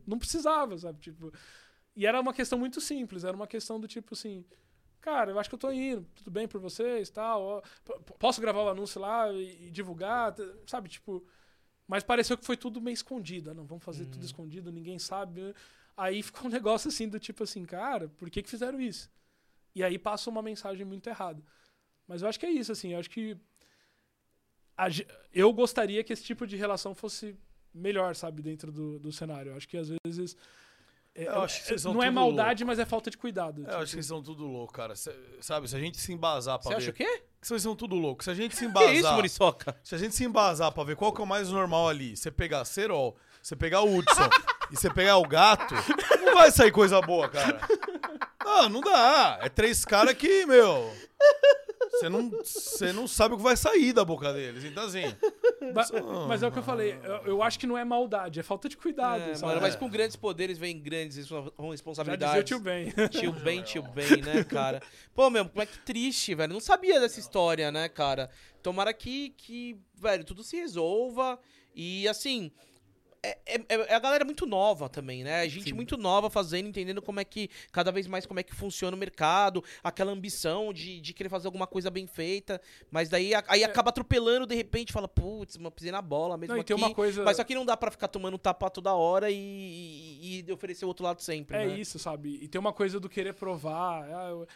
não precisava, sabe? Tipo. E era uma questão muito simples. Era uma questão do tipo assim. Cara, eu acho que eu tô indo, tudo bem por vocês tal. Posso gravar o anúncio lá e, e divulgar, sabe? Tipo. Mas pareceu que foi tudo meio escondido. Ah, Não, vamos fazer tudo escondido, ninguém sabe. Aí *laughs* ficou um negócio assim do tipo assim, cara, por que, que fizeram isso? E aí passa uma mensagem muito errada. Mas eu acho que é isso, assim, eu acho que a eu gostaria que esse tipo de relação fosse melhor, sabe, dentro do, do cenário. Eu acho que às vezes Eu acho que vocês são não é tudo maldade, mas é falta de cuidado. Eu tipo. acho que vocês são tudo louco, cara. Cê- sabe, se a gente se embasar pra Você ver. acha o quê? que Vocês são tudo louco. Se a gente se *laughs* Que embasar. isso, Muriçoca? Se a gente se embasar pra ver qual que é o mais normal ali, você pegar Serol, você pegar o Hudson *laughs* e você pegar o gato, não vai sair coisa boa, cara. Ah, não dá. É três caras que, meu. Você não, você não sabe o que vai sair da boca deles. Então, assim. *laughs* Mas, mas é o que eu falei, eu, eu acho que não é maldade, é falta de cuidado, É, mano, mas com grandes poderes vem grandes respo- Já dizia responsabilidades. tio Ben. *laughs* Tio bem, tio bem, né, cara? Pô, meu, como é que triste, velho. Não sabia dessa história, né, cara? Tomara que, que velho, tudo se resolva. E, assim, é, é- é a galera muito nova também, né? A gente Sim. muito nova fazendo, entendendo como é que, cada vez mais como é que funciona o mercado, aquela ambição de, de querer fazer alguma coisa bem feita, mas daí a- aí acaba atropelando, de repente, fala, putz, mas pisei na bola mesmo É. Não, aqui. tem uma coisa- Mas só que não dá pra ficar tomando tapa toda hora e, e, e oferecer o outro lado sempre, É né? isso, sabe? E tem uma coisa do querer provar. ah, eu,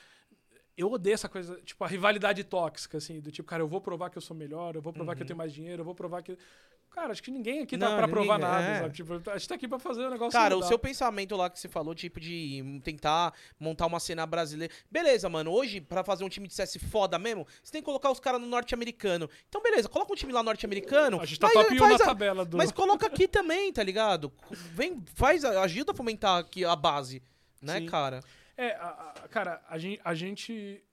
eu odeio essa coisa, tipo, a rivalidade tóxica, assim, do tipo, cara, eu vou provar que eu sou melhor, eu vou provar que eu tenho mais dinheiro, eu vou provar que. Cara, acho que ninguém aqui tá Uhum. Não, pra provar ninguém- nada, é. sabe? Tipo, a gente tá aqui pra fazer o negócio. Cara, o seu pensamento lá que você falou, tipo, de tentar montar uma cena brasileira. Beleza, mano. Hoje, pra fazer um time de CS foda mesmo, você tem que colocar os caras no norte-americano. Então, beleza, coloca um time lá norte-americano. A gente tá mas top 1 faz na tabela do. Mas coloca aqui também, tá ligado? Vem, faz, ajuda a fomentar aqui a base, né, Sim. cara? É, a- a- cara, a gente, a gente.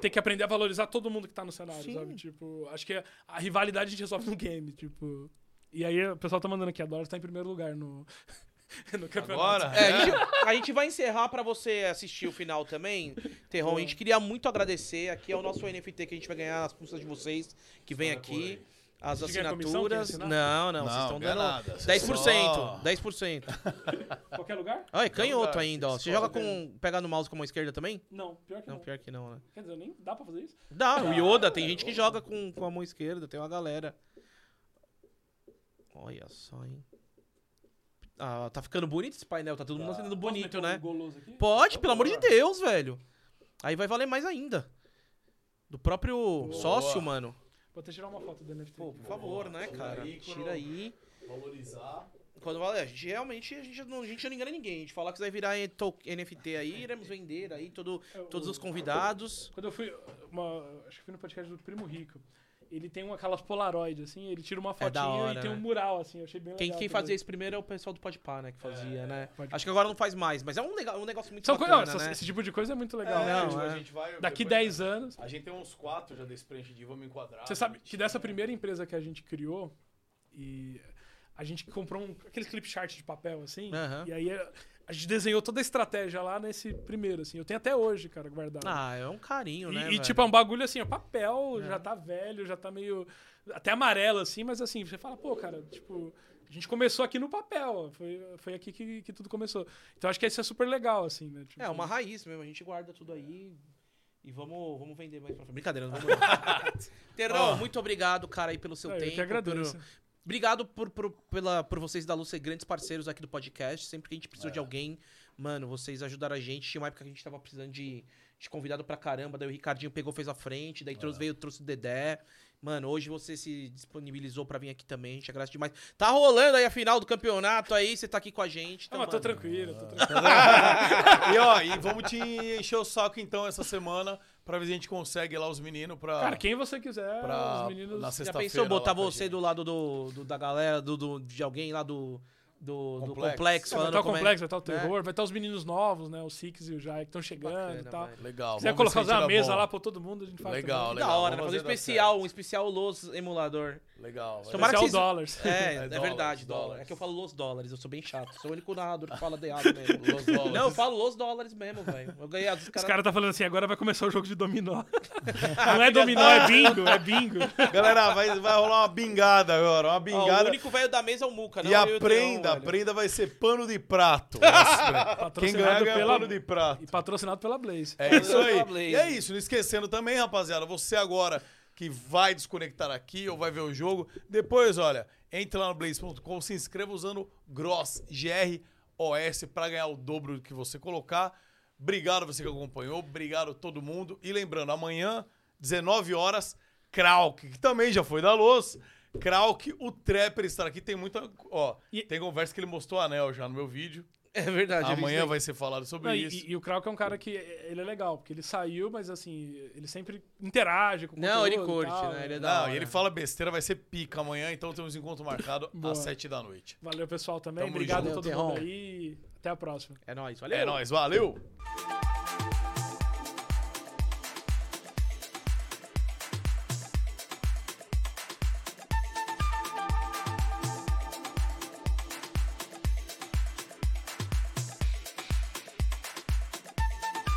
Ter que aprender a valorizar todo mundo que tá no cenário, Sim. sabe? Tipo, acho que a rivalidade a gente resolve no game, tipo. E aí o pessoal tá mandando aqui, a Dólar tá em primeiro lugar no, *laughs* no campeonato. Agora? É, a, gente, a gente vai encerrar pra você assistir o final também, Terron. A gente queria muito agradecer. Aqui é o nosso NFT que a gente vai ganhar as custas de vocês que vem aqui. As assinaturas. Não, não, Não, vocês estão dando nada, você 10%. só- 10%. *laughs* Qualquer lugar? Olha, canhoto lugar, ainda, ó. Você joga com. Pegar no mouse com a mão esquerda também? Não, pior que Não, não. pior que não, né? Quer dizer, nem dá pra fazer isso? Dá, o Yoda, tem gente que joga com, com a mão esquerda, tem uma galera. Olha só, hein? Ah, tá ficando bonito esse painel, tá todo mundo sendo Posso bonito, um né? Pode, pelo amor de Deus, velho. Aí vai valer mais ainda. Do próprio sócio, mano. Vou até tirar uma foto do NFT. Pô, aqui. por favor, né, cara? aí, Tira aí. Valorizar. Quando vale, a gente realmente a gente, não, a gente não engana ninguém. A gente falar que vai virar NFT aí, iremos vender aí todo, É, todos os convidados. Quando eu fui. uma- acho que fui no podcast do Primo Rico. Ele tem uma, aquelas Polaroid, assim, ele tira uma É fotinha hora, e tem um né? mural, assim, eu achei bem Quem, legal. quem fazia isso primeiro é o pessoal do Podpah, né? Que fazia, né? pode- Acho que agora não faz mais, mas é um, legal, um negócio muito São coisas. bacana, né? Esse tipo de coisa é muito legal. É, Não, tipo, é. a gente vai. Daqui depois- 10 anos. A gente tem uns quatro já desse preenche de vamos enquadrar. Você sabe que dessa primeira empresa que a gente criou, e a gente comprou um, aqueles clip chart de papel, assim, e aí a, gente desenhou toda a estratégia lá nesse primeiro, assim. Eu tenho até hoje, cara, guardado. Ah, é um carinho, E, né? e, velho? tipo, é um bagulho assim, ó, papel, É. já tá velho, já tá meio. Até amarelo, assim, mas assim, você fala, pô, cara, tipo. A gente começou aqui no papel, ó, foi, foi aqui que, que tudo começou. Então acho que isso é super legal, assim, né? Tipo, É uma raiz mesmo, a gente guarda tudo aí e vamos, vamos vender mais pra frente. Brincadeira, não vamos. *laughs* Terrão, Ó. muito obrigado, cara, aí pelo seu é, tempo. eu que agradeço. por- Obrigado por, por, pela, por vocês da Luz ser grandes parceiros aqui do podcast. Sempre que a gente precisou de alguém, mano, vocês ajudaram a gente. Tinha uma época que a gente tava precisando de, de convidado pra caramba, daí o Ricardinho pegou, fez a frente, daí trouxe, veio, trouxe o Dedé. Mano, hoje você se disponibilizou pra vir aqui também, a gente agradece demais. Tá rolando aí a final do campeonato aí, você tá aqui com a gente. Ah, Então, mas tô tranquilo, tô tranquilo. *laughs* e ó, e vamos te encher o saco então essa semana pra ver se a gente consegue lá os meninos pra. Cara, quem você quiser, Pra- os meninos. na Já sexta-feira pensou botar você do lado do, do- da galera, do, do- de alguém lá do, do, do Complexo. complexo, É, vai falando estar o é- complexo, vai estar o É. terror, vai estar os meninos novos, né? O Six e o Jai que estão chegando Bacana, e tal. Legal. Se quiser colocar uma mesa bom. lá pra todo mundo, a gente faz. Legal, também. Da legal. hora, né? vamos fazer um especial, um especial Los Emulador. Legal. vai Tomara Especial vocês- dólares. É, é, É dólares, verdade, dólar. dólares. É que eu falo Los Dólares, eu sou bem chato. Sou o único narrador que fala de errado *laughs* mesmo. Los dólares. Não, eu falo Los Dólares mesmo, velho. Eu ganhei Os caras. caras tá falando assim, agora vai começar o jogo de dominó. *laughs* Não é dominó, é bingo, é bingo. Galera, vai, vai rolar uma bingada agora. Uma Ó, o bingada. único velho da mesa é o Muca, não e a o prenda, vai ser pano de prato. *laughs* Quem Patrocinado ganhar, ganha pela- pano de prato. E patrocinado pela Blaze. É isso aí. E é isso, não esquecendo também, rapaziada, você agora que vai desconectar aqui ou vai ver o jogo, depois, olha, entre lá no blaze.com, se inscreva usando GROSS, G-R-O-S, pra ganhar o dobro do que você colocar. Obrigado você que acompanhou, obrigado a todo mundo. E lembrando, amanhã, 19 horas, Krauk, que também já foi da Luz. Krauk, o Trapper estará aqui. Tem muita. Ó, E- tem conversa que ele mostrou o anel já no meu vídeo. É verdade. Amanhã vai ser falado sobre Não, isso. e- e o Krauk é um cara que ele é legal, porque ele saiu, mas assim, ele sempre interage com o Não, ele e curte, tal, né? Ele é né? da Não, hora. e ele fala besteira, vai ser pica amanhã, então temos encontro marcado *laughs* às 7 da noite. Valeu, pessoal, também. Tamo Obrigado junto. a todo mundo aí. Até a próxima. É nóis, valeu. É nóis, valeu!